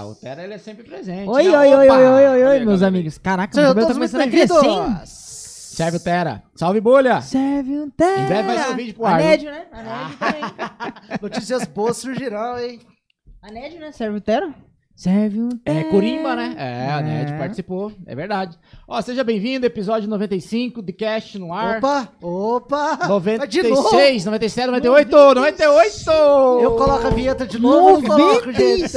Ah, o Tera ele é sempre presente. Oi, né? oi, oi, oi, oi, oi, oi, meus amigos. Caraca, Sejam o cabelo tá começando a crescer. Serve o Tera. Salve, Bolha! Serve um terra. Em breve vai ser o vídeo pro ar, A viu? Nédio, né? A Nédio também. Notícias boas surgirão, hein? A Nédio, né? Serve o terra. Serve um terra. É, Corimba, né? É, a É. Ned participou, é verdade. Ó, seja bem-vindo, episódio 95 de Cast no ar. Opa, opa! Mas 96, de novo, 97, 98, 98! eu coloco a vinheta de novo ou não coloco, gente?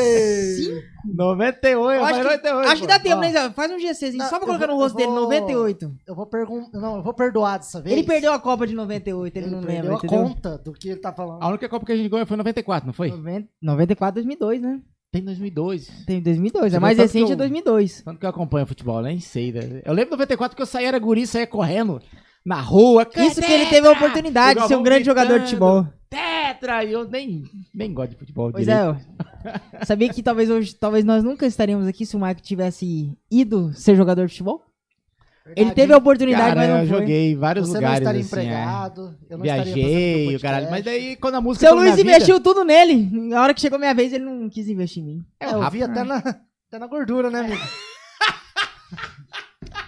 98, eu Eu falei acho, que, 98. acho que dá tempo, Ó. né, Zé? Faz um GCzinho Não, só pra colocar vou- no rosto eu dele, vou- 98. Eu vou perguntar. Não, eu vou perdoar dessa vez. Ele perdeu a Copa de 98, ele, Ele não perdeu lembra, a entendeu? conta do que ele tá falando. A única Copa que a gente ganhou foi em 94, não foi? 90 94, 2002, né? Tem 2002. Tem 2002, Você é mais recente eu- é 2002. Tanto que eu acompanho futebol, nem sei. Né? Eu lembro de 94 que eu saía, era guri, saía correndo na rua. Isso que ele teve a oportunidade de ser um grande jogador de gritando. futebol. Tetra! E eu nem, nem gosto de futebol Pois direito. é. Sabia que talvez hoje, talvez nós nunca estaríamos aqui se o Mike tivesse ido ser jogador de futebol? Ele teve a oportunidade, Cara, mas não eu foi. joguei em vários Você não lugares estaria assim, é. empregado. Eu não estaria Viajei, o caralho. Mas daí, quando a música Seu Luiz investiu tudo nele. Na hora que chegou minha vez, ele não quis investir em mim. É, eu vi até na, até na gordura, né, amigo?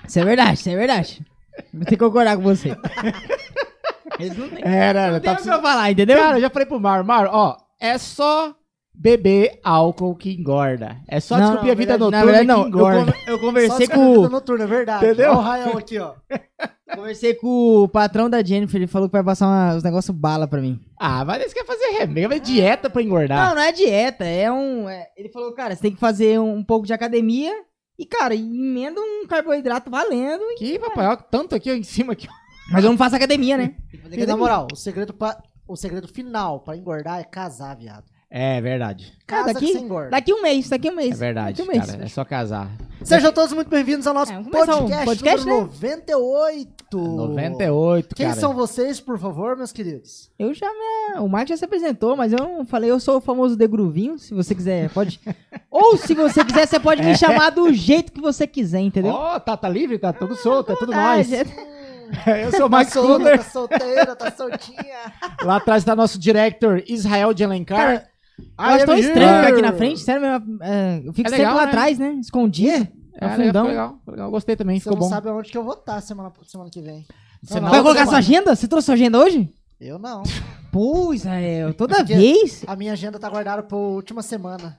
Isso é verdade, isso é verdade. Vou ter que concordar com você. Eles não têm. Vida, era, Não tá tem o que precisando... eu falar, entendeu? Cara, eu já falei pro Mar, Mar, ó, é só beber álcool que engorda. É só Não, descobrir não, a vida verdade, na noturna verdade, não. que Eu, engorda. con- eu Só conversei descobrir vida com, noturna, é verdade. Entendeu? Olha o Rael aqui, ó. conversei com o patrão da Jennifer. Ele falou que vai passar uma- uns negócios bala pra mim. Ah, mas eles querem fazer remédio, é dieta pra engordar. Não, não é dieta. É um. é- ele falou, cara, você tem que fazer um, pouco de academia. E, cara, emenda um carboidrato valendo. e- Que, papai, ó, tanto aqui ó, em cima aqui. Mas eu não faço academia, né? Tem que fazer E na academia. moral, o segredo, pra, o segredo final pra engordar é casar, viado. É verdade. Cara, Casa daqui- você engorda. Daqui um mês, daqui um mês. É verdade, um mês. cara. É só casar. Sejam todos muito bem-vindos ao nosso É, vamos começar um podcast, podcast, número né? 98. 98, Quem cara. são vocês, por favor, meus queridos? Eu já me... O Mike já se apresentou, mas eu não falei, eu sou o famoso Degruvinho, se você quiser, pode. Ou se você quiser, você pode me chamar do jeito que você quiser, entendeu? Ó, tá, tá livre, tá tudo solto, é tudo Ah, nós. gente, Eu sou o Tá solta, Kunder. tá solteira, tá soltinha. Lá atrás tá nosso director Israel de Alencar. Cara, eu I acho tão estranho ficar aqui na frente, sério mesmo. é, eu fico É sempre legal, lá né? atrás, né? Escondido. É, É, o legal, fundão. foi legal, foi legal. Gostei também, Você ficou não bom. sabe aonde que eu vou estar semana, semana que vem. Você Não, Vai não, colocar semana. sua agenda? Você trouxe sua agenda hoje? Eu não. Pô, Israel, toda Porque- vez. A minha agenda tá guardada pra última semana.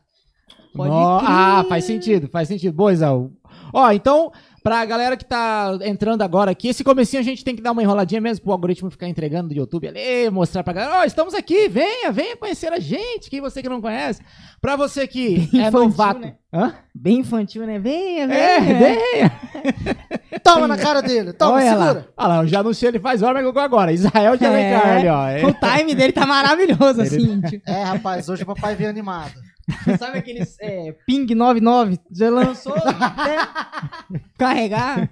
Pode crer. ah, faz sentido, faz sentido. Boa, Isaú. Ó, então, pra galera que tá entrando agora aqui, esse comecinho a gente tem que dar uma enroladinha mesmo pro algoritmo ficar entregando do YouTube ali, mostrar pra galera, ó, estamos aqui, venha, venha conhecer a gente, quem você que não conhece. Pra você que Bem é infantil, novato. né? Hã? Bem infantil, né? Venha, venha. É, venha. Toma na cara dele, toma, Olha segura. lá. Olha lá, eu já anunciei ele faz hora, mas eu agora. Israel de Alencar, É. ali, ó. É. O time dele tá maravilhoso, assim. tipo, É, rapaz, hoje o papai veio animado. sabe aqueles é, ping 99? Já lançou até carregar.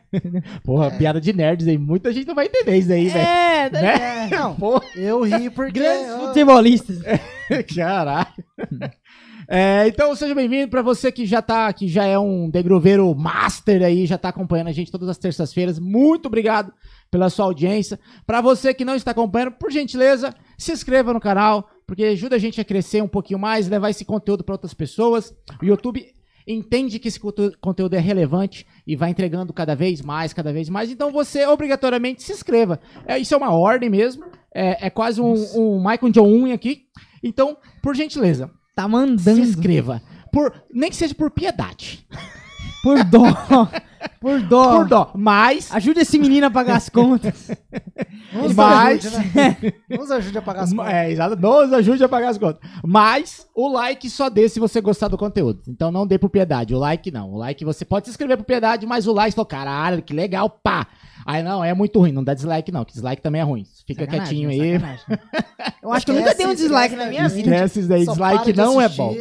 Porra, piada de nerds aí. Muita gente não vai entender isso aí, velho. É, tá ligado? Né? Não, Porra. eu ri porque... Grandes ó, futebolistas. Caralho. É, então seja bem-vindo para você que já tá, que já é um degroveiro master aí, já tá acompanhando a gente todas as terças-feiras. Muito obrigado pela sua audiência. Para você que não está acompanhando, por gentileza, se inscreva no canal, porque ajuda a gente a crescer um pouquinho mais, levar esse conteúdo para outras pessoas. O YouTube entende que esse conte- conteúdo é relevante e vai entregando cada vez mais, cada vez mais. Então você obrigatoriamente se inscreva. É, isso é uma ordem mesmo. É, é quase um, um Michael John 1 aqui. Então, por gentileza, Tá se mandando. inscreva. Por, nem que seja por piedade. Por dó. Por dó. Por dó. Mas. Ajude esse menino a pagar as contas. Nos Mas- ajude, né? Nos ajude a pagar as contas. É, exato. Nos ajude a pagar as contas. Mas o like só dê se você gostar do conteúdo. Então não dê por piedade. O like não. O like você pode se inscrever por piedade, mas o like falou, caralho, que legal, pá. Aí não, é muito ruim. Não dá dislike, não. Que dislike também é ruim. Fica Sacanagem, quietinho aí. sacanagem. Eu acho que eu nunca dei um dislike na minha vida. Esquece isso daí. Dislike não é bom.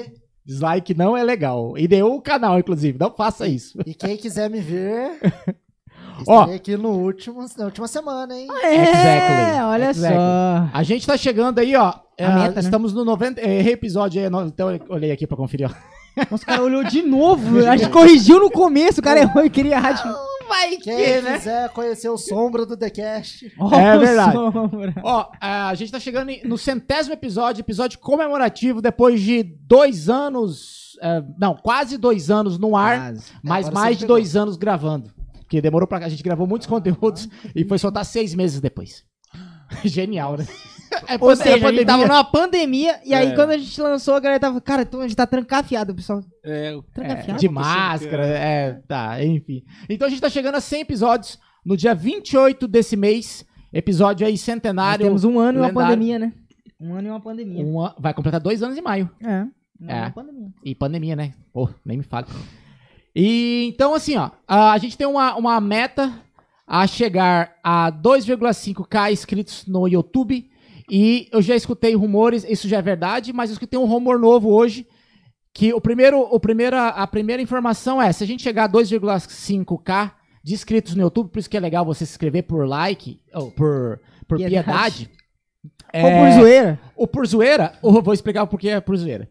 Dislike não é legal. E deu o canal, inclusive. Não faça isso. E quem quiser me ver, Ó. aqui no último, na última semana, hein? É, Exactly. olha Exactly. só. A gente tá chegando aí, ó. A meta, né? estamos no 90. Errei episódio aí. no- Então eu olhei aqui pra conferir, ó. Nossa, o cara olhou de novo. A gente corrigiu no começo. O cara errou e queria rádio. Vai Quem que, né? quiser conhecer o Sombra do The Cast, É verdade. Sombra. Ó, a gente tá chegando no centésimo episódio, episódio comemorativo, depois de dois anos. é, não, quase dois anos no ar, Quase. mas Agora mais de pegou. dois anos gravando. Porque demorou pra. A gente gravou muitos conteúdos e foi soltar seis meses depois. Genial, né? É Ou é seja, a gente tava numa pandemia, e aí É. quando a gente lançou, a galera tava, cara, então a gente tá trancafiado, pessoal. É, Trancafiado. de máscara, é, tá, enfim. Então a gente tá chegando a 100 episódios no dia 28 desse mês. Episódio aí Nós centenário. temos um ano e uma lendário. pandemia, né? Um ano e uma pandemia. Um an- vai completar dois anos em maio. É. Um É. uma pandemia. E pandemia, né? Pô, nem me fale. E então, assim, ó, a gente tem uma, uma meta a chegar a 2,5k inscritos no YouTube. E eu já escutei rumores, isso já é verdade, mas eu escutei um rumor novo hoje. Que o primeiro, o primeira, a primeira informação é: se a gente chegar a 2,5k de inscritos no YouTube, por isso que é legal você se inscrever por like, ou por, por piedade. Piedade. Ou por zoeira. O por zoeira, eu vou explicar o porquê é por zoeira.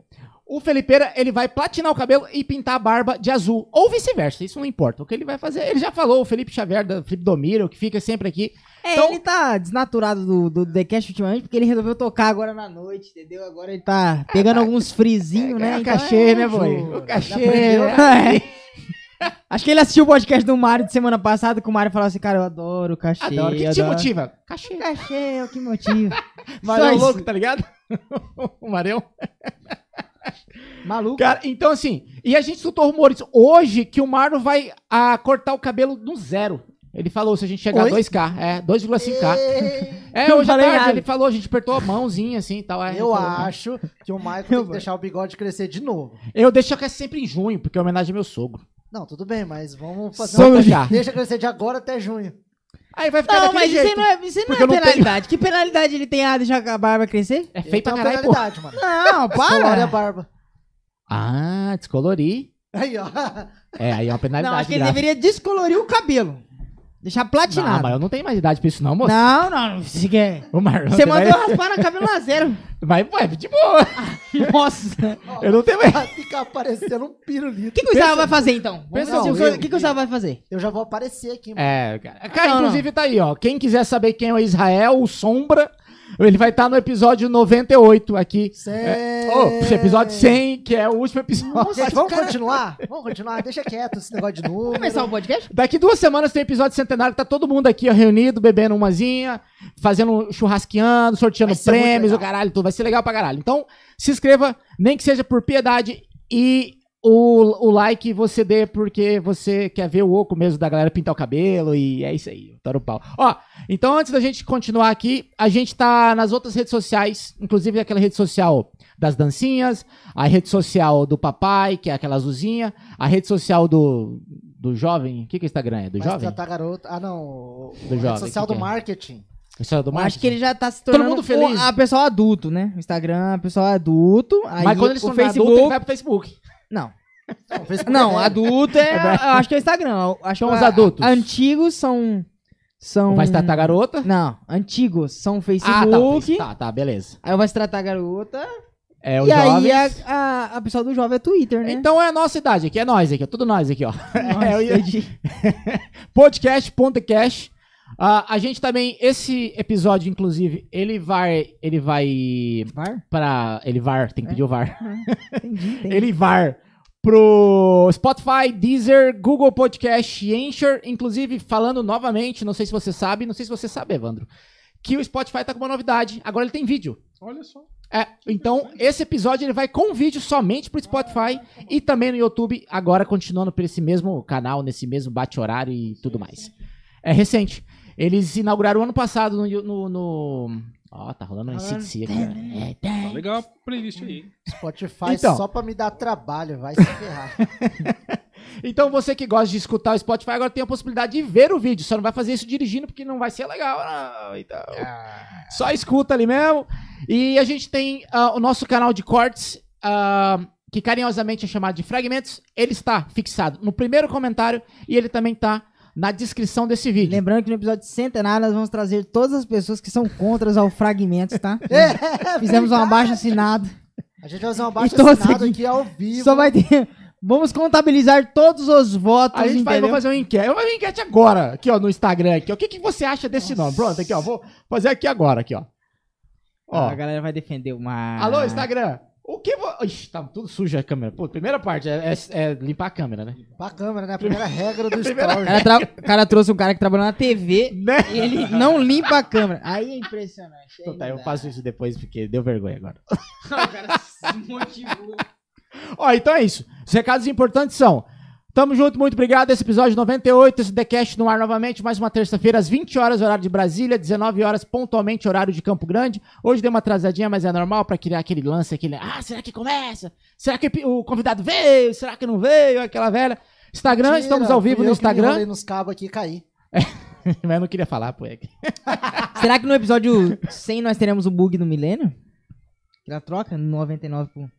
O Felipeira, ele vai platinar o cabelo e pintar a barba de azul. Ou vice-versa, isso não importa. O que ele vai fazer, ele já falou, o Felipe Xavier, da Felipe Domiro, que fica sempre aqui. É, Então- ele tá desnaturado do, do The Cast ultimamente, porque ele resolveu tocar agora na noite, entendeu? Agora ele tá pegando alguns frizinhos, né? É, o Então cachê, é, né, boy? O cachê. aprendeu, né? É. Acho que ele assistiu o podcast do Mário de semana passada, que o Mário falou assim, cara, eu adoro o cachê. Adoro. O que, que te motiva? Cachê. O cachê é o que motiva. Marão louco, tá ligado? o Marão. Maluco. Cara, então assim, e a gente escutou rumores hoje que o Marlon vai a, cortar o cabelo do zero. Ele falou se a gente chegar Oi? a 2K, é, 2,5K. Ei, É, hoje à tarde nada. ele falou, a gente apertou a mãozinha assim e tal. é, eu falou, acho que o Michael tem que deixar o bigode crescer de novo. Eu deixo é sempre em junho, porque é homenagem ao meu sogro. Não, tudo bem, mas vamos fazer uma... já. Deixa crescer de agora até junho. Aí vai ficar Não, daquele mas isso aí jeito. não é, isso aí não é não tenho- penalidade. Que penalidade ele tem a deixar a barba crescer? É feio pra caralho, pô. penalidade, mano. Não, Colore a para. barba. Ah, descolorir. Aí, ó. É, aí é uma penalidade. Não, acho que ele deveria descolorir o cabelo. Deixar Não, platinado. mas eu não tenho mais idade pra isso não, moço. Não, não, você quer. O Marlon, Você vai- mandou raspar na cabelo na zero. Vai, vai, de boa. Nossa. Eu não tenho mais. Vai ficar parecendo um pirulito. O que, que o Gustavo vai fazer então? O não, que, que o Gustavo vai fazer? Eu já vou aparecer aqui, mano. É, cara. Cara, Não, inclusive tá aí, ó. Quem quiser saber quem é o Israel, o Sombra, ele vai estar no episódio 98 aqui. Cem... Oh, episódio 100, que é o último episódio. Gente, vamos continuar? Vamos continuar? Deixa quieto esse negócio de número. Começar o podcast? Daqui duas semanas tem episódio centenário, tá todo mundo aqui ó, reunido, bebendo umazinha, fazendo um churrasqueando, sorteando prêmios, o caralho, tudo. Vai ser legal pra caralho. Então, se inscreva, nem que seja por piedade, e o, o like você dê porque você quer ver o oco mesmo da galera pintar o cabelo, e é isso aí, toro pau. Ó, então antes da gente continuar aqui, a gente tá nas outras redes sociais, inclusive aquela rede social das dancinhas, a rede social do papai, que é aquela azulzinha, a rede social do, do jovem, o que que é o Instagram? É do Vai jovem? tratar garoto. Ah, não. O, Do o jovem, rede social que do que é? marketing. Acho que ele já tá se Todo tornando mundo feliz. o- a pessoa adulto, né? O Instagram, a pessoa adulto. Aí Mas quando eles o Facebook. adultos, ele vai pro Facebook. Não. Não, Facebook é adulto é. eu acho que é o Instagram. Acho São os adultos. Antigos são. São. Vai se tratar garota. Não, antigos são Ah, tá, Facebook. tá, tá, beleza. Aí vai se tratar a garota. É, os e aí jovens. a, a, a pessoa do jovem é Twitter, né? Então é a nossa idade aqui, é nós aqui, ó, tudo nós aqui, ó. Nossa, é, eu ia- entendi. Podcast.cash. Ah, a gente também, esse episódio, inclusive, ele vai. Ele vai. Var? Pra. Ele VAR, tem que pedir o VAR. Entendi, entendi. Ele VAR pro Spotify, Deezer, Google Podcast e Anchor. Inclusive, falando novamente, não sei se você sabe, não sei se você sabe, Evandro, que o Spotify tá com uma novidade. Agora ele tem vídeo. Olha só. É, então esse episódio ele vai com vídeo somente pro Spotify e também no YouTube, agora continuando por esse mesmo canal, nesse mesmo bate-horário e tudo mais. É recente. Eles inauguraram ano passado no. no, no- Ó, tá rolando um ICDC aqui. ó. É, Tá tem. legal a playlist aí. Spotify Então. só pra me dar trabalho, vai se ferrar. Então você que gosta de escutar o Spotify agora tem a possibilidade de ver o vídeo. Só não vai fazer isso dirigindo porque não vai ser legal. Não. Então, só escuta ali mesmo. E a gente tem ah, o nosso canal de cortes, ah, que carinhosamente é chamado de Fragmentos. Ele está fixado no primeiro comentário e ele também está na descrição desse vídeo. Lembrando que no episódio centenário nós vamos trazer todas as pessoas que são contras ao fragmentos, tá? É, Fizemos um abaixo assinado. A gente vai fazer um abaixo assinado aqui. aqui ao vivo. Só vai ter Vamos contabilizar todos os votos, A gente vai vou fazer uma enquete. Eu vou fazer uma enquete agora, aqui, ó, no Instagram. Aqui, ó. O que, que você acha desse nome? Pronto, aqui, ó. Vou fazer aqui agora, aqui, ó. Ó. Ah, a galera vai defender uma... Alô, Instagram. O que vo... Ixi, tá tudo sujo a câmera. Pô, primeira parte é, é- é limpar a câmera, né? Pra câmera, né? A primeira regra do story. O cara, tra- o cara trouxe um cara que trabalhou na TV Né? e ele não limpa a câmera. Aí é impressionante. Então tá, eu faço isso depois porque deu vergonha agora. o cara se motivou. Ó, então é isso. Os recados importantes são: Tamo junto, muito obrigado. Esse episódio 98, esse TheCast no ar novamente, mais uma terça-feira, às 20 horas, horário de Brasília, 19 horas, pontualmente, horário de Campo Grande. Hoje deu uma atrasadinha, mas é normal pra criar aquele lance, aquele. Ah, será que começa? Será que o convidado veio? Será que não veio? Aquela velha. Instagram, Mentira, estamos ao vivo no eu que me Instagram. enrolei nos cabos aqui e caí. mas eu não queria falar, pô. é Será que no episódio 100 nós teremos o bug do milênio? Ela troca no 99 pro...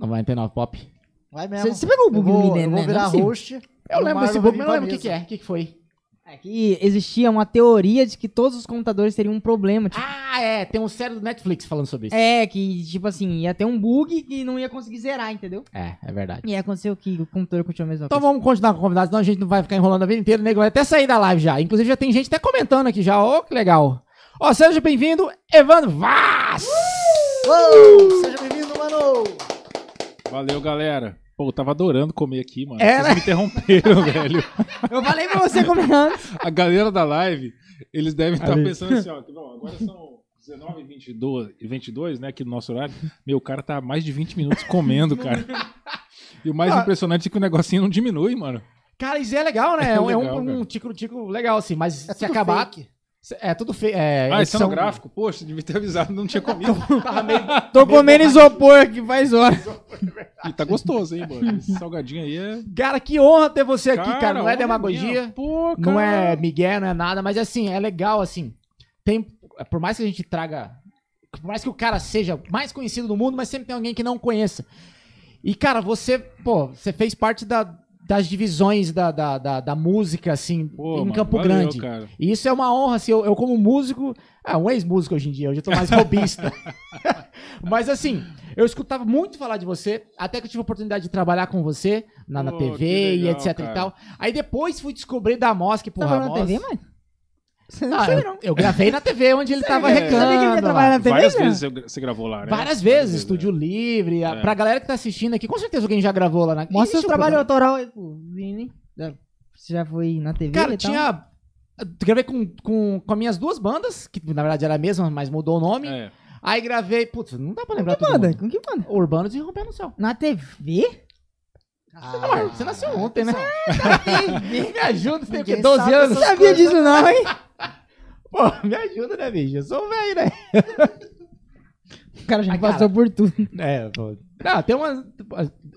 99 Pop. Vai mesmo. Você, você pegou o bug vou, do eu milênio, vou né? virar Não é host. Eu lembro desse bug, mas não lembro o que, que é. O que, que foi? É que existia uma teoria de que todos os computadores teriam um problema. Tipo, Ah, é. Tem um série do Netflix falando sobre isso. é, que tipo assim, ia ter um bug que não ia conseguir zerar, entendeu? É, é verdade. E aconteceu que o computador continuou a mesma Então coisa. vamos continuar com o convidado, senão a gente não vai ficar enrolando a vida inteira. O nego vai até sair da live já. Inclusive já tem gente até comentando aqui já. Ó, que legal. Ó, seja bem-vindo, Evandro Vaz! Uou, seja bem-vindo, mano. Valeu, galera. Pô, eu tava adorando comer aqui, mano. É, Vocês né? me interromperam, velho. Eu falei pra você comer antes. A galera da live, eles devem estar Ali. pensando assim, ó. que, Bom, agora são 19 e 22, e 22, né, aqui no nosso horário. Meu, o cara tá há mais de 20 minutos comendo, cara. E o mais Ah. impressionante é que o negocinho não diminui, mano. Cara, isso é legal, né? É, um- é legal, um, um tico-tico legal, assim. Mas É se acabar. fake. É tudo feio. É, Ah, edição- esse cenográfico? Poxa, devia ter avisado, não tinha comido. Tava meio- Tô comendo isopor aqui faz horas. E tá gostoso, hein, mano. Esse salgadinho aí é. Cara, que honra ter você aqui, cara. Não é demagogia. Pô, cara. Não é Miguel, não é nada, mas assim, é legal, assim. Tem, por mais que a gente traga. Por mais que o cara seja mais conhecido do mundo, mas sempre tem alguém que não conheça. E, cara, você, pô, você fez parte da- das divisões da, da, da, da música, assim, Pô, em mano, Campo valeu, Grande. cara. E isso é uma honra, assim, eu, eu como músico, ah, um ex-músico hoje em dia, hoje eu tô mais robista. Mas assim, eu escutava muito falar de você, até que eu tive a oportunidade de trabalhar com você na, na Pô, TV que e legal, etc e cara. tal. Aí depois fui descobrir da Mos, que Tá porra, trabalhando na TV, mano? Você não Ah, eu, não. eu gravei na TV onde ele tava é, que ele ia recando. Várias né? vezes eu- você gravou lá, né? Várias vezes, Várias Estúdio Livre. a- É. Pra galera que tá assistindo aqui, com certeza alguém já gravou lá na Mostra um trabalhos programa. autoral aí, pô. Vini. Você já foi na TV Cara, e tal? tinha. eu Gravei com, com, com as minhas duas bandas, que na verdade era a mesma, mas mudou o nome. É. Aí gravei. Putz, não dá pra lembrar Que tudo. banda? Com que banda? Urbanos e Rompendo no Céu. Na TV? Não, Marcos, você nasceu ontem, né? me ajuda, você tem o quê? Ninguém 12 sabe anos? Não sabia disso não, hein? Pô, me ajuda, né, bicho? Eu sou velho, né? O cara já Ah, passou cara. por tudo. É, pô. Não, tem uma.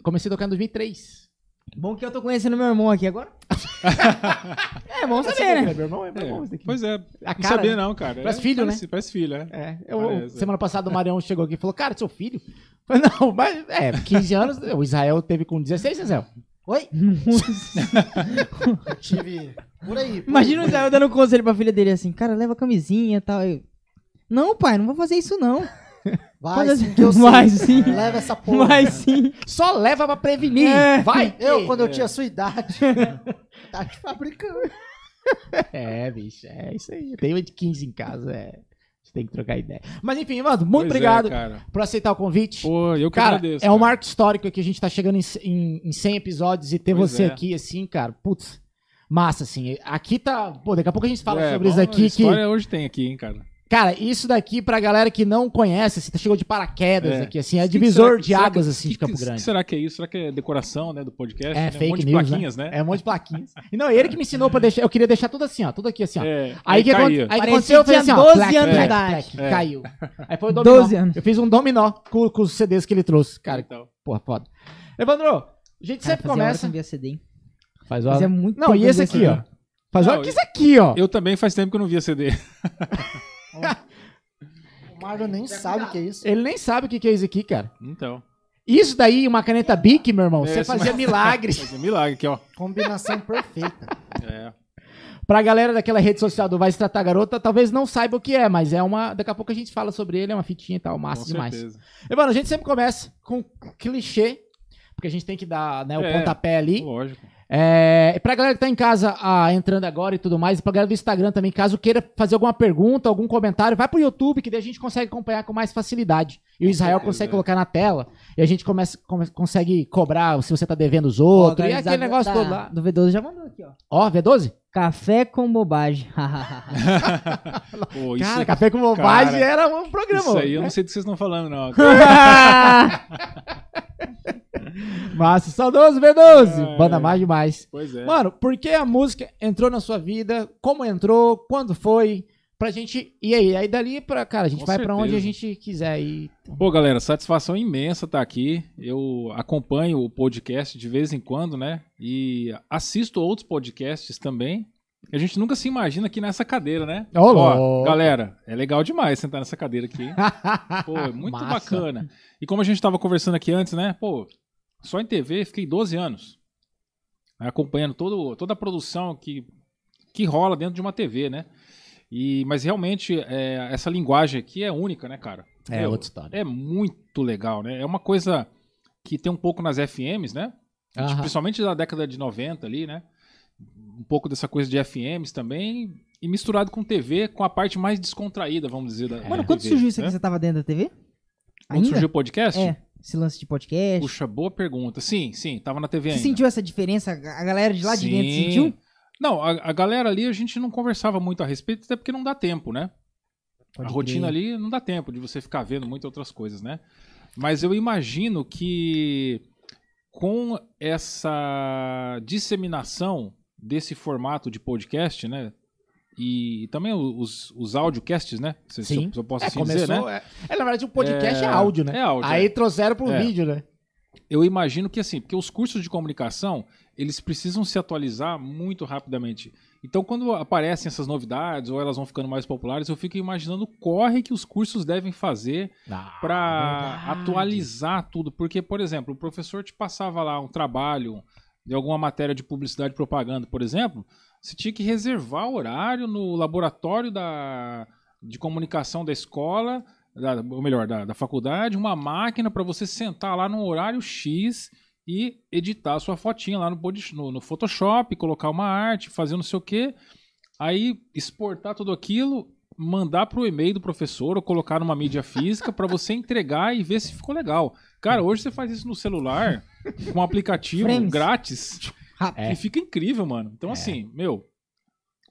Comecei a tocar em 2003. Bom que eu tô conhecendo meu irmão aqui agora. é bom saber, né? Meu irmão é meu É, irmão, daqui. Pois é. A não sabia, né? não, cara. Parece É, filho, parece, Parece filho, é. É, eu, Parece. semana passada o Marião chegou aqui e falou, cara, seu filho? Eu falei, não, mas é, 15 anos, o Israel teve com 16, Israel. Oi? Eu tive. Por aí. por Imagina o. Israel dando conselho pra filha dele assim, cara, leva camisinha e tal. Eu, não, pai, não vou fazer isso não. Vai Quando- sim que eu sei. Vai sim. Leva essa porra. Vai sim. Só leva pra prevenir, É. vai Eu, ter. quando eu tinha sua idade, tá te fabricando. É, bicho, é isso aí. Eu tenho uma de 15 em casa, é. Você tem que trocar ideia. Mas enfim, mano, muito Pois é, obrigado cara. por aceitar o convite. Pô, eu que Cara, agradeço. é um cara. marco histórico que a gente tá chegando em, em, em 100 episódios e ter Pois você é. aqui, assim, cara, putz, massa, assim. Aqui tá. Pô, daqui a pouco a gente fala É, sobre isso bom, aqui. Que, história hoje tem aqui, hein, cara. Cara, isso daqui pra galera que não conhece, assim, chegou de paraquedas É. aqui, assim, é que divisor que- de será águas, que- assim, de Campo que- Grande. será que é isso? Será que é decoração, né, do podcast? É, né? fake um monte de news, plaquinhas, né? É um monte de plaquinhas. E não, ele que me ensinou pra deixar. Eu queria deixar tudo assim, ó. Tudo aqui assim, ó. É, Aí, que, caía. aí aconteceu, eu fiz assim, ó. 12 plac, anos de idade. plac, É. Caiu. Aí foi o dominó. 12 anos. Eu fiz um dominó com, com os CDs que ele trouxe. Cara, Então, porra, foda. Evandro, a gente Cara, sempre fazia hora que começa. eu não via CD, hein? Faz Fazia muito Não, e esse aqui, ó. Faz hora que isso aqui, ó. eu também faz tempo que eu não via CD. O Marlon nem sabe o que é isso. Ele nem sabe o que é isso aqui, cara. Então. Isso daí, uma caneta Bic, meu irmão, você fazia mas- milagres. Fazia milagre aqui, ó. Combinação perfeita. É. Pra galera daquela rede social do Vai Se Tratar Garota, talvez não saiba o que é, mas é uma. Daqui a pouco a gente fala sobre ele, é uma fitinha e tal, massa com demais. certeza. Evandro, a gente sempre começa com clichê porque a gente tem que dar né, o É. pontapé ali. Lógico. É, e pra galera que tá em casa ah, entrando agora e tudo mais, e pra galera do Instagram também, caso queira fazer alguma pergunta, algum comentário, vai pro YouTube, que daí a gente consegue acompanhar com mais facilidade. E o Israel certeza, consegue é. colocar na tela, e a gente começa, come- consegue cobrar se você tá devendo os outros, e organizado aquele negócio da- todo lá. Do V12 já mandou aqui, ó. Ó, V12? Café com bobagem. Pô, isso, Cara, Café com Bobagem cara, era um programa. isso aí eu né? não sei do que vocês estão falando, não. Massa, saudoso V12. É. Banda mais demais. Pois é. Mano, por que a música entrou na sua vida? Como entrou? Quando foi? Pra gente. E aí? Aí dali pra. Cara, a gente Com vai pra onde a certeza. gente quiser ir. Pô, galera, satisfação imensa estar aqui. Eu acompanho o podcast de vez em quando, né? E assisto outros podcasts também. A gente nunca se imagina aqui nessa cadeira, né? Ô, Ó, galera, é legal demais sentar nessa cadeira aqui. Pô, é muito Massa. bacana. E como a gente tava conversando aqui antes, né? Pô, só em TV fiquei 12 anos. né, Acompanhando todo, toda a produção que, que rola dentro de uma TV, né? E, mas realmente, é, essa linguagem aqui é única, né, cara? É Meu, outra história. é muito legal, né? É uma coisa que tem um pouco nas FMs, né? Aham. Principalmente da década de 90 ali, né? Um pouco dessa coisa de FMs também. E misturado com TV, com a parte mais descontraída, vamos dizer. Da, Mano, da quando TV, surgiu isso aqui, né? você tava dentro da TV? Quando Ainda? surgiu o podcast? É, esse lance de podcast. Puxa, boa pergunta. Sim, sim, tava na TV Você ainda. sentiu essa diferença? A galera de lá de dentro Sim. sentiu? Não, a, a galera ali a gente não conversava muito a respeito, até porque não dá tempo, né? Pode a rotina crer. ali não dá tempo de você ficar vendo muitas outras coisas, né? Mas eu imagino que com essa disseminação desse formato de podcast, né? E também os, os audiocasts, né? Se, eu, se eu posso É, assim começou. dizer, né? É, é, na verdade, o podcast é, É, áudio, né? é áudio, Aí é. trouxeram pro É. vídeo, né? Eu imagino que assim, porque os cursos de comunicação, eles precisam se atualizar muito rapidamente. Então, quando aparecem essas novidades ou elas vão ficando mais populares, eu fico imaginando o corre que os cursos devem fazer Ah, para atualizar tudo. Porque, por exemplo, o professor te passava lá um trabalho de alguma matéria de publicidade e propaganda, por exemplo, você tinha que reservar horário no laboratório da, de comunicação da escola, da- ou melhor, da, da faculdade, uma máquina para você sentar lá no horário X e editar a sua fotinha lá no, no, no Photoshop, colocar uma arte, fazer não sei o quê. Aí exportar tudo aquilo, mandar pro e-mail do professor ou colocar numa mídia física para você entregar e ver se ficou legal. Cara, hoje você faz isso no celular com um aplicativo Frames. grátis É. e fica incrível, mano. Então assim, meu,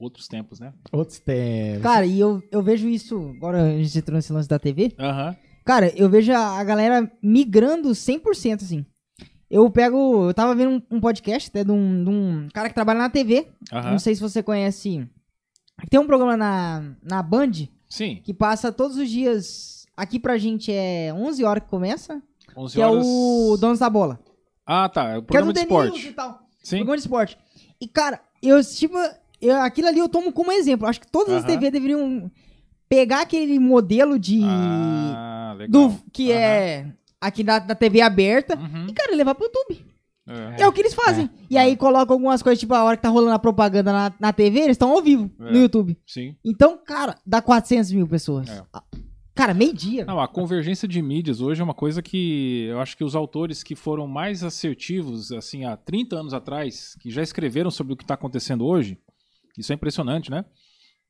outros tempos, né? Outros tempos. Cara, e eu, eu vejo isso, agora a gente entrou nesse lance da TV. Aham. Cara, eu vejo a, a galera migrando 100%, assim. Eu pego, eu tava vendo um, um podcast até de um, de um cara que trabalha na TV. Aham. Não sei se você conhece. Tem um programa na, na Band Sim, que passa todos os dias. Aqui pra gente é 11 horas que começa. 11 Que horas. é o Donos da Bola. Ah, tá. É o Que é programa de Denilson esporte. e tal. Sim. Programa de esporte. E, cara, eu, tipo, eu, aquilo ali eu tomo como exemplo. Acho que todas as Aham. TV deveriam pegar aquele modelo de. Ah, legal. do que Aham. é aqui da, da TV aberta. Uhum. E, cara, levar pro YouTube. É. É, o que eles fazem. E aí colocam algumas coisas, tipo, a hora que tá rolando a propaganda na, na TV, eles estão ao vivo É. no YouTube. Sim. Então, cara, dá 400 mil pessoas. É. Cara, meio-dia. Não, a convergência de mídias hoje é uma coisa que eu acho que os autores que foram mais assertivos, assim, há 30 anos atrás, que já escreveram sobre o que está acontecendo hoje, isso é impressionante, né?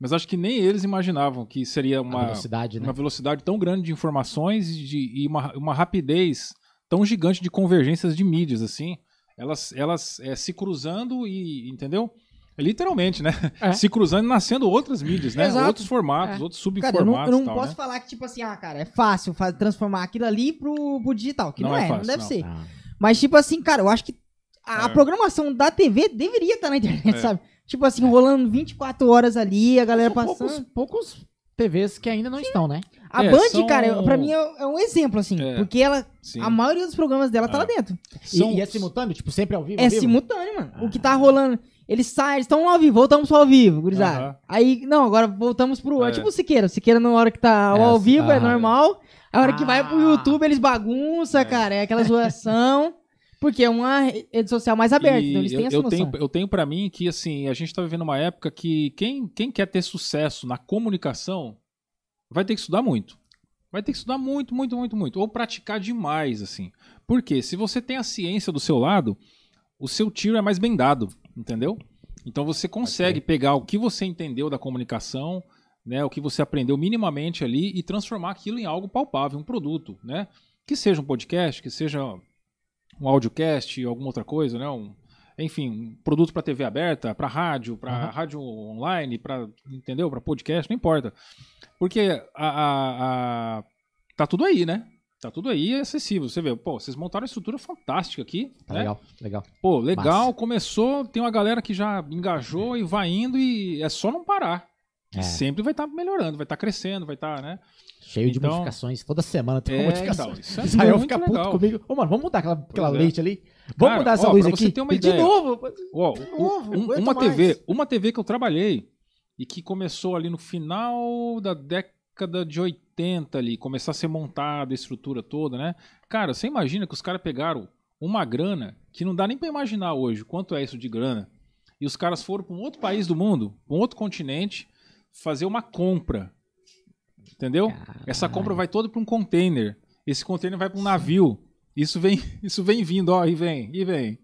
Mas acho que nem eles imaginavam que seria uma, velocidade, né? uma velocidade tão grande de informações e, de, e uma, uma rapidez tão gigante de convergências de mídias, assim, elas, elas é, se cruzando e, entendeu? Literalmente, né? É. Se cruzando e nascendo outras mídias, né? Exato. Outros formatos, É. outros Cara, eu não, subformatos eu não tal, posso né? falar que, tipo assim, ah, cara, é fácil transformar aquilo ali pro, pro digital. Que não, Não é é, não fácil, deve não. ser. Ah. Mas, tipo assim, cara, eu acho que a, a É. programação da TV deveria estar na internet, É. sabe? Tipo assim, rolando 24 horas ali, a galera São passando. poucos, poucos TVs que ainda não estão, né? A É, Band, são- cara, pra mim é, é um exemplo, assim. É. Porque ela, Sim. a maioria dos programas dela tá É. lá dentro. E- São- E, é simultâneo? Tipo, sempre ao vivo? É ao vivo? simultâneo, mano. O que tá rolando. Eles saem, eles estão ao vivo, voltamos pro ao vivo, gurizada. Aí, não, agora voltamos pro. É, É. tipo o Siqueira. O Siqueira, na hora que tá É, ao vivo, é aham. normal. A hora que vai pro Ah. YouTube, eles bagunçam, cara. É aquela zoação. Porque é uma rede social mais aberta, então eles têm eu, essa eu noção. tenho, eu tenho para mim que assim, a gente tá vivendo uma época que quem, quem quer ter sucesso na comunicação vai ter que estudar muito. Vai ter que estudar muito, muito, muito, muito. Ou praticar demais, assim. Porque se você tem a ciência do seu lado, o seu tiro é mais bem dado, entendeu? Então você consegue pegar o que você entendeu da comunicação, né, o que você aprendeu minimamente ali e transformar aquilo em algo palpável, um produto, né? Que seja um podcast, que seja um audiocast, alguma outra coisa, né? Um, enfim, um produto para TV aberta, para rádio, para Uhum. rádio online, para entendeu, para podcast, não importa, porque a, a- a- tá tudo aí, né? Tá tudo aí é acessível. Você vê, pô, vocês montaram uma estrutura fantástica aqui, Tá né? legal, legal. Pô, legal, Massa. começou, tem uma galera que já engajou e vai indo e é só não parar. É. sempre vai estar melhorando, vai estar crescendo, vai estar, né? Cheio de Então- modificações. Toda semana tem É, uma modificação. então, isso é Israel fica puto legal. comigo. Ô, mano, vamos mudar aquela, aquela é. leite ali? Vamos Cara, mudar essa ó, luz aqui? de ideia. novo. Ó, De novo, um- uma mais. TV, uma TV que eu trabalhei e que começou ali no final da década de 80 ali, começar a ser montada a estrutura toda, né? Cara, você imagina que os caras pegaram uma grana que não dá nem pra imaginar hoje quanto é isso de grana. E os caras foram para um outro país do mundo, pra um outro continente, fazer uma compra. Entendeu? Essa compra vai toda para um container. Esse container vai para um navio. Isso vem, isso vem vindo, ó, e vem, e vem.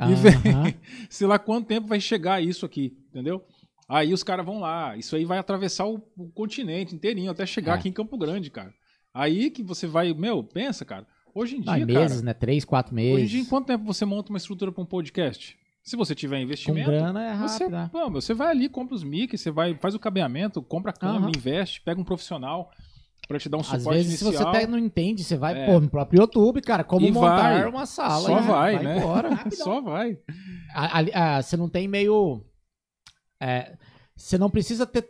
E vem. Sei lá quanto tempo vai chegar isso aqui, entendeu? Aí os caras vão lá. Isso aí vai atravessar o, o continente inteirinho até chegar É. aqui em Campo Grande, cara. Aí que você vai, meu, pensa, cara. Hoje em Não, dia, em meses, cara. né? Três, quatro Hoje em meses. dia, em quanto tempo você monta uma estrutura para um podcast? Se você tiver Com investimento, grana é você, né? pô, você vai ali, compra os mic, você vai, faz o cabeamento, compra a câmera, Aham. investe, pega um profissional para te dar um Às suporte vezes, se inicial. você até não entende, você vai, É. pô, no próprio YouTube, cara, como E montar vai. uma sala. Só e vai, né? embora. Só vai. A- ali- a- você não tem meio. é, você não precisa ter.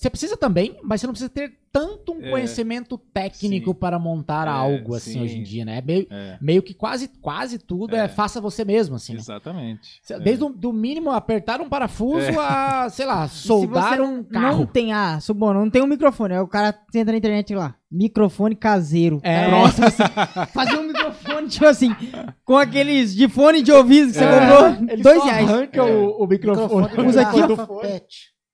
Você precisa também, mas você não precisa ter tanto um É, conhecimento técnico sim. para montar É, algo assim sim. hoje em dia, né? É meio, É, meio que quase, quase tudo é, É. faça você mesmo, assim. né? exatamente. Cê- É. Desde o do mínimo apertar um parafuso É. a, sei lá, Se soldar você um carro. Não tem, ah, supondo, não tem um microfone. Aí o cara entra na internet lá, microfone caseiro. É. Nossa, assim, fazer um microfone, tipo assim, com aqueles de fone de ouvido que você É. comprou, Ele dois só reais. arranca o, o microfone. Microfone Usa aqui, ó.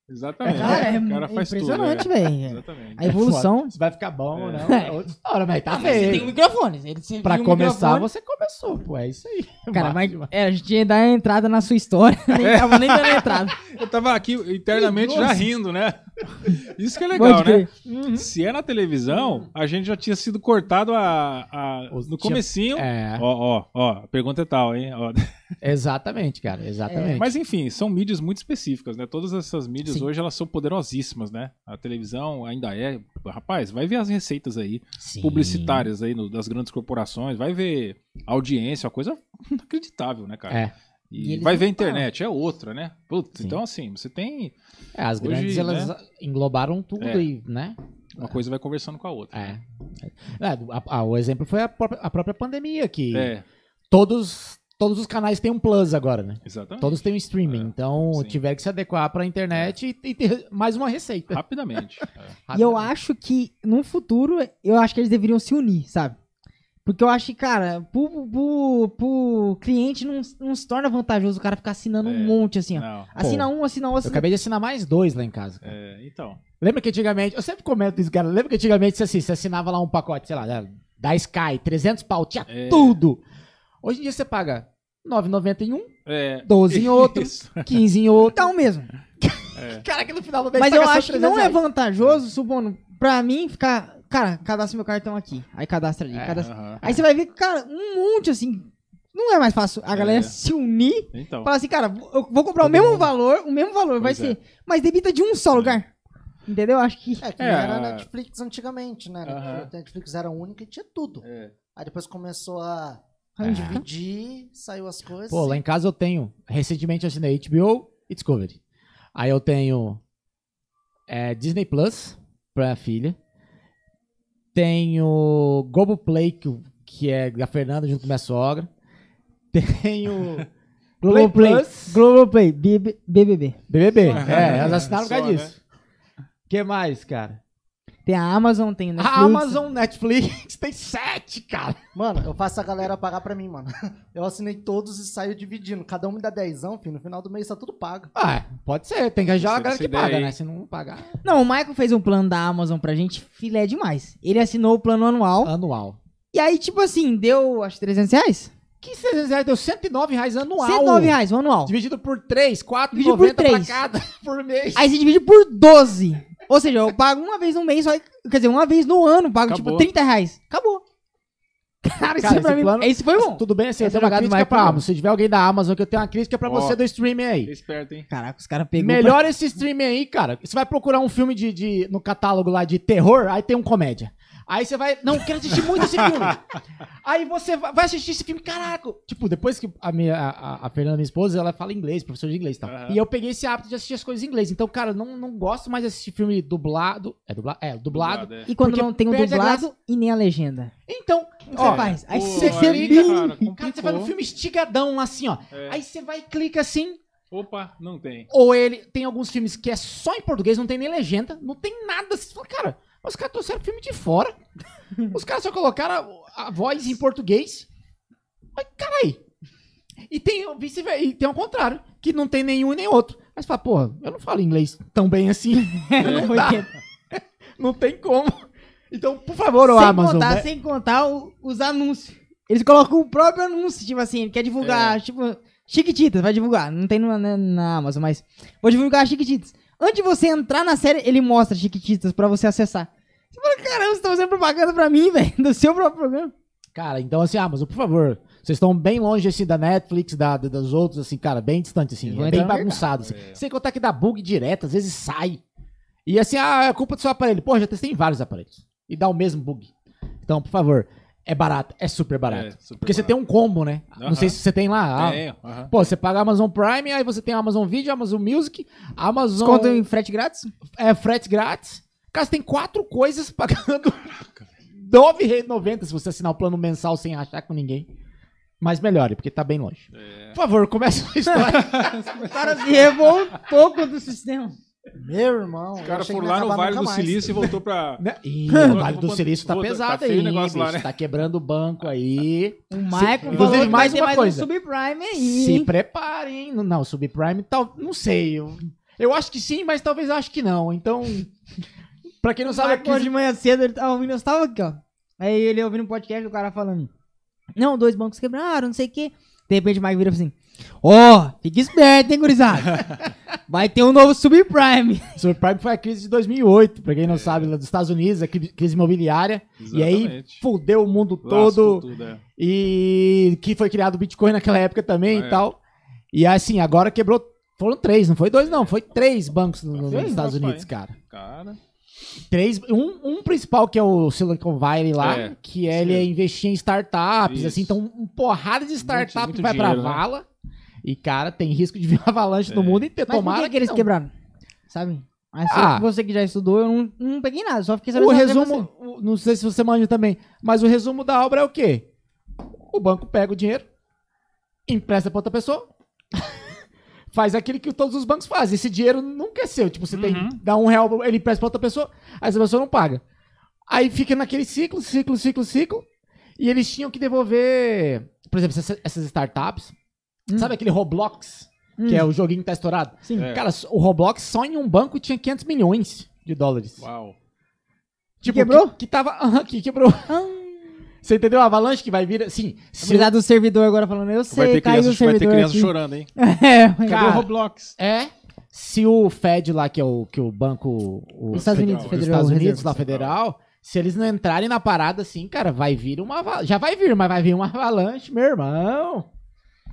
Exatamente. Cara, é, o cara faz impressionante, tudo. é. velho. Exatamente. A evolução. Se vai ficar bom ou É. não, é outra história, mas tá mas você tem um feio. microfone. Ele, Pra começar, microfone. você começou, pô, é isso aí. Cara, mas é, a gente ia dar a entrada na sua história. Nem tava nem dando entrada. Eu tava aqui internamente já rindo, né? Isso que é legal, né? crer. Se é na televisão, a gente já tinha sido cortado a, a- no tinha- comecinho. É, Ó, ó, ó, a pergunta é tal, hein? Ó. exatamente, cara, exatamente. Mas enfim, são mídias muito específicas, né? Todas essas mídias Sim. hoje elas são poderosíssimas, né? A televisão ainda é. Rapaz, vai ver as receitas aí, Sim. publicitárias aí no- das grandes corporações, vai ver audiência, uma coisa inacreditável, né, cara? É, E E, vai ver a internet, é outra, né? Putz, então assim, você tem. é, as Hoje, grandes, elas englobaram tudo É. aí, né? Uma coisa vai conversando com a outra. É. É, a- a- o exemplo foi a própria, a própria pandemia, que É, todos, todos os canais têm um plus agora, né? exatamente. Todos têm um streaming, É, então sim. tiveram que se adequar pra internet e, e ter mais uma receita. Rapidamente. é. E eu acho que no futuro, eu acho que eles deveriam se unir, sabe? Porque eu acho que, cara, pro, pro, pro cliente não, não se torna vantajoso o cara ficar assinando É. um monte assim, ó. Não, Assina um, assina outro. Eu Assina... acabei de assinar mais dois lá em casa. cara. é, então. Lembra que antigamente, eu sempre comento isso, cara. Lembra que antigamente você, assim, você assinava lá um pacote, sei lá, da- da Sky, 300 pau, tinha É. tudo. Hoje em dia você paga 9,90 em um, É, 12 em outro, isso. 15 em outro. Então mesmo. Cara, que no final do mês Mas eu acho que não 300 é reais. vantajoso, supondo, pra mim ficar. Cara, cadastra meu cartão aqui. Aí cadastra ali. É, cadastra- Aham. Aí você vai ver que, cara, um monte assim. Não é mais fácil a galera É. se unir Então. Fala assim, cara, eu vou comprar o mesmo mundo. valor, o mesmo valor, vai Pois é. ser. Mas debita de um só lugar. Entendeu? Acho que. É que É, era a- Netflix antigamente, né? Aham. A Netflix era única e tinha tudo. É. Aí depois começou a É. dividir, saiu as coisas. Pô, lá em casa eu tenho. Recentemente eu assinei HBO e Discovery. Aí eu tenho é, Disney Plus pra filha. Tenho Globoplay, que, que é da Fernanda junto com minha sogra. Tenho Play Globoplay. Plus. Globoplay, BB- BBB. BBB. É, elas assinaram por causa né? disso. O que mais, cara? Tem a Amazon, tem o Netflix. A Amazon, Netflix, tem sete, cara. Mano, eu faço a galera pagar pra mim, mano. Eu assinei todos e saio dividindo. Cada um me dá dezão, filho. No final do mês tá tudo pago. Ah, pode ser. Tem que arranjar a galera que paga, aí. né? Se não pagar, Não, o Michael fez um plano da Amazon pra gente, filé demais. Ele assinou o plano anual. anual. E aí, tipo assim, deu, acho, 300 reais? Que 600 reais deu 109 reais anual. 109 reais, o anual. Dividido por 3, 4, Dividido por 90 pra três. cada por mês. Aí você divide por 12. Ou seja, eu pago uma vez no mês, só, quer dizer, uma vez no ano, pago Acabou. tipo 30 reais. Acabou. Cara, isso Cara, pra esse mim, plano- esse foi bom. Tudo bem, assim, eu Essa tenho uma crítica pra. Amazon. Se tiver alguém da Amazon que eu tenho uma crítica pra Ó. você do streaming aí. Esperto, hein? Caraca, os caras pegou Melhor esse streaming aí, cara. Você vai procurar um filme de, de- no catálogo lá de terror, aí tem um comédia. Aí você vai. Não, quero assistir muito esse filme. Aí você vai assistir esse filme, caraca. Tipo, depois que a, minha, a, a Fernanda, minha esposa, ela fala inglês, professor de inglês e tal. Aham. E eu peguei esse hábito de assistir as coisas em inglês. Então, cara, não, não gosto mais de assistir filme dublado. É dublado? É, dublado. é. E quando não tem o dublado e nem a legenda. Então, O que ó, você faz? Aí Pô, você liga, cara, Cara, você vai no complicou. filme estigadão, assim, ó. É. Aí você vai e clica assim, Opa, não tem. Ou ele tem alguns filmes que é só em português, não tem nem legenda, não tem nada. Você fala, cara, os caras trouxeram filme de fora. Os caras só colocaram a, a voz em português. Mas, carai. E tem o vice-versa, e tem ao contrário, que não tem nenhum e nem outro. Mas fala, porra, eu não falo inglês tão bem assim. não, dá, não tem como. Então, por favor, sem Amazon. contar, né? sem contar o- os anúncios. Eles colocam o próprio anúncio, tipo assim, quer divulgar, tipo, Chiquititas, vai divulgar. Não tem no- na, na Amazon, mas vou divulgar Chiquititas. Antes de você entrar na série, ele mostra Chiquititas pra você acessar. Você fala, caramba, você tá fazendo propaganda pra mim, velho, do seu próprio programa. Cara, então assim, Amazon, por favor. Vocês estão bem longe assim da Netflix, da, da- dos outros, assim, cara, bem distante, assim. É bem bagunçado. Assim. Sem contar que dá bug direto, às vezes sai. E assim, ah, é culpa do seu aparelho. Pô, já testei em vários aparelhos. E dá o mesmo bug. Então, por favor, é barato, é super barato. É, super Porque você barato. tem um combo, né? Não sei se você tem lá. ah, Tenho. Pô, você paga Amazon Prime, aí você tem Amazon Video, Amazon Music, Amazon. Desconto em frete grátis? É, frete grátis. Cara, você tem quatro coisas pagando R$ 9,90 se você assinar o plano mensal sem achar com ninguém. Mas melhore, porque tá bem longe. É. Por favor, comece a história. O cara se revoltou contra o sistema. Meu irmão. Os caras foram lá no Vale do Silício e voltou pra. Né? Ih, o Vale do Silício tá tá pesado feio aí, o negócio lá, bicho. né? Tá quebrando o banco aí. O Michael inclusive, falou que vai mais ter uma mais coisa. um subprime aí. Se hein? preparem. Não, subprime, tal, não sei. Eu, eu acho que sim, mas talvez eu acho que não. Então, pra quem não sabe, aqui, hoje de manhã cedo ele tava ouvindo, eu tava aqui, ó. Aí ele ouvindo um podcast do cara falando: Não, dois bancos quebraram, não sei o quê. De repente o Mike vira assim: Ó, fica esperto, hein, gurizada. Vai ter um novo subprime. subprime foi a crise de 2008, pra quem não sabe, lá dos Estados Unidos, a cri- crise imobiliária. E aí, Exatamente. fudeu o mundo Lascou todo. tudo, é. E que foi criado o Bitcoin naquela época também É. e tal. E assim, agora quebrou. Foram três, não foi dois, não. Foi três bancos no- nos? Estados. Unidos, cara. Cara. Três. Um, um principal, que é o Silicon Valley lá, É, que ele sim. investia em startups, Isso. assim. Então, um porrada de startup muito vai pra né? vala. E, cara, tem risco de vir uma avalanche no É. mundo inteiro. Mas por Tomara que, que eles não. quebraram? Sabe? Mas Ah. você que já estudou, eu não, não peguei nada, só fiquei sabendo O resumo, o- não sei se você manja também, mas o resumo da obra é o quê? O banco pega o dinheiro, empresta pra outra pessoa, faz aquilo que todos os bancos fazem. Esse dinheiro nunca é seu. Tipo, você tem, Uhum. dá um real, ele empresta pra outra pessoa, aí essa pessoa não paga. Aí fica naquele ciclo, ciclo, ciclo, ciclo, e eles tinham que devolver, por exemplo, essas, essas startups, Hum. sabe aquele Roblox, Hum. que é o joguinho que tá estourado? Sim. É. Cara, o Roblox só em um banco tinha 500 milhões de dólares. Uau. Tipo, quebrou? Que, que tava. Aham, que quebrou. Ah, Você entendeu? A avalanche que vai vir. Assim. Se, do servidor agora falando, eu Vai sei, ter caiu o criança, vai ter criança aqui. chorando, hein? É, Cara, o Roblox? é. Se o Fed lá, que é o, que o banco. O, Os Estados federal- Unidos, os Federal Estados Unidos, lá federal. Se eles não entrarem na parada assim, cara, vai vir uma. Já vai vir, mas vai vir uma avalanche, meu irmão.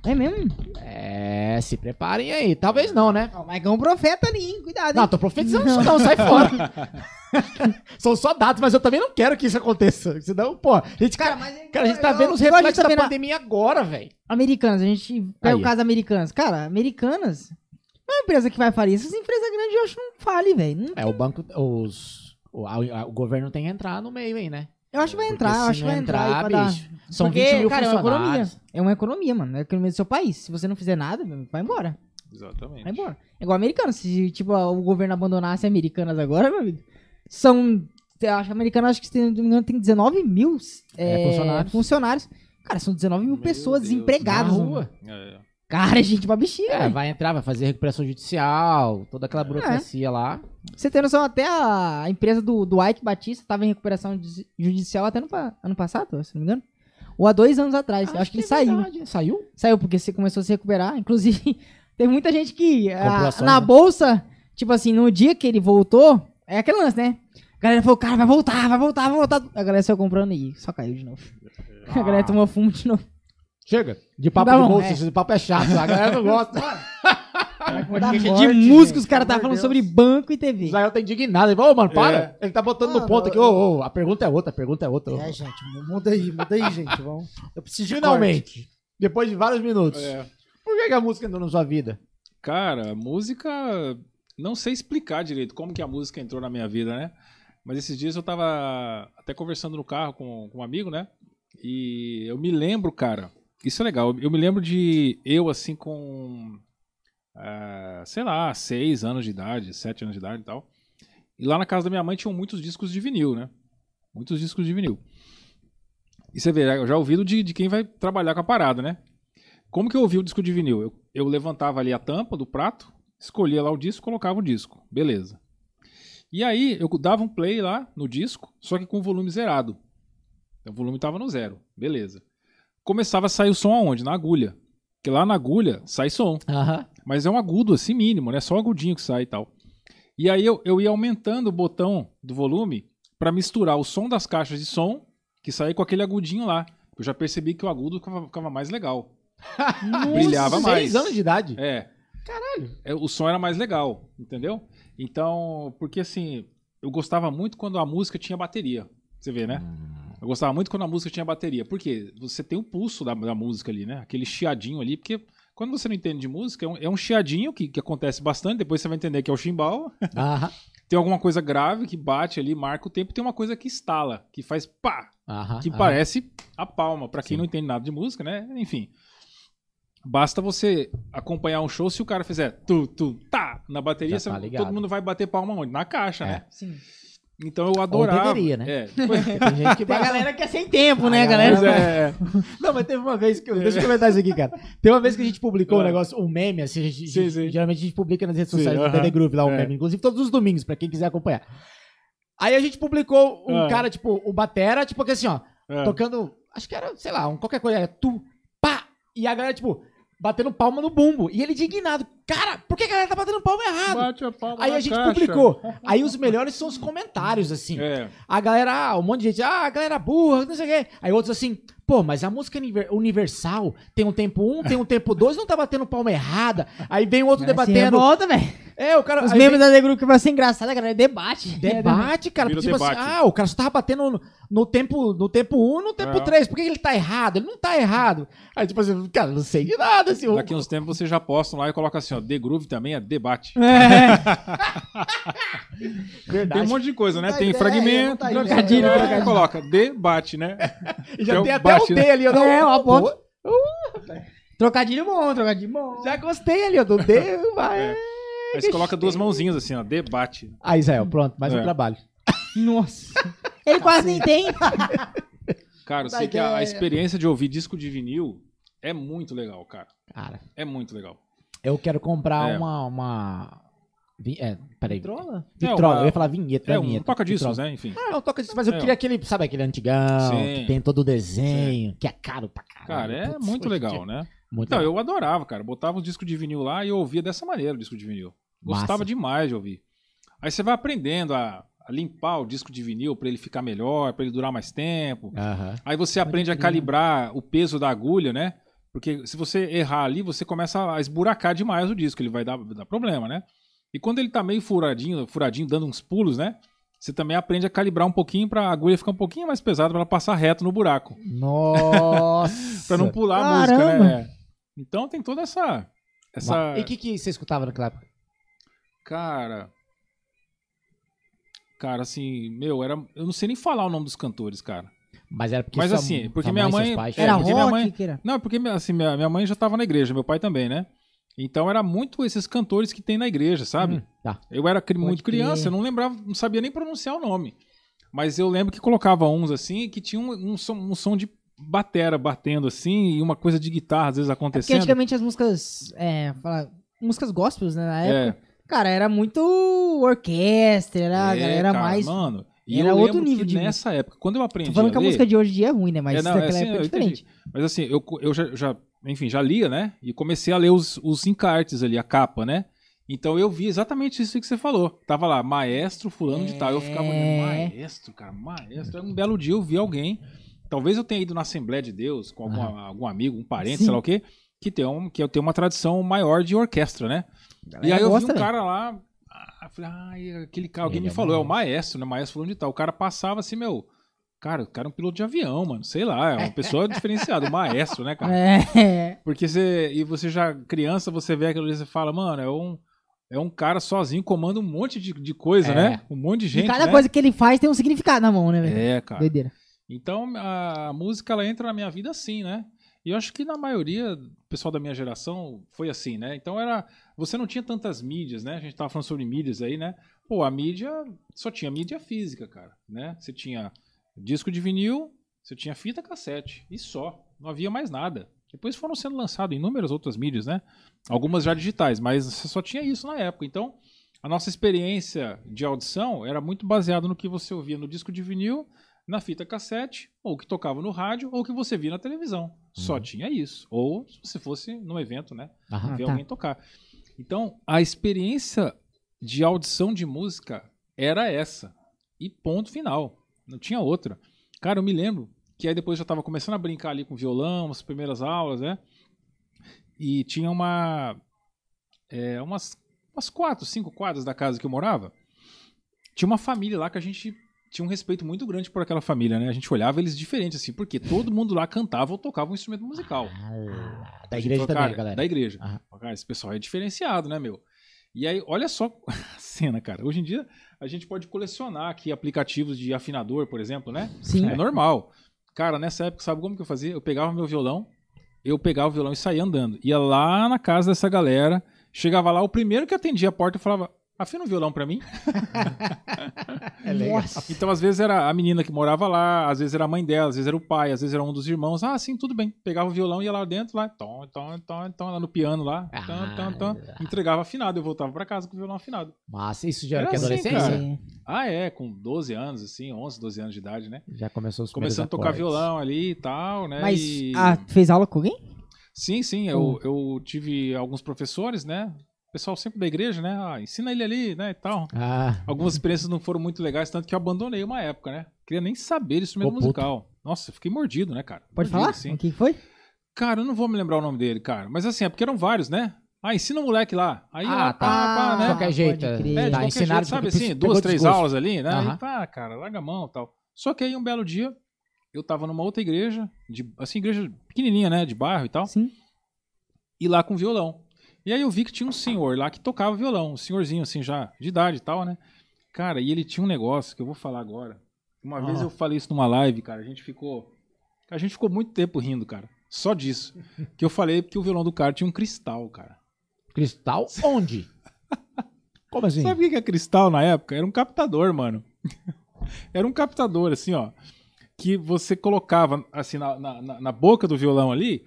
É mesmo? É, se preparem aí. Talvez não, né? O Mike é um profeta ali, hein? Cuidado, Não, hein? tô profetizando isso não, sai fora. São só dados, mas eu também não quero que isso aconteça. Senão, pô, a gente, cara, mas cara, a gente tá eu- vendo os reflexos tá da pandemia agora, velho. Americanas, a gente pega Aí. o caso Americanas. Cara, Americanas não é uma empresa que vai falir. Essas empresas grandes eu acho que não fale, velho. Não- É, o banco, os, o, a- a- o governo tem que entrar no meio aí, né? Eu acho que vai entrar, eu acho que vai entrar, pra dar- são Porque, 20 mil cara, é uma economia. funcionários. É uma economia, mano. É a economia do seu país. Se você não fizer nada, vai embora. Exatamente. Vai embora. É igual Americanas. Se, tipo, o governo abandonasse Americanas agora, meu amigo, são te- acho que a americana, acho que se não me engano, tem 19 mil É, é, funcionários. funcionários. Cara, são 19 mil Meu pessoas Deus. desempregadas. Na mano. rua. É. Cara, é gente pra bexiga. É, vai entrar, vai fazer recuperação judicial, toda aquela burocracia lá. Você tem noção, até a empresa do, do Ike Batista tava em recuperação judici- judicial até no pa- ano passado, se não me engano. Ou há dois anos atrás. eu acho que ele é saiu. verdade. Saiu? Saiu porque você começou a se recuperar. Inclusive, tem muita gente que a- na né? bolsa, tipo assim, no dia que ele voltou, é aquele lance, né? A galera falou, cara, vai voltar, vai voltar, vai voltar. A galera saiu comprando e só caiu de novo. A galera tomou fumo de novo. Chega. De papo Tá de bolsa, é. esse papo é chato, a galera não gosta. Da de morte, música, os caras estavam falando amor de sobre Deus. banco e TV. Israel tá indignado. Ele falou, ô, mano, para. É. Ele tá botando no Ah, ponto não, aqui. Ô, ô, a pergunta é outra, a pergunta é outra. É, gente, mu- muda aí, muda aí, gente. Vamos. Eu preciso de corte. Finalmente, depois de vários minutos. É. Por que, que a música entrou na sua vida? Cara, música. Não sei explicar direito como que a música entrou na minha vida, né? Mas esses dias eu tava até conversando no carro com, com um amigo, né? E eu me lembro, cara. Isso é legal. Eu me lembro de eu, assim, com. ah, sei lá, seis anos de idade, sete anos de idade e tal. E lá na casa da minha mãe tinham muitos discos de vinil, né? Muitos discos de vinil. E você vê, eu já ouvi de, de quem vai trabalhar com a parada, né? Como que eu ouvi o disco de vinil? Eu, eu levantava ali a tampa do prato, escolhia lá o disco, colocava o disco. Beleza. E aí eu dava um play lá no disco, só que com o volume zerado. Então, o volume estava no zero. Beleza. Começava a sair o som aonde? Na agulha. Porque lá na agulha sai som. Aham. Mas é um agudo assim mínimo, né? Só agudinho que sai e tal. E aí eu, eu ia aumentando o botão do volume para misturar o som das caixas de som que saía com aquele agudinho lá. Eu já percebi que o agudo ficava, ficava mais legal. Brilhava mais. Seis anos de idade. É. Caralho. o som era mais legal, entendeu? Então, porque assim, eu gostava muito quando a música tinha bateria. Você vê, né? Eu gostava muito quando a música tinha bateria. Por quê? Você tem o pulso da, da música ali, né? Aquele chiadinho ali, porque quando você não entende de música, é um, é um chiadinho que, que acontece bastante, depois você vai entender que é o chimbal. Aham. Tem alguma coisa grave que bate ali, marca o tempo, e tem uma coisa que estala, que faz pá, Aham. que aham. parece a palma, pra quem Sim. não entende nada de música, né? Enfim. Basta você acompanhar um show, se o cara fizer tu, tu, tá, na bateria, tá você- todo mundo vai bater palma onde? Na caixa, É. né? Sim. Então eu adorava. deveria, né? É. Tem gente que Tem a vai... galera que é sem tempo, A né, galera- galera? Mas é, Não, mas teve uma vez que. eu- Deixa eu comentar isso aqui, cara. Tem uma vez que a gente publicou um É. negócio, um meme, assim, a gente- Sim, sim. geralmente a gente publica nas redes Sim, sociais do aham. DD Groove lá, o É. meme, inclusive todos os domingos, pra quem quiser acompanhar. Aí a gente publicou um Ah. cara, tipo, o Batera, tipo, que assim, ó, é. tocando, acho que era, sei lá, um, qualquer coisa, era tu, pá, e a galera, tipo, batendo palma no bumbo. E ele indignado, cara, por que a galera tá batendo palma errado? Bate a palma Aí na a gente caixa. publicou. Aí os melhores são os comentários, assim. É. A galera, ah, um monte de gente, ah, a galera burra, não sei o quê. Aí outros assim, pô, mas a música univer- universal tem um tempo um, tem um tempo dois, não tá batendo palma errada. Aí vem outro debatendo. Volta, velho. É, o cara. Os aí membros da The Group que vai ser engraçado, a galera debate. vem debate, cara. Vira Tipo debate. assim, ah, o cara só tava batendo no, no tempo no tempo um, no tempo É. três. Por que ele tá errado? Ele não tá errado. Aí, tipo assim, cara, não sei de nada, assim. o- Daqui uns tempos você já posta lá e coloca assim, ó, The Groove também é debate. É. Verdade. Tem um monte de coisa, né? Tá Tem ideia, fragmento. tá trocadilho. É, trocadilho. coloca debate, né? E já é tem até D ali, eu não. É, uma Pô, ponta. Trocadilho bom, trocadilho bom. Já gostei ali, ó, do D, vai. É. Aí você coloca duas mãozinhas assim, ó, debate. Aí, Israel, pronto, mais um É. trabalho. Nossa. Ele quase nem tem. Cara, eu sei que a, a experiência de ouvir disco de vinil é muito legal, cara. Cara, É muito legal. eu quero comprar É. uma. uma... vi- É, peraí. Trola? Vitrola, É, uma- eu ia falar vinheta, É não um vinheta. toca-discos, Vitrola. né? Enfim. Ah, não toca discos, mas eu É, queria ó. aquele, sabe aquele antigão, Sim. que tem todo o desenho, que é caro pra caralho. Cara, é Putz, muito legal, dia. né? Muito Não, legal. eu adorava, cara. Botava o disco de vinil lá e eu ouvia dessa maneira o disco de vinil. Gostava Massa. demais de ouvir. Aí você vai aprendendo a, a limpar o disco de vinil pra ele ficar melhor, pra ele durar mais tempo. Aham. Aí você aprende a calibrar o peso da agulha, né? Porque se você errar ali, você começa a esburacar demais o disco, ele vai dar, dar problema, né? E quando ele tá meio furadinho, furadinho, dando uns pulos, né? Você também aprende a calibrar um pouquinho pra agulha ficar um pouquinho mais pesada pra ela passar reto no buraco. Nossa. Pra não pular a Caramba. música, né? É. Então tem toda essa. essa... E o que, que você escutava naquela época? Cara. Cara, assim, meu, era. Eu não sei nem falar o nome dos cantores, cara. Mas era porque Mas sua- assim, porque sua minha mãe- É, Era porque rock? minha mãe- era? Não, porque assim, minha, minha mãe já tava na igreja, meu pai também, né? Então era muito esses cantores que tem na igreja, sabe? Hum, tá. Eu era cri- muito criança, eu não lembrava, não sabia nem pronunciar o nome. Mas eu lembro que colocava uns assim que tinha um, um som, um som de batera batendo assim e uma coisa de guitarra às vezes É Porque acontecendo. antigamente as músicas. É, fala- músicas gospels, né? Na É. época. Cara, era muito orquestra, era, a É, galera cara, mais. Mano, e era eu outro nível de nessa época, quando eu aprendi Tô falando que a ler, música de hoje em dia é ruim, né? Mas É, não, daquela é, sim, época é diferente. entendi. Mas assim, eu, eu já, já, enfim, já lia, né? E comecei a ler os, os encartes ali, a capa, né? Então eu vi exatamente isso que você falou. Tava lá, maestro fulano de tal. Eu ficava olhando, É. maestro, cara, maestro. Aí um belo dia eu vi alguém, talvez eu tenha ido na Assembleia de Deus com algum, algum amigo, um parente, Sim. sei lá o quê, que tem, um, que tem uma tradição maior de orquestra, né? E aí eu vi um velho. cara lá, ah, falei, ah, aquele cara, alguém Ele me é falou, é o maestro. maestro, né? Maestro fulano de tal. O cara passava assim, meu... Cara, o cara é um piloto de avião, mano. Sei lá, é uma pessoa diferenciada, um maestro, né, cara? É. Porque você. E você já, criança, você vê aquilo ali e você fala, mano, é um. É um cara sozinho comanda um monte de, de coisa, É. né? Um monte de gente. e cada né? coisa que ele faz tem um significado na mão, né, velho? É, cara. Doideira. Então a música ela entra na minha vida assim, né? E eu acho que na maioria do pessoal da minha geração foi assim, né? Então era. Você não tinha tantas mídias, né? A gente tava falando sobre mídias aí, né? Pô, a mídia só tinha mídia física, cara, né? Você tinha disco de vinil, você tinha fita cassete e só. Não havia mais nada. Depois foram sendo lançados inúmeras outras mídias, né? Algumas já digitais, mas você só tinha isso na época. Então, a nossa experiência de audição era muito baseada no que você ouvia no disco de vinil, na fita cassete, ou que tocava no rádio, ou que você via na televisão. Só tinha isso. Ou se você fosse num evento, né? Ah, ver tá. alguém tocar. Então, a experiência de audição de música era essa. E ponto final. Não tinha outra. Cara, eu me lembro que aí depois eu já tava começando a brincar ali com violão, as primeiras aulas, né? E tinha uma. é, umas, umas quatro, cinco quadras da casa que eu morava. Tinha uma família lá que a gente tinha um respeito muito grande por aquela família, né? A gente olhava eles diferente, assim, porque todo mundo lá cantava ou tocava um instrumento musical. Ah, da igreja falou, também, galera. Da igreja. Aham. Cara, esse pessoal é diferenciado, né, meu? E aí, olha só a cena, cara. Hoje em dia, a gente pode colecionar aqui aplicativos de afinador, por exemplo, né? Sim. É normal. Cara, nessa época, sabe como que eu fazia? Eu pegava meu violão, eu pegava o violão e saía andando. Ia lá na casa dessa galera, chegava lá, o primeiro que atendia a porta, falava, afina um violão pra mim. É legal. Nossa. Então, às vezes era a menina que morava lá, às vezes era a mãe dela, às vezes era o pai, às vezes era um dos irmãos. Ah, sim, tudo bem. Pegava o violão, ia lá dentro, lá, tom, tom, tom, tom, lá no piano lá, tom, tom, tom, entregava afinado. Eu voltava pra casa com o violão afinado. Massa, isso já era Era que assim, adolescência? É. Ah, é, com 12 anos, assim, 11, 12 anos de idade, né? Já começou os Começando a tocar acordes. violão ali e tal, né? Mas E- ah, fez aula com alguém? Sim, sim, eu, eu tive alguns professores, né? O pessoal sempre da igreja, né? Ah, ensina ele ali, né? E tal. Ah, Algumas experiências não foram muito legais, tanto que eu abandonei uma época, né? Queria nem saber de instrumento Ficou puto. musical. Nossa, eu fiquei mordido, né, cara? Pode Mordido, falar? assim. O que foi? Cara, eu não vou me lembrar o nome dele, cara. Mas assim, é porque eram vários, né? Ah, ensina o moleque lá. Aí, Ah, tá. pá, pá, de né? qualquer jeito. é. É, de Tá, qualquer jeito, sabe assim, duas, três desgosto. aulas ali, né? Aham. Aí, pá, cara, larga a mão e tal. Só que aí um belo dia, eu tava numa outra igreja, de, assim, igreja pequenininha, né, de bairro e tal, Sim. e lá com violão. E aí eu vi que tinha um senhor lá que tocava violão, um senhorzinho assim já, de idade e tal, né? Cara, e ele tinha um negócio que eu vou falar agora. Uma vez Ah. eu falei isso numa live, cara, a gente ficou... A gente ficou muito tempo rindo, cara. Só disso. que eu falei porque o violão do cara tinha um cristal, cara. Cristal onde? Como assim? Sabe o que é cristal na época? Era um captador, mano. Era um captador, assim, ó. Que você colocava, assim, na, na- na boca do violão ali,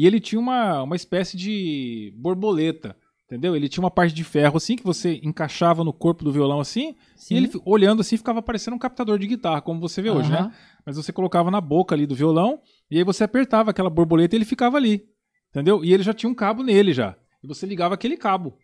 e ele tinha uma, uma espécie de borboleta, entendeu? Ele tinha uma parte de ferro, assim, que você encaixava no corpo do violão, assim, Sim. e ele, olhando assim, ficava parecendo um captador de guitarra, como você vê hoje, Aham. né? Mas você colocava na boca ali do violão, e aí você apertava aquela borboleta e ele ficava ali, entendeu? E ele já tinha um cabo nele, já. E você ligava aquele cabo.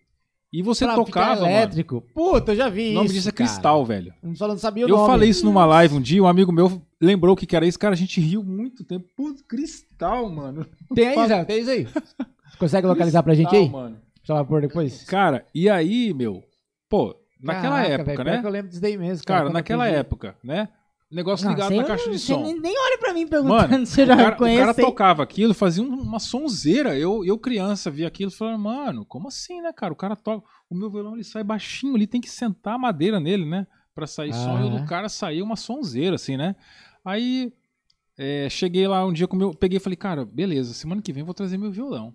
E você Pra tocava, mano. elétrico. Puta, eu já vi O nome isso, disso é cara. cristal, velho. Só não sabia o Eu nome. falei isso numa live um dia, um amigo meu lembrou o que, que era isso. Cara, a gente riu muito tempo. Puto, cristal, mano. Tem aí, Zé? Tem isso aí? Você consegue localizar pra gente aí? Mano. Só pra pôr depois? Cara, e aí, meu? Pô, naquela Caraca, época, pior né? eu lembro disso daí mesmo. Cara, eu naquela época, né? Negócio Não, ligado na caixa de som. Nem, nem olha pra mim perguntando Mano, se eu já cara, o cara tocava aquilo, fazia um- uma sonzeira. Eu, eu criança, via aquilo e falava, mano, como assim, né, cara? O cara toca. O meu violão ele sai baixinho, ele tem que sentar a madeira nele, né? Pra sair som. E o do cara saía uma sonzeira, assim, né? Aí é, cheguei lá um dia com o meu. Peguei e falei, cara, beleza, semana que vem eu vou trazer meu violão.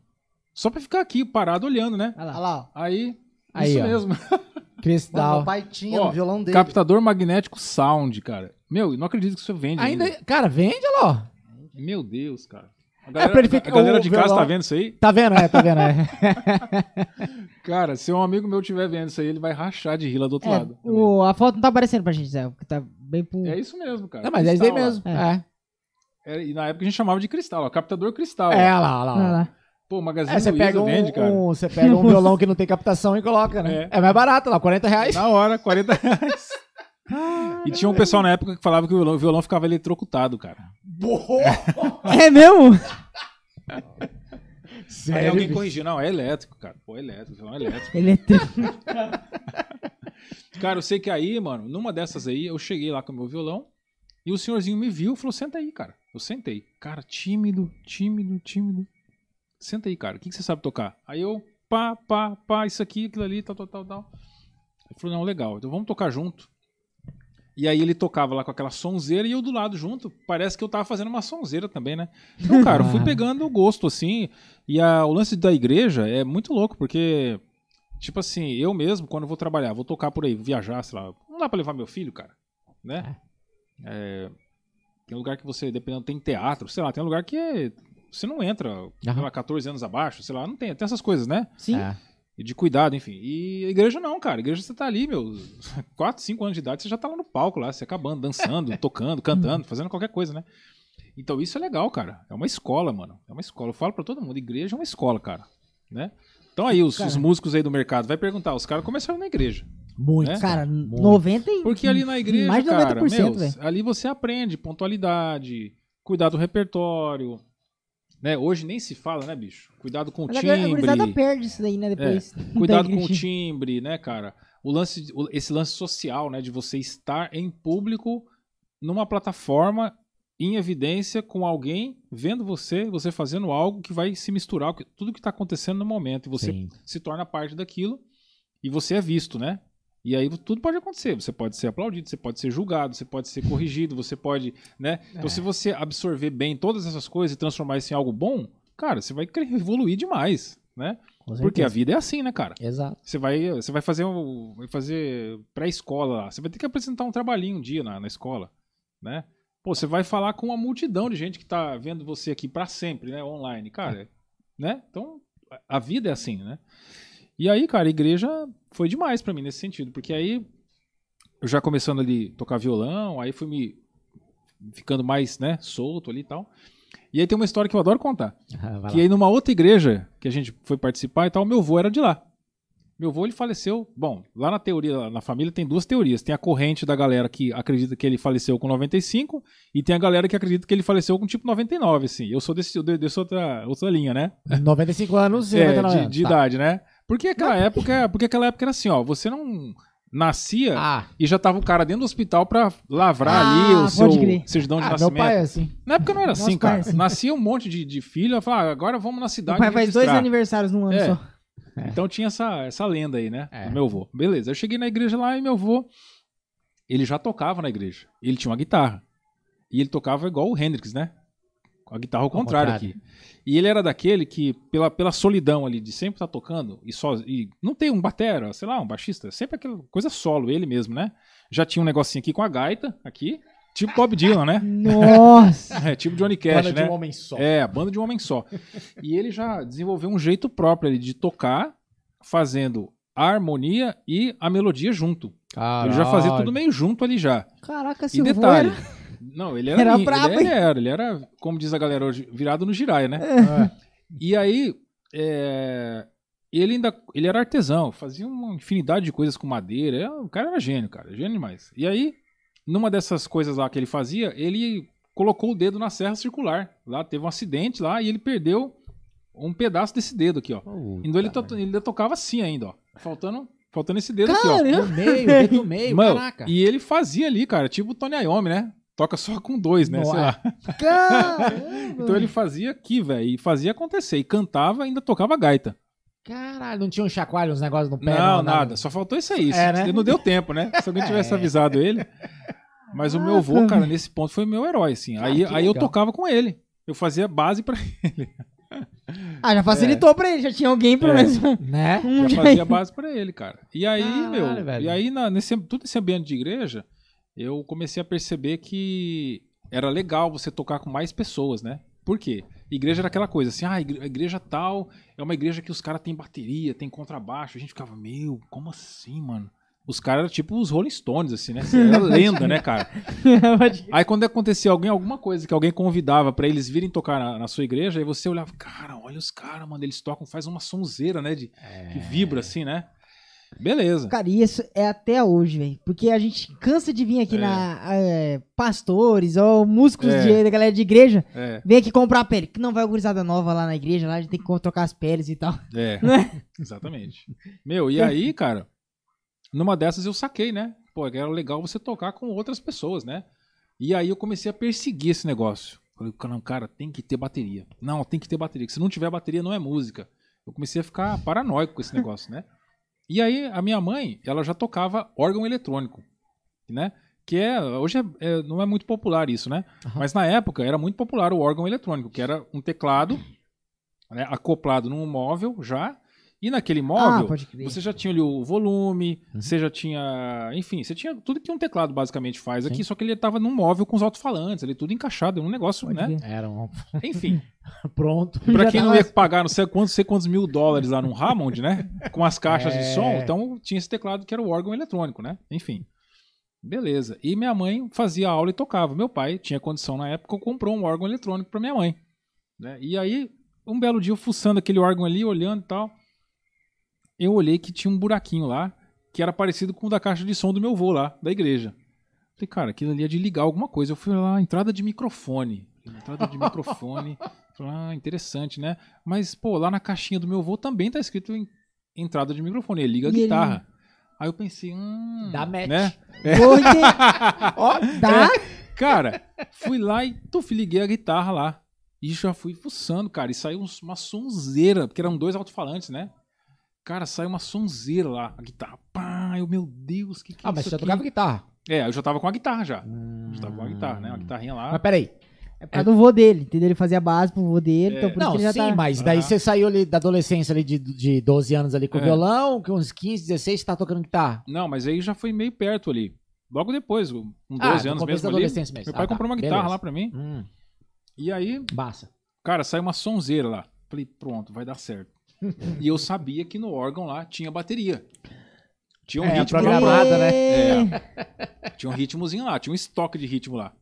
Só pra ficar aqui, parado, olhando, né? Olha lá. Aí. Aí, isso ó. mesmo. Mano, Cristal. meu pai tinha Ó, no violão dele. Captador magnético sound, cara. Meu, não acredito que isso vende ainda. Ainda, cara, vende, olha lá. ó. Meu Deus, cara. A É, galera, pra ele ficar- a galera de casa tá vendo isso aí? Tá vendo, é, tá vendo, é. Cara, se um amigo meu tiver vendo isso aí, ele vai rachar de rila do outro É, lado. o, a foto não tá aparecendo pra gente, Zé. Porque tá bem pro. É isso mesmo, cara. Não, mas é isso aí Cristal lá. mesmo. É. É, e na época a gente chamava de cristal, ó, captador cristal. É, ó. olha lá, olha lá. Ah, lá. Pô, o Magazine É, você Luiza pega um, vende, cara. um- você pega um violão que não tem captação e coloca, né? É, É. mais barato lá, 40 reais. Na hora, 40 reais. e tinha um pessoal na época que falava que o violão, o violão ficava eletrocutado, cara. É mesmo? Aí Sério, alguém bicho? corrigiu, não, é elétrico, cara. Pô, é elétrico, violão é elétrico. Ele tri- Cara, eu sei que aí, mano, numa dessas aí, eu cheguei lá com o meu violão e o senhorzinho me viu e falou: senta aí, cara. Eu sentei. Cara, tímido, tímido, tímido. Senta aí, cara. O que, que você sabe tocar? Aí eu, pá, pá, pá, isso aqui, aquilo ali, tal, tal, tal, tal. Ele falou: não, legal, então vamos tocar junto. E aí ele tocava lá com aquela sonzeira e eu do lado junto. Parece que eu tava fazendo uma sonzeira também, né? Então, cara, eu fui pegando o gosto, assim. E a- o lance da igreja é muito louco, porque Tipo assim, eu mesmo, quando eu vou trabalhar, vou tocar por aí, vou viajar, sei lá. Não dá pra levar meu filho, cara. Né? É, tem lugar que você, dependendo, tem teatro, sei lá, tem lugar que é- você não entra, sei lá, 14 anos abaixo, sei lá, não tem. Tem essas coisas, né? Sim. É. E de cuidado, enfim. E a igreja não, cara. A igreja você tá ali, meu, 4, 5 anos de idade, você já tá lá no palco lá, você acabando, dançando, tocando, cantando, fazendo qualquer coisa, né? Então isso é legal, cara. É uma escola, mano. É uma escola. Eu falo pra todo mundo, igreja é uma escola, cara. Né? Então aí, os, os músicos aí do mercado, vai perguntar, os caras começaram na igreja. Muito. né? Cara, 90 e... Porque ali na igreja, Mais de cara, 90%, meu, velho. ali você aprende pontualidade, cuidar do repertório. Né? Hoje nem se fala, né, bicho? Cuidado com o Mas a timbre. perde isso daí, né, depois. É, cuidado da com o timbre, né, cara? O lance, esse lance social, né, de você estar em público numa plataforma em evidência com alguém vendo você, você fazendo algo que vai se misturar com tudo que está acontecendo no momento e você Sim. se torna parte daquilo e você é visto, né? E aí tudo pode acontecer. Você pode ser aplaudido, você pode ser julgado, você pode ser corrigido, você pode, né? Então se você absorver bem todas essas coisas e transformar isso em algo bom, cara, você vai evoluir demais, né? Porque a vida é assim, né, cara? Exato. Você vai, você vai fazer um, vai fazer pré-escola lá. Você vai ter que apresentar um trabalhinho um dia na, na escola, né? Pô, você vai falar com uma multidão de gente que tá vendo você aqui pra sempre, né, online, cara, né? Então, a- a vida é assim, né? E aí, cara, a igreja foi demais pra mim nesse sentido, porque aí eu já começando ali a tocar violão, aí fui me ficando mais, né, solto ali e tal. E aí tem uma história que eu adoro contar. Ah, Que aí numa outra igreja que a gente foi participar e tal, meu avô era de lá. Meu avô ele faleceu. Bom, lá na teoria, na família tem duas teorias. Tem a corrente da galera que acredita que ele faleceu com 95 e tem a galera que acredita que ele faleceu com tipo 99, assim. Eu sou desse, de- dessa outra, outra linha, né? 95 anos e É, 99 de, anos. de Tá. idade, né? Porque aquela época, porque aquela época era assim, ó, você não nascia Ah, e já tava o cara dentro do hospital pra lavrar Ah, ali o seu crer. certidão de ah, meu nascimento. pai é assim. Na época não era Nosso assim, é cara. assim. Nascia um monte de, de filho, eu falava, ah, agora vamos na cidade pai faz dois registrar. aniversários no ano É. só. Então tinha essa, essa lenda aí, né? É. Do meu avô. Beleza. Eu cheguei na igreja lá e meu avô, ele já tocava na igreja. Ele tinha uma guitarra. E ele tocava igual o Hendrix, né? Com a guitarra ao contrário, contrário. aqui. E ele era daquele que, pela, pela solidão ali de sempre estar tocando, e, só, e não tem um batera, sei lá, um baixista, sempre aquela coisa solo, ele mesmo, né? Já tinha um negocinho aqui com a gaita, aqui, tipo Bob Dylan, né? Nossa. É, tipo Johnny Cash, Banda né? de um homem só. É, a banda de um homem só. e ele já desenvolveu um jeito próprio ali de tocar, fazendo a harmonia e a melodia junto. Ele já fazia tudo meio junto ali já. Caraca, E se detalhe. Não, ele era, Era brabo, ele, era, ele era, como diz a galera hoje, virado no giraia, né? É. E aí, é, ele ainda, ele era artesão, fazia uma infinidade de coisas com madeira. é, O cara era gênio, cara, gênio demais. E aí, numa dessas coisas lá que ele fazia, ele colocou o dedo na serra circular. Lá teve um acidente lá e ele perdeu um pedaço desse dedo aqui, ó. Então ele, to- ele ainda tocava assim ainda, ó. Faltando, faltando esse dedo aqui, ó. No meio, dedo no meio, Mano, caraca. e ele fazia ali, cara, tipo o Tony Iommi, né? Toca só com dois, né? Sei Não, lá. Caramba. Então ele fazia aqui, velho, e fazia acontecer. E cantava e ainda tocava gaita. Caralho, não tinha um chacoalho, uns negócios no pé? não, nada. Só faltou isso aí. É, né? Não deu tempo, né? Se alguém tivesse É. avisado ele. Mas o meu avô, cara, nesse ponto foi meu herói, assim. Cara, aí aí eu tocava com ele. Eu fazia base pra ele. Ah, já facilitou pra ele, já tinha alguém pelo É. menos. Né? Já fazia base pra ele, cara. E aí, Caralho, meu, velho. e aí na, nesse, todo esse ambiente de igreja, eu comecei a perceber que era legal você tocar com mais pessoas, né? Por quê? Igreja era aquela coisa assim, ah, a igre- a igreja tal é uma igreja que os caras têm bateria, tem contrabaixo. A gente ficava, meu, como assim, mano? Os caras eram tipo os Rolling Stones, assim, né? Era lenda, né, cara? Aí quando acontecia alguém, alguma coisa que alguém convidava pra eles virem tocar na, na sua igreja, aí você olhava, cara, olha os caras, mano, eles tocam, faz uma sonzeira, né? De, Que vibra assim, né? Beleza. Cara, e isso é até hoje, velho. Porque a gente cansa de vir aqui É. na é, pastores ou músicos É. de, da galera de igreja, É, vem aqui comprar pele. Que não vai gurizada nova lá na igreja, lá a gente tem que trocar as peles e tal. é. Não é? Exatamente. Meu, e aí, cara, numa dessas eu saquei, né? Pô, era legal você tocar com outras pessoas, né? E aí eu comecei a perseguir esse negócio. Falei, não, cara, tem que ter bateria. Não, tem que ter bateria. Se não tiver bateria, não é música. Eu comecei a ficar paranoico com esse negócio, né? E aí a minha mãe, ela já tocava órgão eletrônico, né? Que é, hoje é- é- não é muito popular isso, né? Aham. Mas na época era muito popular o órgão eletrônico, que era um teclado né, acoplado num móvel já. E naquele ah, móvel, crer. você já tinha ali o volume, Uhum. você já tinha. Enfim, você tinha tudo que um teclado basicamente faz aqui, Sim. só que ele tava num móvel com os alto-falantes, ali tudo encaixado, um negócio, Pode né? crer. Era um... Enfim, Pronto. pra Já quem não ia pagar não sei quantos, sei quantos mil dólares lá num Hammond, né? Com as caixas É. de som, então tinha esse teclado que era o órgão eletrônico, né? Enfim. Beleza. E minha mãe fazia aula e tocava. Meu pai tinha condição na época, comprou um órgão eletrônico pra minha mãe. Né? E aí, um belo dia, eu fuçando aquele órgão ali, olhando e tal, eu olhei que tinha um buraquinho lá, que era parecido com o da caixa de som do meu avô lá, da igreja. Falei, cara, aquilo ali é de ligar alguma coisa. Eu fui lá, entrada de microfone. Entrada de microfone. Falei, ah, interessante, né? Mas, pô, lá na caixinha do meu avô também tá escrito em entrada de microfone. Ele liga a E ele- guitarra. Aí eu pensei, hum. Dá match. Né? Ente- Ó, Dá? Cara, fui lá e tuf, liguei a guitarra lá. E já fui fuçando, cara. E saiu uns- uma sonzeira, porque eram dois alto-falantes, né? Cara, saiu uma sonzeira lá, a guitarra. Pá, eu, meu Deus, que que é Ah, mas isso você já aqui? tocava guitarra. É, eu já tava com a guitarra já. Hum. Já tava com a guitarra, né? Uma guitarrinha lá. Mas peraí. É por causa do vô dele, entendeu? Ele fazia base pro vô dele, É. então por isso Não, que ele já sim, tá... mas daí Ah. você saiu ali da adolescência ali de, de 12 anos ali com É. violão, com uns 15, 16, você tá tocando guitarra. Não, mas aí já foi meio perto ali. Logo depois, com 12 Ah, no anos começo mesmo da ali. adolescência mesmo. Meu pai Ah, tá. comprou uma guitarra Beleza. lá pra mim. Hum, E aí, massa. cara, saiu uma sonzeira lá. Falei, pronto, vai dar certo. E eu sabia que no órgão lá tinha bateria. Tinha um É, ritmo programada, né? É. Tinha um ritmozinho lá, tinha um estoque de ritmo lá.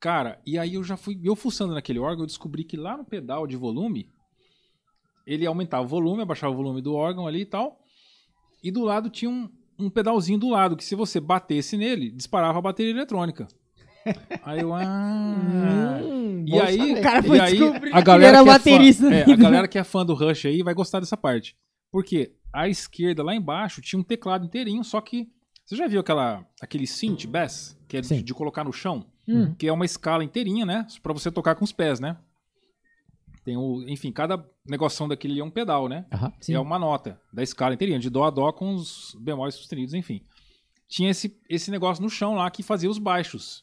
Cara, e aí eu já fui, eu fuçando naquele órgão, eu descobri que lá no pedal de volume, ele aumentava o volume, abaixava o volume do órgão ali e tal. E do lado tinha um, um pedalzinho do lado, que se você batesse nele, disparava a bateria eletrônica. Aí eu, ah... Hum, E aí, saber. O cara foi aí descobrir a que galera era que é baterista. fã, é, a galera que é fã do Rush aí vai gostar dessa parte. Porque à esquerda, lá embaixo, tinha um teclado inteirinho, só que. Você já viu aquela, aquele synth bass, que é de, de colocar no chão? Hum. Que é uma escala inteirinha, né? Pra você tocar com os pés, né? Tem o. Enfim, cada negoção daquele é um pedal, né? Aham. É uma nota da escala inteirinha, de dó a dó com os bemóis sustenidos, enfim. Tinha esse, esse negócio no chão lá que fazia os baixos.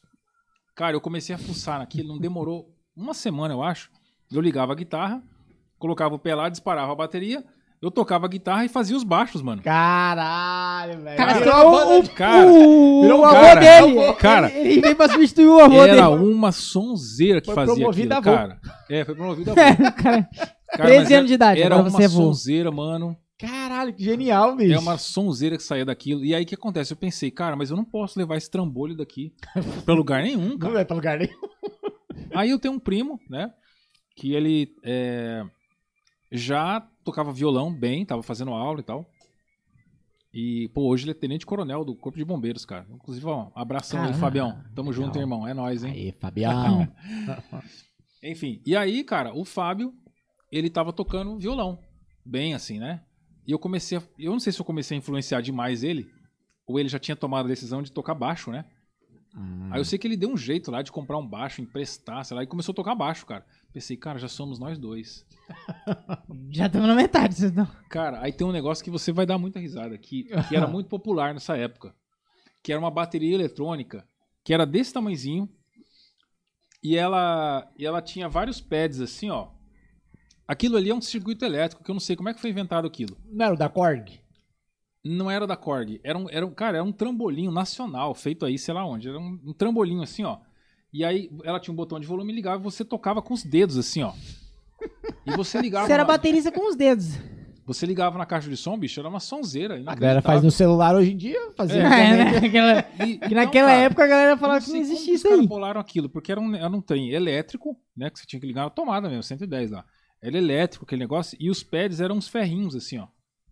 Cara, eu comecei a fuçar naquilo, não demorou uma semana, eu acho. Eu ligava a guitarra, colocava o pé lá, disparava a bateria, eu tocava a guitarra e fazia os baixos, mano. Caralho, velho. Cara, Virou banda o, de- Cara, o, virou o avô cara, dele. cara. Ele, ele veio pra substituir o avô Era dele. uma sonzeira que Foi fazia promovido aquilo, avô. cara. É, foi promovido avô. Cara, Cara, mas 13 era- anos de idade, Era uma você é sonzeira, mano. Caralho, que genial, bicho. É uma sonzeira que saía daquilo. E aí o que acontece? Eu pensei, cara, mas eu não posso levar esse trambolho daqui pra lugar nenhum, Não cara. vai pra lugar nenhum. Aí eu tenho um primo, né? Que ele é, já tocava violão bem, tava fazendo aula e tal. E, pô, hoje ele é tenente coronel do Corpo de Bombeiros, cara. Inclusive, ó, abração aí, Caramba, Fabião. Tamo junto, irmão. É nóis, hein? Aí, Fabião. Enfim, e aí, cara, o Fábio, ele tava tocando violão. Bem assim, né? E eu comecei a, Eu não sei se eu comecei a influenciar demais ele, ou ele já tinha tomado a decisão de tocar baixo, né? Hum. Aí eu sei que ele deu um jeito lá de comprar um baixo, emprestar, sei lá, e começou a tocar baixo, cara. Pensei, cara, já somos nós dois. Já estamos na metade. Vocês não... Cara, aí tem um negócio que você vai dar muita risada, que, que era muito popular nessa época. Que era uma bateria eletrônica, que era desse tamanhozinho. E ela, e ela tinha vários pads assim, ó. Aquilo ali é um circuito elétrico, que eu não sei como é que foi inventado aquilo. Não era o da Korg? Não era da Korg. Era um, era um, cara, era um trambolinho nacional, feito aí, sei lá onde. Era um, um trambolinho assim, ó. E aí ela tinha um botão de volume e ligava e você tocava com os dedos, assim, ó. E você ligava. Você era na- baterista com os dedos. Você ligava na caixa de som, bicho, era uma sonzeira. A galera faz no celular hoje em dia, fazia. É, né? Aquela- E, que naquela época a galera falava que não sei como existia os isso caras aí. bolaram aquilo, porque era um, era um trem elétrico, né? Que você tinha que ligar na tomada mesmo, 110 lá. Era elétrico aquele negócio, e os pads eram uns ferrinhos, assim, ó.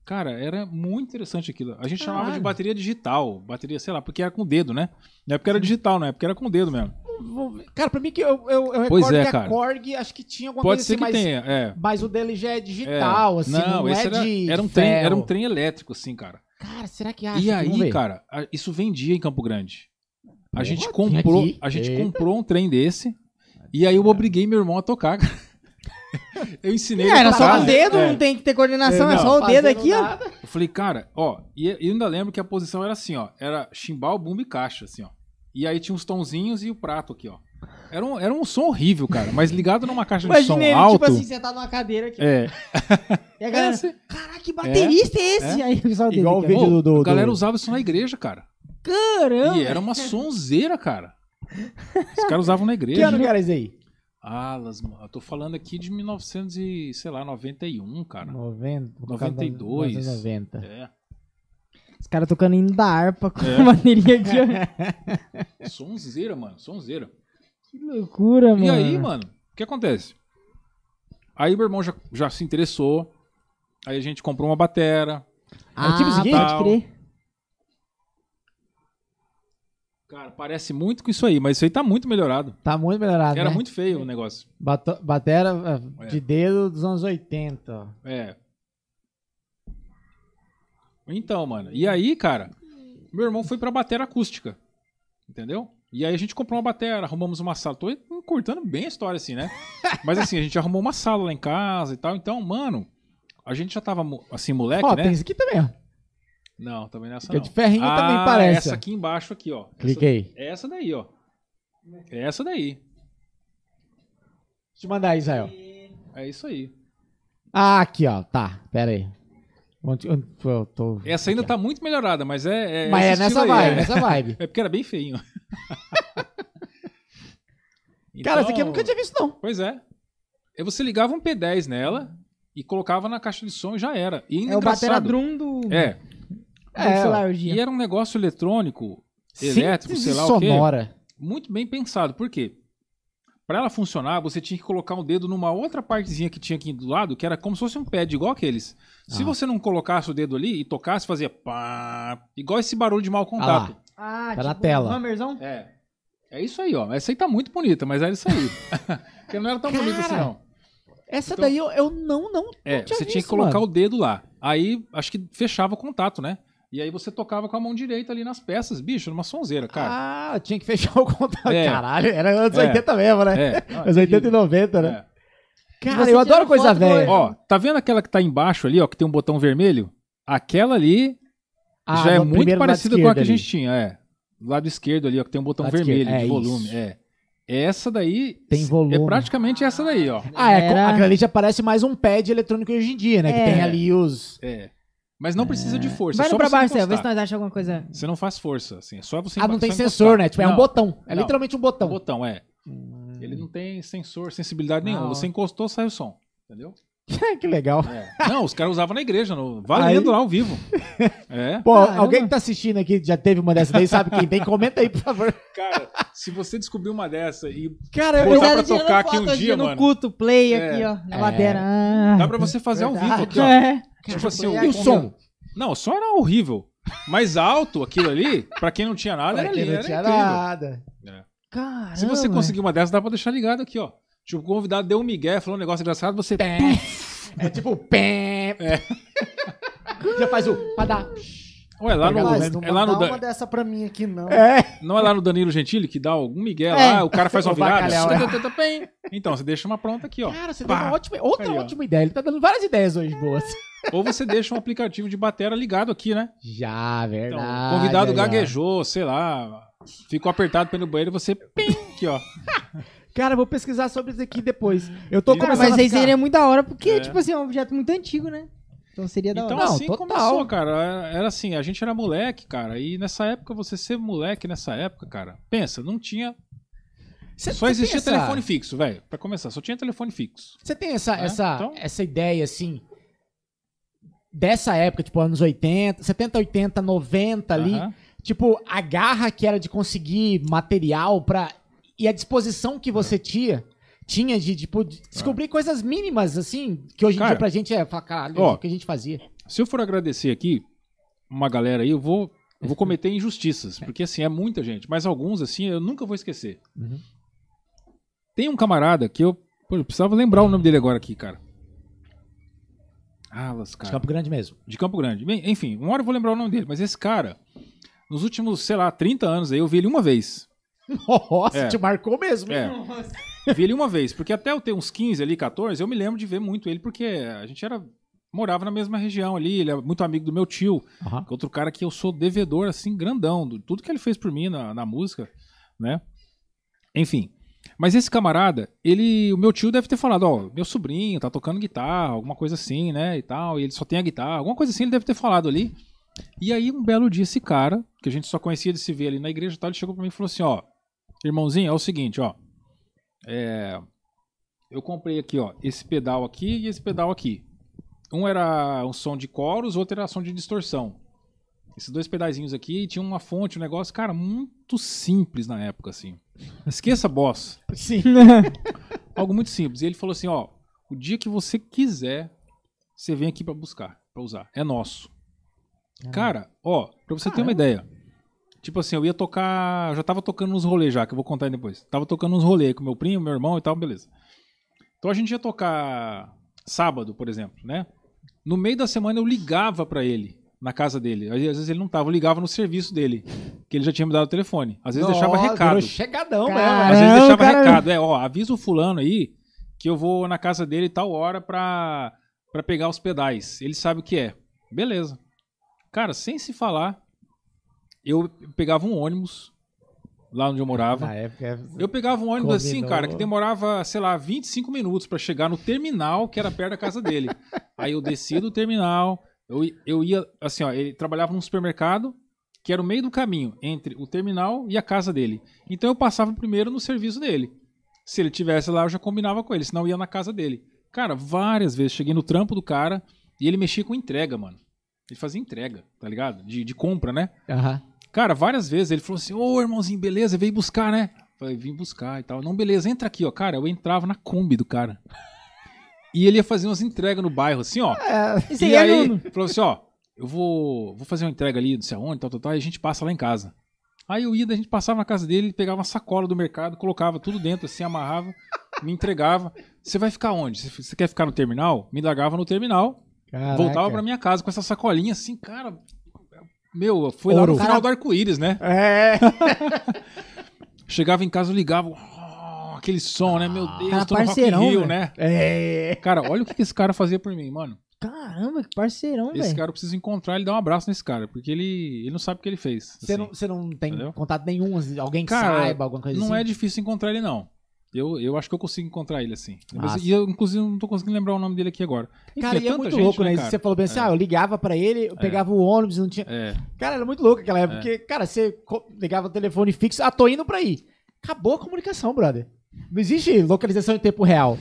Cara, era muito interessante aquilo. A gente chamava de Caralho. bateria digital, bateria, sei lá, porque era com o dedo, né? Não é porque era digital, não é porque era com o dedo mesmo. Cara, pra mim que eu, eu, eu Pois recordo é, que a cara. Korg acho que tinha alguma Pode coisa ser assim, que mas, tenha, é. mas o dele já é digital, É. assim, não, esse é era, de era um trem, era um ferro. trem elétrico, assim, cara. Cara, será que acha? e aí, cara, isso vendia em Campo Grande. A gente comprou, aqui. a gente Eita. comprou um trem desse. E aí eu obriguei meu irmão a tocar, cara. Eu ensinei É, era só com o dedo, É. não tem que ter coordenação, é, É, só o dedo aqui, ó. nada. Eu falei, cara, ó, e eu ainda lembro que a posição era assim, ó. Era chimbal, bumbo e caixa, assim, ó. E aí tinha uns tonzinhos e o prato aqui, ó. Era um, era um som horrível, cara, mas ligado numa caixa de som Imagina ele, alto. tipo assim, sentado numa cadeira aqui. é, E a galera, Esse- caraca, que baterista é, esse? Aí o pessoal dele Igual o ó. vídeo do- do- a galera do- usava isso na igreja, cara. Caramba! E era uma sonzeira, cara. Os caras usavam na Que igreja. ano que era isso aí? Alas, mano. Eu tô falando aqui de 1900 e, sei lá, 91, cara. 90, 92. 90. É. Os caras tocando hino da harpa com É. a maneirinha aqui, ó. Sonzeira, mano. Sonzeira. Que loucura, mano. E aí, mano, o que acontece? Aí meu irmão já, já se interessou. Aí a gente comprou uma batera. Ah, É tipo o seguinte, pode crer. Cara, parece muito com isso aí, mas isso aí tá muito melhorado. Tá muito melhorado, Era né? muito feio o negócio. Bato- Batera é, É. de dedo dos anos 80. ó. É. Então, mano. E aí, cara, meu irmão foi pra batera acústica. Entendeu? E aí a gente comprou uma batera, arrumamos uma sala. Tô encurtando bem a história, assim, né? Mas assim, a gente arrumou uma sala lá em casa e tal. Então, mano, a gente já tava, assim, moleque, Ó, né? tem isso aqui também, ó. Não, também nessa é não. de ferrinho ah, também parece. essa aqui embaixo aqui, ó. Essa- Cliquei. É essa daí, ó. É essa daí. Deixa eu te mandar, Israel. É isso aí. Ah, aqui, ó. Tá, pera aí. Onde, onde eu tô... Essa ainda tá muito melhorada, mas é. é Mas é nessa aí, vibe, é. nessa vibe. É porque era bem feinho. Cara, essa aqui eu Então, nunca tinha visto, não. Pois é. Aí você ligava um P10 nela e colocava na caixa de som e já era. E ainda É o batera engraçado. drum do, É. É, celular E era um negócio eletrônico, elétrico, sei lá o quê. sonora. Muito bem pensado. Por quê? Pra ela funcionar, você tinha que colocar um dedo numa outra partezinha que tinha aqui do lado, que era como se fosse um pad, igual aqueles. Se Ah. você não colocasse o dedo ali e tocasse, fazia pá, igual esse barulho de mau contato. Ah, Tá na tela. Um hammerzão? É. É isso aí, ó. Essa aí tá muito bonita, mas era isso aí. Porque não era tão bonita assim, Cara, não. Essa Então- daí eu, eu não, não. É, tinha você tinha que visto, colocar mano. o dedo lá. Aí, acho que fechava o contato, né? E aí você tocava com a mão direita ali nas peças. Bicho, numa sonzeira, cara. Ah, tinha que fechar o contato. É. Caralho, era anos É. 80 mesmo, né? É. Anos 80 e 90, né? é. Cara, Você eu adoro coisa velha. Ó, tá vendo aquela que tá embaixo ali, ó, que tem um botão vermelho? Aquela ali Ah, já é muito parecida com a que a esquerdo gente tinha, é. Do lado esquerdo ali, ó, que tem um botão Lado vermelho esquerdo, de é volume. isso. É. Essa daí Tem volume. é praticamente essa daí, ó. Ah, é, Era- aquela ali já parece mais um pad eletrônico hoje em dia, né? Que É. tem ali os. É. Mas não precisa de força. Vai é só no pra baixo, vê se encostar. nós achamos alguma coisa. Você não faz força, assim. É só você Ah, não tem encostar. sensor, né? Tipo, é um Não, botão. É Não. literalmente um botão. Botão, é. Hum. Ele não tem sensor, sensibilidade nenhuma. Ah, ó. Você encostou, sai o som. Entendeu? que legal. É. Não, os caras usavam na igreja, no... valendo lá ao vivo. É. Pô, Caramba. alguém que tá assistindo aqui já teve uma dessas daí, sabe quem tem? Comenta aí, por favor. Cara, se você descobrir uma dessa e Cara, Botar eu, pra tocar aqui um dia, no mano. culto, play É. aqui, ó, na É. madeira. Ah. dá pra você fazer ao vivo aqui, ó. É. Tipo assim, E o som? Não, o som era horrível. Mas alto, aquilo ali, pra quem não tinha nada, era, Pra quem ali, não era tinha incrível. nada. Caramba. Se você conseguir uma dessas, dá pra deixar ligado aqui, ó. Tipo, o convidado deu um migué, falou um negócio engraçado, você... É tipo, pé. Já faz o. Pra dar. Ué, lá no, Mas não é lá no, dá uma dessa pra mim aqui, não. É. não é lá no Danilo Gentili que dá algum migué É. lá, o cara faz uma virada. Então, você deixa uma pronta aqui, ó. Cara, você Pá. deu uma ótima, outra Aí, ó. ótima ideia. Ele tá dando várias ideias hoje boas. Ou você deixa um aplicativo de batera ligado aqui, né? Já, Então, verdade. o convidado aí, ó. gaguejou, sei lá, ficou apertado pelo banheiro e você... Pim, aqui, ó. Cara, vou pesquisar sobre isso aqui depois. Eu tô Cara, começando mas a aí ficar... seria muito da hora, porque, É. tipo assim, é um objeto muito antigo, né? Então seria da Então hora. Não, assim total. começou, cara. Era assim, a gente era moleque, cara. E nessa época, você ser moleque nessa época, cara, pensa, não tinha. Cê- só cê existia essa- telefone fixo, velho. Pra começar, só tinha telefone fixo. Você tem essa, É, essa, então- essa ideia, assim, dessa época, tipo, anos 80, 70, 80, 90 ali, Aham. tipo, a garra que era de conseguir material pra... E a disposição que É. você tinha, tinha de, tipo, de descobrir coisas mínimas, assim, que hoje em Cara, dia pra gente é, falar, caralho, ó, o que a gente fazia. Se eu for agradecer aqui uma galera aí, eu vou, eu vou cometer injustiças. Porque assim, é muita gente. Mas alguns, assim, eu nunca vou esquecer. Uhum. Tem um camarada que eu. Pô, eu precisava lembrar o nome dele agora aqui, cara. Ah, De lascar. Campo Grande mesmo. De Campo Grande. Bem, enfim, uma hora eu vou lembrar o nome dele. Mas esse cara, nos últimos, sei lá, 30 anos aí, eu vi ele uma vez. Nossa, É. te marcou mesmo. hein? É. Vi ele uma vez, porque até eu ter uns 15 ali, 14, eu me lembro de ver muito ele, porque a gente era morava na mesma região ali, ele é muito amigo do meu tio, Aham. que é outro cara que eu sou devedor, assim, grandão, do tudo que ele fez por mim na, na música, né? Enfim. Mas esse camarada, ele, o meu tio deve ter falado, ó, meu sobrinho tá tocando guitarra, alguma coisa assim, né, e tal, e ele só tem a guitarra, alguma coisa assim ele deve ter falado ali. E aí, um belo dia, esse cara, que a gente só conhecia de se ver ali na igreja e tal, ele chegou pra mim e falou assim, ó, irmãozinho, é o seguinte, ó, é, eu comprei aqui, ó, esse pedal aqui e esse pedal aqui. Um era um som de coros, outro era som de distorção. Esses dois pedazinhos aqui tinha uma fonte, um negócio, cara, muito simples na época, assim. Esqueça boss. Sim. Algo muito simples. E ele falou assim, ó, o dia que você quiser, você vem aqui pra buscar, pra usar. É nosso. Cara, ó, pra você ter uma ideia. Tipo assim, eu ia tocar. Eu já tava tocando uns rolês já, que eu vou contar aí depois. Tava tocando uns rolês com meu primo, meu irmão e tal, beleza. Então a gente ia tocar sábado, por exemplo, né? No meio da semana eu ligava pra ele, na casa dele. Às vezes ele não tava, eu ligava no serviço dele, que ele já tinha me dado o telefone. Às vezes deixava Nossa, recado. virou chegadão Cara, mesmo. Às vezes Caramba, deixava cara. recado. É, ó, avisa o fulano aí que eu vou na casa dele tal hora pra, pra pegar os pedais. Ele sabe o que é. Beleza. Cara, sem se falar, eu pegava um ônibus lá onde eu morava. Na época. Eu pegava um ônibus assim, Combinou. cara, que demorava, sei lá, 25 minutos pra chegar no terminal, que era perto da casa dele. Aí eu descia do terminal, eu, eu ia, assim, ó, ele trabalhava num supermercado, que era o meio do caminho entre o terminal e a casa dele. Então eu passava primeiro no serviço dele. Se ele tivesse lá, eu já combinava com ele, senão eu ia na casa dele. Cara, várias vezes cheguei no trampo do cara e ele mexia com entrega, mano. Ele fazia entrega, tá ligado? De, de compra, né? Aham. Cara, várias vezes ele falou assim: Ô irmãozinho, beleza, veio buscar, né? Falei, vim buscar e tal. Não, beleza, entra aqui, ó. Cara, eu entrava na Kombi do cara. E ele ia fazer umas entregas no bairro, assim, ó. Isso e aí é aí, no- falou assim: ó, eu vou, vou fazer uma entrega ali, não sei aonde, tal, tal, tal, e a gente passa lá em casa. Aí eu ia, a gente passava na casa dele, ele pegava uma sacola do mercado, colocava tudo dentro, assim, amarrava, me entregava. Você vai ficar onde? Você- Você quer ficar no terminal? Me largava no terminal, Caraca. voltava pra minha casa com essa sacolinha, assim, cara. Meu, foi lá no final do arco-íris, né? É. Chegava em casa, ligava, oh, aquele som, né? Meu Deus, Cara, tô no Rock in parceirão, Rio, velho. né? É. Cara, olha o que esse cara fazia por mim, mano. Caramba, que parceirão, Esse velho. cara eu preciso encontrar e dar um abraço nesse cara, porque ele, ele não sabe o que ele fez. Você assim. não, você não tem Entendeu? contato nenhum, assim, alguém que Cara, saiba, alguma coisa Não assim? é difícil encontrar ele, não. Eu, eu acho que eu consigo encontrar ele, assim. Massa. E eu, inclusive, não tô conseguindo lembrar o nome dele aqui agora. Enfim, Cara, e é tanta muito gente, louco, né? cara? Você falou bem assim, ah, eu ligava pra ele, eu pegava o ônibus, não tinha... É, Cara, era muito louco aquela época, porque, cara, você ligava o telefone fixo, ah, tô indo pra aí. Acabou a comunicação, brother. Não existe localização em tempo real.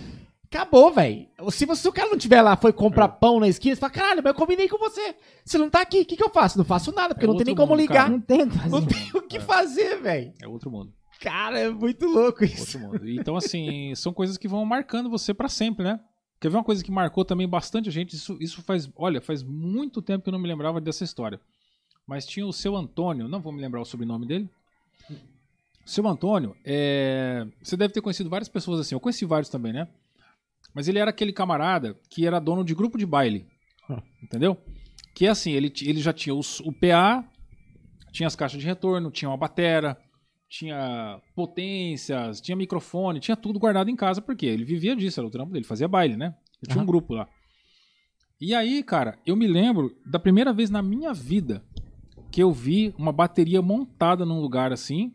Acabou, velho. Se, você- se o cara não tiver lá, foi comprar É. pão na esquina, você fala, caralho, mas eu combinei com você. Você não tá aqui, o que, que eu faço? Não faço nada, porque É não tem nem como mundo, ligar. cara. Não tem o que fazer. Não tem o que fazer, velho. é outro mundo. Cara, é muito louco isso. Então, assim, são coisas que vão marcando você pra sempre, né? Quer ver uma coisa que marcou também bastante a gente? Isso, isso faz, olha, faz muito tempo que eu não me lembrava dessa história. Mas tinha o seu Antônio, não vou me lembrar o sobrenome dele. O seu Antônio, é, você deve ter conhecido várias pessoas assim. Eu conheci vários também, né? Mas ele era aquele camarada que era dono de grupo de baile. Entendeu? Que é assim, ele, ele já tinha os- o PA, tinha as caixas de retorno, tinha uma batera, tinha potências, tinha microfone, tinha tudo guardado em casa, porque ele vivia disso, era o trampo dele, fazia baile, né? Ele tinha um Aham. grupo lá. E aí, cara, eu me lembro da primeira vez na minha vida que eu vi uma bateria montada num lugar assim,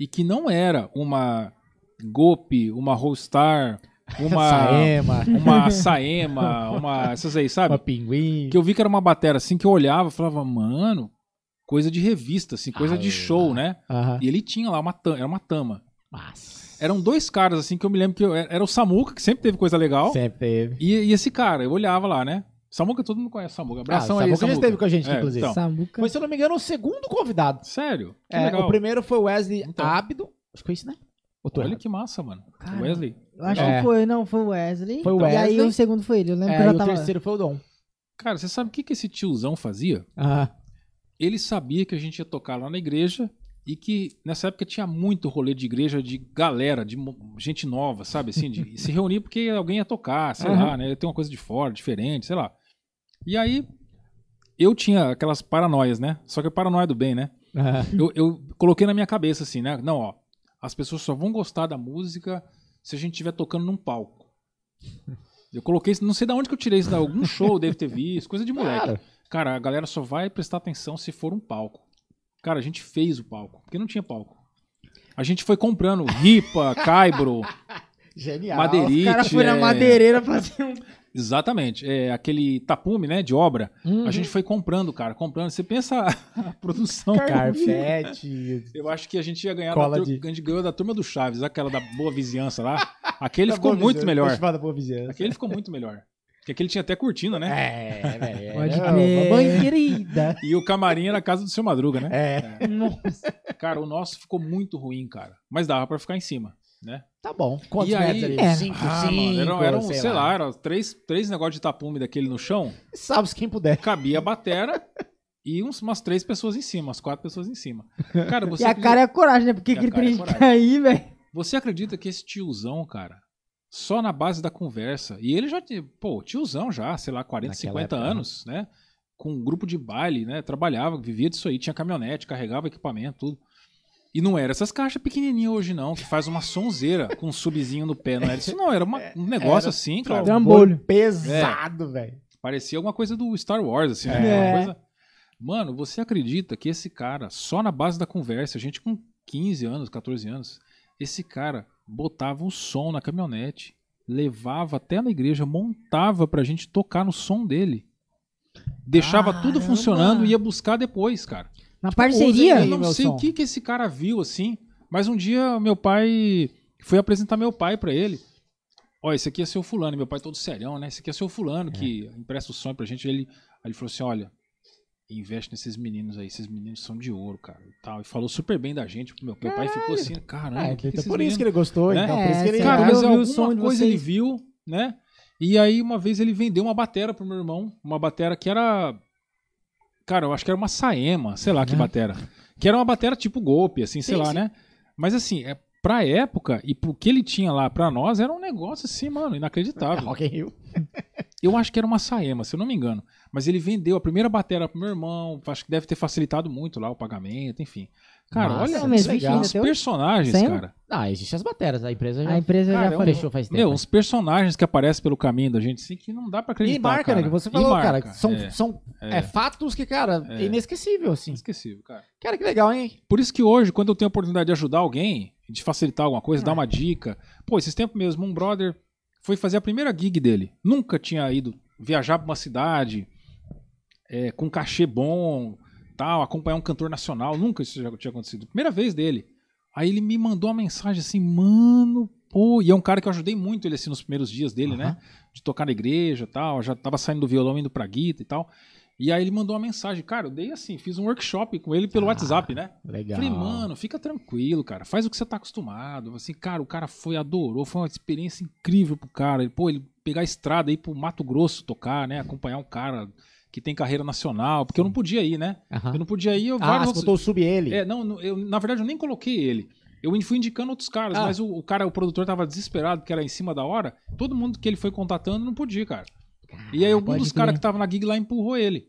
e que não era uma Gope, uma Rollstar, uma Saema, uma Saema, uma essas aí, sabe? uma pinguim. Que eu vi que era uma batera assim que eu olhava e falava, mano, coisa de revista, assim, coisa de Ah, show, né? Aham. E ele tinha lá uma tama, era uma tama. Mas... Eram dois caras assim que eu me lembro que eu, era o Samuca, que sempre teve coisa legal, Sempre teve. e, e esse cara, eu olhava lá, né? Samuca, todo mundo conhece Samuca. Abração ah, aí, Samuca já Samuca. esteve com a gente, É, inclusive. então. Samuca. Foi, se eu não me engano, o segundo convidado. Sério? Que É, legal. o primeiro foi o Wesley Então. Abdo. Acho que foi isso, né? Olha errado? que massa, mano. Cara, Wesley. Eu acho É. que foi, não, foi o Wesley. Foi o E aí Wesley. o segundo foi ele. Eu lembro É, que eu e já o tava. terceiro foi o Dom. Cara, você sabe o que, que esse tiozão fazia? Ah, Ele sabia que a gente ia tocar lá na igreja e que nessa época tinha muito rolê de igreja de galera, de gente nova, sabe? Assim, de se reunir porque alguém ia tocar, sei lá, né? Ter uma coisa de fora, diferente, sei lá. E aí, eu tinha aquelas paranoias, né? Só que a paranoia do bem, né? ah, Eu, eu coloquei na minha cabeça assim, né? Não, ó, as pessoas só vão gostar da música se a gente estiver tocando num palco. Eu coloquei, não sei de onde que eu tirei isso, de algum show deve ter visto, coisa de moleque. Claro. Cara, a galera só vai prestar atenção se for um palco. Cara, a gente fez o palco, porque não tinha palco. A gente foi comprando ripa, caibro, Genial. madeirite. O cara foi na é, madeireira fazer um. Exatamente. É, aquele tapume, né, de obra. Uhum. A gente foi comprando, cara, comprando. Você pensa a produção. Carpete. Eu acho que a gente ia ganhar Cola da, tur- de- a gente ganhou da turma do Chaves, aquela da boa vizinhança lá. Aquele Da ficou muito Vizinhança, melhor. Festival da Boa Vizinhança. Aquele ficou muito melhor. Porque aquele tinha até cortina, né? É, velho. Pode é, crer. Mamãe querida. E o camarim era a casa do seu Madruga, né? É. Nossa. Cara, o nosso ficou muito ruim, cara. Mas dava pra ficar em cima, né? Tá bom. Quantos E aí- metros ali? É. Cinco, Ah, cinco, mano, era, era um, sei, sei lá. lá, era três, três negócios de tapume daquele no chão. Salve quem puder. Cabia a batera e uns, umas três pessoas em cima, umas quatro pessoas em cima. Cara, você E a acredita- cara é a coragem, né? Porque E a aquele cara é trem de coragem. cair, velho. Você acredita que esse tiozão, cara, só na base da conversa, e ele já, tinha- pô, tiozão já, sei lá, 40, Naquela 50 época, anos, né? Com um grupo de baile, né? Trabalhava, vivia disso aí, tinha caminhonete, carregava equipamento, tudo. E não era essas caixas pequenininhas hoje, não, que faz uma sonzeira com um subzinho no pé, não era isso, não, era uma- um negócio era assim, cara. Trambolho. Pesado, velho. Parecia alguma coisa do Star Wars, assim, É. né? Uma coisa... Mano, você acredita que esse cara, só na base da conversa, a gente com 15 anos, 14 anos, esse cara botava o som na caminhonete, levava até na igreja, montava pra gente tocar no som dele. Deixava tudo Caramba! funcionando e ia buscar depois, cara. Na usem parceria. Eu não sei som. o que, que esse cara viu, assim, mas um dia meu pai foi apresentar meu pai pra ele. Ó, esse aqui é seu fulano, meu pai todo serião, né? Esse aqui é seu fulano que empresta o sonho pra gente. Ele, ele falou assim: olha, investe nesses meninos aí, esses meninos são de ouro, cara. E, tal. e falou super bem da gente. Meu, meu pai ficou assim, caramba, É, que que então esses por isso meninos- que ele gostou, né? então. Por isso que É, ele... sei Cara, lá, mas eu vi o alguma coisa ele viu, né? E aí uma vez ele vendeu uma batera pro meu irmão, uma batera que era Cara, eu acho que era uma Saema, sei lá que Uhum. batera. Que era uma batera tipo golpe, assim, sei Sim, lá, sim. né? Mas assim, é pra época e pro que ele tinha lá pra nós, era um negócio assim, mano, inacreditável. Rock in Rio. Eu acho que era uma Saema, se eu não me engano. Mas ele vendeu a primeira batera pro meu irmão, acho que deve ter facilitado muito lá o pagamento, enfim. Cara, Massa, olha legal. os personagens, Saema? cara. Ah, existem as bateras. A empresa já, A empresa Cara, já é um- fechou faz tempo. Meu, uns personagens que aparecem pelo caminho da gente, assim, que não dá pra acreditar. E marca, cara. né? Que você falou, marca, cara. São, é, são é, fatos que, cara, é É. inesquecível, assim. Inesquecível, cara. Cara, que legal, hein? Por isso que hoje, quando eu tenho a oportunidade de ajudar alguém, de facilitar alguma coisa, dar uma dica. Pô, esses tempos mesmo, um brother foi fazer a primeira gig dele. Nunca tinha ido viajar pra uma cidade é, com cachê bom, tal, acompanhar um cantor nacional. Nunca isso já tinha acontecido. Primeira vez dele. Aí ele me mandou uma mensagem assim, mano, pô. E é um cara que eu ajudei muito ele assim nos primeiros dias dele, né? De tocar na igreja e tal. Já tava saindo do violão, indo pra guitarra e tal. E aí ele mandou uma mensagem. Cara, eu dei assim, fiz um workshop com ele pelo Ah, WhatsApp, né? Legal. Falei, mano, fica tranquilo, cara. Faz o que você tá acostumado. Assim, cara, o cara foi, adorou. Foi uma experiência incrível pro cara. Ele, pô, ele pegar a estrada aí pro Mato Grosso tocar, né? Acompanhar um cara que tem carreira nacional. Porque eu não podia ir, né? Aham. Eu não podia ir. Eu, Ah, vários você botou o sub ele. É, não, eu, na verdade eu nem coloquei ele. Eu fui indicando outros caras, Ah. mas o, o cara, o produtor tava desesperado porque era em cima da hora. Todo mundo que ele foi contatando não podia, cara. E aí algum dos caras que tava na gig lá empurrou ele.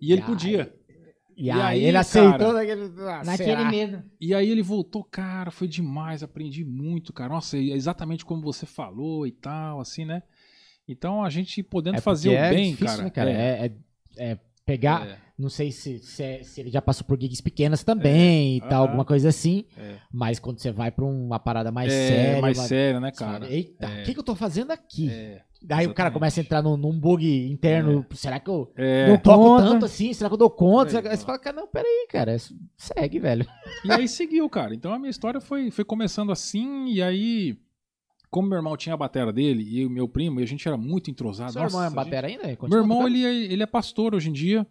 E ele E podia. E, E aí, aí, ele aceitou naquele... Ah, Naquele medo. E aí ele voltou, cara, foi demais, aprendi muito, cara. Nossa, é exatamente como você falou e tal, assim, né? Então a gente podendo É fazer o é bem, difícil, cara. né, cara? é, É, é- é pegar... é. Não sei se, se, é- se ele já passou por gigs pequenas também e tal, alguma coisa assim. É. Mas quando você vai pra uma parada mais é, séria. mais uma- sério, né, cara? fala, Eita, o É. que, que eu tô fazendo aqui? É, Daí o cara começa a entrar num, num bug interno. Será que eu é. não toco conta. tanto assim? Será que eu dou conta? É, Aí você fala, cara, não, peraí, cara. Segue, velho. E aí seguiu, cara. Então a minha história foi, foi começando assim, e aí, como meu irmão tinha a batera dele e o meu primo, e a gente era muito entrosado. Seu irmão é nossa, a gente- batera ainda? Continua Meu irmão, ele é, ele é pastor hoje em dia.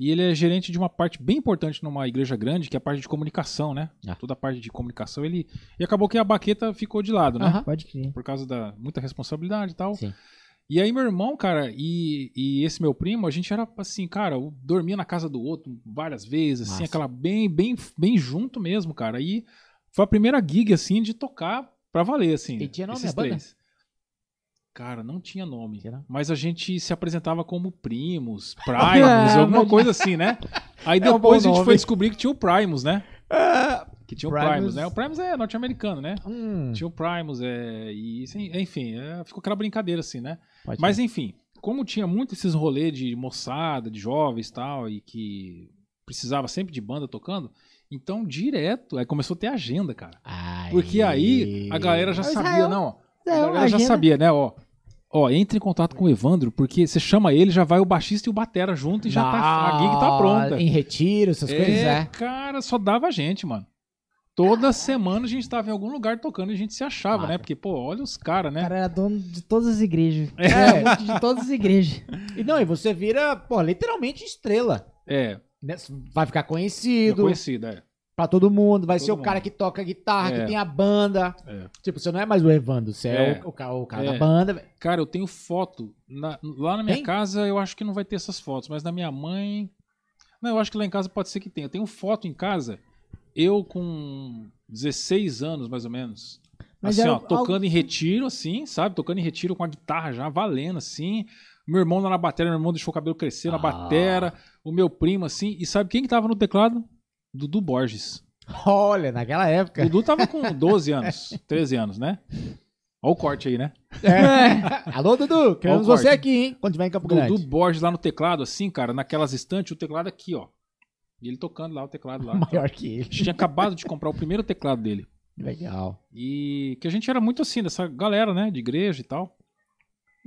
E ele é gerente de uma parte bem importante numa igreja grande, que é a parte de comunicação, né? Ah. Toda a parte de comunicação. Ele... E acabou que a baqueta ficou de lado, né? Aham. Pode crer. Por causa da muita responsabilidade e tal. Sim. E aí, meu irmão, cara, e, e esse meu primo, a gente era assim, cara, eu dormia na casa do outro várias vezes, assim, Massa. aquela bem, bem, bem junto mesmo, cara. E foi a primeira gig, assim, de tocar pra valer, assim. E tinha nome esses a banda? três. Cara, não tinha nome. Não? Mas a gente se apresentava como primos, primos, alguma coisa assim, né? Aí É um depois a gente nome. foi descobrir que tinha o Primus, né? Que tinha o Primus. Primus, né? O Primus é norte-americano, né? Hum, Tinha o Primus, é, e enfim, é, ficou aquela brincadeira assim, né? pode Mas enfim, como tinha muito esses rolês de moçada, de jovens e tal, e que precisava sempre de banda tocando, então direto, aí começou a ter agenda, cara. Aí. Porque aí a galera já sabia, não, ó, a galera já sabia, né, ó. Ó, entre em contato com o Evandro, porque você chama ele, já vai o baixista e o batera junto e já tá, a gig tá pronta. Em retiro, essas coisas, É, é. cara, só dava gente, mano. Toda semana a gente tava em algum lugar tocando e a gente se achava, né? Porque, pô, olha os caras, O né? cara era dono de todas as igrejas. É. Era de todas as igrejas. E não, e você vira, pô, literalmente estrela. É, né? Vai ficar é conhecido conhecido, é. Pra todo mundo. Vai Todo ser o mundo. cara que toca guitarra, É. que tem a banda. É. Tipo, você não é mais o Evandro, você é, É. o, o ca- o cara É. da banda. Cara, eu tenho foto. na- lá na minha Tem? casa eu acho que não vai ter essas fotos, mas na minha mãe. Não, eu acho que lá em casa pode ser que tenha. Eu tenho foto em casa, eu com 16 anos, mais ou menos. Mas assim, era ó, algo- tocando em retiro, assim, sabe? Tocando em retiro com a guitarra já, valendo, assim. Meu irmão lá na bateria, meu irmão deixou o cabelo crescer na Ah. batera. O meu primo, assim. E sabe quem que tava no teclado? Dudu Borges. Olha, naquela época. Dudu tava com 12 anos, 13 anos, né? Olha o corte aí, né? Alô, Dudu, queremos você corte. aqui, hein? Quando tiver em Campo Dudu Grande. Borges lá no teclado, assim, cara, naquelas estantes, o teclado aqui, ó. E ele tocando lá o teclado lá. Maior que A ele. gente tinha acabado de comprar o primeiro teclado dele. Legal. E que a gente era muito assim, dessa galera, né? De igreja e tal.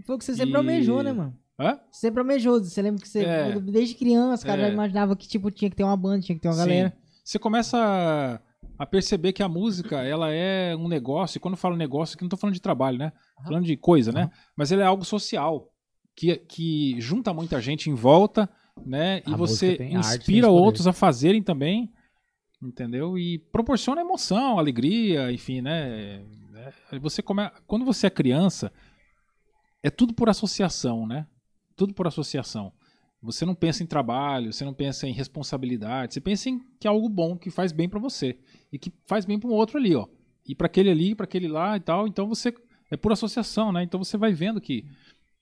Foi o que você sempre E- almejou, né, mano? Hã? Você almejou. Você lembra que você, É. desde criança, cara, É. já imaginava que, tipo, tinha que ter uma banda, tinha que ter uma galera. Sim. Você começa a, perceber que a música, ela é um negócio, e quando eu falo negócio, aqui não tô falando de trabalho, né? Tô falando de coisa, né? Mas ele é algo social, que, que junta muita gente em volta, né? E A você arte tem inspira poder. outros a fazerem também, entendeu? E proporciona emoção, alegria, enfim, né? É, Você come... Quando você é criança, é tudo por associação, né? Tudo por associação. Você não pensa em trabalho, você não pensa em responsabilidade, você pensa em que é algo bom, que faz bem pra você e que faz bem para um outro ali, ó. E para aquele ali, para aquele lá e tal. Então você é por associação, né? Então você vai vendo que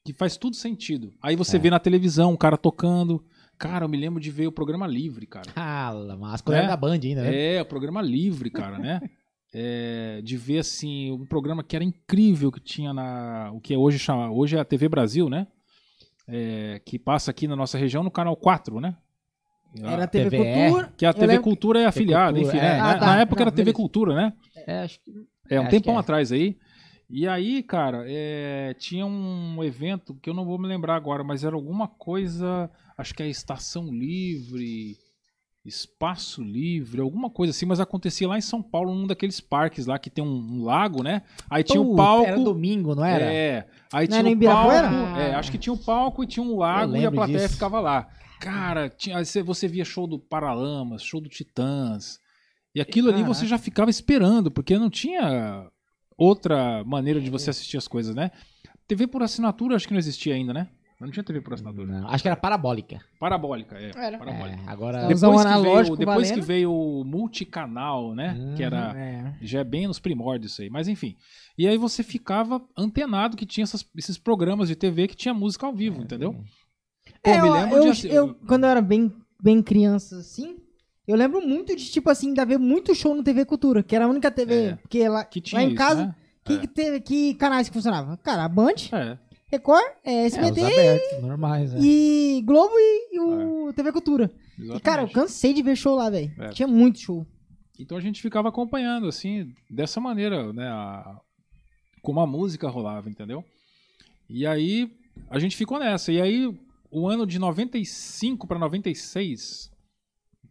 que faz tudo sentido. Aí você É. vê na televisão um cara tocando. Cara, eu me lembro de ver o programa Livre, cara. Fala, mas quando era É. da Band ainda, né? É, o programa livre, cara, né? É, de ver assim um programa que era incrível que tinha na o que é hoje chama hoje é a TV Brasil, né? É, que passa aqui na nossa região no canal 4, né? Era a TV. Cultura. que a TV lembro- Cultura é afiliada, Cultura, enfim, é. né? Ah, na, tá. na época Não, era TV beleza. Cultura, né? É, acho que. É, um Acho tempão é. atrás aí. E aí, cara, é, tinha um evento que eu não vou me lembrar agora, mas era alguma coisa, acho que é Estação Livre, Espaço Livre, alguma coisa assim, mas acontecia lá em São Paulo, num daqueles parques lá que tem um, um lago, né? Aí tinha Puta, palco. Era domingo, não era? É, aí Não tinha o palco. Ibirapuera? É, acho que tinha um palco e tinha um lago e a plateia disso. ficava lá. Cara, tinha, você- via show do Paralamas, show do Titãs. E aquilo ali Caraca. você já ficava esperando, porque não tinha outra maneira de você assistir as coisas, né? TV por assinatura acho que não existia ainda, né? Não tinha TV por assinatura. Não, acho que era parabólica. Parabólica, é. Era. Parabólica. É, agora. Depois, que analógico veio, depois que veio o multicanal, né? Uhum. Que era É. já é bem nos primórdios isso aí, mas enfim. E aí você ficava antenado que tinha essas- esses programas de TV que tinha música ao vivo, entendeu? Pô, É, me eu, lembro eu, de assi- eu- quando eu era bem, bem criança, assim, eu lembro muito de, tipo assim, de ver muito show no TV Cultura, que era a única TV, É. porque lá, que tinha lá em isso, casa, né? que, É. que, teve, que canais que funcionava? Cara, a Band, É. Record, é, É, SBT abertos, normais, é. e Globo e, e o TV Cultura. E, Exatamente. cara, eu cansei de ver show lá, velho. É. Tinha muito show. Então a gente ficava acompanhando, assim, dessa maneira, né? a- como a música rolava, entendeu? E aí a gente ficou nessa. E aí, o ano de 95 para 96,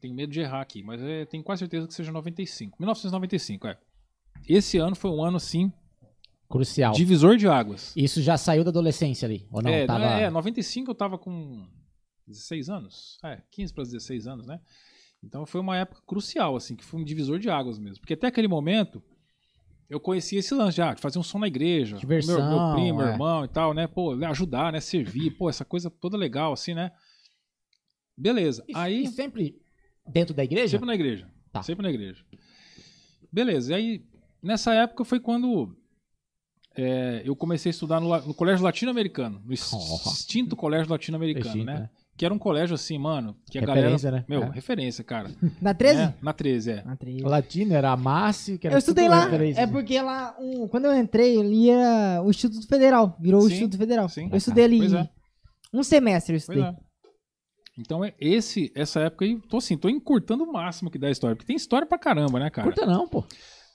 tenho medo de errar aqui, mas é, tenho quase certeza que seja 95. 1995, é. Esse ano foi um ano, assim, Crucial. divisor de águas. Isso já saiu da adolescência ali, ou não? é, Tava... é, 95 eu tava com 16 anos. É, 15 para 16 anos, né? Então foi uma época crucial, assim, que foi um divisor de águas mesmo. Porque até aquele momento eu conhecia esse lance já, de fazer um som na igreja. Diversão, meu, meu primo, meu é. irmão e tal, né? Pô, ajudar, né? Servir, pô, essa coisa toda legal, assim, né? Beleza. E, Aí. e sempre dentro da igreja? Sempre na igreja. Tá. Sempre na igreja. Beleza. E aí, nessa época foi quando é, eu comecei a estudar no, no Colégio Latino-Americano. No ex- Oh. extinto Colégio Latino-Americano, Extinto, né? né? Que era um colégio assim, mano, que a Referência, galera... né? Meu, É. referência, cara. Na 13? Né? Na 13, é. Na 13. O latino era a Massi, que era Eu estudei lá, referência. é porque lá, um, quando eu entrei, ali era o Instituto Federal, virou o Sim, Instituto Federal. sim. Eu estudei ali Pois é. um semestre, eu Pois estudei. é. Então, é esse, essa época aí, tô assim, tô encurtando o máximo que dá a história. Porque tem história pra caramba, né, cara? Curta não, pô.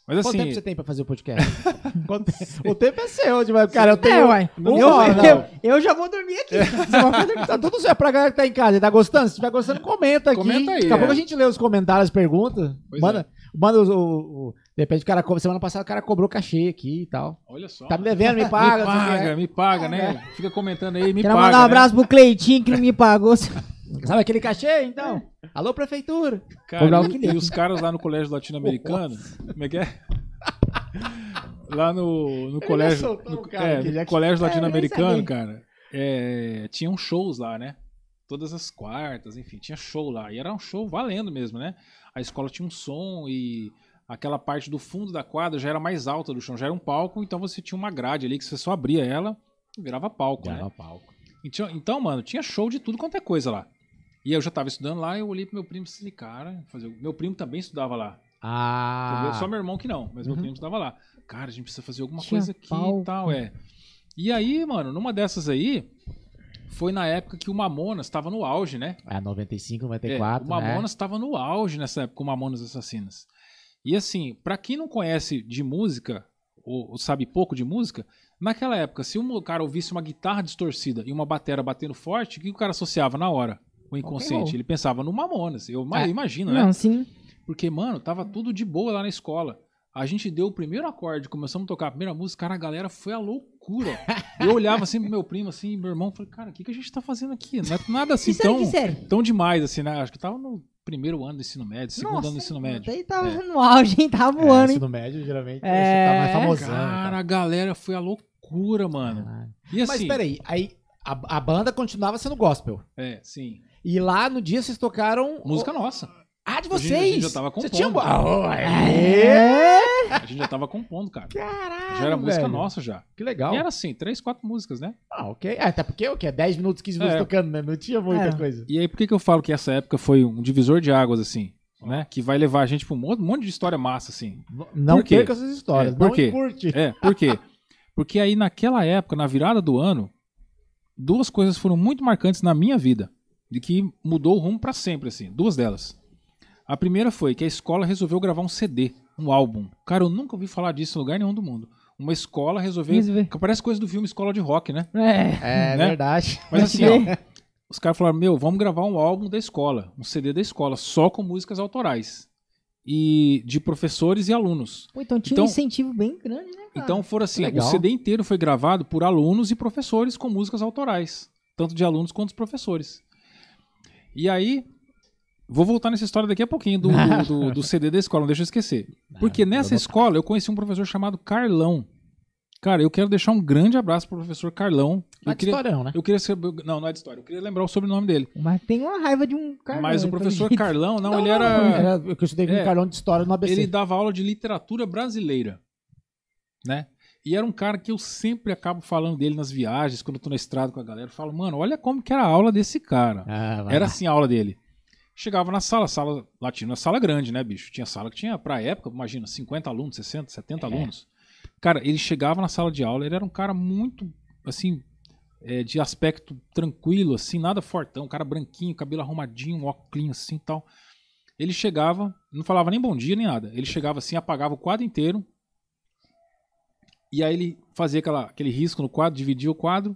Mas Quanto assim, tempo você tem pra fazer o podcast? Quanto? O tempo é seu, demais. cara. Eu É, tenho... uai. Uma Eu, não. eu, eu já vou dormir aqui. Você vai fazer- Tá tudo certo pra galera que tá em casa. Tá gostando? Se tiver gostando, comenta aqui. Comenta aí, Daqui a é. pouco a gente lê os comentários, as perguntas. Pois manda, manda os- o, o- De repente o cara cobra. Semana passada o cara cobrou cachê aqui e tal. olha só. Tá me devendo, me paga. me paga, é. me paga, né? Fica comentando aí, me Quero paga. mandar um né? abraço pro Cleitinho que não me pagou. Sabe aquele cachê, então? Alô, prefeitura. Cara, e- e, os caras lá no colégio latino-americano, como é que é? Lá no, no colégio, soltou no, cara é, no colégio É, latino-americano, cara, é, tinham shows lá, né? Todas as quartas, enfim, tinha show lá. E era um show valendo mesmo, né? A escola tinha um som e aquela parte do fundo da quadra já era mais alta do chão, já era um palco, então você tinha uma grade ali que você só abria ela e virava palco, né? Grava palco. Então, então, mano, tinha show de tudo quanto é coisa lá. E eu já tava estudando lá, eu olhei pro meu primo e falei, cara, fazer... meu primo também estudava lá. Ah. Só meu irmão que não, mas meu Uhum. primo estudava lá. Cara, a gente precisa fazer alguma Tinha coisa aqui palco. e tal, é. E aí, mano, numa dessas aí, foi na época que o Mamonas estava no auge, né? É, 95, É, 94. o Mamonas estava no auge nessa época, o Mamonas Assassinas. E assim, pra quem não conhece de música, ou, ou sabe pouco de música, naquela época, se um cara ouvisse uma guitarra distorcida e uma batera batendo forte, o que o cara associava na hora? O inconsciente. Ele pensava no Mamonas. Eu, É. eu imagino, né? Não, sim. Porque, mano, tava tudo de boa lá na escola. A gente deu o primeiro acorde, começamos a tocar a primeira música, cara, a galera foi a loucura. Eu olhava assim pro meu primo, assim, meu irmão, falei, cara, o que, que a gente tá fazendo aqui? Não é nada assim série, tão, tão demais, assim, né? Acho que tava no primeiro ano do ensino médio, segundo Nossa, ano do ensino médio. Daí tava É. no auge, hein? Tava voando, é, hein? ensino médio, geralmente, É. você tá mais famosão. Cara, tá? a galera foi a loucura, mano. E assim, Mas peraí, aí a, a banda continuava sendo gospel. é, sim. E lá no dia vocês tocaram. Música nossa. Ah, de A gente- vocês! a gente já tava Você compondo. tinha... Ah, É. A gente já tava compondo, cara. Caralho, Já era música velho. nossa já. Que legal. E era assim, três, quatro músicas, né? Ah, ok. É, até porque o que? 10 minutos, 15 minutos É. tocando, né? Não tinha muita É. coisa. E aí, por que, que eu falo que essa época foi um divisor de águas, assim? Né? Que vai levar a gente pra um monte, de história massa, assim. Não perca essas histórias. É, por não quê? curte. É, por quê? Porque aí, naquela época, na virada do ano, duas coisas foram muito marcantes na minha vida. De que mudou o rumo pra sempre, assim. Duas delas. A primeira foi que a escola resolveu gravar um CD, um álbum. Cara, eu nunca ouvi falar disso em lugar nenhum do mundo. Uma escola resolveu. Resolveu. Parece coisa do filme Escola de Rock, né? É. É Né? verdade. Mas assim, ó, os caras falaram, meu, vamos gravar um álbum da escola, um CD da escola, só com músicas autorais. E de professores e alunos. Pô, então tinha Então- um incentivo bem grande, né, cara? Então foram assim, o. CD inteiro foi gravado por alunos e professores com músicas autorais, tanto de alunos quanto de professores. E aí, vou voltar nessa história daqui a pouquinho do, do, do- do CD da escola, não deixa eu esquecer. Porque nessa escola eu conheci um professor chamado Carlão. Cara, eu quero deixar um grande abraço pro professor Carlão. Não Eu é de queria, historião, né? eu queria saber, não, não é de história. Eu queria lembrar o sobrenome dele. Mas tem uma raiva de um cara. Mas o professor. Carlão, não, Não, ele era. era eu que eu estudei com É. um Carlão de história no ABC. Ele dava aula de literatura brasileira, né? E era um cara que eu sempre acabo falando dele nas viagens, quando eu tô na estrada com a galera. Eu falo, mano, olha como que era a aula desse cara. Ah, Era assim a aula dele. Chegava na sala, sala latina, sala grande, né, bicho? Tinha sala que tinha, pra época, imagina, 50 alunos, 60, 70 É. alunos. Cara, ele chegava na sala de aula, ele era um cara muito, assim, é, de aspecto tranquilo, assim, nada fortão, um cara branquinho, cabelo arrumadinho, um óculos assim e tal. Ele chegava, não falava nem bom dia nem nada. Ele chegava assim, apagava o quadro inteiro. E aí ele fazia aquela, aquele risco no quadro, dividia o quadro.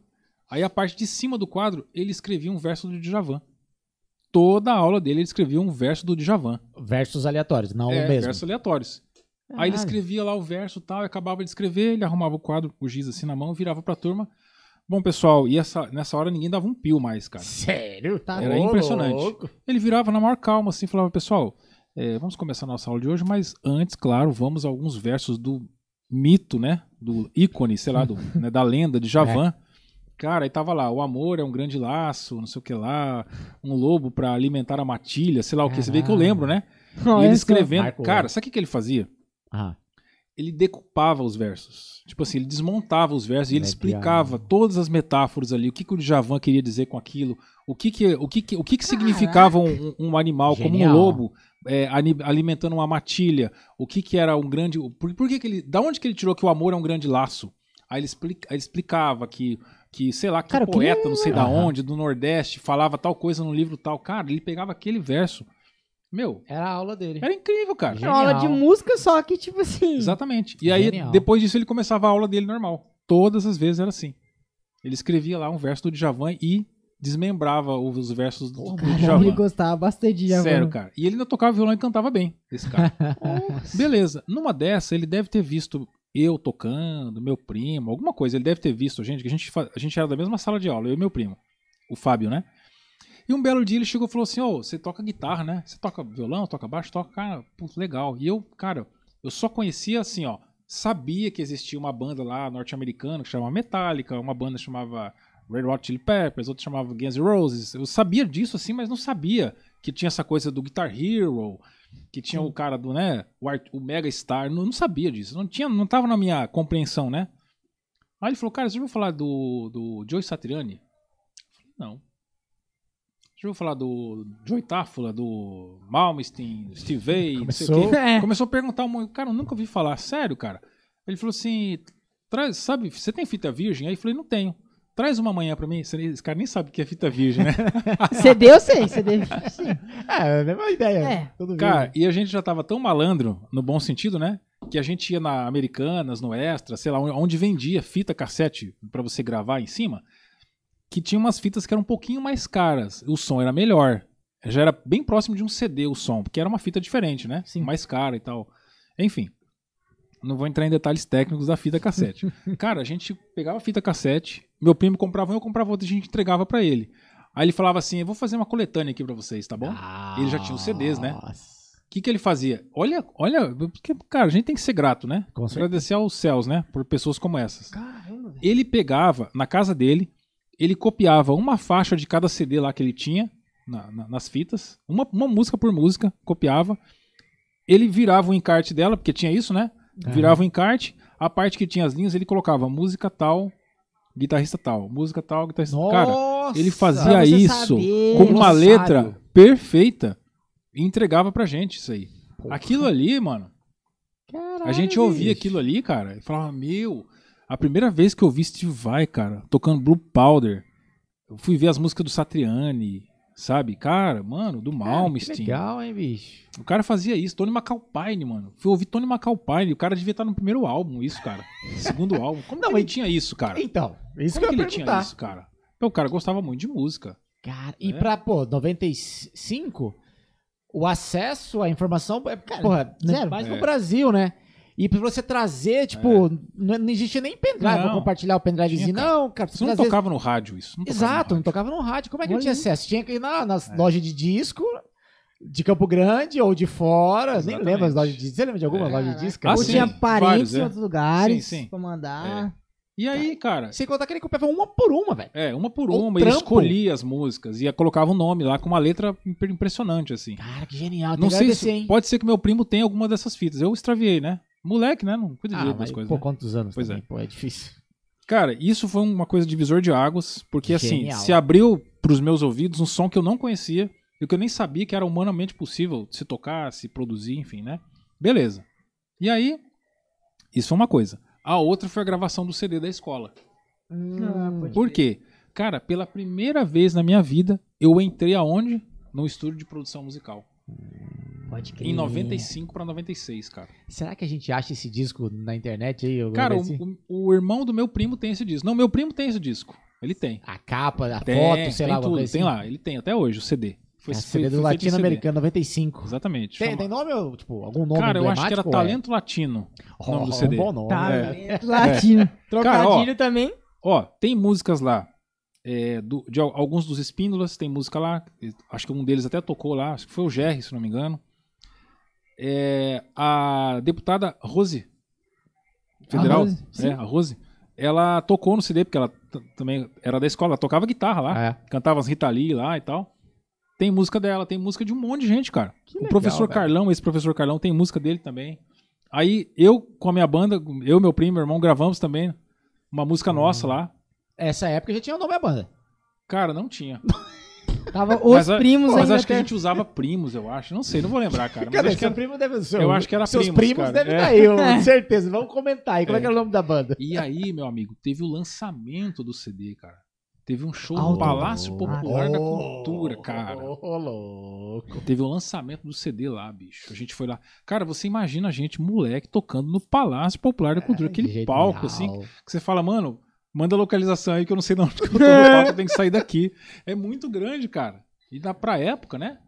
Aí a parte de cima do quadro, ele escrevia um verso do Djavan. Toda a aula dele ele escrevia um verso do Djavan. Versos aleatórios, não é, o mesmo. versos aleatórios. Aí ele escrevia lá o verso e tal, e acabava de escrever, ele arrumava o quadro, o giz assim na mão, virava pra turma. Bom, pessoal, e essa, nessa hora ninguém dava um pio mais, cara. Sério? Tá Era Ô, impressionante. louco. Ele virava na maior calma, assim, falava, pessoal, é, vamos começar a nossa aula de hoje, mas antes, claro, vamos a alguns versos do mito, né? Do ícone, sei lá, do, né, da lenda de Javan. Cara, aí tava lá, o amor é um grande laço, não sei o que lá, um lobo pra alimentar a matilha, sei lá o que. Você vê que eu lembro, né? E Olha ele escrevendo. Marco Cara, sabe o que, que ele fazia? Ah, Ele decupava os versos. Tipo assim, ele desmontava os versos e ele explicava todas as metáforas ali, o que, que o Djavan queria dizer com aquilo, o que que, o que, que, o que, que significava um, um animal como um Genial. lobo é, alimentando uma matilha, o que que era um grande... Por, por que que ele... Da onde que ele tirou que o amor é um grande laço? Aí ele, explica- ele explicava que, que, sei lá, que Cara, o que- poeta, não sei da Aham. onde, do Nordeste, falava tal coisa no livro tal. Cara, ele pegava aquele verso. Meu, era a aula dele. era incrível, cara. Uma aula de música, só que, tipo assim. Exatamente. E aí, Genial. depois disso, ele começava a aula dele normal. Todas as vezes era assim. Ele escrevia lá um verso do Djavan e desmembrava os versos do, do Caramba, ele Djavan. gostava bastante de Djavan. Sério, cara. E ele ainda tocava violão e cantava bem, esse cara. Beleza. Numa dessa, ele deve ter visto eu tocando, meu primo, alguma coisa. Ele deve ter visto a gente, que a gente, a gente era da mesma sala de aula, eu e meu primo, o Fábio, né? E um belo dia ele chegou e falou assim: Ô, você toca guitarra, né? Você toca violão, toca baixo, toca, cara, putz, legal. E eu, cara, eu só conhecia assim, ó. Sabia que existia uma banda lá norte-americana que chamava Metallica, uma banda que chamava Red Hot Chili Peppers, outra chamava Guns N' Roses. Eu sabia disso assim, mas não sabia que tinha essa coisa do Guitar Hero, que tinha o cara do, né, o, art- o Mega Star, não, não sabia disso, não tinha, não tava na minha compreensão, né? Aí ele falou, cara, você já ouviu falar do, do Joe Satriani? Eu falei, não. Já ouviu falar do Joey Táfula, do Malmsteen, Steve Vai, não sei o Começou- quê? É. Começou a perguntar um monte. Cara, eu nunca ouvi falar. Sério, cara? Ele falou assim, traz, sabe, você tem fita virgem? Aí eu falei, não tenho. Traz uma manhã pra mim. Esse cara nem sabe o que é fita virgem, né? CD eu sei, CD sim. É, a mesma ideia. É. Tudo Cara, e a gente já tava tão malandro, no bom sentido, né? Que a gente ia na Americanas, no Extra, sei lá, onde vendia fita cassete pra você gravar em cima, que tinha umas fitas que eram um pouquinho mais caras. O som era melhor. Já era bem próximo de um CD o som, porque era uma fita diferente, né? Sim. Mais cara e tal. Enfim. Não vou entrar em detalhes técnicos da fita cassete. Cara, a gente pegava a fita cassete, meu primo comprava um, eu comprava outra e a gente entregava pra ele. Aí ele falava assim: Eu vou fazer uma coletânea aqui pra vocês, tá bom? Ele já tinha os CDs, né? Nossa. O que, que ele fazia? Olha, olha, porque, cara, a gente tem que ser grato, né? Com certeza. Agradecer aos céus, né? Por pessoas como essas. Caramba. Ele pegava, na casa dele, ele copiava uma faixa de cada CD lá que ele tinha, na- na- nas fitas, uma, uma música por música, copiava. Ele virava o encarte dela, porque tinha isso, né? Virava o encarte, a parte que tinha as linhas, ele colocava música tal, guitarrista tal, música tal, guitarrista tal. Cara, ele fazia isso saber. com uma Glossário. letra perfeita e entregava pra gente isso aí. Aquilo ali, mano, a gente ouvia aquilo ali, cara, e falava, meu, a primeira vez que eu vi Steve Vai, cara, tocando Blue Powder, eu fui ver as músicas do Satriani, sabe? Cara, mano, do Que Malmsteen. legal, hein, bicho? O cara fazia isso, Tony McAlpine, mano. Fui ouvir Tony McAlpine, o cara devia estar no primeiro álbum, isso, cara. Segundo álbum. Como Não, que ele mas- tinha isso, cara? Então, isso Como que eu que ele tinha perguntar. isso, cara? Pô, O cara gostava muito de música. Cara, e É. pra, pô, 95, o acesso à informação é, Cara, porra, zero. mais no É. Brasil, né? E pra você trazer, tipo, não, não existia nem pendrive, Não. vou compartilhar o pendrivezinho. Tinha. Não, cara, pra Isso não trazer... tocava no rádio, isso. Não Exato, no não rádio. tocava no rádio. Como é que Olha tinha acesso? Tinha que ir na, nas lojas de disco de Campo Grande ou de fora. Nem Exatamente. lembro as lojas de disco. Você lembra de alguma É. loja de disco? Ah, Ou sim. tinha tinha... parentes vários, em é. outros lugares Sim, sim. pra mandar. E aí, cara, Sem contar que ele copiava uma por uma, velho. é, uma por Ou uma, ele escolhia as músicas e colocava um nome lá com uma letra imp- impressionante, assim. Cara, que genial. Tem Não sei se. hein? Pode ser que meu primo tenha alguma dessas fitas. Eu extraviei, né? Moleque, né? Não cuida Ah, direito mas, coisas. pô, né? quantos anos Pois também, pô, é difícil. Cara, isso foi uma coisa divisor de águas, porque assim, Genial. se abriu pros meus ouvidos um som que eu não conhecia e que eu nem sabia que era humanamente possível se tocar, se produzir, enfim, né? Beleza. E aí, isso foi uma coisa. A outra foi a gravação do CD da escola. Ah, pode Por quê? Cara, pela primeira vez na minha vida, eu entrei aonde? No estúdio de produção musical. Pode crer. Em 95 pra 96, cara. Será que a gente acha esse disco na internet aí? Cara, assim? o, o irmão do meu primo tem esse disco. Não, meu primo tem esse disco. Ele tem. A capa, a Tem, foto, sei tem lá, tudo. Tem assim. lá, ele tem até hoje o CD. Foi, É, foi- CD do Latino-Americano 95. CD. Exatamente. Tem, tem nome ou, tipo, algum nome Cara, eu acho que era é? Talento Latino. o nome do Oh, CD. Um bom nome. Tá, É. latino. Cara, ó. Trocadilho também. Ó, tem músicas lá. é, do- de al- alguns dos Espíndolas, tem música lá. Acho que um deles até tocou lá. Acho que foi o Jerry, se não me engano. É, a deputada Rose. Federal. A Rose, é, a Rose. Ela tocou no CD, porque ela também era da escola. Ela tocava guitarra lá. É. Cantava as Rita Lee lá e tal. Tem música dela, tem música de um monte de gente, cara. o legal, professor velho. Carlão, esse professor Carlão, tem música dele também. Aí eu, com a minha banda, eu, meu primo, meu irmão, gravamos também uma música nossa lá. Essa época já tinha o nome da banda. Cara, não tinha. Tava os mas, primos mas acho que a até- gente usava primos, eu acho. Não sei, não vou lembrar, cara. Mas Cadê? acho que era- primo deve ser. eu acho que era Seus primos, primos cara. devem É. estar aí, eu, com certeza. Vamos comentar aí. Como é que é o nome da banda? E aí, meu amigo, teve o lançamento do CD, cara. Teve um show Alto. no Palácio Popular da Oh, Cultura, cara. Ô, louco. Teve o lançamento do CD lá, bicho. A gente foi lá. Cara, você imagina a gente, moleque, tocando no Palácio Popular da Cultura. Aquele Genial. palco, assim, que você fala, mano, manda a localização aí que eu não sei de onde que eu tô no palco, eu tenho que sair daqui. É muito grande, cara. E dá pra época, né?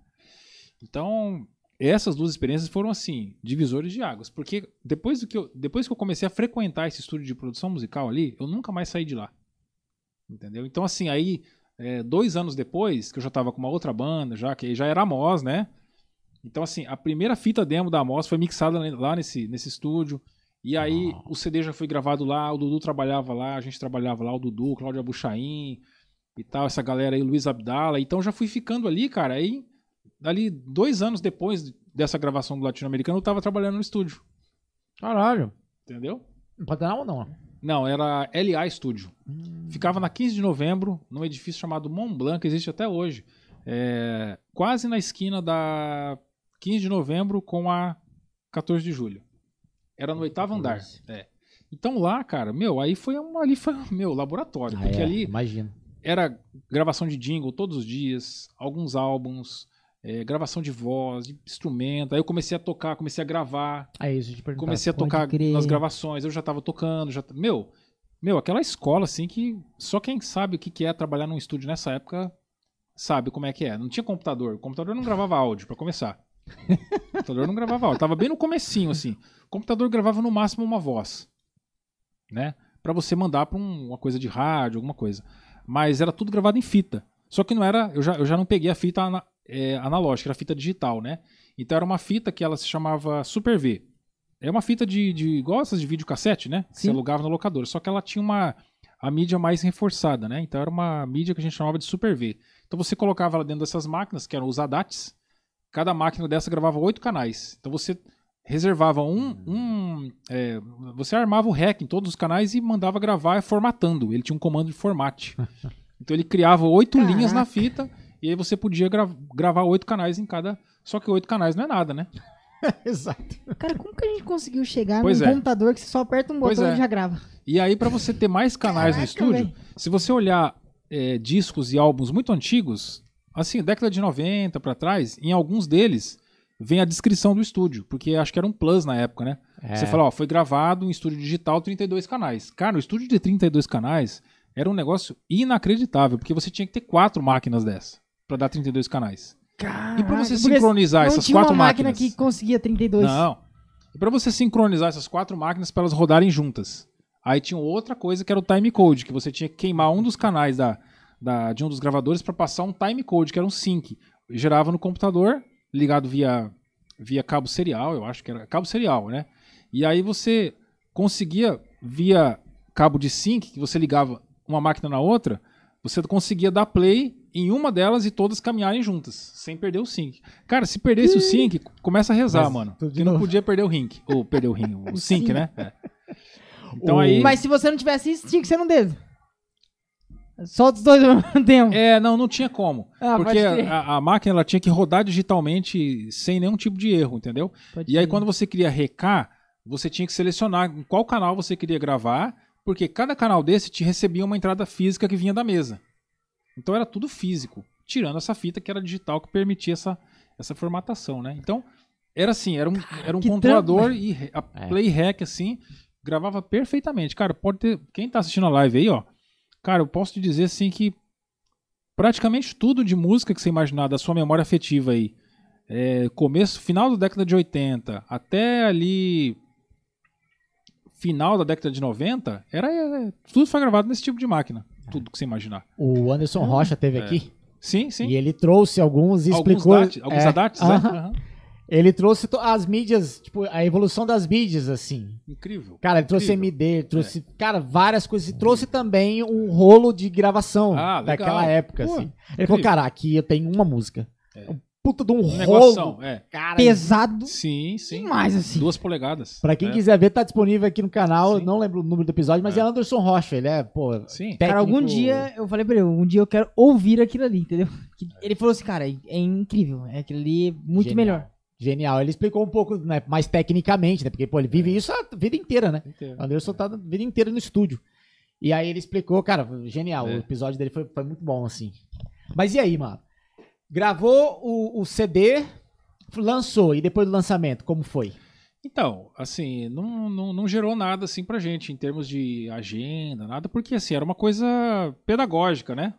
Então, essas duas experiências foram, assim, divisores de águas. Porque depois, do que eu, depois que eu comecei a frequentar esse estúdio de produção musical ali, eu nunca mais saí de lá. Entendeu? Então, assim, aí, é, dois anos depois, que eu já tava com uma outra banda, já que já era a Mos, né? Então, assim, a primeira fita demo da Mos foi mixada lá nesse, nesse estúdio. E aí o CD já foi gravado lá, o Dudu trabalhava lá, a gente trabalhava lá, o Dudu, o Cláudio Abuchain e tal, essa galera aí, Luiz Abdala. Então já fui ficando ali, cara. Aí, ali, dois anos depois dessa gravação do Latino-Americano, eu tava trabalhando no estúdio. Caralho. Entendeu? Dar ou não? Não, era LA Studio. Ficava na 15 de novembro, num edifício chamado Mont Blanc, que existe até hoje. É, quase na esquina da 15 de novembro com a 14 de julho. Era no oitavo andar. É. Então lá, cara, meu, aí foi um, ali foi meu laboratório, Ah, porque é, ali Imagino. era gravação de jingle todos os dias, alguns álbuns, é, gravação de voz, de instrumento. Aí eu comecei a tocar, comecei a gravar. É isso, te. Comecei a tocar crer. nas gravações, eu já tava tocando, já meu, meu, aquela escola assim que só quem sabe o que que é trabalhar num estúdio nessa época sabe como é que é. Não tinha computador, o computador não gravava áudio pra começar. O computador não gravava áudio, tava bem no comecinho assim. O computador gravava no máximo uma voz, né? Pra você mandar pra um- uma coisa de rádio, alguma coisa. Mas era tudo gravado em fita. Só que não era, eu já, eu já não peguei a fita ana- é, analógica, era fita digital, né? Então era uma fita que ela se chamava Super V. É uma fita de, de igual essas de videocassete, né? Que Você Sim. alugava na locadora. Só que ela tinha uma a mídia mais reforçada, né? Então era uma mídia que a gente chamava de Super V. Então você colocava ela dentro dessas máquinas, que eram os ADATs. Cada máquina dessa gravava oito canais. Então você reservava um. um é, você armava o REC em todos os canais e mandava gravar formatando. Ele tinha um comando de formate. Então ele criava oito Caraca. linhas na fita e aí você podia gra- gravar oito canais em cada. Só que oito canais não é nada, né? Exato. Cara, como que a gente conseguiu chegar Pois num é. computador que você só aperta um botão é. e já grava? E aí, pra você ter mais canais no Caraca, estúdio, velho. se você olhar é, discos e álbuns muito antigos, assim, década de 90 pra trás, em alguns deles vem a descrição do estúdio, porque acho que era um plus na época, né? É. Você fala, ó, foi gravado em estúdio digital 32 canais. Cara, o estúdio de 32 canais era um negócio inacreditável, porque você tinha que ter quatro máquinas dessa pra dar 32 canais. E pra você Caraca, porque sincronizar não essas tinha quatro uma máquina máquinas? que conseguia 32. Não. E pra você sincronizar essas quatro máquinas para elas rodarem juntas. Aí tinha outra coisa que era o time code, que você tinha que queimar um dos canais da, da- de um dos gravadores para passar um time code, que era um sync. Gerava no computador, ligado via, via cabo serial, eu acho que era cabo serial, né? E aí você conseguia, via cabo de sync, que você ligava uma máquina na outra, você conseguia dar play em uma delas e todas caminharem juntas, sem perder o sync. Cara, se perdesse o sync, começa a rezar, Mas mano. Porque não podia perder o ring. Ou perder o ring, o sync, sync. né? É. Então O- aí. Mas se você não tivesse isso, tinha que ser no dedo. Solta os dois ao mesmo tempo. É, não, não tinha como. Ah, porque a, a máquina ela tinha que rodar digitalmente sem nenhum tipo de erro, entendeu? Pode E aí quando você queria recar, você tinha que selecionar qual canal você queria gravar, porque cada canal desse te recebia uma entrada física que vinha da mesa. Então era tudo físico, tirando essa fita que era digital que permitia essa, essa formatação, né? Então era assim, era um, era um controlador e re- a É. play hack assim, gravava perfeitamente. Cara, pode ter, quem tá assistindo a live aí, ó, cara, eu posso te dizer assim que praticamente tudo de música que você imaginar da sua memória afetiva aí, é, começo, final da década de 80 até ali final da década de 90, era é, tudo foi gravado nesse tipo de máquina, tudo que você imaginar. O Anderson Rocha teve aqui Sim, sim. e ele trouxe alguns e É. alguns explicou. DAT, alguns é, ADATs, né? aham. Aham. Ele trouxe as mídias, tipo, a evolução das mídias, assim. Incrível. Cara, ele trouxe Incrível. MD, ele trouxe, cara, várias coisas. E trouxe também um rolo de gravação Ah, legal. daquela época, Pô, assim. Ele falou, cara, aqui eu tenho uma música. É. Um puta de um Um rolo. negoção, é. Cara, Pesado Sim, sim. demais, assim. Duas polegadas. Pra quem É. quiser ver, tá disponível aqui no canal. Sim. Não lembro o número do episódio, mas é, É. Anderson Rocha. Ele é, pô, Sim. Cara, algum técnico- dia, eu falei pra ele, um dia eu quero ouvir aquilo ali, entendeu? Ele falou assim, cara, é, é incrível, é aquilo ali é muito Genial. melhor. Genial. Ele explicou um pouco né, mais tecnicamente, né? Porque, pô, ele vive isso a vida inteira, né? Inteiro. O Anderson tá a vida inteira no estúdio. E aí ele explicou, cara, genial. É. O episódio dele foi, foi muito bom, assim. Mas e aí, mano? Gravou o, o CD, lançou, e depois do lançamento, como foi? Então, assim, não, não, não gerou nada assim pra gente em termos de agenda, nada, porque assim, era uma coisa pedagógica, né?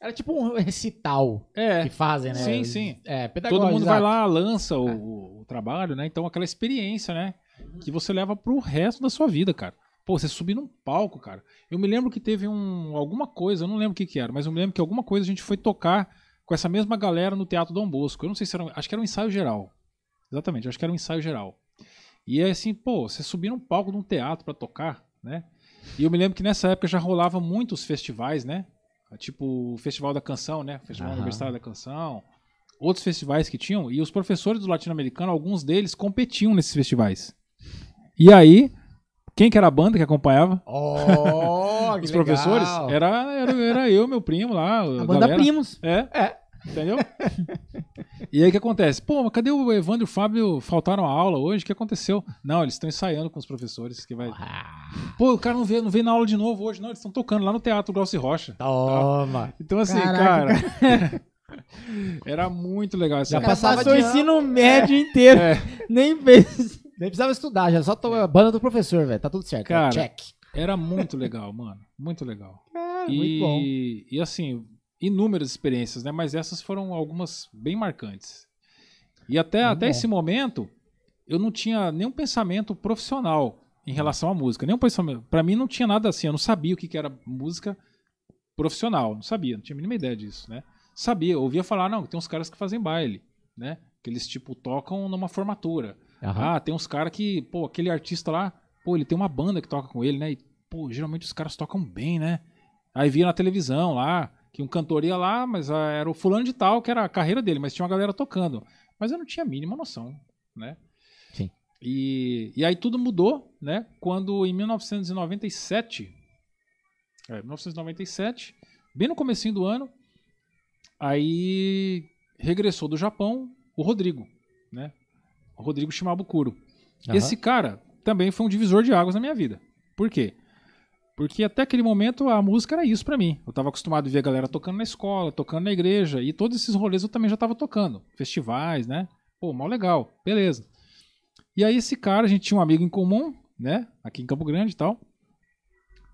Era tipo um recital É. que fazem, né? Sim, sim. É. Todo mundo vai exato. lá, lança o, o- o trabalho, né? Então aquela experiência, né? Que você leva pro resto da sua vida, cara. Pô, você subir num palco, cara. Eu me lembro que teve um alguma coisa, eu não lembro o que que era, mas eu me lembro que alguma coisa a gente foi tocar com essa mesma galera no Teatro Dom Bosco. Eu não sei se era, acho que era um ensaio geral. Exatamente, acho que era um ensaio geral. E é assim, pô, você subir num palco de um teatro pra tocar, né? E eu me lembro que nessa época já rolava muitos festivais, né? Tipo o Festival da Canção, né? Festival Aham. Universitário da Canção. Outros festivais que tinham. E os professores do latino-americano, alguns deles competiam nesses festivais. E aí, quem que era a banda que acompanhava? Oh, Os professores? Era, era, era eu, meu primo lá. A banda Primos. É? É. Entendeu? e aí o que acontece? Pô, mas cadê o Evandro e o Fábio? Faltaram a aula hoje? O que aconteceu? Não, eles estão ensaiando com os professores. que vai. Ah, Pô, o cara não veio, não veio na aula de novo hoje, não. Eles estão tocando lá no Teatro Grossi Rocha. toma. Então, assim, Caraca, cara. era muito legal essa Já época. passava o ensino médio inteiro. É. Nem fez. Nem precisava estudar, já só to... a banda do professor, velho. Tá tudo certo. Cara, Check. Era muito legal, mano. Muito legal. Cara, e, muito bom. e assim, inúmeras experiências, né? Mas essas foram algumas bem marcantes. E até, Muito até bom. esse momento, eu não tinha nenhum pensamento profissional em relação à música. Nenhum pensamento. Pra mim não tinha nada assim. Eu não sabia o que, que era música profissional. Não sabia, não tinha a mínima ideia disso, né? Sabia, ouvia falar, não, tem uns caras que fazem baile, né? Que eles, tipo, tocam numa formatura. Aham. Ah, tem uns caras que, pô, aquele artista lá, pô, ele tem uma banda que toca com ele, né? E, pô, geralmente os caras tocam bem, né? Aí via na televisão lá, que um cantor ia lá, mas ah, era o fulano de tal, que era a carreira dele, mas tinha uma galera tocando. Mas eu não tinha a mínima noção, né? Sim. E, e aí tudo mudou, né? Quando em 1997, é, 1997, bem no comecinho do ano, aí regressou do Japão o Rodrigo, né? O Rodrigo Shimabukuro. Aham. Esse cara também foi um divisor de águas na minha vida. Por quê? Porque até aquele momento a música era isso pra mim. Eu tava acostumado a ver a galera tocando na escola, tocando na igreja, e todos esses rolês eu também já tava tocando. Festivais, né? Pô, mal legal, beleza. E aí esse cara, a gente tinha um amigo em comum, né? Aqui em Campo Grande e tal.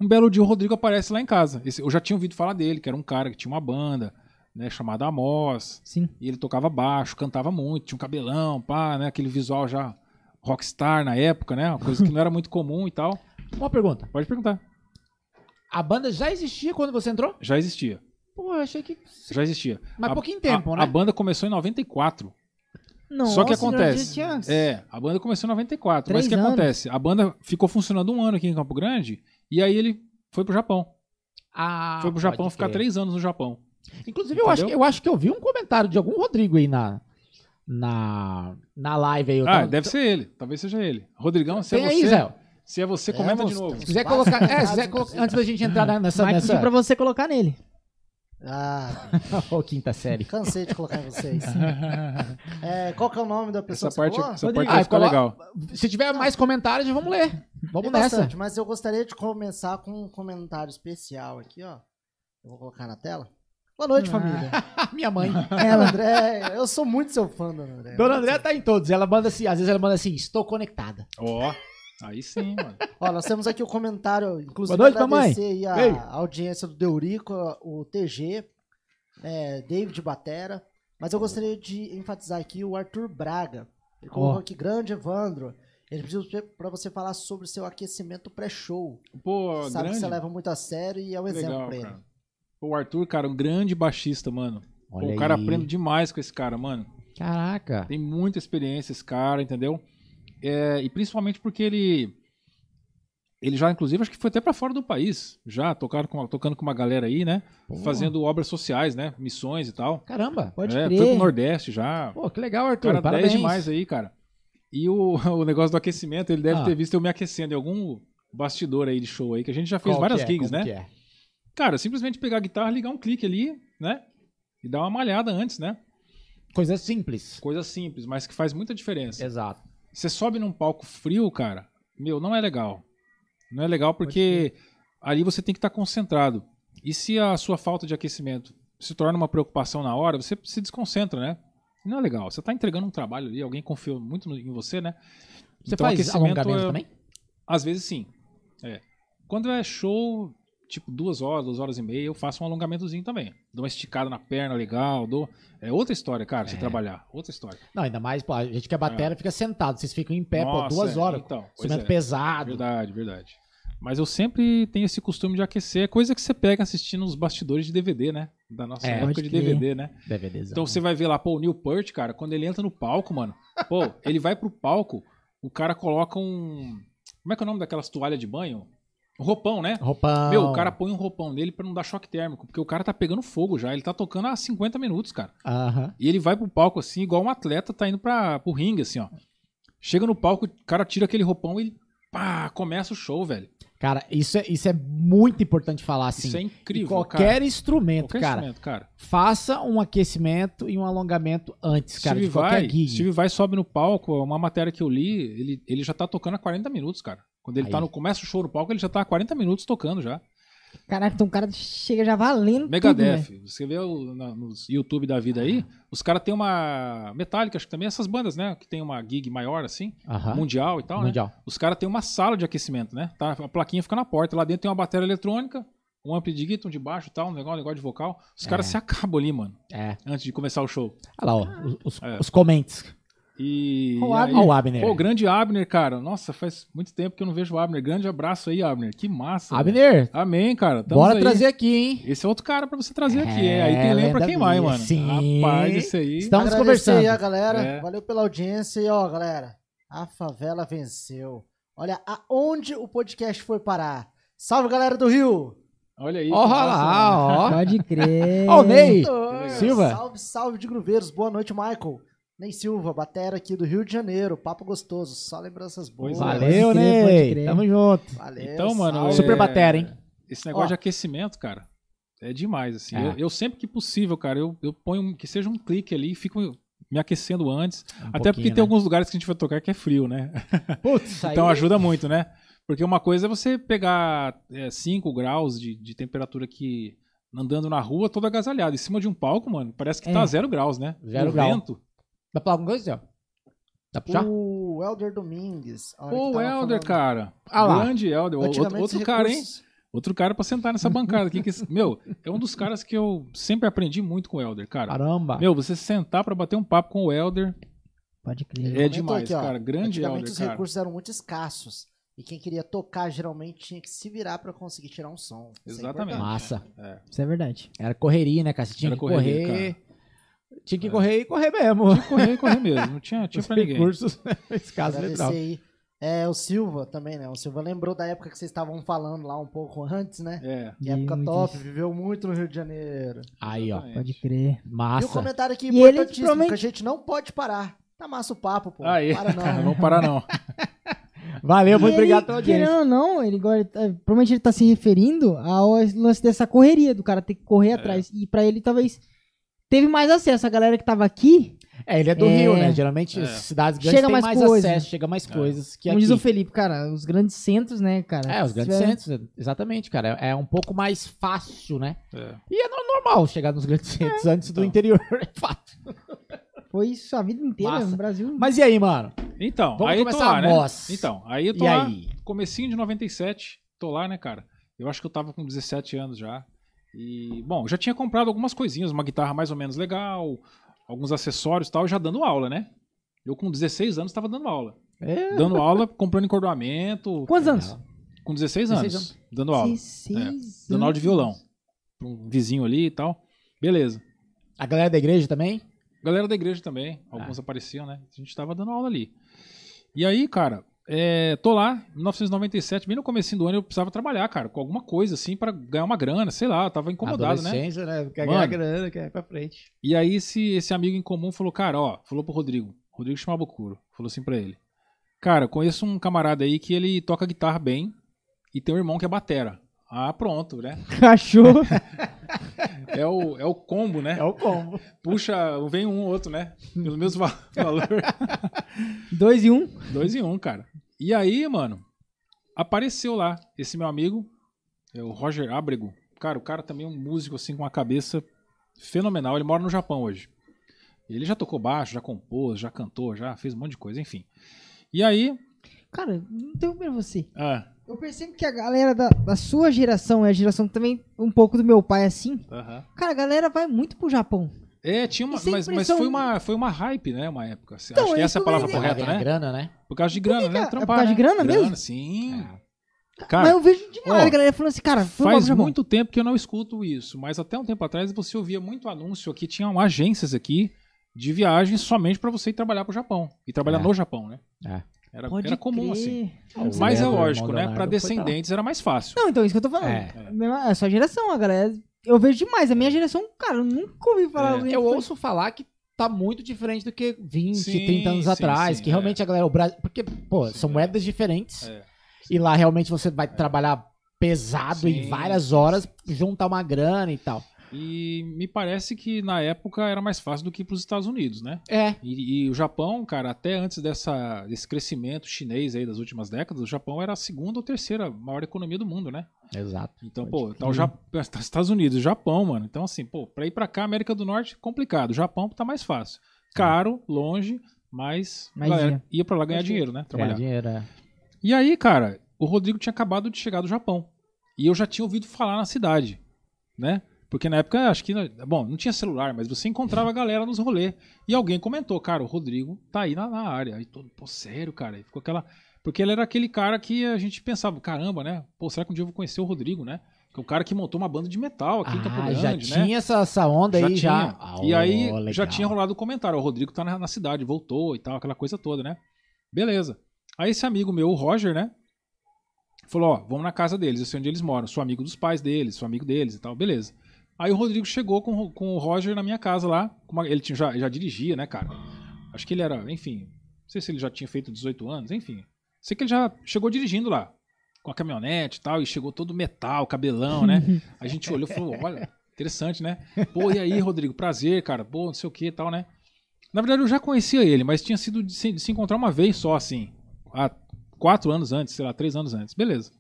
Um belo dia o Rodrigo aparece lá em casa. Esse- eu já tinha ouvido falar dele, que era um cara que tinha uma banda, né? Chamada Amos. Sim. E ele tocava baixo, cantava muito, tinha um cabelão, pá, né? Aquele visual já rockstar na época, né? Uma coisa que não era muito comum e tal. Uma pergunta. Pode perguntar. A banda já existia quando você entrou? Já existia. Pô, eu achei que. Já existia. Mas A- pouquinho tempo, a, né? A banda começou em 94. Nossa, Só que acontece. tinha. É, a banda começou em 94. mas Três o que anos. acontece? A banda ficou funcionando um ano aqui em Campo Grande e aí ele foi pro Japão. Ah, foi pro Japão ficar três anos no Japão. Inclusive, eu acho, que, eu acho que eu vi um comentário de algum Rodrigo aí na, na, na live aí. Eu ah, tava- deve ser ele. Talvez seja ele. Rodrigão, se é aí, você. Zé. Se é você, É, comenta de novo. Se quiser colocar. É, se quiser colocar. Antes da gente entrar na- nessa. Vai nessa... pra você colocar nele. Ah, Ô, quinta série. cansei de colocar em vocês. É, qual que é o nome da pessoa Essa que parte, você falou? essa Rodrigo, parte ah, colo- legal. Se tiver mais comentários, vamos ler. Vamos Tem nessa. bastante, mas eu gostaria de começar com um comentário especial aqui, ó. Eu vou colocar na tela. Boa noite, Ah. família. Minha mãe. Dona André, eu sou muito seu fã, Dona André. Dona André tá em todos. Ela manda assim, às vezes ela manda assim, estou conectada. Ó, aí sim, mano. Ó, nós temos aqui o comentário, inclusive Boa noite, agradecer aí a, Ei. audiência do Deurico, o TG, é, David Batera, mas eu gostaria de enfatizar aqui o Arthur Braga. Ele colocou Ó. aqui, grande Evandro, ele pediu para você falar sobre o seu aquecimento pré-show. Pô, Sabe grande. que você leva muito a sério e é um exemplo Legal, pra ele. cara. Pô, O Arthur, cara, um grande baixista, mano. Pô, Olha o cara aprende demais com esse cara, mano. Caraca. Tem muita experiência esse cara, entendeu? É, e principalmente porque ele. Ele já, inclusive, acho que foi até pra fora do país. Já tocaram com, tocando com uma galera aí, né? Pô. Fazendo obras sociais, né? Missões e tal. Caramba. Pode é, crer. Foi pro Nordeste já. Pô, que legal, Arthur. Cara, Parabéns. 10 demais aí, cara. E o, o negócio do aquecimento, ele deve Ah. ter visto eu me aquecendo em algum bastidor aí de show aí, que a gente já fez Qual várias é? gigs, Como né? que é? Cara, simplesmente pegar a guitarra, ligar um clique ali, né? E dar uma malhada antes, né? Coisa simples. Coisa simples, mas que faz muita diferença. Exato. Você sobe num palco frio, cara, meu, não é legal. Não é legal porque ali você tem que estar concentrado. E se a sua falta de aquecimento se torna uma preocupação na hora, você se desconcentra, né? Não é legal. Você está entregando um trabalho ali, alguém confiou muito em você, né? Você Então, faz aquecimento alongamento é- também? Às vezes sim. É. Quando é show, tipo duas horas, duas horas e meia, eu faço um alongamentozinho também. Dou uma esticada na perna legal, dou. É outra história, cara, se É. trabalhar. Outra história. Não, ainda mais, pô, a gente que é batera fica sentado. Vocês ficam em pé, Nossa, pô, duas é, horas. Então, instrumento é. pesado. Verdade, verdade. Mas eu sempre tenho esse costume de aquecer. É coisa que você pega assistindo os bastidores de DVD, né? Da nossa É, época de. DVD, né? DVDzão. Então você vai ver lá, pô, o Neil Peart, cara, quando ele entra no palco, mano, pô, ele vai pro palco, o cara coloca um. Como é que é o nome daquelas toalhas de banho? Roupão, né? Roupão. Meu, o cara põe um roupão nele pra não dar choque térmico, porque o cara tá pegando fogo já, ele tá tocando há 50 minutos, cara. Aham. E ele vai pro palco assim, igual um atleta tá indo pra, pro ringue, assim, ó. Chega no palco, o cara tira aquele roupão e pá, começa o show, velho. Cara, isso é, isso é muito importante falar assim. Isso é incrível, qualquer cara. instrumento, Qualquer cara. instrumento, cara. Faça um aquecimento e um alongamento antes, cara, Steve de qualquer Vai, gig. Steve Vai sobe no palco, uma matéria que eu li, ele, ele já tá tocando há 40 minutos, cara. Quando ele Aí. tá no começa o show no palco, ele já tá há 40 minutos tocando já. Caraca, então o cara chega já valendo tudo, né? Megadeth. Você vê o, na, nos YouTube da vida aí, os caras têm uma Metallica, acho que também essas bandas, né, que tem uma gig maior assim, mundial e tal, né? Mundial. Os caras têm uma sala de aquecimento, né? Tá, a plaquinha fica na porta, lá dentro tem uma bateria eletrônica, um amp de guitarra, um de baixo e tal, um negócio, um negócio de vocal. Os caras É. se acabam ali, mano, É. antes de começar o show. Olha lá, ó, os, os, É. os comments. E, o aí- Abner. Olha o Abner. Pô, grande Abner, cara. Nossa, faz muito tempo que eu não vejo o Abner. Grande abraço aí, Abner. Que massa. velho. Abner, Amém, cara. Tamo bora aí. trazer aqui, hein? Esse é outro cara pra você trazer É, aqui. É, aí tem lenha pra lenda queimar, hein, viva. mano. Sim. Rapaz, esse aí. Estamos Agradecer conversando. aí a galera. É. Valeu pela audiência. E ó, galera, a favela venceu. Olha aonde o podcast foi parar. Salve, galera do Rio! Olha aí. Ó, lá, ó. Pode crer. Ó, o Ney. Silva. Salve, salve de Gruveiros. Boa noite, Michael. Ney Silva, batera aqui do Rio de Janeiro. Papo gostoso. Só lembranças boas. É. Valeu, Ney. crer. Tamo junto. Valeu. Então, mano. salve. é- Super batera, hein? Esse negócio Ó. de aquecimento, cara, é demais, assim. É. Eu, eu sempre que possível, cara, eu, eu ponho um- que seja um clique ali e fico me aquecendo antes. Um Até porque pouquinho, tem né? alguns lugares que a gente vai tocar que é frio, né? Putz, Então aí- ajuda muito, né? Porque uma coisa é você pegar 5 graus de, de temperatura que andando na rua todo agasalhado. Em cima de um palco, mano, parece que É. tá zero graus, né? Zero o grau. vento. Dá pra falar alguma coisa, Zé? Dá pra puxar? O Helder Domingues. o Helder, falando- cara. Ah lá. Grande Helder. Outro, outro os cara, hein? Outro cara pra sentar nessa bancada aqui. Que, meu, é um dos caras que eu sempre aprendi muito com o Helder, cara. Caramba. Meu, você sentar pra bater um papo com o Helder Pode é crer. Comentou demais, aqui, ó, cara. Grande Helder, os cara. recursos eram muito escassos. E quem queria tocar geralmente tinha que se virar pra conseguir tirar um som. Isso é Exatamente. importante. Massa. Isso é verdade. Era correria, né, cara? Você tinha Era que correria, correr. Tinha que É. correr e correr mesmo. Tinha que correr e correr mesmo. Não tinha, tinha Os pra ninguém. recursos, nesse caso, Agradecer literal. aí. É, o Silva também, né? O Silva lembrou da época que vocês estavam falando lá um pouco antes, né? É. Que época top, viveu muito no Rio de Janeiro. Aí, ó. Pode crer. E o Massa. comentário aqui E ele importantíssimo, promete- que a gente não pode parar. Tá massa o papo, pô. Aí. Para não. Não vamos parar, não. Valeu, muito E obrigado pela audiência. Querendo ou não, ele agora, tá- provavelmente ele tá se referindo ao lance dessa correria, do cara ter que correr atrás. E pra ele, talvez, teve mais acesso. A galera que tava aqui, É, ele é do É. Rio, né? Geralmente É. as cidades grandes Chega têm mais mais, coisa. acesso, chega mais coisas que como aqui. diz o Felipe, cara, os grandes centros, né, cara? É, os grandes tiver- centros, exatamente, cara. É é um pouco mais fácil, né? É. E é no- normal chegar nos grandes centros antes do então. interior, é fato. Foi isso a vida inteira Massa. no Brasil. Mas e aí, mano? Então, Vamos aí eu tô começar lá, né? nós. Então, aí eu tô E lá, aí? comecinho de 97, tô lá, né, cara? Eu acho que eu tava com 17 anos já. E, bom, já tinha comprado algumas coisinhas, uma guitarra mais ou menos legal, alguns acessórios e tal, já dando aula, né? Eu com 16 anos tava dando aula. É. Dando aula, comprando encordoamento. Quantos anos? Com 16 anos, 16 dando aula. 16 Dando aula de anos. violão. Pra um vizinho ali e tal. Beleza. A galera da igreja também? Galera da igreja também, alguns apareciam, né? A gente tava dando aula ali. E aí, cara, é, tô lá, 1997, bem no comecinho do ano, eu precisava trabalhar, cara, com alguma coisa assim pra ganhar uma grana, sei lá, eu tava incomodado, né? Adolescência, né? Quer Mano. ganhar grana, quer ir pra frente. E aí esse, esse amigo em comum falou, cara, ó, falou pro Rodrigo, Rodrigo chamava o Curo, falou assim pra ele, cara, conheço um camarada aí que ele toca guitarra bem e tem um irmão que é batera. Ah, pronto, né? Cachorro. É o, é o combo, né? É o combo. Puxa, vem um ou outro, né? Pelo mesmo va- valor. Dois e um. Dois em um, cara. E aí, mano, apareceu lá esse meu amigo, é o Roger Abrego. Cara, o cara também é um músico, assim, com uma cabeça fenomenal. Ele mora no Japão hoje. Ele já tocou baixo, já compôs, já cantou, já fez um monte de coisa, enfim. E aí. Cara, não tenho pra você. Ah, Eu percebo que a galera da, da sua geração é a geração também um pouco do meu pai assim. aham. Cara, a galera vai muito pro Japão. É, tinha uma. Mas, mas foi, uma, foi uma hype, né? Uma época. assim. Então, Acho que é essa é a palavra ia correta, né? grana, né? Por causa de grana, que né? é? É Trampar, por causa de né? grana mesmo? sim. Mas Cara, eu vejo demais ó, a galera falando assim, cara, Faz muito tempo que eu não escuto isso, mas até um tempo atrás você ouvia muito anúncio aqui, tinham agências aqui de viagens somente para você ir trabalhar pro Japão e trabalhar É. no Japão, né? É. Era, Pode era comum crer. assim. O Mas é Leandro, lógico, né? Foi pra descendentes era mais fácil. Não, então, isso que eu tô falando. É. É a sua geração, a galera. Eu vejo demais. A minha geração, cara, eu nunca ouvi falar. É. alguém Eu ouço falar que tá muito diferente do que 20, Sim, 30 anos sim, atrás. sim, que é. realmente a galera. O Brasil, porque, pô, Sim, são é. moedas diferentes. É. E lá realmente você vai trabalhar pesado em Sim, várias sim, horas, juntar uma grana e tal. E me parece que na época era mais fácil do que para os Estados Unidos, né? É. E, e o Japão, cara, até antes dessa, desse crescimento chinês aí das últimas décadas, o Japão era a segunda ou terceira maior economia do mundo, né? Exato. Então, Pode pô, tá o tá Estados Unidos, Japão, mano. Então, assim, pô, pra ir pra cá, América do Norte, complicado. O Japão tá mais fácil. Caro, longe, mas Mais galera dinheiro. ia pra lá ganhar dinheiro, né? Trabalhar. Dinheiro, é. E aí, cara, o Rodrigo tinha acabado de chegar do Japão. E eu já tinha ouvido falar na cidade, né? Porque na época, acho que. Bom, não tinha celular, mas você encontrava a galera nos rolês. E alguém comentou, cara, o Rodrigo tá aí na, na área. Aí todo, pô, sério, cara. E ficou aquela. Porque ele era aquele cara que a gente pensava, caramba, né? Pô, será que um dia eu vou conhecer o Rodrigo, né? Que é o cara que montou uma banda de metal aqui em Campo Ah, Grande, já né? tinha essa, essa onda aí já. tinha. Ah, e aí ó, já legal. tinha rolado o comentário, o Rodrigo tá na, na cidade, voltou e tal, aquela coisa toda, né? Beleza. Aí esse amigo meu, o Roger, né? Falou, ó, vamos na casa deles, eu sei onde eles moram, sou amigo dos pais deles, sou amigo deles e tal, beleza. Aí o Rodrigo chegou com, com o Roger na minha casa lá, ele tinha, já, já dirigia, né, cara? Acho que ele era, enfim, não sei se ele já tinha feito 18 anos, enfim. Sei que ele já chegou dirigindo lá, com a caminhonete e tal, e chegou todo metal, cabelão, né? A gente olhou e falou, olha, interessante, né? Pô, e aí, Rodrigo, prazer, cara, pô, não sei o que e tal, né? Na verdade, eu já conhecia ele, mas tinha sido de se, de se encontrar uma vez só, assim, há quatro anos antes, sei lá, três anos antes, beleza.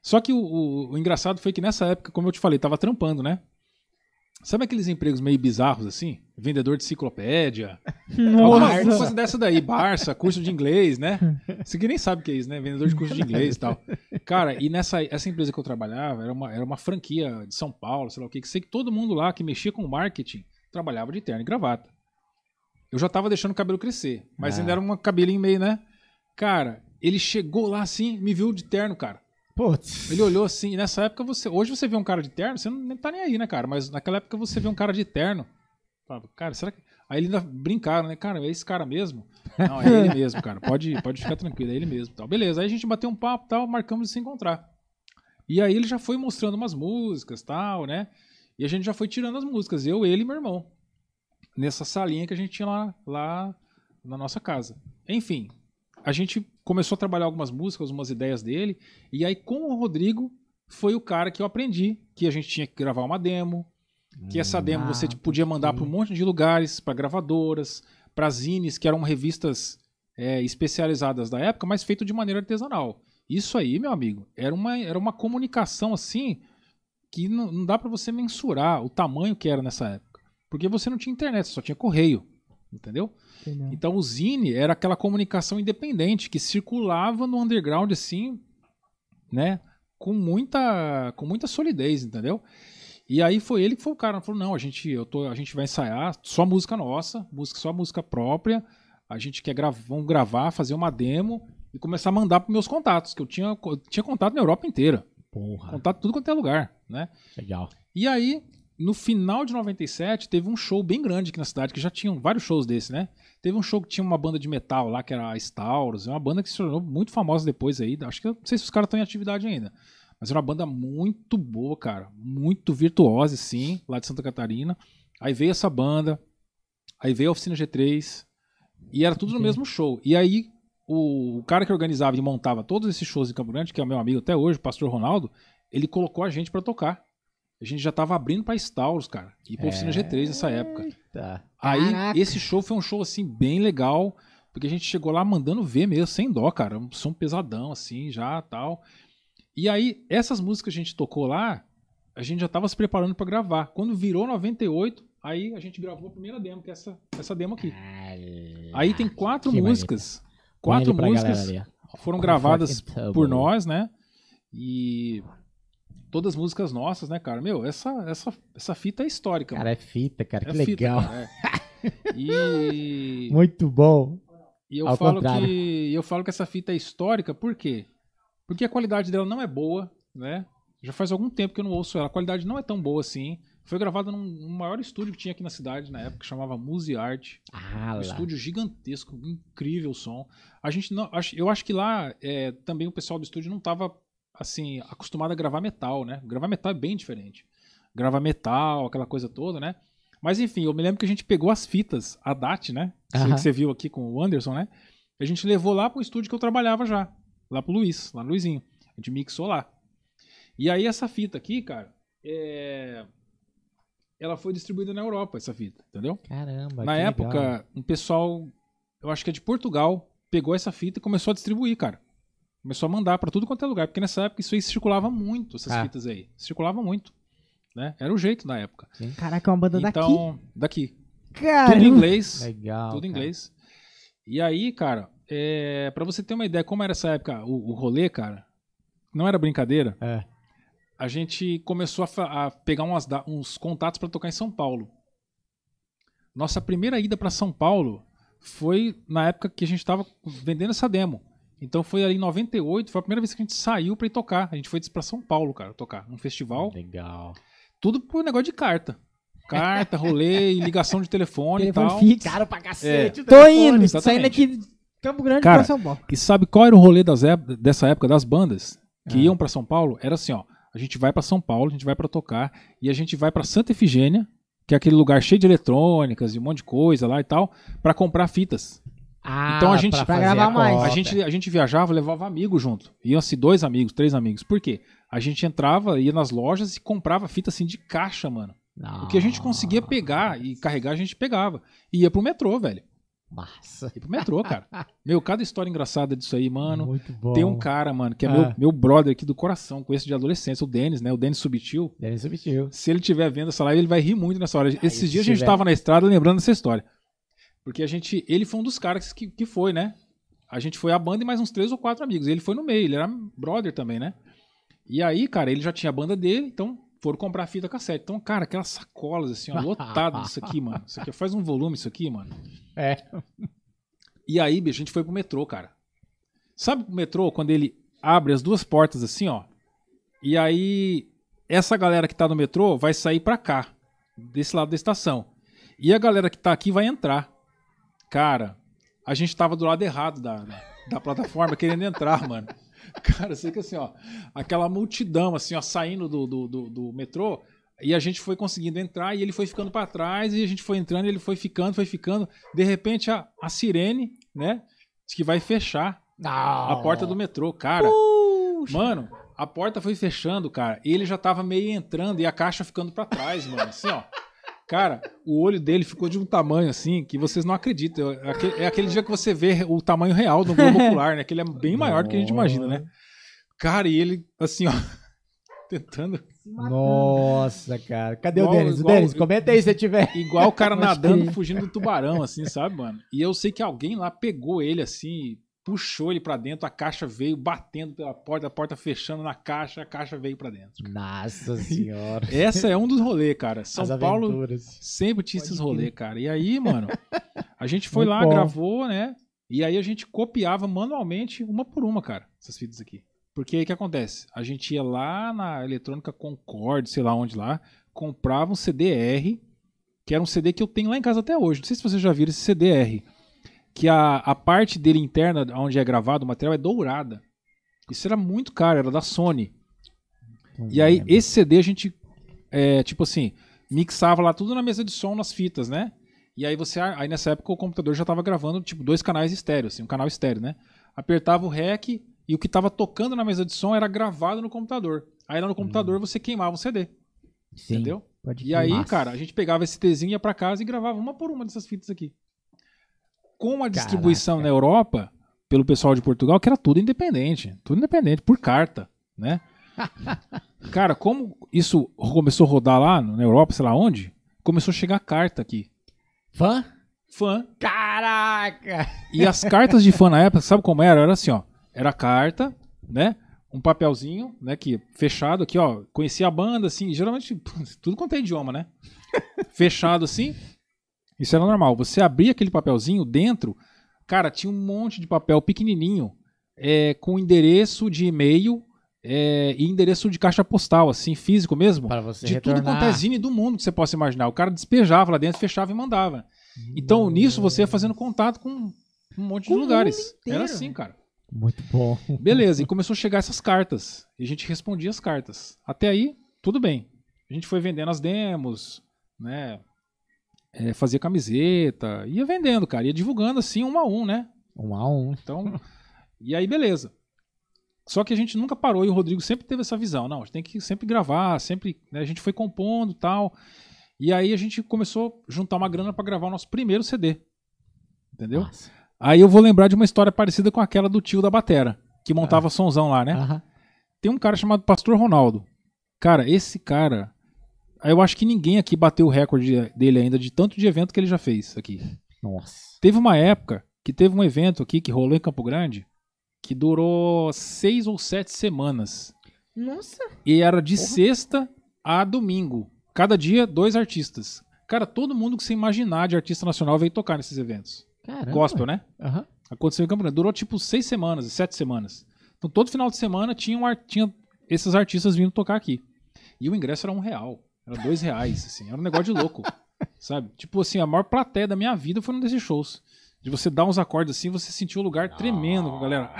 Só que o, o- o engraçado foi que nessa época, como eu te falei, tava trampando, né? Sabe aqueles empregos meio bizarros, assim? Vendedor de enciclopédia, Nossa. coisa dessa daí, Barça, curso de inglês, né? Você que nem sabe o que é isso, né? Vendedor de curso de inglês e tal. Cara, e nessa essa empresa que eu trabalhava, era uma, era uma franquia de São Paulo, sei lá o que, que sei que todo mundo lá que mexia com marketing trabalhava de terno e gravata. Eu já tava deixando o cabelo crescer, mas Ah. ainda era um cabelinho meio, né? Cara, ele chegou lá assim, me viu de terno, cara. Putz. Ele olhou assim, e nessa época você. Hoje você vê um cara de terno, você não nem tá nem aí, né, cara? Mas naquela época você vê um cara de terno. Falava, cara, será que. Aí ele ainda brincaram, né? Cara, é esse cara mesmo? Não, é ele mesmo, cara. Pode, pode ficar tranquilo, é ele mesmo. Tal. Beleza, aí a gente bateu um papo tal, marcamos de se encontrar. E aí ele já foi mostrando umas músicas tal, né? E a gente já foi tirando as músicas, eu, ele e meu irmão. Nessa salinha que a gente tinha lá, lá na nossa casa. Enfim, a gente começou a trabalhar algumas músicas, umas ideias dele. E aí, com o Rodrigo, foi o cara que eu aprendi que a gente tinha que gravar uma demo, Que essa demo Ah, você podia mandar para um monte de lugares, para gravadoras, para zines, que eram revistas é, especializadas da época, mas feito de maneira artesanal. Isso aí, meu amigo, era uma, era uma comunicação assim que não, não dá para você mensurar o tamanho que era nessa época. Porque você não tinha internet, você só tinha correio. Entendeu? Entendeu? Então o Zine era aquela comunicação independente que circulava no underground assim, né? Com muita, com muita solidez, entendeu? E aí foi ele que foi o cara, falou: "Não, a gente, eu tô, a gente vai ensaiar só música nossa, música só música própria. A gente quer gravar, vamos gravar, fazer uma demo e começar a mandar para meus contatos, que eu tinha, eu tinha contato na Europa inteira, Porra, contato tudo quanto é lugar, né? legal. E aí, no final de 97, teve um show bem grande aqui na cidade, que já tinham vários shows desse, né? Teve um show que tinha uma banda de metal lá, que era a Stauros, é uma banda que se tornou muito famosa depois aí. Acho que eu não sei se os caras estão em atividade ainda. Mas era uma banda muito boa, cara. Muito virtuosa, sim, lá de Santa Catarina. Aí veio essa banda, aí veio a Oficina G3, e era tudo no Ok. mesmo show. E aí, o, o cara que organizava e montava todos esses shows em Campo Grande, que é meu amigo até hoje, o pastor Ronaldo, ele colocou a gente pra tocar. A gente já tava abrindo pra Stauros, cara, e pra Oficina É. G3 nessa época. Tá. Aí, Caraca. esse show foi um show, assim, bem legal, porque a gente chegou lá mandando ver mesmo, sem dó, cara. Um som pesadão, assim, já, tal. E aí, essas músicas que a gente tocou lá, a gente já tava se preparando pra gravar. Quando virou 98, aí a gente gravou a primeira demo, que é essa, essa demo aqui. Aí tem quatro músicas. Quatro músicas foram gravadas por nós, né? E todas músicas nossas, né, cara? Meu, essa, essa, essa fita é histórica. Cara, é fita, cara, mano. que É fita, legal. cara, é. E, Muito bom. e eu Ao falo contrário. que eu falo que essa fita é histórica, por quê? Porque a qualidade dela não é boa, né? Já faz algum tempo que eu não ouço ela. A qualidade não é tão boa assim. Foi gravada num, num maior estúdio que tinha aqui na cidade na época, que chamava Muse Art. Ah, Um estúdio gigantesco, incrível o som. A gente não, acho- eu acho que lá é, também o pessoal do estúdio não estava assim acostumado a gravar metal, né? Gravar metal é bem diferente. Gravar metal, aquela coisa toda, né? Mas enfim, eu me lembro que a gente pegou as fitas, a DAT, né? Que você viu aqui com o Anderson, né? A gente levou lá pro estúdio que eu trabalhava já, lá pro Luiz, lá no Luizinho. A gente mixou lá. E aí essa fita aqui, cara, é... ela foi distribuída na Europa, essa fita, entendeu? Caramba, Na época, legal. um pessoal, eu acho que é de Portugal, pegou essa fita e começou a distribuir, cara. Começou a mandar pra tudo quanto é lugar, porque nessa época isso aí circulava muito, essas Ah. fitas aí. Circulava muito, né? Era o jeito na época. Caraca, é uma banda daqui. Então, daqui. Cara, Tudo em inglês, Legal. tudo em cara. inglês. E aí, cara, é, para você ter uma ideia como era essa época, o, o rolê, cara, não era brincadeira. É. A gente começou a, a pegar umas uns contatos pra tocar em São Paulo. Nossa primeira ida pra São Paulo foi na época que a gente tava vendendo essa demo. Então foi ali em 98, foi a primeira vez que a gente saiu pra ir tocar. A gente foi pra São Paulo, cara, tocar num festival. Legal. Tudo por negócio de carta. Carta, rolê, ligação de telefone, e tal. fixo. Caro pra cacete. o Tô indo, exatamente. saindo aqui de Campo Grande Cara, pra São Paulo. E sabe qual era o rolê das ép- dessa época das bandas que Ah. iam pra São Paulo? Era assim, ó. A gente vai pra São Paulo, a gente vai pra tocar e a gente vai pra Santa Efigênia, que é aquele lugar cheio de eletrônicas e um monte de coisa lá e tal, pra comprar fitas. Ah, Então a gente- pra gravar a mais. A gente, a gente viajava, levava amigos junto. Iam-se dois amigos, três amigos. Por quê? A gente entrava, ia nas lojas e comprava fita assim de caixa, mano. O que a gente conseguia pegar e carregar, a gente pegava. E ia pro metrô, velho. Massa. Ia pro metrô, cara. Meu, cada história engraçada disso aí, mano. Muito bom. Tem um cara, mano, que é Ah. meu, meu brother aqui do coração, conheço de adolescência, o Denis, né? O Denis Subtil. Denis Subtil. Se ele estiver vendo essa live, ele vai rir muito nessa hora. Esses se dias a gente tiver. tava na estrada lembrando dessa história. Porque a gente. Ele foi um dos caras que, que foi, né? A gente foi a banda e mais uns três ou quatro amigos. Ele foi no meio, ele era brother também, né? E aí, cara, ele já tinha a banda dele, então foram comprar fita cassete. Então, cara, aquelas sacolas assim, ó, lotadas disso aqui, mano. Isso aqui faz um volume, isso aqui, mano. É. E aí, bicho, a gente foi pro metrô, cara. Sabe o metrô, quando ele abre as duas portas assim, ó? E aí, essa galera que tá no metrô vai sair pra cá, desse lado da estação. E a galera que tá aqui vai entrar. Cara, a gente tava do lado errado da, da, plataforma, querendo entrar, mano. Cara, sei que assim, ó, aquela multidão, assim, ó, saindo do, do, do, do metrô, e a gente foi conseguindo entrar, e ele foi ficando pra trás, e a gente foi entrando, e ele foi ficando, foi ficando. De repente, a, a sirene, né, diz que vai fechar Não. a porta do metrô, cara. Puxa. Mano, A porta foi fechando, cara. E ele já tava meio entrando e a caixa ficando pra trás, mano. Assim, ó. Cara, o olho dele ficou de um tamanho assim que vocês não acreditam. É aquele, é aquele dia que você vê o tamanho real do globo ocular, né? Que ele é bem maior do que a gente imagina, né? Cara, e ele, assim, ó, tentando. Nossa, cara. Cadê Igual- o Denis? O igual- Denis, comenta aí se tiver. Igual o cara nadando, crer. fugindo do tubarão, assim, sabe, mano? E eu sei que alguém lá pegou ele assim, puxou ele pra dentro, a caixa veio batendo pela porta, a porta fechando na caixa, a caixa veio pra dentro. Nossa senhora. Essa é um dos rolês, cara. São As Paulo aventuras. sempre tinha Pode esses rolês, cara. E aí, mano, a gente foi Muito lá, bom. gravou, né? E aí a gente copiava manualmente, uma por uma, cara, essas fitas aqui. Porque aí o que acontece? A gente ia lá na Eletrônica Concorde, sei lá onde lá, comprava um CDR, que era um CD que eu tenho lá em casa até hoje. Não sei se vocês já viram esse CDR. Que a, a parte dele interna, onde é gravado o material, é dourada. Isso era muito caro, era da Sony. E aí, esse CD a gente, é, tipo assim, mixava lá tudo na mesa de som, nas fitas, né? E aí você, aí nessa época o computador já tava gravando, tipo, dois canais estéreo, assim, um canal estéreo, né? Apertava o REC e o que tava tocando na mesa de som era gravado no computador. Aí lá no computador você queimava o CD, Sim. entendeu? E aí, Massa. cara, a gente pegava esse Tzinho, ia pra casa e gravava uma por uma dessas fitas aqui. Com a distribuição na Europa, pelo pessoal de Portugal, que era tudo independente. Tudo independente, por carta, né? cara, como isso começou a rodar lá na Europa, sei lá onde, começou a chegar carta aqui. Fã? Fã. Caraca! E as cartas de fã na época, sabe como era? Era assim, ó. Era carta, né? Um papelzinho, né? Que fechado aqui, ó. Conhecia a banda, assim. Geralmente, tudo quanto é idioma, né? Fechado assim. Isso era normal. Você abria aquele papelzinho dentro, cara, tinha um monte de papel pequenininho, é, com endereço de e-mail é, e endereço de caixa postal, assim, físico mesmo. Para você de retornar. tudo quanto é zine do mundo que você possa imaginar. O cara despejava lá dentro, fechava e mandava. Então, nisso, você ia fazendo contato com um monte de Com o lugares. Era assim, cara. Muito bom. Beleza, e começou a chegar essas cartas. E a gente respondia as cartas. Até aí, tudo bem. A gente foi vendendo as demos, né? É, fazia camiseta, ia vendendo, cara. Ia divulgando assim, um a um, né? Um a um. Então, e aí beleza. Só que a gente nunca parou e o Rodrigo sempre teve essa visão. Não, a gente tem que sempre gravar, sempre. né, a gente foi compondo e tal. E aí a gente começou a juntar uma grana pra gravar o nosso primeiro CD. Entendeu? Nossa. Aí eu vou lembrar de uma história parecida com aquela do tio da Batera, que montava sonzão lá, né? Tem um cara chamado Pastor Ronaldo. Cara, esse cara. Eu acho que ninguém aqui bateu o recorde dele ainda de tanto de evento que ele já fez aqui. Nossa. Teve uma época que teve um evento aqui que rolou em Campo Grande que durou seis ou sete semanas. Nossa. E era de sexta a domingo. Cada dia, dois artistas. Cara, todo mundo que você imaginar de artista nacional veio tocar nesses eventos. Caramba. Gospel, né? Aham. Aconteceu em Campo Grande. Durou tipo seis semanas, sete semanas. Então todo final de semana tinha, um tinha esses artistas vindo tocar aqui. E o ingresso era um real. Era dois reais, assim. Era um negócio de louco. sabe? Tipo assim, a maior plateia da minha vida foi num desses shows. De você dar uns acordes assim, você sentiu o lugar tremendo com a galera.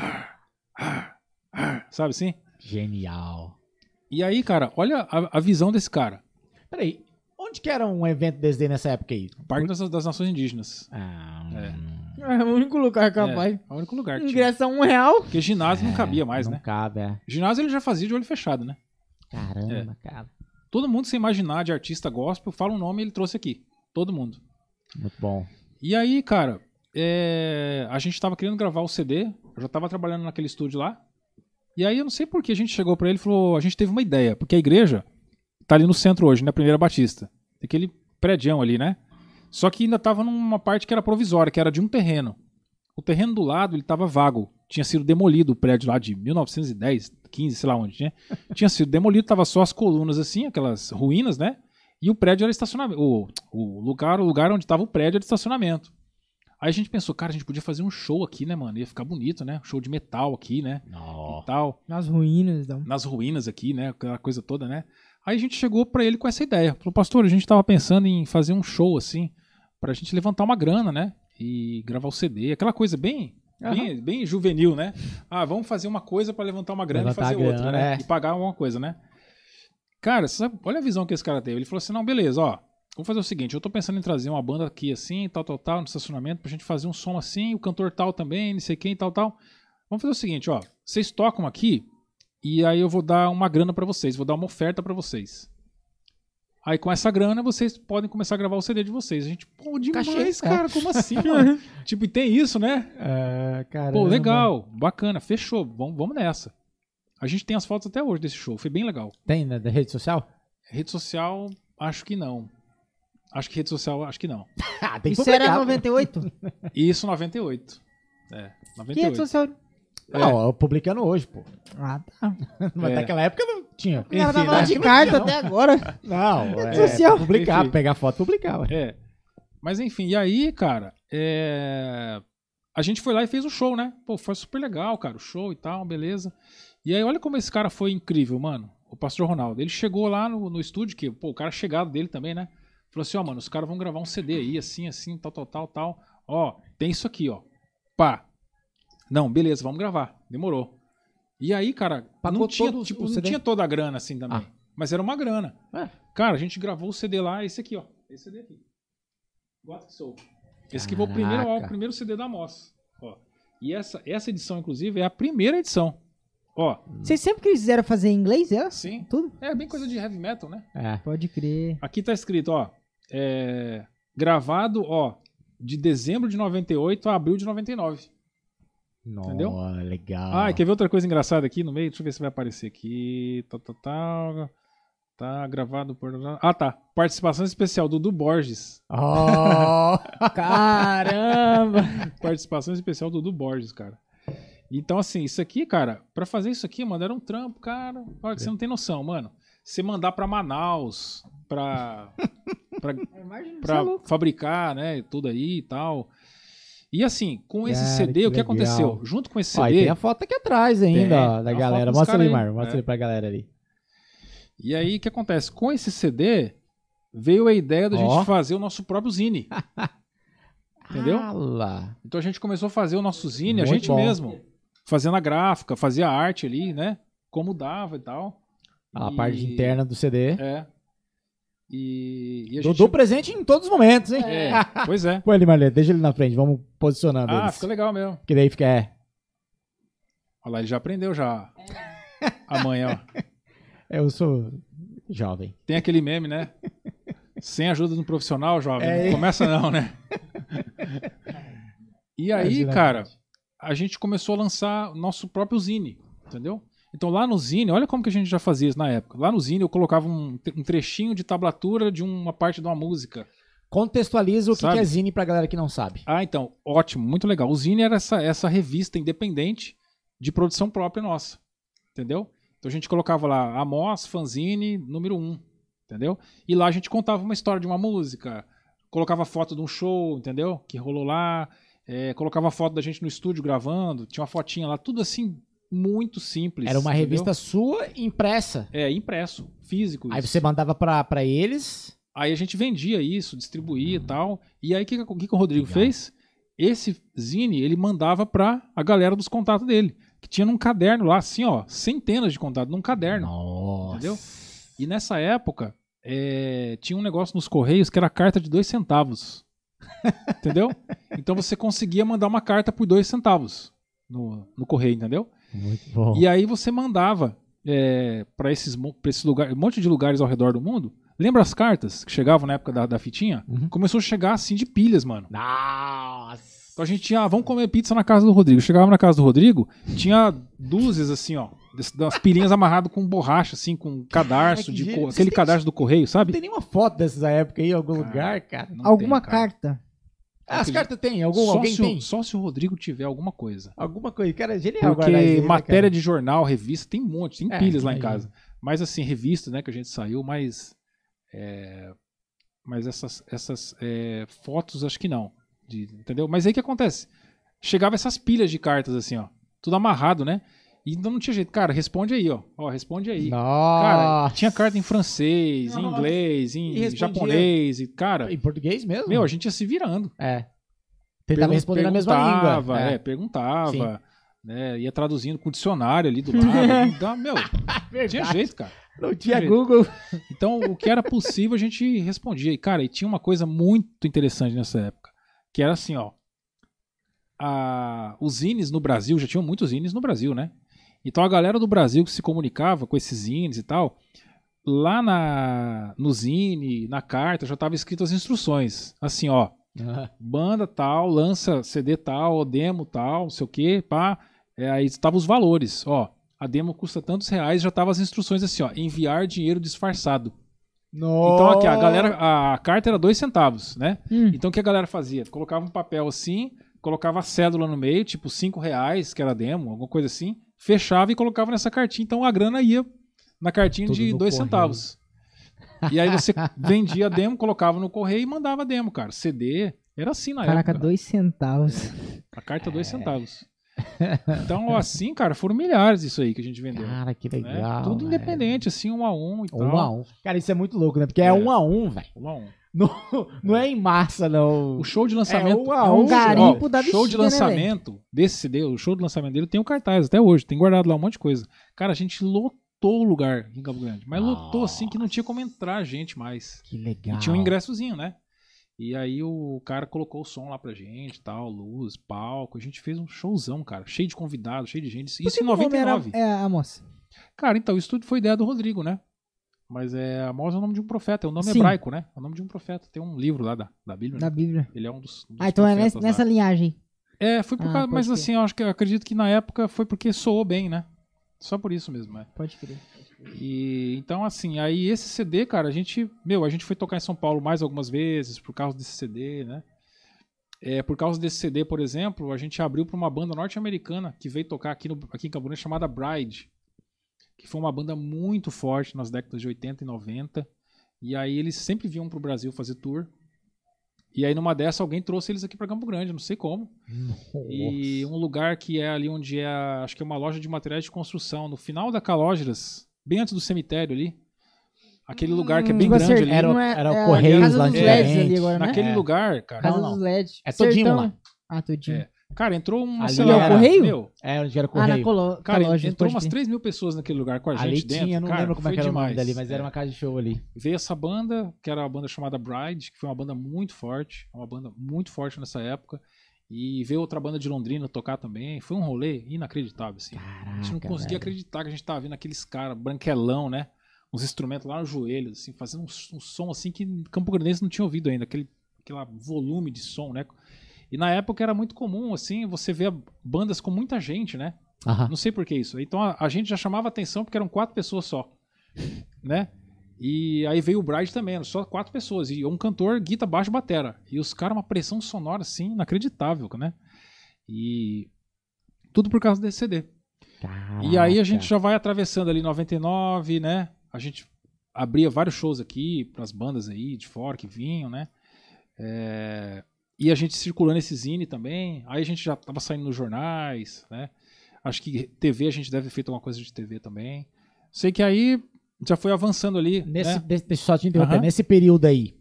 Sabe assim? Genial. E aí, cara, olha a, a visão desse cara. Peraí, onde que era um evento desse daí nessa época aí? Parque das, das Nações Indígenas. Ah, É. hum, É o único lugar capaz. É, é o único lugar que tinha. Ingresso a um real. Porque ginásio não cabia mais, não né? cabe, é. Ginásio ele já fazia de olho fechado, né? Caramba, cara. Todo mundo você imaginar de artista gospel, fala um nome e ele trouxe aqui. Todo mundo. Muito bom. E aí, cara, é, a gente tava querendo gravar o CD, eu já tava trabalhando naquele estúdio lá. E aí eu não sei por que a gente chegou pra ele e falou, a gente teve uma ideia, porque a igreja tá ali no centro hoje, na Primeira Batista. Aquele prédio ali, né? Só que ainda tava numa parte que era provisória, que era de um terreno. O terreno do lado, ele tava vago. Tinha sido demolido o prédio lá de 1910, 15, sei lá onde, né? Tinha sido demolido, tava só as colunas assim, aquelas ruínas, né? E o prédio era estacionamento. O, o lugar, o lugar onde tava o prédio era estacionamento. Aí a gente pensou, cara, a gente podia fazer um show aqui, né, mano? Ia ficar bonito, né? Um show de metal aqui, né? E tal. Nas ruínas. Então. Nas ruínas aqui, né? Aquela coisa toda, né? Aí a gente chegou pra ele com essa ideia. Falou, pastor, a gente tava pensando em fazer um show assim, pra gente levantar uma grana, né? E gravar o CD. Aquela coisa bem. Bem, bem juvenil, né? Ah, vamos fazer uma coisa pra levantar uma grana Levantar e fazer a outra, grana, né? é. E pagar alguma coisa, né? Cara, sabe- olha a visão que esse cara teve. Ele falou assim: não, beleza, ó. Vamos fazer o seguinte, eu tô pensando em trazer uma banda aqui assim, tal, tal, tal, no estacionamento, pra gente fazer um som assim, o cantor tal também, não sei quem, tal, tal. Vamos fazer o seguinte, ó. Vocês tocam aqui e aí eu vou dar uma grana pra vocês, vou dar uma oferta pra vocês. Aí com essa grana vocês podem começar a gravar o CD de vocês. A gente, pô, demais, Cachê, é. cara, como assim, mano? tipo, e tem isso, né? É, cara. Pô, legal, bacana, fechou, vamos, vamos nessa. A gente tem as fotos até hoje desse show, foi bem legal. Tem na da rede social? Rede social, acho que não. Acho que rede social, acho que não. Ah, tem que Isso era publicar. 98? Isso 98. É, Que rede 98. social? Não, eu publicando hoje, pô. Ah, tá. Mas É. naquela época não tinha. O cara Enfim, tava né? de carta até agora. Não, é, publicar, Enfim. pegar foto e publicar. É. Mas enfim, e aí, cara, é, a gente foi lá e fez o show, né? Pô, foi super legal, cara, o show e tal, beleza. E aí, olha como esse cara foi incrível, mano. O pastor Ronaldo. Ele chegou lá no, no estúdio, que, pô, o cara chegado dele também, né? Falou assim, ó, mano, os caras vão gravar um CD aí, assim, assim, tal, tal, tal, tal. Ó, tem isso aqui, ó. Pá. Não, beleza, vamos gravar. Demorou. E aí, cara, Pagou não tinha, tipo, não tinha toda a grana assim também. Ah. Mas era uma grana. É. Cara, a gente gravou o CD lá, esse aqui, ó. Esse CD aqui. What Soul. Esse aqui foi o primeiro, álbum, o primeiro CD da Moss. Ó. E essa, essa edição, inclusive, é a primeira edição. Ó, Vocês sempre quiseram fazer em inglês, é? sim. Tudo? É bem coisa de heavy metal, né? É. Pode crer. Aqui tá escrito, ó. é, gravado, ó, de dezembro de 98 a abril de 99. Nossa, Entendeu? legal. Ah, quer ver outra coisa engraçada aqui no meio? Deixa eu ver se vai aparecer aqui. Tá, tá, tá. Tá gravado por. Ah, tá. Participação especial do Du Borges. Oh, Caramba! Participação especial do Du Borges, cara. Então, assim, isso aqui, cara, pra fazer isso aqui, mano, era um trampo, cara. Olha, que você não tem noção, mano. Você mandar pra Manaus, pra. pra, pra fabricar, né? Tudo aí e tal. E assim, com esse Cara, CD, que o que legal. aconteceu? Junto com esse Ó, CD. tem a foto aqui atrás ainda, Tem, ó, da galera. Mostra ali, caras aí, Mar. Mostra é. ali pra galera ali. E aí, o que acontece? Com esse CD, veio a ideia da Ó. gente fazer o nosso próprio zine. Entendeu? Ah lá. Então a gente começou a fazer o nosso zine, a Muito gente bom. mesmo. Fazendo a gráfica, fazia a arte ali, né? Como dava e tal. A E- parte interna do CD. É. E, e a Dodô gente... presente em todos os momentos, hein? É, pois é. Põe ali, Marlene, deixa ele na frente, vamos posicionando Ah, eles. fica legal mesmo. Que daí fica, é. Olha lá, ele já aprendeu já. Amanhã, ó. Eu sou jovem. Tem aquele meme, né? Sem ajuda de um profissional, jovem. É. Não começa não, né? E aí, cara, a gente começou a lançar nosso próprio zine, entendeu? Então lá no zine, olha como que a gente já fazia isso na época. Lá no zine eu colocava um, um trechinho de tablatura de uma parte de uma música. Contextualiza o que, que é Zine pra galera que não sabe. Ah, então, ótimo, muito legal. O zine era essa, essa revista independente de produção própria nossa, entendeu? Então a gente colocava lá Amos Fanzine número 1, entendeu? E lá a gente contava uma história de uma música, colocava foto de um show, entendeu? Que rolou lá, é, colocava foto da gente no estúdio gravando, tinha uma fotinha lá, tudo assim muito simples. Era uma entendeu? revista sua impressa. É, impresso, físico. Aí isso. você mandava pra, pra eles. Aí a gente vendia isso, distribuía e tal. E aí o que, que, que que o Rodrigo Legal. fez? Esse zine ele mandava pra a galera dos contatos dele. Que tinha num caderno lá, assim, ó, centenas de contatos num caderno. Nossa. Entendeu? E nessa época, é, tinha um negócio nos Correios que era carta de dois centavos. entendeu? Então você conseguia mandar uma carta por dois centavos no, no correio, entendeu? Muito bom. E aí você mandava é, para esses, pra esses lugares, um monte de lugares ao redor do mundo. Lembra as cartas que chegavam na época da, da fitinha? Uhum. Começou a chegar assim de pilhas, mano. Nossa. Então a gente tinha, ah, vamos comer pizza na casa do Rodrigo. Chegava na casa do Rodrigo, tinha dúzias assim, ó, das, pilhinhas amarradas com borracha, assim, com cadarço, de aquele têm- cadarço do correio, Não sabe? tem nenhuma foto dessa época aí em algum Cara, lugar, cara. Não Alguma tem, cara. carta. Ah, as cartas tem. Algum, Só, alguém se, o- tem? só se o Rodrigo tiver alguma coisa. Alguma coisa. Cara, é genial Porque aí, né, matéria cara? de jornal, revista, tem um monte, tem É, pilhas lá em casa. Mas assim, revista, né, que a gente saiu, mas. é, mas essas, essas é, fotos, acho que não. de- entendeu? Mas aí o que acontece? Chegava essas pilhas de cartas, assim, ó. Tudo amarrado, né? E então não tinha jeito. Cara, responde aí, ó. Ó, responde aí. Cara, Nossa. tinha carta em francês, em inglês, E em respondia. japonês, e cara, Em português mesmo? meu, a gente ia se virando. É. Tentava Pergun- responder na mesma língua. perguntava, É. é, perguntava, né, ia traduzindo com dicionário ali do lado. então, meu, não tinha jeito, cara. Não tinha. Google. Então, o que era possível a gente respondia. E, cara, e tinha uma coisa muito interessante nessa época, que era assim, ó, a, os zines no Brasil, já tinham muitos zines no Brasil, né? Então a galera do Brasil que se comunicava com esses zines e tal, lá na no zine, na carta, já estava escrito as instruções. Assim, ó, banda tal, lança CD tal, demo tal, não sei o que, pá. É, aí estavam os valores, ó. A demo custa tantos reais, já tava as instruções assim, ó, enviar dinheiro disfarçado. Então aqui, a galera, a carta era dois centavos, né? Hum. Então o que a galera fazia? Colocava um papel assim, colocava a cédula no meio, tipo cinco reais, que era demo, alguma coisa assim, fechava e colocava nessa cartinha. Então a grana ia na cartinha Tudo de dois correio. centavos. E aí você vendia a demo, colocava no correio e mandava a demo, cara. CD era assim na Caraca, época. dois centavos. A carta dois centavos. Então, assim, cara, foram milhares isso aí que a gente vendeu. Cara, que né? legal. Tudo velho. independente, assim, um a um e tal. Um a um. Cara, isso é muito louco, né? Porque é, É. um a um, velho. Um a um. Não, não é em massa, não. O show de lançamento. um a um ó, garimpo da show de né, lançamento desse CD, o show de lançamento dele tem o cartaz até hoje, tem guardado lá um monte de coisa. Cara, a gente lotou o lugar em Campo Grande, mas lotou assim que não tinha como entrar gente mais. Que legal. E tinha um ingressozinho, né? E aí o cara colocou o som lá pra gente, tal, luz, palco. A gente fez um showzão, cara, cheio de convidados, cheio de gente. Isso em que o nome era- 99. É a moça. Cara, então, isso tudo foi ideia do Rodrigo, né? Mas é, Amós é o nome de um profeta, é o nome Sim. hebraico, né? É o nome de um profeta. Tem um livro lá da, da Bíblia, Da né? Bíblia. Ele é um dos, um dos Ah, então é nessa, nessa linhagem. É, foi por Ah, causa, mas assim, eu acho que eu acredito que na época foi porque soou bem, né? Só por isso mesmo, é. Pode crer. E então assim, aí esse CD, cara, a gente, meu, a gente foi tocar em São Paulo mais algumas vezes por causa desse CD, né? É, por causa desse CD, por exemplo, a gente abriu para uma banda norte-americana que veio tocar aqui, no, aqui em Grande chamada Bride, que foi uma banda muito forte nas décadas de 80 e 90. E aí eles sempre vinham pro Brasil fazer tour. E aí numa dessa alguém trouxe eles aqui para Campo Grande, não sei como. E um lugar que é ali onde é, acho que é uma loja de materiais de construção, no final da Calógeras, bem antes do cemitério ali. Aquele lugar que é bem Digo grande ali. Era é- era o é Correios lá de ali agora, né? Naquele É. lugar, cara. Casa Não, dos não. LEDs. É todinho Sertão. lá. Ah, todinho. É. Cara, entrou uma, Ali sei era- lá, Correio? meu, É, onde era o Ah, na correio. colo... cara, entrou umas crer. 3 mil pessoas naquele lugar com a Ali gente dentro. tinha, não cara, lembro como é era o nome demais. dali, mas É. era uma casa de show ali. Veio essa banda, que era a banda chamada Bride, que foi uma banda muito forte, uma banda muito forte nessa época. E veio outra banda de Londrina tocar também. Foi um rolê inacreditável, assim. Caraca, A gente não conseguia velho. acreditar que a gente tava vendo aqueles caras branquelão, né? Uns instrumentos lá no joelho, assim, fazendo um, um som assim que Campo Grandense não tinha ouvido ainda, aquele aquela volume de som, né? E na época era muito comum, assim, você ver bandas com muita gente, né? Aham. Não sei por que isso. Então a, a gente já chamava atenção porque eram quatro pessoas só, né? E aí veio o Bride também, só quatro pessoas. E um cantor, guitarra, baixo, batera. E os caras, uma pressão sonora, assim, inacreditável, né? E tudo por causa desse CD. E aí a gente já vai atravessando ali 99, né? A gente abria vários shows aqui pras bandas aí de fora que vinham, né? É, E a gente circulando esse zine também. Aí a gente já tava saindo nos jornais, né? Acho que TV a gente deve ter feito alguma coisa de TV também. Sei que aí já foi avançando ali. Nesse, né? de- Deixa eu só te interromper. Aham. Nesse período aí,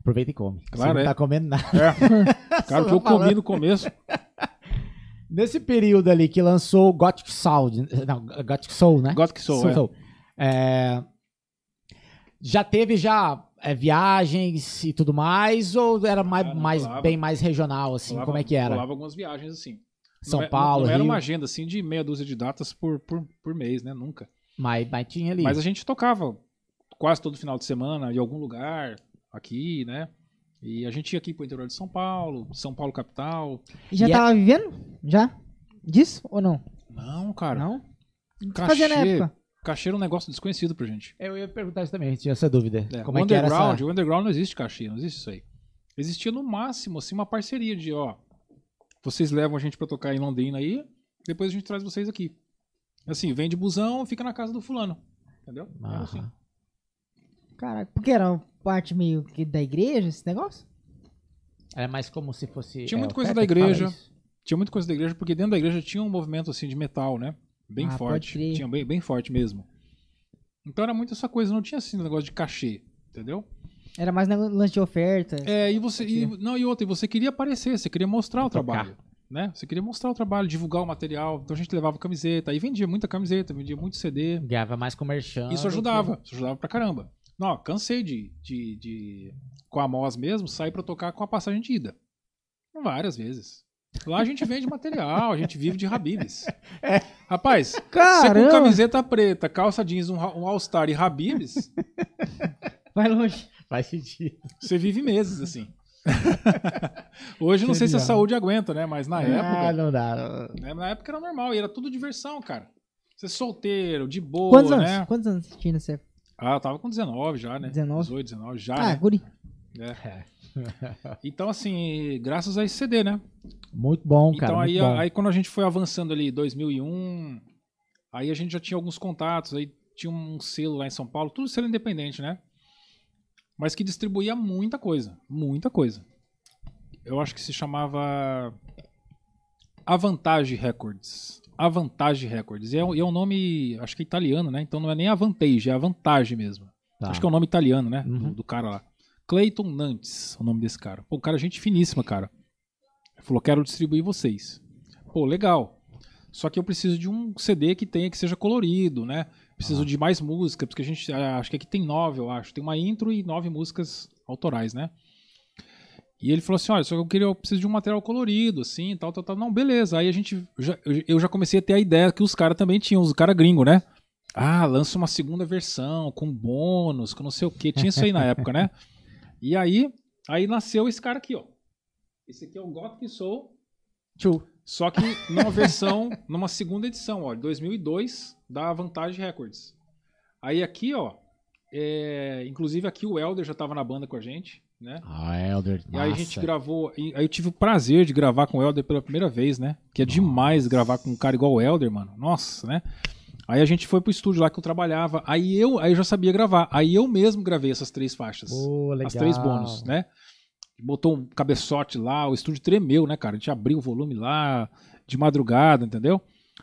aproveita e come. Claro, Você não é. tá comendo nada. Cara, o que eu comi no começo. Nesse período ali que lançou o Gothic Soul, não, Gothic Soul, né? Gothic Soul, é. É, já teve já é, viagens e tudo mais, ou era mais, Ah, não, mais rolava. bem mais regional, assim, rolava- como é que era? Rolava algumas viagens assim. São não, é- Paulo, Não, não era uma agenda assim de meia dúzia de datas por, por, por mês, né? Nunca. mas, mas tinha ali. Mas a gente tocava quase todo final de semana em algum lugar aqui, né? E a gente ia aqui pro interior de São Paulo, São Paulo capital. E já E é- tava vivendo? Já? Disso ou não? Não, cara. Não? Cachê, fazia na época? Cachê era um negócio desconhecido pra gente. Eu ia perguntar isso também, tinha essa dúvida. É, como o é que era underground, essa... o underground não existe cachê, não existe isso aí. Existia no máximo assim uma parceria de, ó, vocês levam a gente pra tocar em Londrina aí, depois a gente traz vocês aqui. Assim, vem de busão, fica na casa do fulano. Entendeu? Era Aham. assim. Caraca, porque era parte meio que da igreja esse negócio? É mais como se fosse... Tinha é, muita coisa da igreja. Tinha muita coisa da igreja, porque dentro da igreja tinha um movimento assim de metal, né? Bem Ah, forte. Tinha bem, bem forte mesmo. Então era muito essa coisa, não tinha assim um negócio de cachê, entendeu? Era mais lance de oferta. É, e você. E, não, e outra, e você queria aparecer, você queria mostrar o Tocar. trabalho. Né? Você queria mostrar o trabalho, divulgar o material. Então a gente levava camiseta. Aí vendia muita camiseta, vendia muito CD. Ganhava mais com merchan. Isso ajudava. Isso ajudava pra caramba. Não, cansei de, de, de com a MOS mesmo, sair pra tocar com a passagem de ida. Várias vezes. Lá a gente vende material, a gente vive de Habibs. É. Rapaz, você com Caramba! camiseta preta, calça jeans, um, um All-Star e Habibs, Vai longe. Faz sentido. você vive meses assim. Hoje eu não sei se a saúde aguenta, né? Mas na Ah, época, não dá. né, na época era normal e era tudo diversão, cara. Você solteiro, de boa, Quantos anos? né? Quantos anos você tinha nessa época? Ah, eu tava com 19 já, né? 19? 18, 19 já, Ah, né? guri. É. Então, assim, graças a esse CD, né? Muito bom, cara. então aí, bom. aí quando a gente foi avançando ali, 2001, aí a gente já tinha alguns contatos, aí tinha um selo lá em São Paulo, tudo selo independente, né? Mas que distribuía muita coisa, muita coisa. Eu acho que se chamava Avantage Records. Avantage Records. E é, um- e é um nome, acho que é italiano, né? Então não é nem Avantage, é Avantage mesmo. Tá. Acho que é o nome italiano, né? Uhum. Do, do cara lá. Clayton Nantes, o nome desse cara. Pô, um cara gente finíssima, cara. Ele falou, quero distribuir vocês. Pô, legal. Só que eu preciso de um CD que tenha, que seja colorido, né? Preciso de mais música, porque a gente, ah, acho que aqui tem nove, eu acho. Tem uma intro e nove músicas autorais, né? E ele falou assim, olha, só que eu queria, eu preciso de um material colorido, assim, tal, tal, tal. Não, beleza. Aí a gente, já- eu- já comecei a ter a ideia que os caras também tinham, os caras gringos, né? Ah, lança uma segunda versão, com bônus, com não sei o quê. Tinha isso aí na época, né? E aí, aí nasceu esse cara aqui, ó. Esse aqui é o Gothic Soul, só que numa versão, numa segunda edição, ó, de 2002, da Vantage Records. Aí aqui, ó, é, inclusive aqui o Elder já tava na banda com a gente, né? Ah, Elder. E aí a massa. gente gravou, aí eu tive o prazer de gravar com o Elder pela primeira vez, né? Que é demais gravar com um cara igual o Elder, mano. Nossa, né? Aí a gente foi pro estúdio lá que eu trabalhava. Aí eu, aí eu já sabia gravar. Aí eu mesmo gravei essas três faixas. As três bônus, né? Botou um cabeçote lá, o estúdio tremeu, né, cara? A gente abriu o volume lá de madrugada, entendeu?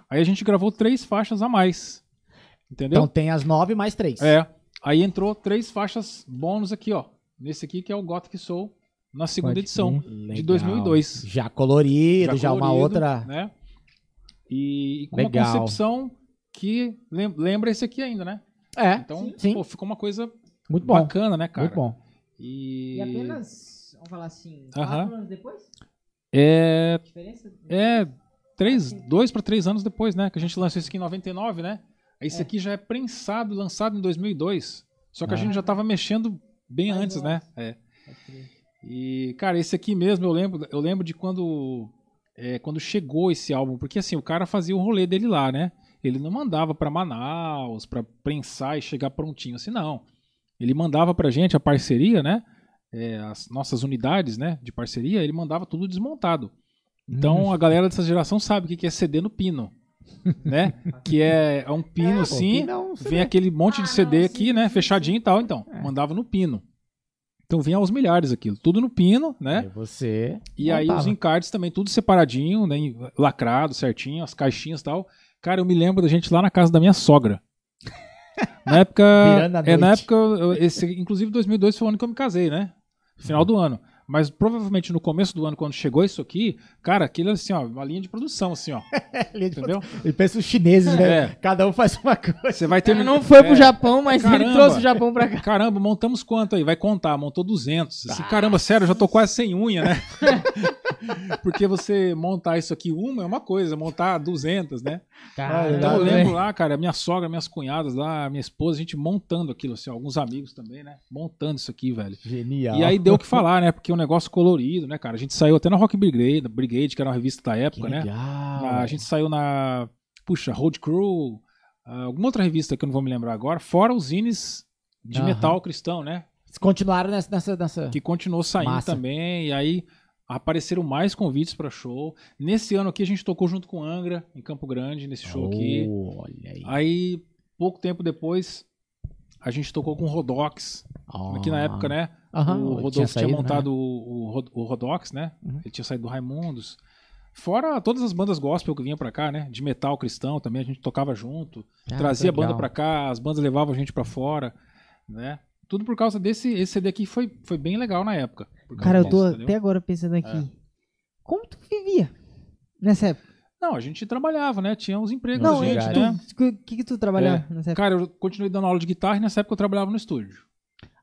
Aí a gente gravou três faixas a mais. Entendeu? Então tem as nove mais três. É. Aí entrou três faixas bônus aqui, ó. Nesse aqui que é o Gothic Soul, na segunda Pode edição Legal. de 2002. Já colorido, já, uma colorido, outra. Né? E, e com Legal. uma concepção que lem- lembra esse aqui ainda, né? É, Então, sim. pô, ficou uma coisa muito bom. bacana, né, cara? Muito bom. E, E apenas, vamos falar assim, quatro anos depois? é, Diferença? é três, dois para três anos depois, né? Que a gente lançou esse aqui em 99, né? Esse aqui já é prensado, lançado em 2002. Só que a Ah. gente já tava mexendo bem Mais antes, né? É. E, cara, esse aqui mesmo, eu lembro, eu lembro de quando, é, quando chegou esse álbum, porque assim, o cara fazia o rolê dele lá, né? Ele não mandava pra Manaus, pra prensar e chegar prontinho, assim, não. Ele mandava pra gente a parceria, né? É, as nossas unidades, né, de parceria, ele mandava tudo desmontado. Então a galera dessa geração sabe o que é CD no pino, né? que é, é um pino pô, assim, pino é um vem aquele monte de CD aqui, sim, né, fechadinho e tal, então. Mandava no pino. Então vinha aos milhares aquilo, tudo no pino, né? E você. E aí montava. os encartes também, tudo separadinho, né? Lacrado, certinho, as caixinhas e tal. Cara, eu me lembro da gente lá na casa da minha sogra. Na época. É, na época, eu- esse, inclusive 2002 foi o ano que eu me casei, né? Final do ano. Mas provavelmente no começo do ano, quando chegou isso aqui, cara, aquilo assim, ó, uma linha de produção, assim, ó. Entendeu? E pensa os chineses, né? É. Cada um faz uma coisa. Você vai ter. Não foi pro é, Japão, mas ele Caramba. trouxe o Japão pra cá. Caramba, montamos quanto aí? Vai contar, montou 200. Assim, caramba, sério, eu já tô quase sem unha, né? Porque você montar isso aqui uma é uma coisa, montar 200, né? Cara, Então eu né? lembro lá, cara, minha sogra, minhas cunhadas lá, minha esposa, a gente montando aquilo, assim, alguns amigos também, né? Montando isso aqui, velho. Genial. E aí deu o que falar, né? Porque é um negócio colorido, né, cara? A gente saiu até na Rock Brigade, Brigade que era uma revista da Que época, né? legal. Na- a gente saiu na, puxa, Road Crew, ah, alguma outra revista que eu não vou me lembrar agora, fora os zines de Aham. metal cristão, né? Continuaram nessa. nessa, nessa... que continuou saindo Massa. também, e aí apareceram mais convites para show. Nesse ano aqui a gente tocou junto com Angra, em Campo Grande, nesse show aqui. Oh, Olha aí. Aí, pouco tempo depois, a gente tocou com o Rodox, que na época, né, Aham, o tinha Rodolfo tinha, saído, montado o, o, Rod- o Rodox, né, Uhum. ele tinha saído do Raimundos. Fora todas as bandas gospel que vinham pra cá, né, de metal cristão também, a gente tocava junto, Ah, trazia a legal. banda pra cá, as bandas levavam a gente pra fora, né. Tudo por causa desse esse CD aqui foi, foi bem legal na época. Cara, eu tô disso, até agora pensando aqui. É. Como tu vivia nessa época? Não, a gente trabalhava, né? Tinha uns empregos Não, gente, verdade. né? O que, que tu trabalhava nessa época? Cara, eu continuei dando aula de guitarra e nessa época eu trabalhava no estúdio.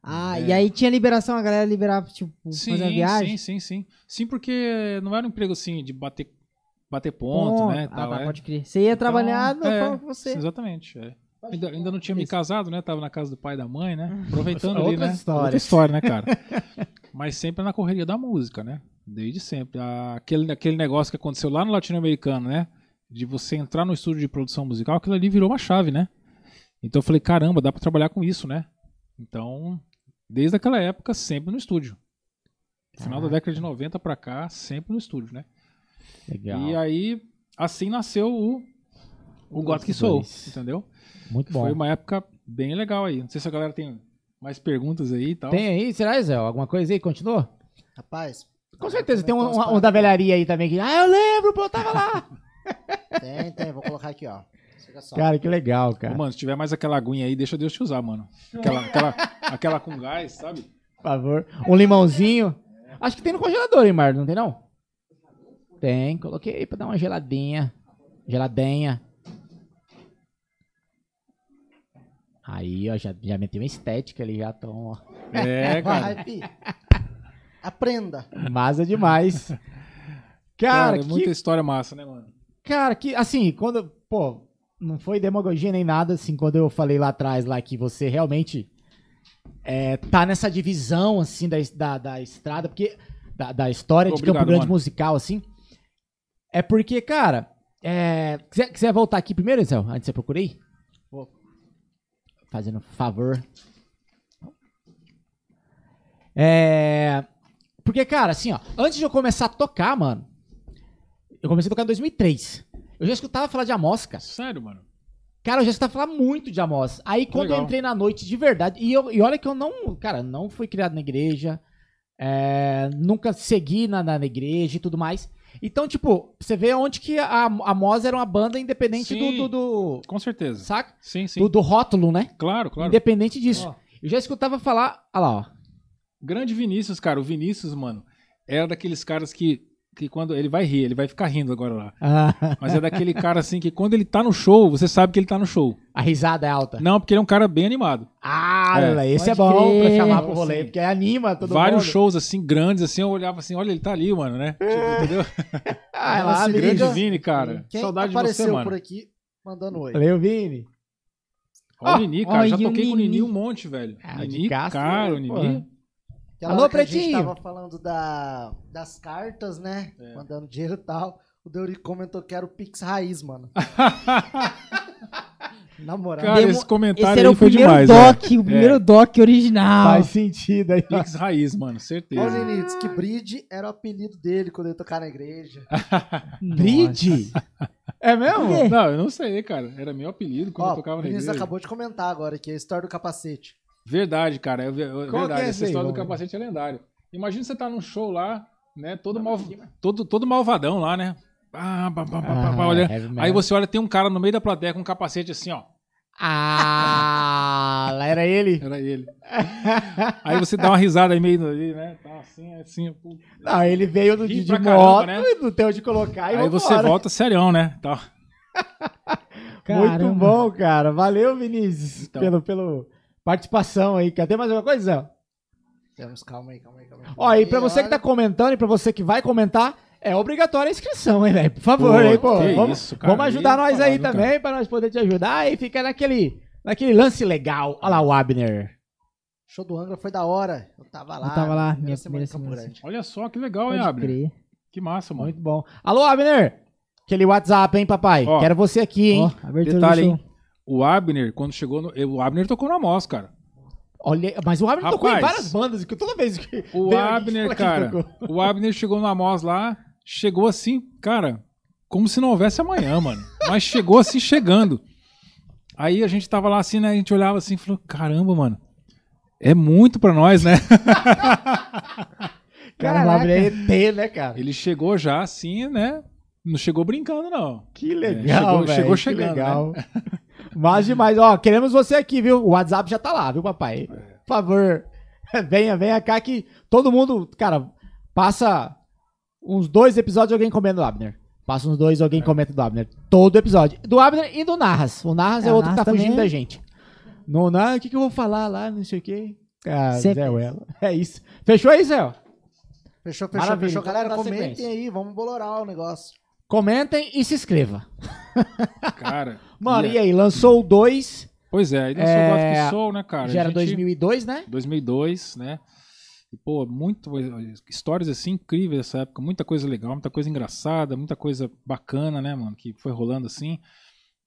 Ah, É. e aí tinha liberação, a galera liberava, tipo, Sim, fazer uma viagem. sim, sim, sim. Sim, porque não era um emprego assim de bater, bater ponto, Ponto. né? Ah, tal, tá, é. pode crer. Você ia trabalhar Então, da é, que você. Exatamente. é. Ainda, ainda não tinha me casado, né? Tava na casa do pai e da mãe, né? Aproveitando ali, né? histórias. Outra história, né, cara? Mas sempre na correria da música, né? Desde sempre. Ah, Aquele, aquele negócio que aconteceu lá no latino-americano, né? De você entrar no estúdio de produção musical, aquilo ali virou uma chave, né? Então eu falei, caramba, dá pra trabalhar com isso, né? Então, desde aquela época, sempre no estúdio. Final da década de 90 pra cá, sempre no estúdio, né? Legal. E aí, assim nasceu o, o Gothic Soul, entendeu? Muito bom. Foi uma época bem legal aí. Não sei se a galera tem mais perguntas aí e tal. Tem aí, será, Zé? Alguma coisa aí? Continua? Rapaz. Com certeza, tem um, um- uns um da velharia aí também que. Ah, eu lembro, pô, eu tava lá. Tem, tem. Vou colocar aqui, ó. Cara, que legal, Ô, cara. Mano, se tiver mais aquela aguinha aí, deixa Deus te usar, mano. Aquela, aquela, aquela com gás, sabe? Por favor. Um limãozinho. Acho que tem no congelador, hein, Mardo? Não tem, não? Tem. Coloquei aí pra dar uma geladinha. Geladinha. Aí, ó, já, já meti uma estética ali, já tão, ó. É, cara. Vai. Aprenda. Massa demais. Cara, Cara, é que muita história massa, né, mano? Cara, que assim, quando. Pô, não foi demagogia nem nada, assim, quando eu falei lá atrás lá que você realmente é, tá nessa divisão, assim, da, da, da estrada, porque. Da, da história de Obrigado, Campo Grande mano. musical, assim. É porque, cara. É, quiser, quiser voltar aqui primeiro, Zé, antes de você procurei? Fazendo favor. É. Porque, cara, assim, ó, antes de eu começar a tocar, mano, eu comecei a tocar em 2003. Eu já escutava falar de Amos, cara. Sério, mano. Cara, eu já escutava falar muito de Amos. Aí, quando eu legal. entrei na noite de verdade, e, eu- e olha que eu não, cara, não fui criado na igreja, é, nunca segui na, na igreja e tudo mais. Então, tipo, você vê onde que a a Amos era uma banda independente do, Sim. do, do- Com certeza. Saca? Sim, sim. Do, do rótulo, né? Claro, claro. Independente disso. Ó. Eu já escutava falar. Olha lá, ó. Grande Vinícius, cara. O Vinícius, mano, era daqueles caras que, que quando. Ele vai rir, ele vai ficar rindo agora lá. Ah, Mas é daquele cara assim que quando ele tá no show, você sabe que ele tá no show. a risada é alta. Não, porque ele é um cara bem animado. Ah, É. esse é Pode bom pra crer. chamar pro rolê, assim, porque anima todo Vários mundo. shows assim, grandes, assim, eu olhava assim, olha, ele tá ali, mano, né? Tipo, entendeu? Ah, Ela lá, se Vini. Grande liga. Vini, cara. Quem Saudade de você, apareceu mano. por aqui mandando oi. Valeu, Vini. Ó, o Nini, cara. já o toquei com o Nini Nini? um monte, velho. Ah, Nini, cara, o Nini. Aquela Alô, hora que a gente Pretinho. tava falando da, das cartas, né? É. Mandando dinheiro e tal. O Deuri comentou que era o Pix Raiz, mano. Na moral. Cara, Demo- esse comentário Esse era o foi primeiro demais, doc, o primeiro É. doc original. Faz sentido aí. Pix raiz, mano, o certeza. Nini, disse que Bride era o apelido dele quando ele tocar na igreja. Bride? É mesmo? Não, eu não sei, cara. Era meu apelido quando Ó, eu tocava o na Vinícius igreja. acabou de comentar agora aqui a história do capacete. Verdade, cara. É, ver- que verdade. é Essa aí, história do capacete é lendária. Imagina você tá num show lá, né? Todo, mal, todo, todo malvadão lá, né? Ah, pá, pá, pá, pá, pá, Ah, olha. metal. Aí você olha, tem um cara no meio da plateia com um capacete assim, ó. Ah, lá era ele. Era ele. Aí você dá uma risada aí meio ali, né? Tá assim, assim. pô. Não, ele veio do, de, de caramba, moto né? e não tem onde colocar. e Aí você volta serião, né? Tá. Muito bom, cara. Valeu, Vinícius, Então. pelo, pelo participação aí. Quer ter mais alguma coisa, Zé? Temos, calma aí, calma aí, calma aí. Ó, e pra você que tá comentando e pra você que vai comentar, é obrigatória a inscrição, hein, velho? Por favor, Pô, hein, pô. que Vamos, isso, cara. vamos ajudar nós aí cara? também, pra nós poder te ajudar e fica naquele, naquele lance legal. Olha lá o Abner. Show do Angra foi da hora. Eu tava lá. Eu tava lá, minha primeira semana. Olha só que legal, hein, Abner? crer. Que massa, mano. Muito bom. Alô, Abner. Aquele WhatsApp, hein, papai? Ó, Quero você aqui, hein? Ó, abertura Detalhe, do hein? O Abner, quando chegou no. O Abner tocou na Mos, cara. Olha, mas o Abner tocou em Rapaz, várias bandas, que toda vez que. O Abner, que cara. O Abner chegou na Mos lá, chegou assim, cara, como se não houvesse amanhã, mano. Mas chegou assim, chegando. Aí a gente tava lá assim, né? A gente olhava assim e falou: caramba, mano. É muito pra nós, né? Cara, o Abner é ET, né, cara? Ele chegou já assim, né? Não chegou brincando, não. Que chegou- legal, velho. chegou que chegando, legal. Mas demais. Ó, queremos você aqui, viu? O WhatsApp já tá lá, viu, papai? Por favor, venha, venha cá que todo mundo, cara, passa uns dois episódios alguém comendo do Abner. Passa uns dois alguém comenta do Abner. Todo episódio. Do Abner e do Narras. O Narras é, É, o outro que tá fugindo também. da gente. No, não, o que, que eu vou falar lá, não sei o quê. Ah, Sempre. Zé. É isso. Fechou aí, Zé? Fechou, fechou, Maravilha, fechou. Galera, comentem sequência. aí, vamos bolorar o negócio. Comentem e se inscreva. Cara. Mano, e e aí? Lançou o 2, Pois é, aí lançou É, o Gothic Soul, né, cara? já era gente- 2002, né? 2002, né? E, pô, muito, histórias assim incríveis dessa época, muita coisa legal, muita coisa engraçada, muita coisa bacana, né, mano, que foi rolando assim.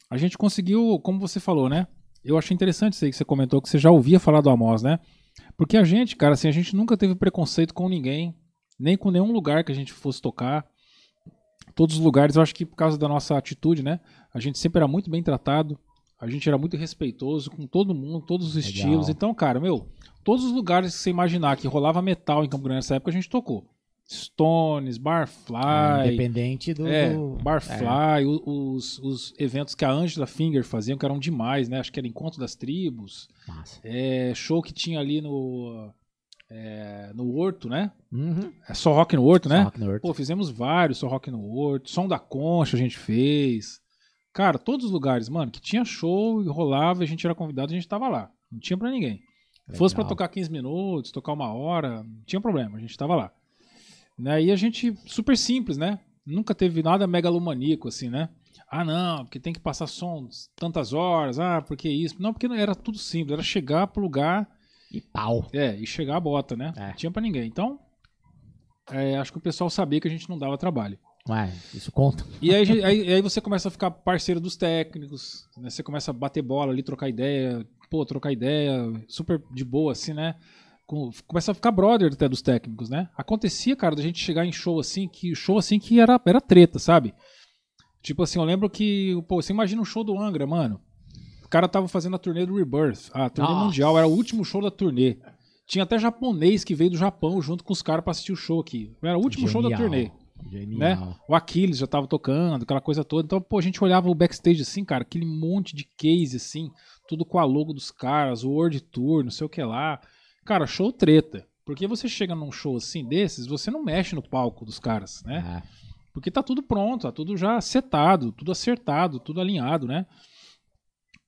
A gente conseguiu, como você falou, né? Eu achei interessante isso aí que você comentou, que você já ouvia falar do Amos, né? Porque a gente, cara, assim, a gente nunca teve preconceito com ninguém, nem com nenhum lugar que a gente fosse tocar. Todos os lugares, eu acho que por causa da nossa atitude, né? A gente sempre era muito bem tratado, a gente era muito respeitoso com todo mundo, todos os Legal. estilos. Então, cara, meu, todos os lugares que você imaginar que rolava metal em Campo Grande nessa época, a gente tocou. Stones, Barfly, Ah, Independente do. é, Barfly, o- os, os eventos que a Angela Finger faziam, que eram demais, né? Acho que era Encontro das Tribos, Massa. é, show que tinha ali no, é, no Horto, né? Uhum. É só rock no Horto, né? Só Rock North. Pô, fizemos vários, só rock no Horto, som da Concha a gente fez. Cara, todos os lugares, mano, que tinha show e rolava, a gente era convidado, a gente tava lá. Não tinha pra ninguém. Fosse pra Legal. tocar 15 minutos, tocar uma hora, não tinha problema, a gente tava lá. Né? E a gente, super simples, né? Nunca teve nada megalomaníaco, assim, né? Ah, não, porque tem que passar som tantas horas, ah, porque isso. Não, porque não era tudo simples, era chegar pro lugar E pau. é, e chegar a bota, né? É. Não tinha pra ninguém. Então, é, acho que o pessoal sabia que a gente não dava trabalho. Ué, isso conta. E aí, aí, aí você começa a ficar parceiro dos técnicos, né? Você começa a bater bola ali, trocar ideia, pô, trocar ideia, super de boa, assim, né? Com- começa a ficar brother até dos técnicos, né? Acontecia, cara, da gente chegar em show assim, que show assim que era, era treta, sabe? Tipo assim, eu lembro que, pô, você imagina um show do Angra, mano. O cara tava fazendo a turnê do Rebirth, a turnê Nossa. mundial, era o último show da turnê. Tinha até japonês que veio do Japão junto com os caras pra assistir o show aqui. Era o último show da Genial. turnê Genial. né? O Aquiles já tava tocando, aquela coisa toda. Então, pô, a gente olhava o backstage assim, cara, aquele monte de case assim, tudo com a logo dos caras, o World Tour, não sei o que lá. Cara, show treta. Porque você chega num show assim desses, você não mexe no palco dos caras, né? Ah, Porque tá tudo pronto, tá tudo já setado, tudo acertado, tudo alinhado, né?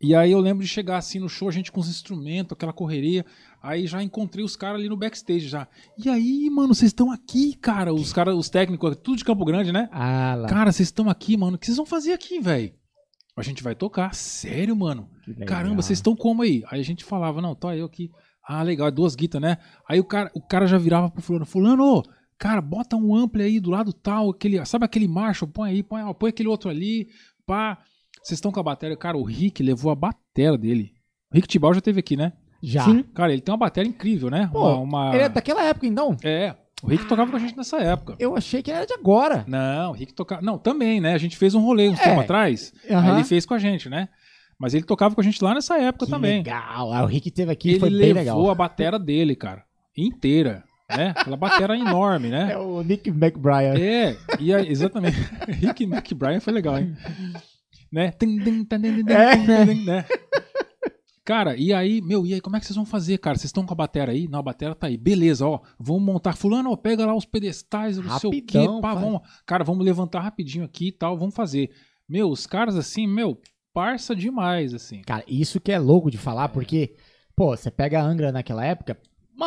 E aí eu lembro de chegar assim no show, a gente com os instrumentos, aquela correria. Aí já encontrei os caras ali no backstage já. E aí, mano, vocês estão aqui, cara. Os caras, os técnicos, tudo de Campo Grande, né? ah lá. Cara, vocês estão aqui, mano. O que vocês vão fazer aqui, velho? A gente vai tocar. Sério, mano? Caramba, vocês estão como aí? Aí a gente falava, não, tô eu aqui. Ah, legal, é duas guitas, né? Aí o cara, o cara já virava pro fulano, fulano, ô, cara, bota um ampli aí do lado tal, aquele, sabe aquele Marshall, põe aí, põe, ó, põe aquele outro ali, pá. Vocês estão com a bateria. Cara, o Rick levou a bateria dele. O Rick Tibal já teve aqui, né? Já. Sim. Cara, ele tem uma bateria incrível, né? Pô, uma, uma- Ele é daquela época, então? É, o Rick tocava com a gente nessa época. Eu achei que ele era de agora. Não, o Rick tocava. Não, também, né? A gente fez um rolê uns É. tempo atrás. Aham. Aí ele fez com a gente, né? Mas ele tocava com a gente lá nessa época Que também. legal. Ah, o Rick teve aqui Ele foi bem levou legal. a batera dele, cara. Inteira. Né? Aquela batera enorme, É né? o Nick McBride. É, e aí, exatamente. Rick McBrien foi legal, hein? Né? É. né? Cara, e aí, meu, e aí, como é que vocês vão fazer, cara? Vocês estão com a batera aí? Não, a batera tá aí. Beleza, ó. Vamos montar. Fulano, ó, pega lá os pedestais, não sei o quê. Pá, vamos, cara, vamos levantar rapidinho aqui e tal, vamos fazer. Meu, os caras assim, meu, parça demais, assim. Cara, isso que é louco de falar, porque, pô, você pega a Angra naquela época,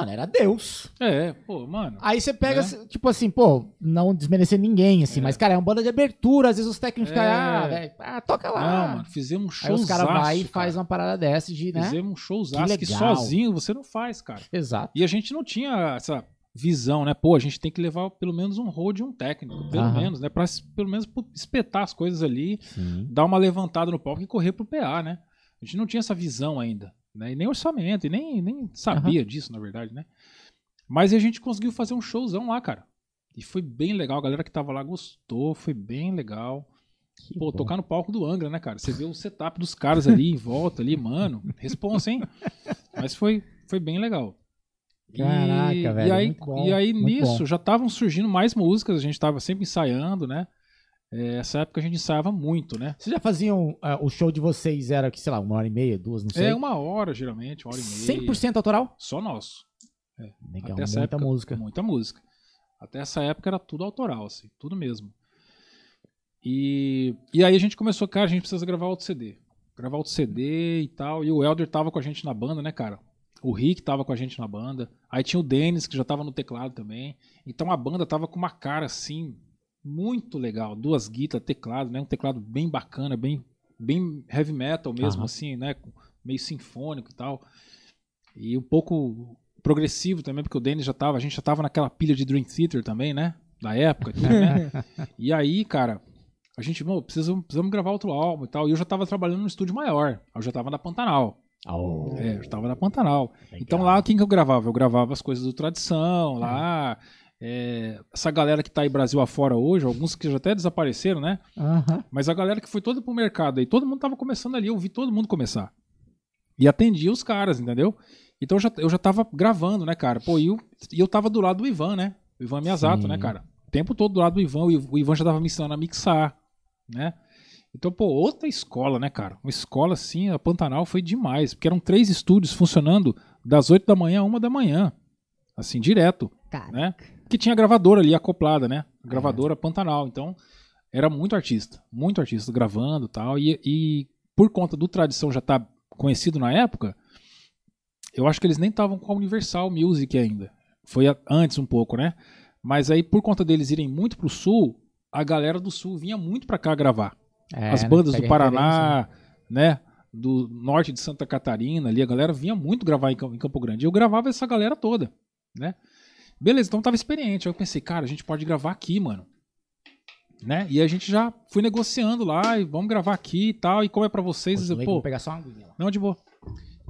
mano, era Deus. É, pô, mano. Aí você pega, Né? tipo assim, pô, não desmerecer ninguém, assim, É. mas, cara, é uma banda de abertura, às vezes os técnicos ficam, É. ah, velho, ah, toca lá. Não, mano, fizemos um Aí showzaço. os caras vai e cara. faz uma parada dessa de, né? Fizemos um showzaço que, legal. sozinho você não faz, cara. Exato. E a gente não tinha essa visão, né? Pô, a gente tem que levar pelo menos um road e um técnico, pelo Aham. menos, né? Pra pelo menos espetar as coisas ali, Sim. dar uma levantada no palco e correr pro PA, né? A gente não tinha essa visão ainda, né? E nem orçamento, e nem, nem sabia disso, na verdade, né? Mas a gente conseguiu fazer um showzão lá, cara. E foi bem legal, a galera que tava lá gostou, foi bem legal. Que Pô, bom. tocar no palco do Angra, né, cara? Você vê o setup dos caras ali em volta ali, mano. Responsa, hein? Mas foi, foi bem legal. E- Caraca, velho, E aí, muito bom, e aí nisso bom. já estavam surgindo mais músicas, a gente tava sempre ensaiando, né? É, essa época a gente ensaiava muito, né? Vocês já faziam, ah, o show de vocês era, que, sei lá, uma hora e meia, duas, não sei. É uma hora, geralmente, uma hora e meia. 100% autoral? Só nosso. Legal, Até essa muita época, música. Muita música. Até essa época era tudo autoral, assim, tudo mesmo. E, e aí a gente começou, cara, a gente precisa gravar outro CD. Gravar outro CD e tal. E o Elder tava com a gente na banda, né, cara? O Rick tava com a gente na banda. Aí tinha o Denis, que já tava no teclado também. Então a banda tava com uma cara assim, muito legal. Duas guitarras, teclado, né? Um teclado bem bacana, bem, bem heavy metal mesmo, Aham. assim, né? Meio sinfônico e tal. E um pouco progressivo também, porque o Denis já tava, a gente já tava naquela pilha de Dream Theater também, né? Da época, né? E aí, cara, a gente, não, precisamos, precisamos gravar outro álbum e tal. E eu já tava trabalhando no estúdio maior. Eu já tava na Pantanal. Oh, É, eu já tava na Pantanal. legal. Então lá, quem que eu gravava? Eu gravava as coisas do Tradição, lá. é, essa galera que tá aí Brasil afora hoje, alguns que já até desapareceram, né? Aham. Mas a galera que foi toda pro mercado aí, todo mundo tava começando ali, eu vi todo mundo começar. E atendia os caras, entendeu? Então eu já, eu já tava gravando, né, cara? Pô, e eu, e eu tava do lado do Ivan, né? O Ivan Miyazato, Sim. né, cara? O tempo todo do lado do Ivan, o Iv- o Ivan já tava me ensinando a mixar, né? Então, pô, outra escola, né, cara? Uma escola assim, a Pantanal foi demais, porque eram três estúdios funcionando das 8 da manhã a 1 da manhã. Assim, direto Cara, né? Que tinha gravadora ali acoplada, né? A gravadora Pantanal. Então, era muito artista, muito artista gravando tal. E, e por conta do Tradição já estar conhecido na época, eu acho que eles nem estavam com a Universal Music ainda. Foi a- antes um pouco, né? Mas aí, por conta deles irem muito pro sul, a galera do sul vinha muito pra cá gravar É, as né? bandas do? Paraná, né? Do norte de Santa Catarina ali, a galera vinha muito gravar em em Campo Grande. Eu gravava essa galera toda, né? Beleza, então eu tava experiente. Aí eu pensei, cara, a gente pode gravar aqui, mano. Né? E a gente já foi negociando lá e vamos gravar aqui e tal. E como é pra vocês, Pô, eu, pô, vou pegar só uma aguinha lá. não, de boa.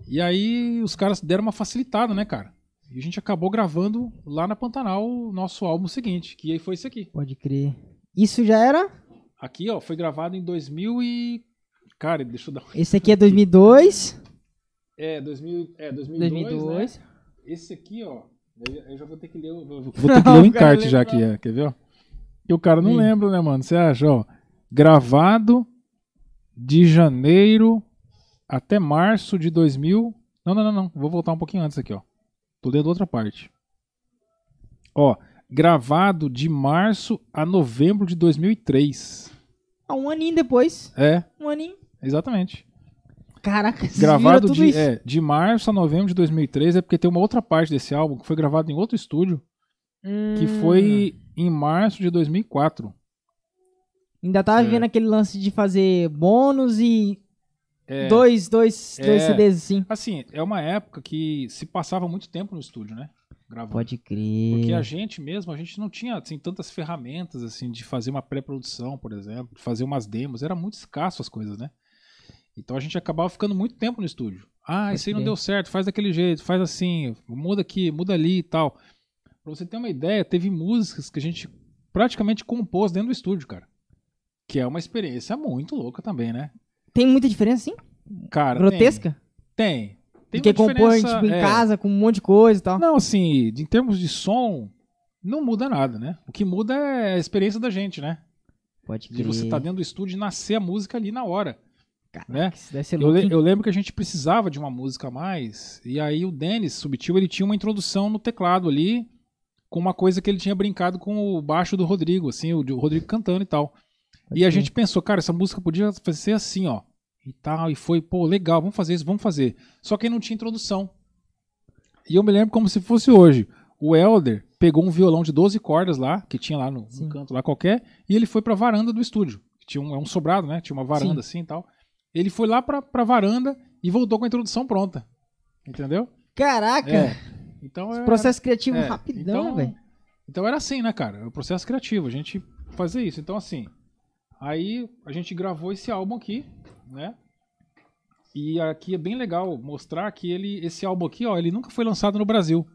E aí os caras deram uma facilitada, né, cara? E a gente acabou gravando lá na Pantanal o nosso álbum seguinte, que aí foi esse aqui. pode crer. Isso já era? Aqui, ó, foi gravado em 2000 e... Cara, deixa eu dar... Esse aqui é 2002. É, 2000, é 2002, 2002. né? Esse aqui, ó, eu, eu já vou ter que ler, o- vou, vou ter que ler o encarte já aqui, é, quer ver, ó? E o cara não Sim. lembra, né, mano? Você acha, ó? Gravado de janeiro até março de 2000. Não, não, não, não. Vou voltar um pouquinho antes aqui, ó. Tô lendo outra parte. Ó, gravado de março a novembro de 2003. Ah, um aninho depois. É, Um aninho. exatamente. Caraca, Gravado de, isso. é, de março a novembro de 2003 é porque tem uma outra parte desse álbum que foi gravado em outro estúdio, que Hum. foi em março de 2004. Ainda tava É. vendo aquele lance de fazer bônus e É, dois, dois, dois É. CDs assim. Assim, é uma época que se passava muito tempo no estúdio, né? Gravando. Pode crer. Porque a gente mesmo, a gente não tinha assim, tantas ferramentas assim de fazer uma pré-produção, por exemplo, de fazer umas demos, era muito escasso as coisas, né? Então a gente acabava ficando muito tempo no estúdio. Ah, isso aí não deu certo, faz daquele jeito, faz assim, muda aqui, muda ali e tal. Pra você ter uma ideia, teve músicas que a gente praticamente compôs dentro do estúdio, cara. Que é uma experiência muito louca também, né? Tem muita diferença, sim? Cara, Grotesca? Tem. Tem, tem Porque compõe, tipo, em é. casa com um monte de coisa e tal. Não, assim, de- em termos de som, não muda nada, né? O que muda é a experiência da gente, né? Pode De crer. você estar dentro do estúdio e nascer a música ali na hora, né? Deve ser Eu, le- eu lembro que a gente precisava de uma música a mais, e aí o Denis Subtil, ele tinha uma introdução no teclado ali, com uma coisa que ele tinha brincado com o baixo do Rodrigo, assim, o, o Rodrigo cantando e tal. Pode E a gente pensou, cara, essa música podia ser assim, ó. E tal, e foi, pô, legal, vamos fazer isso, vamos fazer. Só que não tinha introdução. E eu me lembro como se fosse hoje. O Elder pegou um violão de 12 cordas lá, que tinha lá no, no Sim. canto lá qualquer, e ele foi pra varanda do estúdio. Tinha um, é um sobrado, né? Tinha uma varanda assim e tal. Ele foi lá pra, pra varanda e voltou com a introdução pronta. Entendeu? Caraca! É. Então é. Processo criativo é, rapidão, então- velho. Então era assim, né, cara? É o processo criativo, a gente fazer isso. Então, assim, aí a gente gravou esse álbum aqui, né? E aqui é bem legal mostrar que ele, esse álbum aqui, ó, ele nunca foi lançado no Brasil.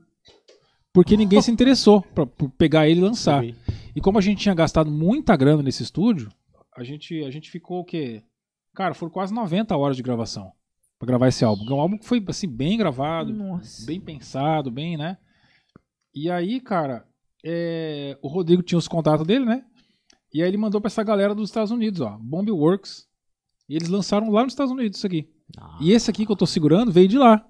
Porque ninguém se interessou pra, por pegar ele e lançar. E como a gente tinha gastado muita grana nesse estúdio, a gente, a gente ficou o quê? Cara, foram quase 90 horas de gravação pra gravar esse álbum. É um álbum que foi, assim, bem gravado, Nossa. bem pensado, bem, né? E aí, cara, é, o Rodrigo tinha os contatos dele, né? E aí ele mandou pra essa galera dos Estados Unidos, ó, Bomb Works. E eles lançaram lá nos Estados Unidos isso aqui. E esse aqui que eu tô segurando veio de lá.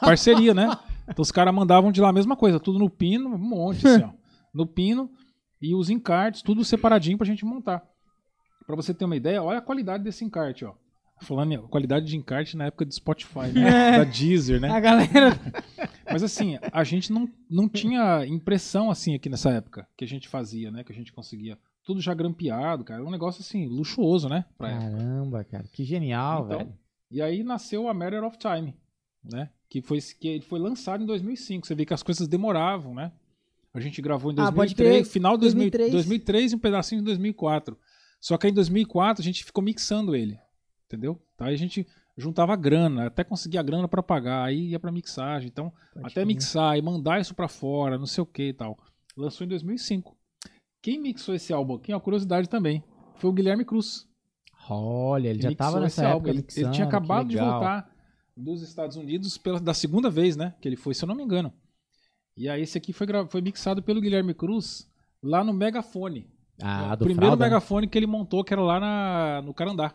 Parceria, né? Então os caras mandavam de lá a mesma coisa, tudo no pino, um monte, assim, ó. No pino e os encartes, tudo separadinho pra gente montar. Pra você ter uma ideia, olha a qualidade desse encarte, ó. Falando em qualidade de encarte na época do Spotify, né? da Deezer, né? A galera. Mas assim, a gente não, não tinha impressão assim aqui nessa época que a gente fazia, né? Que a gente conseguia. Tudo já grampeado, cara. Um negócio assim, luxuoso, né? Pra época. Caramba, cara. Que genial, Então, velho. E aí nasceu a Matter of Time, né? Que foi, que foi lançado em 2005. Você vê que as coisas demoravam, né? A gente gravou em Ah, pode 2003, crer. final de 2000 2003. 2003 e um pedacinho de 2004. Só que aí em 2004 a gente ficou mixando ele, entendeu? Tá? Aí a gente juntava grana, até conseguia grana pra pagar, aí ia pra mixagem. Então, até mixar e mandar isso pra fora, não sei o que e tal. Lançou em 2005. Quem mixou esse álbum aqui, é uma curiosidade também, foi o Guilherme Cruz. Olha, ele já tava nessa álbum. época Ele, mixando, ele tinha acabado de voltar dos Estados Unidos pela, da segunda vez, né? Que ele foi, se eu não me engano. E aí esse aqui foi, foi mixado pelo Guilherme Cruz lá no Megafone. Ah, o do primeiro Fralda, né? megafone que ele montou, que era lá na, no Carandá.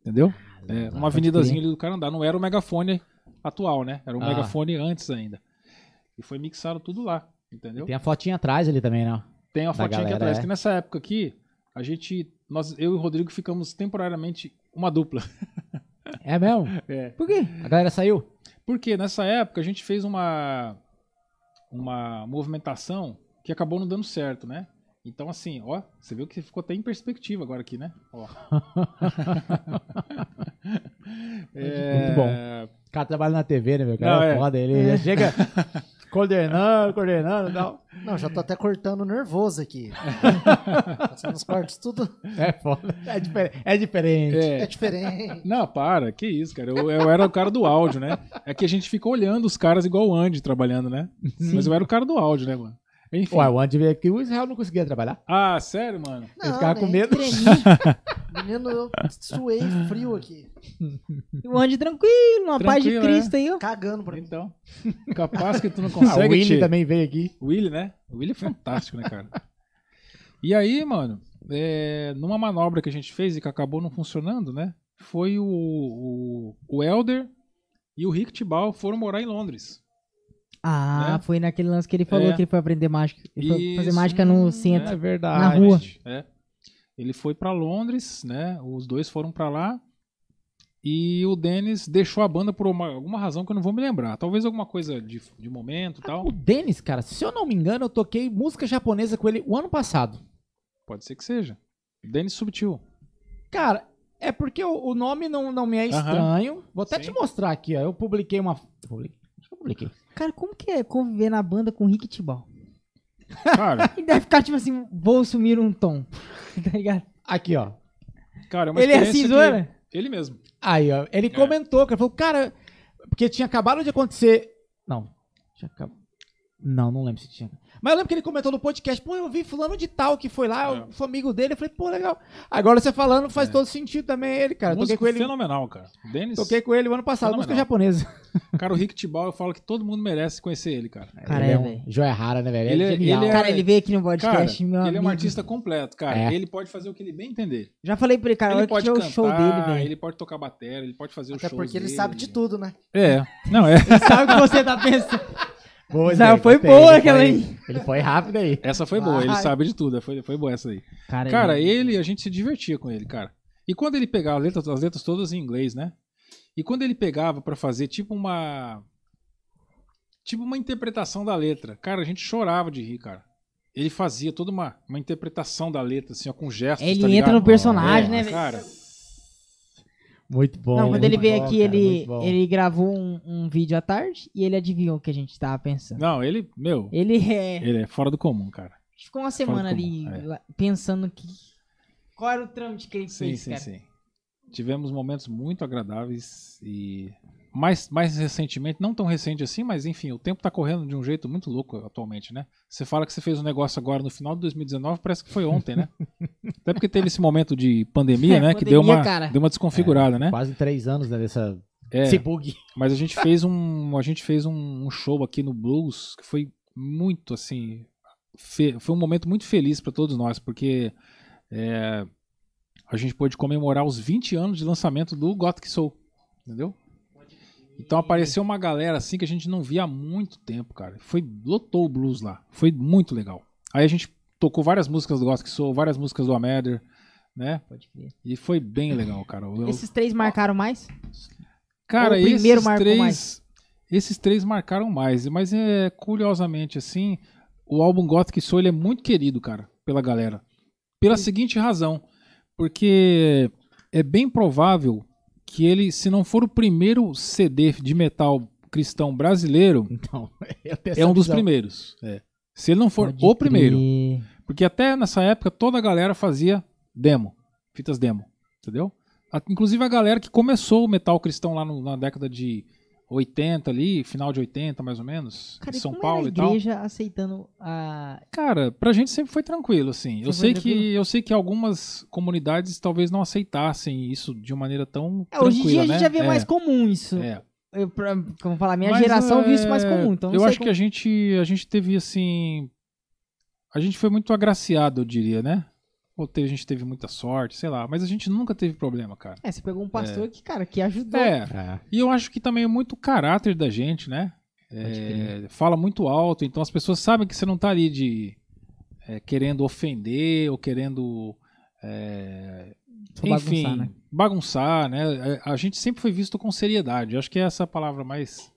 Entendeu? É, pode uma avenidazinha ali do Carandá. Não era o megafone atual, né? Era o Ah. megafone antes ainda. E foi mixado tudo lá. Entendeu? Tem a fotinha atrás ali também, né? Tem uma da fotinha aqui galera, atrás. é. Que nessa época aqui, a gente. Nós, eu e o Rodrigo ficamos temporariamente uma dupla. É mesmo? É. Por quê? A galera saiu? Porque nessa época a gente fez uma uma movimentação que acabou não dando certo, né? Então assim, ó, você viu que ficou até em perspectiva agora aqui, né? Ó. É, Muito bom. O cara trabalha na TV, né, meu? O cara Não, é é. foda. Ele já chega coordenando, coordenando e tal. Não, já tô até cortando nervoso aqui. Passando os cortes, tudo É foda. É, difer- é diferente. é É, diferente. não, para, que isso, cara. Eu, eu era o cara do áudio, né? É que a gente fica olhando os caras igual o Andy trabalhando, né? Mas eu era o cara do áudio, né, mano? Enfim. Ué, o Andy veio aqui, o Israel não conseguia trabalhar. Ah, sério, mano? Ele ficava com nem medo. Menino, eu suei frio aqui. O Andy tranquilo, uma paz de Cristo aí, ó. Cagando pra mim. Então, capaz que tu não Ah, o consegue Willy te- também veio aqui. O Willy, né? O Willy é fantástico, né, cara? E aí, mano, é, numa manobra que a gente fez e que acabou não funcionando, né? Foi o, o, o Elder e o Rick Tibal foram morar em Londres. Ah, Né? foi naquele lance que ele falou É. que ele foi aprender mágica. Ele foi fazer Isso, mágica no é centro. É verdade. Na rua. É. Ele foi pra Londres, né? Os dois foram pra lá. E o Dennis deixou a banda por uma- alguma razão que eu não vou me lembrar. Talvez alguma coisa de, de momento e tal. O Denis, cara, se eu não me engano, eu toquei música japonesa com ele o ano passado. Pode ser que seja. Dennis Subtil. Cara, é porque o, o nome não, não me é Aham. estranho. Vou até Sim. te mostrar aqui, ó. Eu publiquei uma. publiquei? Acho que eu publiquei. Cara, como que é conviver na banda com o Rick Tibal? Cara, Ele deve ficar tipo assim, vou assumir um tom. tá ligado? Aqui, ó. cara, é uma Ele é assim, que- zoeira? Ele mesmo. Aí, ó. Ele comentou, cara. Falou, cara. Porque tinha acabado de acontecer. Não. Tinha acabado. Não, não lembro se tinha. Mas eu lembro que ele comentou no podcast, pô, eu vi fulano de tal que foi lá, É. eu sou amigo dele, eu falei, pô, legal. Agora você falando faz todo sentido também ele, cara. Toquei Músico com ele, fenomenal, cara. Dennis, toquei com ele o ano passado, música Fenomenal. japonesa. cara, o Rick Tibal, eu falo que todo mundo merece conhecer ele, cara. Cara, ele é, um velho. joia rara, né, velho? Ele é é- genial. ele é- Cara, ele veio aqui no Cara, podcast, meu ele é um artista completo, cara. É. Ele pode fazer o que ele bem entender. Já falei pra ele, cara, ele hora que pode tiver o cantar, show dele, velho. ele pode tocar bateria, ele pode fazer o Até show porque ele dele. sabe de tudo, né? É. Não, é. Sabe o que você tá pensando? Boa, foi gostei, boa ele aquela foi- aí. Ele foi rápido aí. Essa foi boa, ele Vai. sabe de tudo. Foi, foi boa essa aí. Cara, Cara, ele, a gente se divertia com ele, cara. E quando ele pegava as letras, as letras todas em inglês, né? E quando ele pegava pra fazer tipo uma. Tipo uma interpretação da letra. Cara, a gente chorava de rir, cara. Ele fazia toda uma, uma interpretação da letra, assim, ó, com gestos. Ele tá entra ligado? no personagem, É, né, velho? Cara, Muito bom. Não, quando ele veio bom, aqui, cara, ele, ele gravou um, um vídeo à tarde e ele adivinhou o que a gente tava pensando. não, ele, meu, Ele é. ele é fora do comum, cara. Ficou uma semana ali comum, é. pensando que. Qual era o trâmite que ele Sim, fez, sim, cara? sim. Tivemos momentos muito agradáveis e mais, mais recentemente, não tão recente assim, mas enfim, o tempo tá correndo de um jeito muito louco atualmente, né? Você fala que você fez um negócio agora no final de 2019, parece que foi ontem, né? Até porque teve esse momento de pandemia, É, né? que deu pandemia, uma, cara. deu uma desconfigurada, né? Quase três anos né, dessa, É, bug. mas a gente fez um, a gente fez um, um show aqui no Blues que foi muito assim, fe- foi um momento muito feliz para todos nós, porque é, a gente pôde comemorar os 20 anos de lançamento do Gothic Soul, entendeu? Então apareceu uma galera assim que a gente não via há muito tempo, cara. Foi lotou o blues lá, foi muito legal. Aí a gente tocou várias músicas do Gothic Soul, várias músicas do Amether, né? Pode crer. E foi bem legal, cara. Eu- Esses três marcaram mais? Cara, o primeiro esses marcou três, mais? esses três marcaram mais, mas é curiosamente assim, o álbum Gothic Soul ele é muito querido, cara, pela galera. Pela seguinte razão, porque é bem provável que ele, se não for o primeiro CD de metal cristão brasileiro, Então, é essa um dos visão. primeiros. É. Se ele não for Pode o primeiro, crer. porque até nessa época toda a galera fazia demo, fitas demo, entendeu? Inclusive a galera que começou o metal cristão lá no- na década de 80 ali, final de 80 mais ou menos, Cara, em São Paulo e a tal. igreja aceitando a... Cara, pra gente sempre foi tranquilo, assim. Eu sei foi que tranquilo? eu sei que algumas comunidades talvez não aceitassem isso de uma maneira tão É, hoje em dia tranquila, a gente né? já vê É, mais comum isso. é. Eu, pra, como falar, minha Mas, geração viu isso é, mais comum. Então eu sei acho como- que a gente, a gente teve assim. A gente foi muito agraciado, eu diria, né? Ou te- a gente teve muita sorte, sei lá. Mas a gente nunca teve problema, cara. É, você pegou um pastor que, cara, que ajudou. É. É. E eu acho que também é muito o caráter da gente, né? É, fala muito alto, então as pessoas sabem que você não tá ali de é, querendo ofender ou querendo. é, enfim, bagunçar, né? bagunçar, né? A a gente sempre foi visto com seriedade. Eu acho que é essa a palavra mais,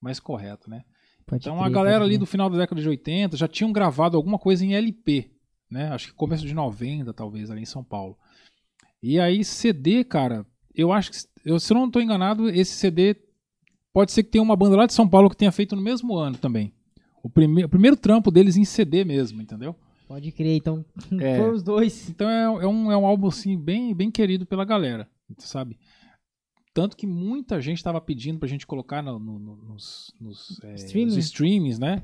mais correta, né? Pode Então crer, a galera ali do final da década de 80 já tinham gravado alguma coisa em LP, né? Acho que começo de 90, talvez, ali em São Paulo. E aí CD, cara, eu acho que, eu, se eu não estou enganado, esse CD pode ser que tenha uma banda lá de São Paulo que tenha feito no mesmo ano também. O, prime o primeiro trampo deles em CD mesmo, entendeu? Pode crer, então É. foram os dois. Então é, é um, é um álbum assim bem, bem querido pela galera, sabe? Tanto que muita gente estava pedindo pra gente colocar no- no- no- nos, nos, é, nos streamings, né?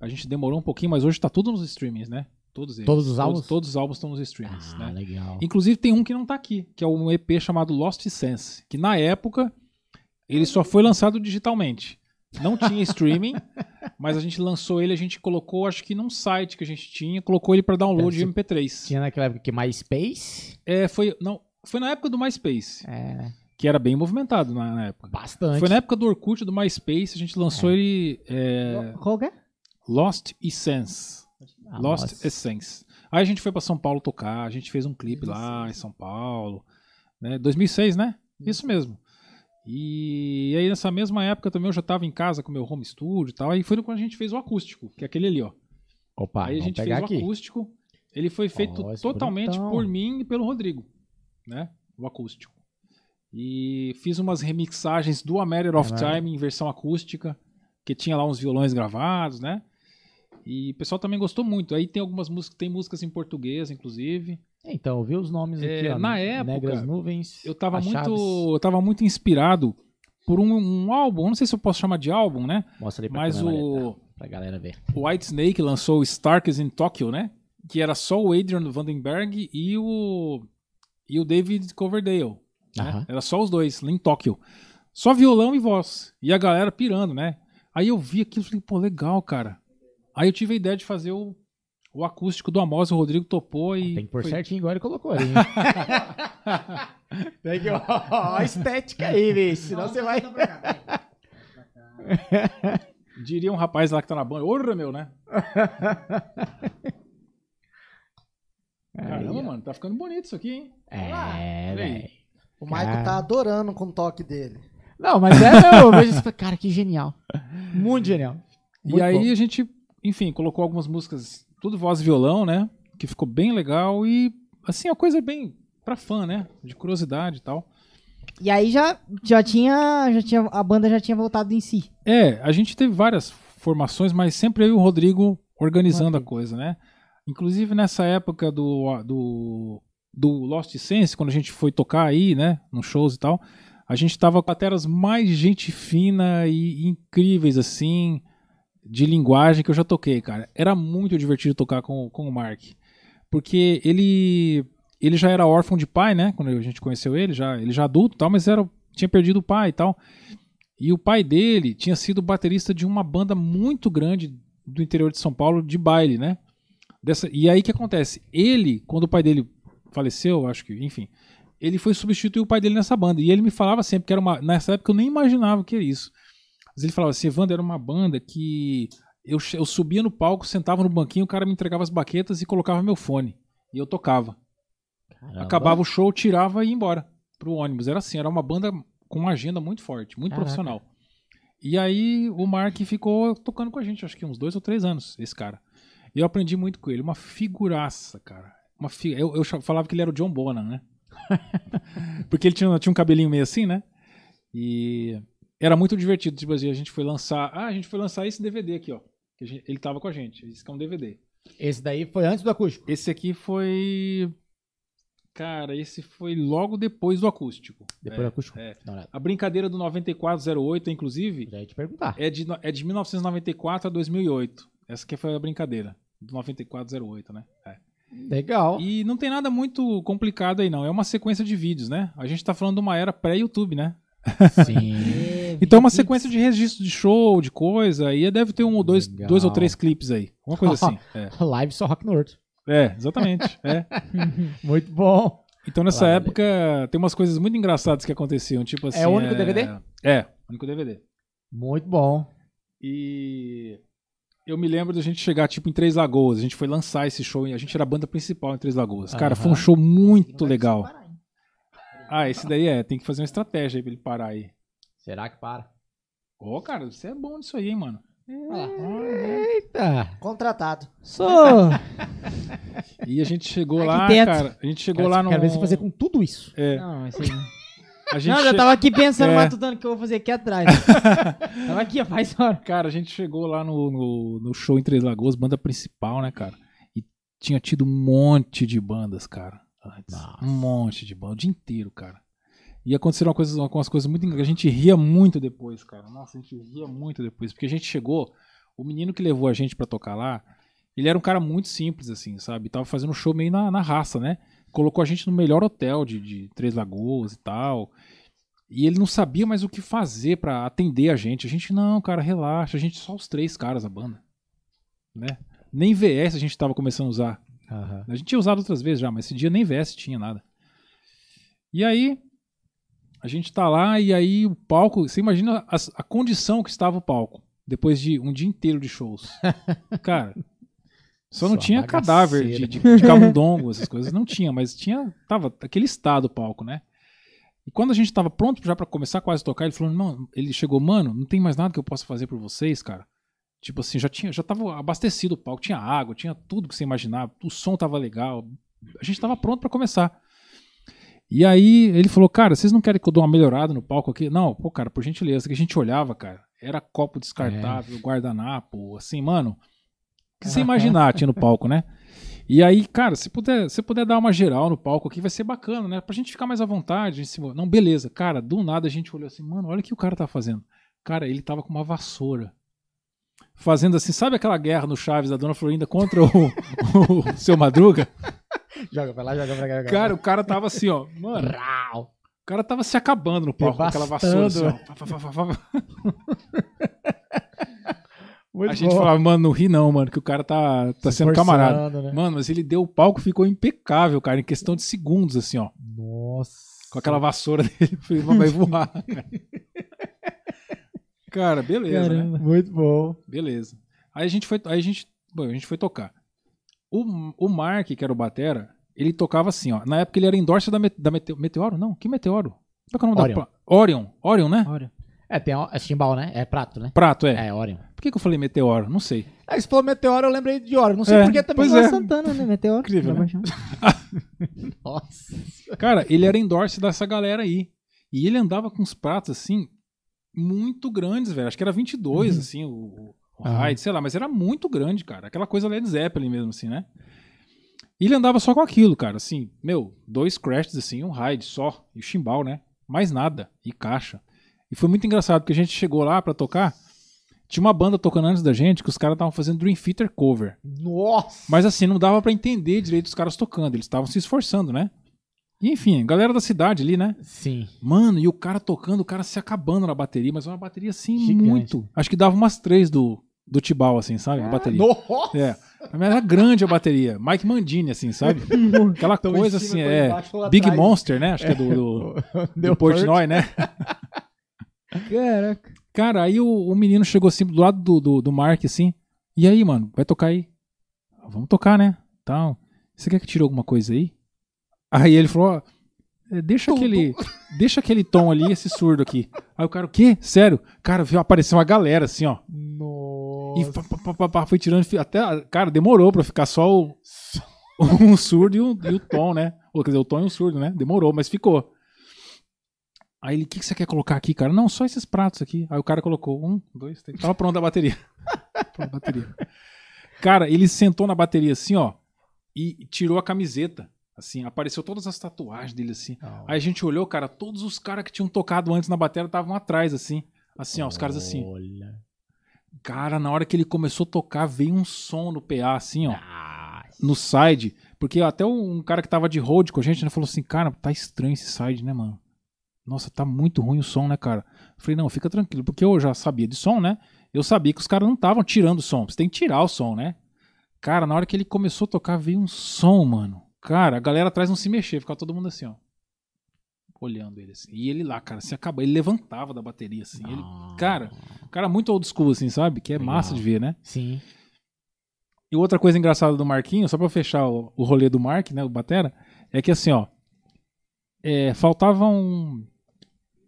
A gente demorou um pouquinho, mas hoje tá tudo nos streamings, né? Todos eles. Todos os álbuns? Todos, todos os álbuns estão nos streamings, Ah, né? legal. Inclusive tem um que não tá aqui, que é um EP chamado Lost Sense, que na época ele só foi lançado digitalmente. Não tinha streaming, mas a gente lançou ele, a gente colocou, acho que num site que a gente tinha, colocou ele para download de Deve MP3. Tinha naquela época que MySpace. É, foi, não, foi na época do MySpace, É, né? que era bem movimentado na, na época. Bastante. Foi na época do Orkut, do MySpace, a gente lançou ele é, Qual que é? Lost Essence. Ah, Lost nossa. Essence. Aí a gente foi pra São Paulo tocar, a gente fez um clipe lá em São Paulo, né? 2006, né? Isso mesmo. E aí nessa mesma época também eu já tava em casa com meu home studio e tal, aí foi quando a gente fez o acústico, que é aquele ali, ó. Opa, aí a gente fez pegar o aqui. acústico, ele foi feito esse totalmente bonitão. por mim e pelo Rodrigo, né? O acústico. E fiz umas remixagens do A Matter of É, né? Time em versão acústica, que tinha lá uns violões gravados, né? E o pessoal também gostou muito. Aí tem algumas músicas, tem músicas em português, inclusive. Então, eu vi os nomes É, aqui, ó. na época, Negras Nuvens. Eu tava muito, eu tava muito inspirado por um, um álbum, não sei se eu posso chamar de álbum, né? Mostra ali pra Mas o? Pra galera ver. o White Snake lançou o Starkers in Tokyo, né? Que era só o Adrian Vandenberg e o e o David Coverdale. né? Era só os dois, lá em Tóquio. Só violão e voz. E a galera pirando, né? Aí eu vi aquilo e falei, pô, legal, cara. Aí eu tive a ideia de fazer o, o acústico do Amos, o Rodrigo topou e. Tem que pôr foi- certinho igual ele colocou ali. hein? Tem que, ó, ó, a estética aí, bicho. Senão você vai. Diria um rapaz lá que tá na banda. Orra, meu, né? Caramba, mano, tá ficando bonito isso aqui, hein? É, velho. O Cara. tá adorando com o toque dele. Não, mas é, não, eu vejo isso e cara, que genial. Muito genial. Muito e aí bom. a gente, enfim, colocou algumas músicas, tudo voz e violão, né? Que ficou bem legal e, assim, a coisa bem pra fã, né? De curiosidade e tal. E aí já, já tinha. Já tinha. A banda já tinha voltado em si. É, a gente teve várias formações, mas sempre eu o Rodrigo organizando a Rodrigo. coisa, né? Inclusive nessa época do, do, do Lost Sense, quando a gente foi tocar aí, né? Nos shows e tal, a gente tava com bateras mais gente fina e incríveis, assim, de linguagem que eu já toquei, cara. Era muito divertido tocar com, com o Mark. Porque ele ele já era órfão de pai, né? Quando a gente conheceu ele, já, ele já adulto tal, mas era, tinha perdido o pai e tal. E o pai dele tinha sido baterista de uma banda muito grande do interior de São Paulo de baile, né? Dessa, e aí que acontece? Ele, quando o pai dele faleceu, acho que, enfim, ele foi substituir o pai dele nessa banda. E ele me falava sempre que era uma. Nessa época eu nem imaginava que era isso. Mas ele falava assim: Evandro, era uma banda que eu, eu subia no palco, sentava no banquinho, o cara me entregava as baquetas e colocava meu fone. E eu tocava. Caramba. Acabava o show, tirava e ia embora pro ônibus. Era assim, era uma banda com uma agenda muito forte, muito Caraca. profissional. E aí o Mark ficou tocando com a gente, acho que uns dois ou três anos, esse cara. E eu aprendi muito com ele, uma figuraça, cara. Uma fi... eu, eu falava que ele era o John Bonham, né? Porque ele tinha, tinha um cabelinho meio assim, né? E era muito divertido. Tipo assim, a gente foi lançar. Ah, a gente foi lançar esse DVD aqui, ó. Gente- ele tava com a gente. Esse que é um DVD. Esse daí foi antes do acústico. Esse aqui foi. Cara, esse foi logo depois do acústico. Depois É, do acústico. é. Olhada. A brincadeira do 9408, inclusive, Já ia te perguntar. é de, é de 1994 a 2008. Essa aqui foi a brincadeira. Do 9408, né? É. Legal. E não tem nada muito complicado aí, não. É uma sequência de vídeos, né? A gente tá falando de uma era pré-YouTube, né? Sim. Então, uma sequência de registro de show, de coisa. E deve ter um ou dois, Legal. dois ou três clipes aí. Uma coisa assim. É, Live só Rock Norte. É, exatamente. É. Muito bom. Então, nessa Claro. época, tem umas coisas muito engraçadas que aconteciam. Tipo assim. É o único DVD? É, o único DVD. Muito bom. E eu me lembro da gente chegar, tipo, em Três Lagoas. A gente foi lançar esse show. e A gente era a banda principal em Três Lagoas. Cara, foi um show muito legal. Ah, esse daí é. Tem que fazer uma estratégia aí pra ele parar aí. Será que para? Ô, cara, você é bom nisso aí, hein, mano. Eita. Contratado. Sou. E a gente chegou lá, cara. A gente chegou Quero, lá no. quero ver você fazer com tudo isso. É, Não, esse aí. a gente Não, eu já che- tava aqui pensando, É. matutando o que eu vou fazer aqui atrás. tava aqui, ó, faz hora. Cara, a gente chegou lá no, no, no show em Três Lagoas, banda principal, né, cara? E tinha tido um monte de bandas, cara. Antes. Um monte de bandas, o dia inteiro, cara. E aconteceram uma coisa, algumas coisas muito engraçadas. A gente ria muito depois, cara. Nossa, a gente ria muito depois. Porque a gente chegou, o menino que levou a gente pra tocar lá, ele era um cara muito simples, assim, sabe? Tava fazendo um show meio na, na raça, né? Colocou a gente no melhor hotel de, de Três Lagoas e tal. E ele não sabia mais o que fazer pra atender a gente. A gente, não, cara, relaxa. A gente, só os três caras, a banda. Né? Nem VS a gente tava começando a usar. Aham. A gente tinha usado outras vezes já, mas esse dia nem VS tinha nada. E aí, a gente tá lá e aí o palco, você imagina a, a condição que estava o palco depois de um dia inteiro de shows. Cara, só não Sua tinha cadáver de, de, de camundongo, essas coisas, não tinha, mas tinha, tava aquele estado o palco, né? E quando a gente tava pronto já pra começar quase a tocar, ele falou, não, ele chegou, mano, não tem mais nada que eu possa fazer por vocês, cara. Tipo assim, já tinha, já tava abastecido o palco, tinha água, tinha tudo que você imaginava, o som tava legal, a gente tava pronto pra começar. E aí ele falou, cara, vocês não querem que eu dê uma melhorada no palco aqui? Não, pô, cara, por gentileza, que a gente olhava, cara, era copo descartável, guardanapo, assim, mano, o que você imaginar tinha no palco, né? E aí, cara, se puder, se puder dar uma geral no palco aqui, vai ser bacana, né? Pra gente ficar mais à vontade. Em cima. Não, beleza. Cara, do nada a gente olhou assim, mano, olha o que o cara tá fazendo. Cara, ele tava com uma vassoura. Fazendo assim, sabe aquela guerra no Chaves da Dona Florinda contra o, o seu Madruga? Joga pra lá, joga pra cá. joga Cara, o cara tava assim, ó. Mano, lá. O cara tava se acabando no palco com aquela vassoura assim, A gente bom. falava, mano, não ri não, mano, que o cara tá, tá Se sendo camarada. né? Mano, mas ele deu o palco, ficou impecável, cara, em questão de segundos, assim, ó. Nossa. Com aquela vassoura dele, eu falei, "Mas vai voar. Cara, Cara, beleza, né? Muito bom. Beleza. Aí a gente foi, aí a gente, bom, a gente foi tocar. O, o Mark, que era o batera, ele tocava assim, ó. Na época ele era endorser da, da Mete- Meteoro? Não, que Meteoro? Qual que é o nome Orion. da... Orion. Orion, né? Olha. É, tem é chimbal, né? É prato, né? Prato, é. É, Orion. Por que, que eu falei Meteoro? Não sei. Aí você falou meteoro, eu lembrei de Orion. Não sei É, por que também. Luan é. Santana, né? Meteoro. Incrível, né? Nossa. Cara, ele era endorse dessa galera aí. E ele andava com uns pratos, assim, muito grandes, velho. Acho que era 22, assim, o, o, o Aham. Hyde, sei lá. Mas era muito grande, cara. Aquela coisa Led Zeppelin mesmo, assim, né? E ele andava só com aquilo, cara. Assim, meu, dois crashes, assim, um Hyde só. E o chimbal, né? Mais nada. E caixa. E foi muito engraçado, porque a gente chegou lá pra tocar. Tinha uma banda tocando antes da gente que os caras estavam fazendo Dream Theater cover. Nossa. Mas assim, não dava pra entender direito os caras tocando. Eles estavam se esforçando, né? E enfim, galera da cidade ali, né? Sim. Mano, e o cara tocando, o cara se acabando na bateria, mas uma bateria assim, Gigante. muito. Acho que dava umas três do, do Tibal, assim, sabe? A bateria. Nossa. É. Mas era grande a bateria. Mike Mandini, assim, sabe? Aquela Tão em coisa cima, assim, é. embaixo, Big atrás. Monster, né? Acho que é do, do, Deu do Portnoy, né? Caraca. Cara, aí o, o menino chegou assim do lado do, do, do Mark, assim. E aí, mano, vai tocar aí? "Ah, Vamos tocar, né? Então, você quer que tire alguma coisa aí? Aí ele falou, ó, é, deixa aquele, deixa aquele tom ali, esse surdo aqui. Aí o cara, o quê? Sério? Cara, viu, apareceu uma galera assim, ó. Nossa. E pá, pá, pá, pá, foi tirando, até, cara, demorou pra ficar só o, um surdo e o, e o tom, né? Ou, quer dizer, o tom e o surdo, né? Demorou, mas ficou. Aí ele, o que, que você quer colocar aqui, cara? Não, só esses pratos aqui. Aí o cara colocou um, dois, três. Tava pronta a bateria. Pronta a bateria. Cara, ele sentou na bateria assim, ó, e tirou a camiseta. Assim, apareceu todas as tatuagens dele assim. Aí a gente olhou, cara, todos os caras que tinham tocado antes na bateria estavam atrás, assim. Assim, ó, os caras assim. Olha. Cara, na hora que ele começou a tocar, veio um som no PA, assim, ó, Ah, no side. Porque até um cara que tava de hold com a gente, né, falou assim, cara, tá estranho esse side, né, mano? Nossa, tá muito ruim o som, né, cara? Eu falei, não, fica tranquilo, porque eu já sabia de som, né? Eu sabia que os caras não estavam tirando o som. Você tem que tirar o som, né? Cara, na hora que ele começou a tocar, veio um som, mano. Cara, a galera atrás não se mexia, ficava todo mundo assim, ó. Olhando ele assim. E ele lá, cara, se acabou. Ele levantava da bateria, assim. Ele, cara, cara muito old school, assim, sabe? Que é Legal. massa de ver, né? Sim. E outra coisa engraçada do Marquinho, só pra fechar o, o rolê do Mark, né, o Batera, é que assim, ó, é, faltavam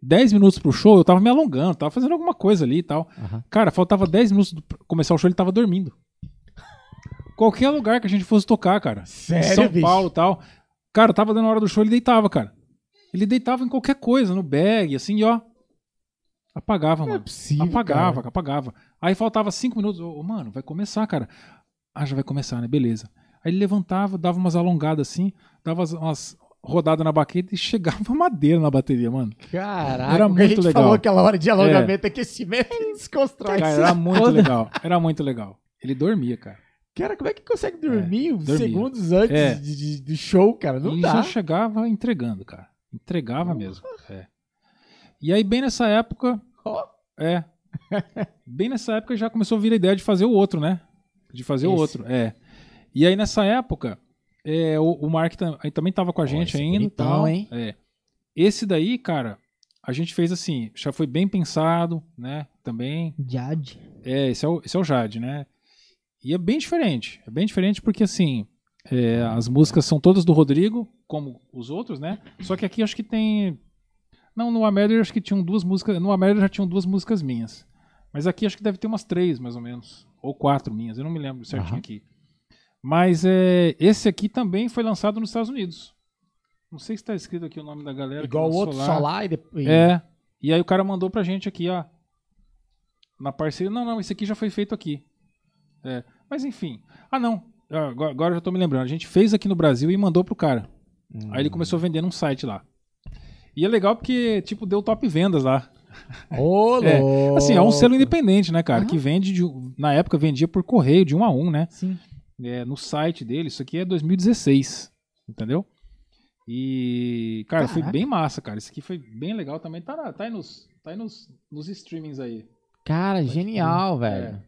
10 minutos pro show, eu tava me alongando, tava fazendo alguma coisa ali e tal. Aham. Cara, faltava 10 minutos pra começar o show, ele tava dormindo. Qualquer lugar que a gente fosse tocar, cara. Sério, São bicho? Paulo e tal. Cara, tava dando hora do show, ele deitava, cara. Ele deitava em qualquer coisa, no bag, assim, e ó. Apagava, é mano. possível. Apagava, cara. apagava. Aí faltava cinco minutos. Ô, mano, vai começar, cara. Ah, já vai começar, né? Beleza. Aí ele levantava, dava umas alongadas assim, dava umas, rodadas na baqueta e chegava madeira na bateria, mano. Caraca, Era o que a muito gente legal. falou aquela hora de alongamento, aquecimento, ele desconstrói. Cara, era muito legal. Era muito legal. Ele dormia, cara. Cara, como é que consegue dormir dormia. segundos antes É. de, de- do show, cara? Não e dá. já chegava entregando, cara. Entregava mesmo. É. E aí, bem nessa época. Ó. É. bem nessa época já começou a vir a ideia de fazer o outro, né? De fazer o Esse. outro. É. E aí, nessa época, é, o, o Mark tam- também tava com a gente esse ainda. bonitão, tal. hein? É. Esse daí, cara, a gente fez assim, já foi bem pensado, né? Também. Jade. É, esse é o, esse é o Jade, né? E é bem diferente. É bem diferente porque, assim, é, as músicas são todas do Rodrigo, como os outros, né? Só que aqui acho que tem. Não, no Amélia acho que tinham duas músicas. No Amélia já tinham duas músicas minhas. Mas aqui acho que deve ter umas três, mais ou menos. Ou quatro minhas, eu não me lembro certinho Aham. aqui. Mas é, esse aqui também foi lançado nos Estados Unidos. Não sei se tá escrito aqui o nome da galera. Igual o outro só lá e depois. É. E aí o cara mandou pra gente aqui, ó. Na parceria. Não, não, esse aqui já foi feito aqui. É. Mas enfim. Ah, não. Ah, Agora, agora eu já tô me lembrando. A gente fez aqui no Brasil e mandou pro cara. Hum. Aí ele começou a vender num site lá. E é legal porque, tipo, deu top vendas lá. Ô, É, louco. Assim, é um selo independente, né, cara? Aham. Que vende, de, na época, vendia por correio, de um a um, né? Sim. É, no site dele. Isso aqui é 2016. Entendeu? E, cara, foi Caraca. bem massa, cara. Isso aqui foi bem legal também. Tá, tá aí, nos, tá aí nos, nos streamings aí. Cara, genial, velho.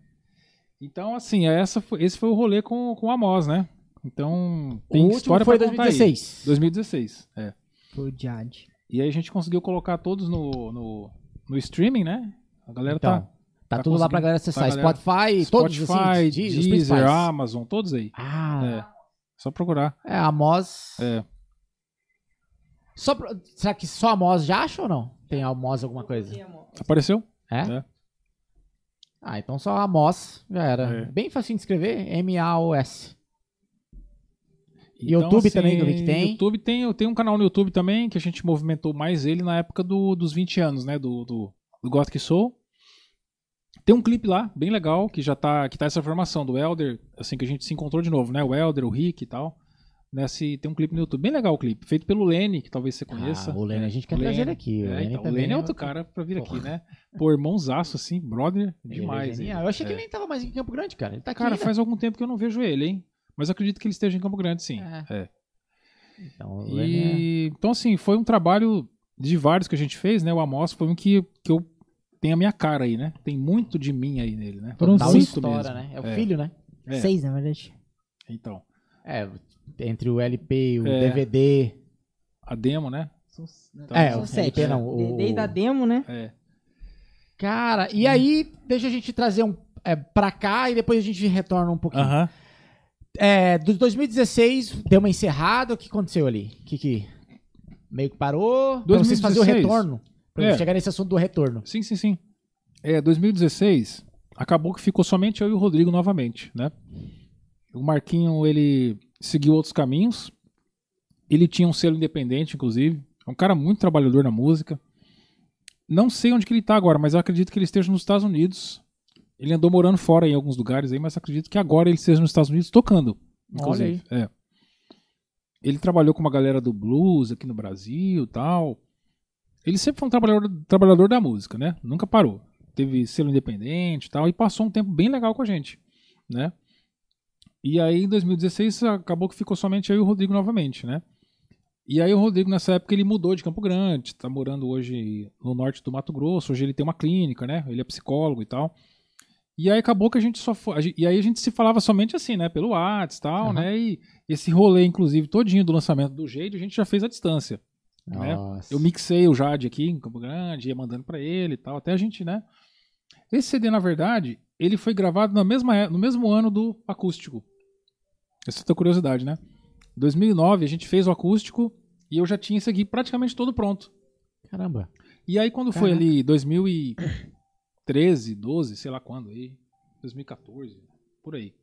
Então, assim, essa foi- esse foi o rolê com, com o Amos, né? Então, O tem último história foi pra contar aí. 2016. 2016, é. Foi o Jade. E aí a gente conseguiu colocar todos no, no, no streaming, né? A galera Então, tá... tá, tá tudo lá pra galera acessar. pra galera- Spotify, todos Spotify, assim, de- os Deezer, principais. Amazon, todos aí. Ah, É. Só procurar. é, a Moz. É. Só será que só a Moz já acha ou não? Tem a Moz alguma coisa? Apareceu? É? É. Ah, então só a Moz já era. É. Bem facinho de escrever, M-A-O-S. Então, YouTube também, que eu vi que tem. YouTube tem, eu tenho um canal no YouTube também, que a gente movimentou mais ele na época do- dos 20 anos, né? Do, do, do Gothic Soul. Tem um clipe lá, bem legal, que já tá, que tá essa formação do Elder, assim que a gente se encontrou de novo, né? O Elder, o Rick e tal. Nesse, tem um clipe no YouTube, bem legal o clipe, feito pelo Lenny, que talvez você conheça. Ah, o Lenny, É, a gente quer o trazer aqui. O É, Lenny então, o Lenny é outro cara pra vir aqui, né? Pô, irmãozaço, assim, brother, é demais. ele. Eu achei que É. ele nem tava mais em Campo Grande, cara. Ele tá aqui Cara, ainda. faz algum tempo que eu não vejo ele, hein? Mas eu acredito que ele esteja em Campo Grande, sim. É. É. Então, Lenny é- E, então, assim, foi um trabalho de vários que a gente fez, né? O Amos foi um que, que eu tenho a minha cara aí, né? Tem muito de mim aí nele, né? Foram cinco história, mesmo. né? É o É. filho, né? É. Seis, na verdade. Então, É, entre o LP, o É. DVD. a demo, né? É, São o sete. LP não. O... Desde a demo, né? É. Cara, e aí, deixa a gente trazer um é, pra cá e depois a gente retorna um pouquinho. Aham. É, do 2016 deu uma encerrada, o que aconteceu ali? O que que meio que parou? Pra vocês fazerem o 2016? retorno. Pra É. chegar nesse assunto do retorno. Sim, sim, sim. É, 2016, acabou que ficou somente eu e o Rodrigo novamente, né? O Marquinho, ele seguiu outros caminhos. Ele tinha um selo independente, inclusive. É um cara muito trabalhador na música. Não sei onde que ele tá agora, mas eu acredito que ele esteja nos Estados Unidos. Ele andou morando fora em alguns lugares aí, mas acredito que agora ele esteja nos Estados Unidos tocando. Inclusive. É. Ele trabalhou com uma galera do blues aqui no Brasil tal. Ele sempre foi um trabalhador, trabalhador da música, né? Nunca parou. Teve selo independente e tal, e passou um tempo bem legal com a gente, né? E aí, em 2016, acabou que ficou somente eu e o Rodrigo novamente, né? E aí, o Rodrigo, nessa época, ele mudou de Campo Grande, tá morando hoje no norte do Mato Grosso. Hoje ele tem uma clínica, né? Ele é psicólogo e tal. E aí, acabou que a gente só foi. E aí, a gente se falava somente assim, né? Pelo WhatsApp e tal, Aham. né? E esse rolê, inclusive, todinho do lançamento do Jade, a gente já fez à distância. né? Eu mixei o Jade aqui em Campo Grande, ia mandando pra ele e tal, até a gente, né? Esse CD, na verdade, ele foi gravado na mesma, é- no mesmo ano do acústico. Essa é outra curiosidade, né? 2009 a gente fez o acústico e eu já tinha esse aqui praticamente todo pronto. Caramba. E aí quando foi Caraca. ali 2013, 12, sei lá quando aí, 2014, por aí.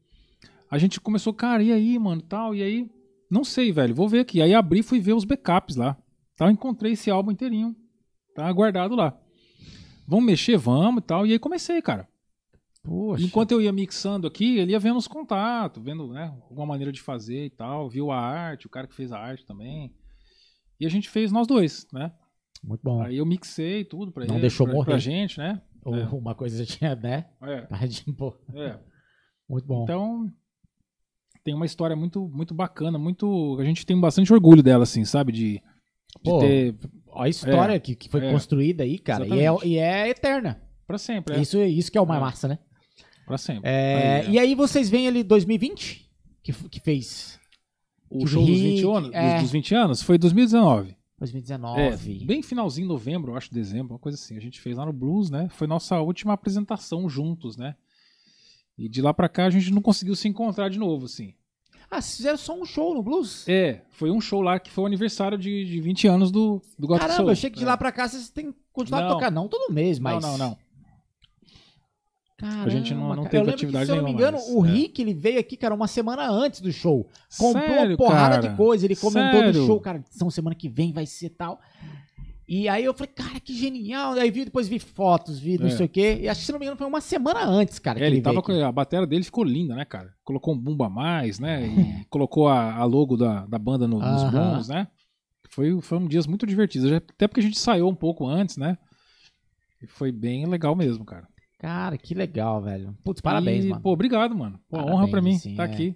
A gente começou, cara, e aí, mano, tal, e aí, não sei, velho, vou ver aqui. Aí abri e fui ver os backups lá. Eu encontrei esse álbum inteirinho, tá guardado lá. Vamos mexer, vamos e tal. E aí comecei, cara. Poxa. Enquanto eu ia mixando aqui, ele ia vendo os contatos, vendo, né, alguma maneira de fazer e tal, viu a arte, o cara que fez a arte também. E a gente fez nós dois, né? Muito bom. Aí eu mixei tudo pra Não ele, deixou pra, morrer. pra gente, né? Ou É. Uma coisa já tinha, né? É, pô. é. Muito bom. Então, tem uma história muito, muito bacana, muito. A gente tem bastante orgulho dela, assim, sabe? De, de Pô, ter. A história É, que, que foi é. construída aí, cara, e é, e é eterna. Pra sempre, é. Isso, isso que é o mais É. massa, né? Pra sempre. É, Aí, é. E aí vocês veem ali 2020, que, que fez o que show dos Rick, 20, anos, dos- dos 20 anos foi 2019. 2019. É, bem finalzinho de novembro, eu acho, dezembro, uma coisa assim. A gente fez lá no Blues, né? Foi nossa última apresentação juntos, né? E de lá pra cá a gente não conseguiu se encontrar de novo, assim. Ah, vocês fizeram só um show no Blues? É, foi um show lá que foi o aniversário de, de 20 anos do, do Gothic Caramba, Soul. eu achei que de É. lá pra cá vocês têm que continuar a tocar. Não todo mês, mas... Não, não, não. Caramba, A gente não- não cara. teve atividade que, se eu não me nenhuma engano, mais. o É. Rick, ele veio aqui, cara, uma semana antes do show. Comprou Sério, uma porrada cara? de coisa, ele comentou Sério? do show, cara, são semana que vem vai ser tal. E aí eu falei, cara, que genial. Aí vi, depois vi fotos, vi não É. sei o quê. E acho que, se não me engano, foi uma semana antes, cara. É, ele veio tava com a bateria dele ficou linda, né, cara? Colocou um bumbo a mais, né? E colocou a, a logo da, da banda no- nos Aham. bumbos, né? Foi, foi um dias muito divertidos. Já- Até porque a gente ensaiou um pouco antes, né? E foi bem legal mesmo, cara. Cara, que legal, velho. Putz, parabéns, E, mano. Pô, obrigado, mano. Pô, Parabéns, honra pra mim assim, estar é. aqui.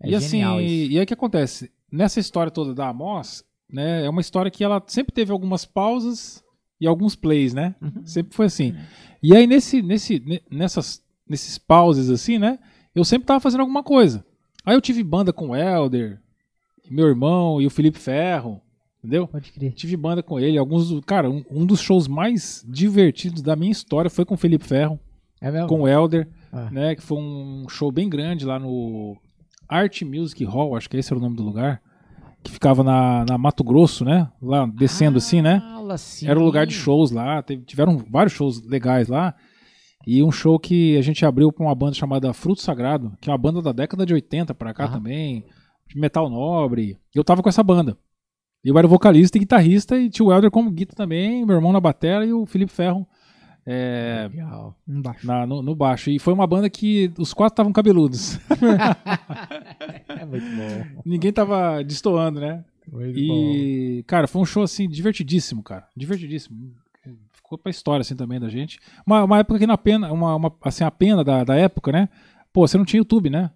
É e assim, isso. e aí o que acontece? Nessa história toda da Amos, né? É uma história que ela sempre teve algumas pausas e alguns plays, né? Uhum. Sempre foi assim. E aí, nesse, nesse, ne- nessas, nesses pauses, assim, né? Eu sempre tava fazendo alguma coisa. Aí eu tive banda com o Helder, meu irmão e o Felipe Ferro, entendeu? Pode crer. Tive banda com ele. Alguns, cara, um, um dos shows mais divertidos da minha história foi com o Felipe Ferro, É mesmo? com o Helder, Ah. né? Que foi um show bem grande lá no Art Music Hall, acho que esse era o nome do lugar. Que ficava na, na Mato Grosso, né? Lá descendo assim, né? Sim. Era o lugar de shows lá, teve- tiveram vários shows legais lá. E um show que a gente abriu pra uma banda chamada Fruto Sagrado, que é uma banda da década de 80 pra cá Aham. também, de metal nobre. E eu tava com essa banda. Eu era vocalista e guitarrista, e tinha o Helder como guitarra também, meu irmão na bateria e o Felipe Ferro é, Legal. Embaixo. na- no, no baixo. E foi uma banda que os quatro estavam cabeludos. É muito bom. Ninguém tava destoando, né? Muito E, cara, foi um show assim divertidíssimo, cara. Divertidíssimo. Ficou pra história assim também da gente. Uma, uma época que na pena, uma, uma- assim, a pena da, da época, né? Pô, você não tinha YouTube, né?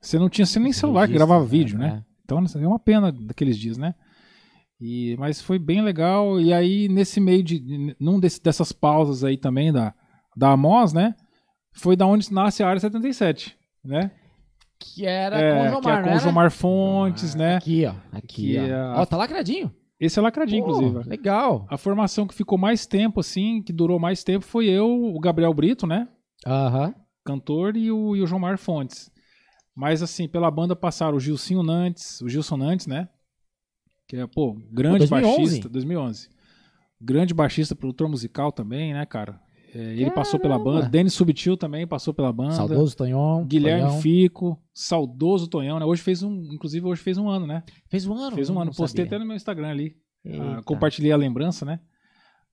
Você não tinha você nem celular que gravava vídeo, né? Então é uma pena daqueles dias, né? E, mas foi bem legal. E aí, nesse meio de. Num desse, dessas pausas aí também da, da Amos, né? Foi da onde nasce a área 77, né? Que era É, com o que Jomar, é com era? Jomar Fontes, né? Aqui, ó. Aqui, Que ó. é Ó, tá lacradinho. Esse é lacradinho, Pô, inclusive. Legal. A formação que ficou mais tempo, assim, que durou mais tempo, foi eu, o Gabriel Brito, né? Aham. Cantor, e o, e o Jomar Fontes. Mas assim, pela banda passaram o Gilcinho Nantes, o Gilson Nantes, né? Que é, pô, grande Pô, 2011. baixista, 2011. Grande baixista, produtor musical também, né, cara? É, ele passou pela banda. Denis Subtil também passou pela banda. Saudoso Tonhão. Guilherme Tonhão. Fico, saudoso Tonhão, né? Hoje fez um, inclusive hoje fez um ano, né? Fez um ano. Fez um ano. Postei sabia. até no meu Instagram ali. Ah, compartilhei a lembrança, né?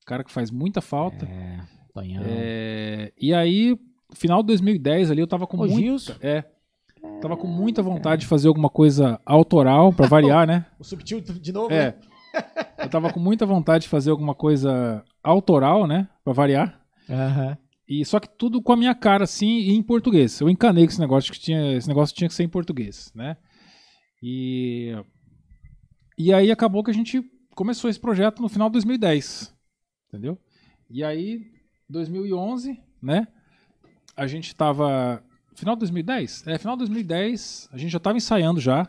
Cara que faz muita falta. É, Tonhão. É, e aí, final de 2010 ali, eu tava com Ô, muito, Gilson. é, tava com muita vontade de fazer alguma coisa autoral pra variar, né? O Subtil de novo, É. Eu tava com muita vontade de fazer alguma coisa autoral, né, Pra variar. Aham. E só que tudo com a minha cara assim e em português. Eu encanei com esse negócio que tinha, esse negócio tinha que ser em português, né? E e aí acabou que a gente começou esse projeto no final de 2010, entendeu? E aí 2011, né? A gente tava final de 2010? É, final de 2010, a gente já tava ensaiando já.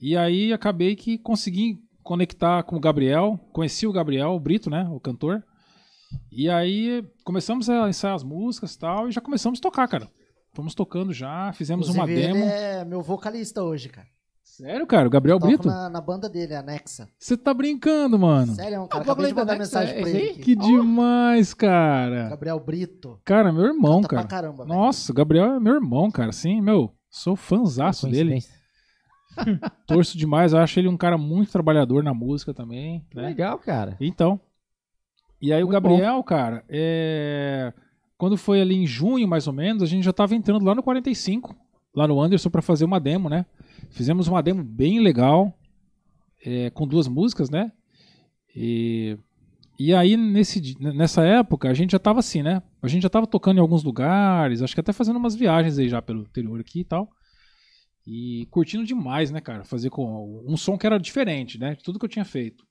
E aí acabei que consegui conectar com o Gabriel, conheci o Gabriel, o Brito, né, o cantor. E aí começamos a ensaiar as músicas e tal, e já começamos a tocar, cara. Fomos tocando já, fizemos uma Inclusive, demo. Ele é meu vocalista hoje, cara. Sério, cara? O Gabriel Toco Brito? na, na banda dele, Anexa. Você tá brincando, mano. Sério, é um Ah, cara. o Acabei de mandar Alexa, mensagem pra ele. aqui. Que demais, cara. Gabriel Brito. Cara, meu irmão, Canta pra cara. caramba, velho. Nossa, o Gabriel é meu irmão, cara. Sim, meu, sou fãzaço dele. Torço demais. Eu acho ele um cara muito trabalhador na música também, né? Legal, cara. Então. E aí o Muito Gabriel, cara, é... quando foi ali em junho, mais ou menos, a gente já tava entrando lá no 45, lá no Anderson, pra fazer uma demo, né? Fizemos uma demo bem legal, é, com duas músicas, né? E, e aí, nesse, nessa época, a gente já tava assim, né? A gente já tava tocando em alguns lugares, acho que até fazendo umas viagens aí já pelo interior aqui e tal. E curtindo demais, né, cara? Fazer com um som que era diferente, né? De tudo que eu tinha feito.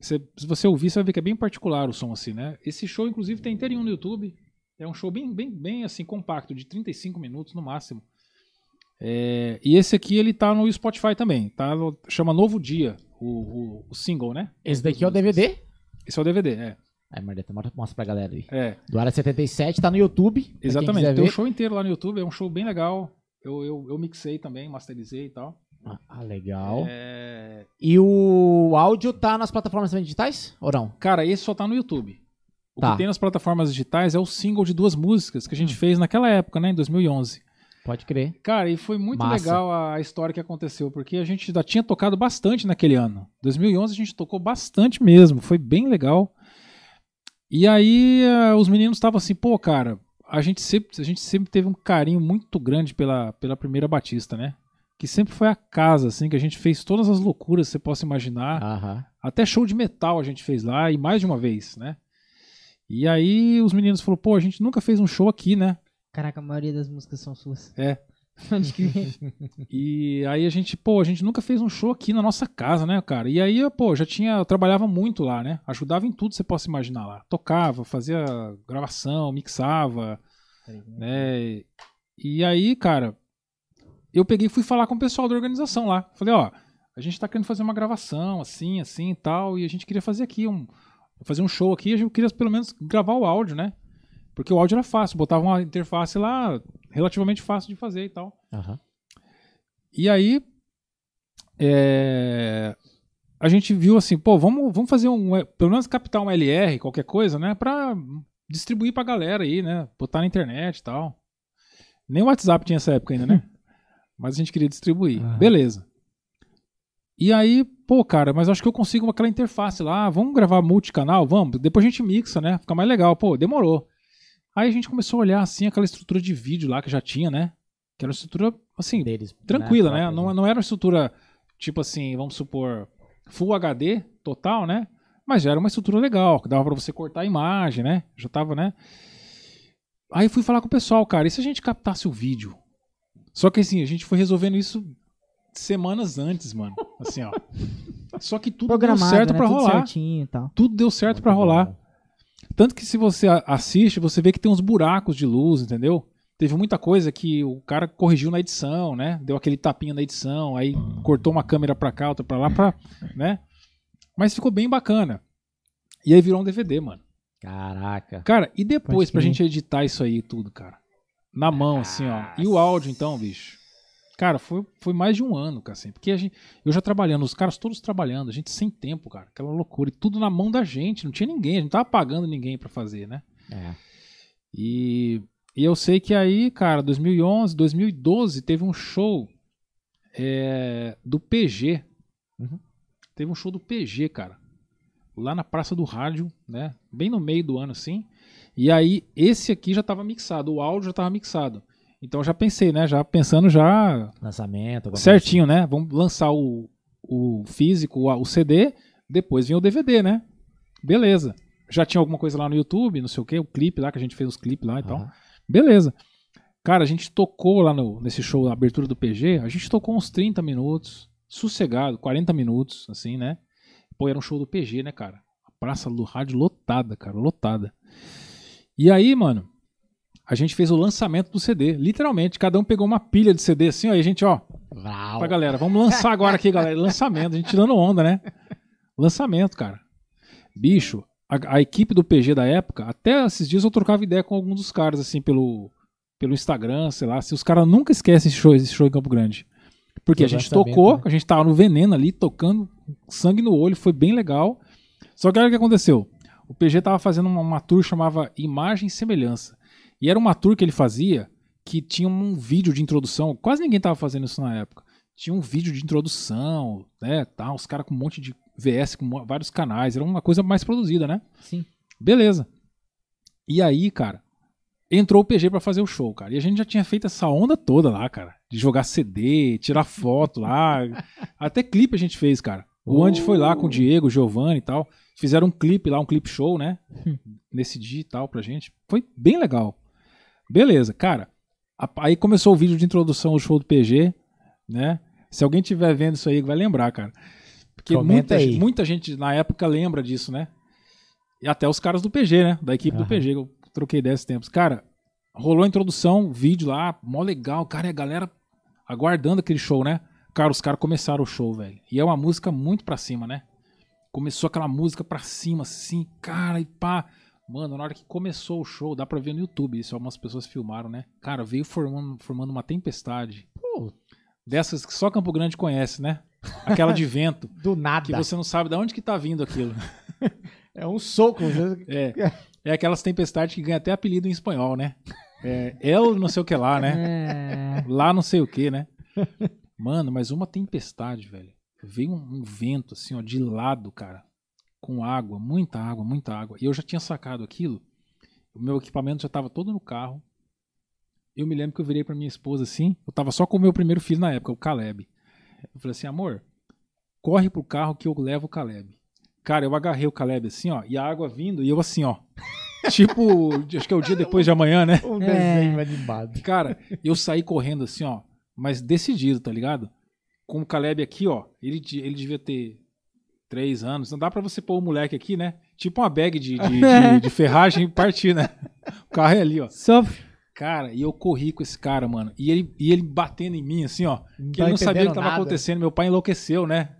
Você- se você ouvir, você vai ver que é bem particular o som assim, né? Esse show, inclusive, tem inteirinho no YouTube. É um show bem, bem, bem assim, compacto, de 35 minutos no máximo. É, e esse aqui, ele tá no Spotify também. Tá, no- chama Novo Dia, o, o, o single, né? Esse daqui é o DVD? Esse é o DVD, é. Aí, Marleta, mostra- pra galera aí. É, Do Área 77, tá no YouTube. exatamente. Tem o show inteiro lá no YouTube, é um show bem legal. Eu, eu, eu mixei também, masterizei e tal. Ah, legal. É, E o áudio tá nas plataformas digitais? Ou não? Cara, esse só tá no YouTube. O Tá. que tem nas plataformas digitais é o single de duas músicas que a gente fez naquela época, né, em 2011. Pode crer. Cara, e foi muito Massa. legal a, história que aconteceu, porque a gente já tinha tocado bastante naquele ano. 2011 a gente tocou bastante mesmo, foi bem legal. E aí eh, os meninos estavam assim, pô, cara, a gente sempre, a gente sempre teve um carinho muito grande pela, pela primeira Batista, né? Que sempre foi a casa, assim, que a gente fez todas as loucuras que você possa imaginar. Aham. Até show de metal a gente fez lá, e mais de uma vez, né? E aí os meninos falaram, pô, a gente nunca fez um show aqui, né? Caraca, a maioria das músicas são suas. É. Pode crer. E aí a gente, pô, a gente nunca fez um show aqui na nossa casa, né, cara? E aí, pô, já tinha, eu trabalhava muito lá, né? Ajudava em tudo que você possa imaginar lá. Tocava, fazia gravação, mixava, né? E aí, cara, eu peguei e fui falar com o pessoal da organização lá. Falei, ó, a gente tá querendo fazer uma gravação, assim, assim e tal, e a gente queria fazer aqui um, fazer um show aqui, a gente queria pelo menos gravar o áudio, né? Porque o áudio era fácil, botava uma interface lá relativamente fácil de fazer e tal. Aham. E aí, é, a gente viu assim, pô, vamos, vamos fazer um, pelo menos captar um LR, qualquer coisa, né, pra distribuir pra galera aí, né, botar na internet e tal. Nem o WhatsApp tinha essa época ainda, né? Mas a gente queria distribuir. Aham. Beleza. E aí, pô, cara, mas acho que eu consigo aquela interface lá, vamos gravar multicanal? Vamos, depois a gente mixa, né, fica mais legal. Pô, demorou. Aí a gente começou a olhar, assim, aquela estrutura de vídeo lá que já tinha, né, que era uma estrutura, assim, Deles. tranquila, né? Não, não era uma estrutura, tipo assim, vamos supor, Full HD total, né? Mas já era uma estrutura legal, que dava pra você cortar a imagem, né? Já tava, né? Aí fui falar com o pessoal, cara, e se a gente captasse o vídeo? Só que assim, a gente foi resolvendo isso semanas antes, mano. Assim, ó. Só que tudo deu Programado, certo né? pra Tudo rolar. certinho tal. Tudo deu certo pra rolar. Tanto que se você assiste, você vê que tem uns buracos de luz, entendeu? Teve muita coisa que o cara corrigiu na edição, né? Deu aquele tapinha na edição, aí cortou uma câmera pra cá, outra pra lá, pra, né? Mas ficou bem bacana. E aí virou um DVD, mano. Caraca. Cara, e depois pra gente editar isso aí tudo, cara? Na mão, assim, ó. E o áudio, então, bicho. Cara, foi, foi mais de um ano, cara, assim. Porque a gente, eu já trabalhando, os caras todos trabalhando, a gente sem tempo, cara. Aquela loucura. E tudo na mão da gente. Não tinha ninguém, a gente não tava pagando ninguém pra fazer, né? É. E, e eu sei que aí, cara, 2011, 2012, teve um show é, do PG. Uhum. Teve um show do PG, cara. Lá na Praça do Rádio, né? Bem no meio do ano, assim. E aí, esse aqui já tava mixado, o áudio já tava mixado. Então já pensei, né? Já pensando já Lançamento. certinho, né? Vamos lançar o, o físico, o, CD, depois vem o DVD, né? Beleza. Já tinha alguma coisa lá no YouTube, não sei o que, o clipe lá, que a gente fez os clipes lá e coisa tal. assim. Beleza. Cara, a gente tocou lá no, nesse show, a abertura do PG, a gente tocou uns 30 minutos, sossegado, 40 minutos, assim, né? Pô, era um show do PG, né, cara? A praça do rádio lotada, cara, lotada. E aí, mano, a gente fez o lançamento do CD, literalmente, cada um pegou uma pilha de CD assim, ó, e a gente, ó, Vrau. pra galera, vamos lançar agora aqui, galera, lançamento, a gente tirando onda, né? Lançamento, cara. Bicho, a, a equipe do PG da época, até esses dias eu trocava ideia com algum dos caras, assim, pelo, pelo Instagram, sei lá, se os caras nunca esquecem esse show, esse show em Campo Grande. Porque a gente tocou, né? a gente tava no veneno ali, tocando, sangue no olho, foi bem legal. Só que olha o que aconteceu. O PG tava fazendo uma, uma tour chamava Imagem e Semelhança. E era uma tour que ele fazia que tinha um vídeo de introdução. Quase ninguém tava fazendo isso na época. Tinha um vídeo de introdução, né? Tal, os caras com um monte de VS, com vários canais. Era uma coisa mais produzida, né? Sim. Beleza. E aí, cara, entrou o PG pra fazer o show, cara. E a gente já tinha feito essa onda toda lá, cara. De jogar CD, tirar foto lá. Até clipe a gente fez, cara. O Andy foi lá com o Diego, o Giovanni e tal. Fizeram um clipe lá, um clipe show, né? Nesse dia e tal pra gente. Foi bem legal. Beleza, cara. a- Aí começou o vídeo de introdução ao show do PG, né? Se alguém tiver vendo isso aí, vai lembrar, cara. Porque Comenta muita, aí. muita gente na época lembra disso, né? E até os caras do PG, né? Da equipe do Aham. PG, que eu troquei desses tempos. Cara, rolou a introdução, vídeo lá, mó legal. Cara, e a galera aguardando aquele show, né? Cara, os caras começaram o show, velho. E é uma música muito pra cima, né? Começou aquela música pra cima, assim, cara, e pá. Mano, na hora que começou o show, dá pra ver no YouTube, isso algumas pessoas filmaram, né? Cara, veio formando, formando uma tempestade. Pô, Dessas que só Campo Grande conhece, né? Aquela de vento, do nada. que você não sabe de onde que tá vindo aquilo. É um soco. É, é aquelas tempestades que ganha até apelido em espanhol, né? É, El não sei o que lá, né? É. Lá não sei o que, né? Mano, mas uma tempestade, velho. Veio um, um vento assim, ó, de lado, cara. Com água, muita água, muita água. E eu já tinha sacado aquilo. O meu equipamento já tava todo no carro. Eu me lembro que eu virei pra minha esposa assim. Eu tava só com o meu primeiro filho na época, o Caleb. Eu falei assim, amor, corre pro carro que eu levo o Caleb. Cara, eu agarrei o Caleb assim, ó, e a água vindo, e eu assim, ó. tipo, acho que é o dia depois de amanhã, né? Um É. desenho animado. Cara, eu saí correndo assim, ó, mas decidido, tá ligado? Com o Caleb aqui, ó, ele, ele devia ter três anos. Não dá pra você pôr o moleque aqui, né? Tipo uma bag de, de, de- de ferragem e partir, né? O carro é ali, ó. Sofre. Cara, e eu corri com esse cara, mano. E ele, e ele batendo em mim, assim, ó. Não Que tá ele não sabia o que entendendo tava nada. acontecendo. Meu pai enlouqueceu, né?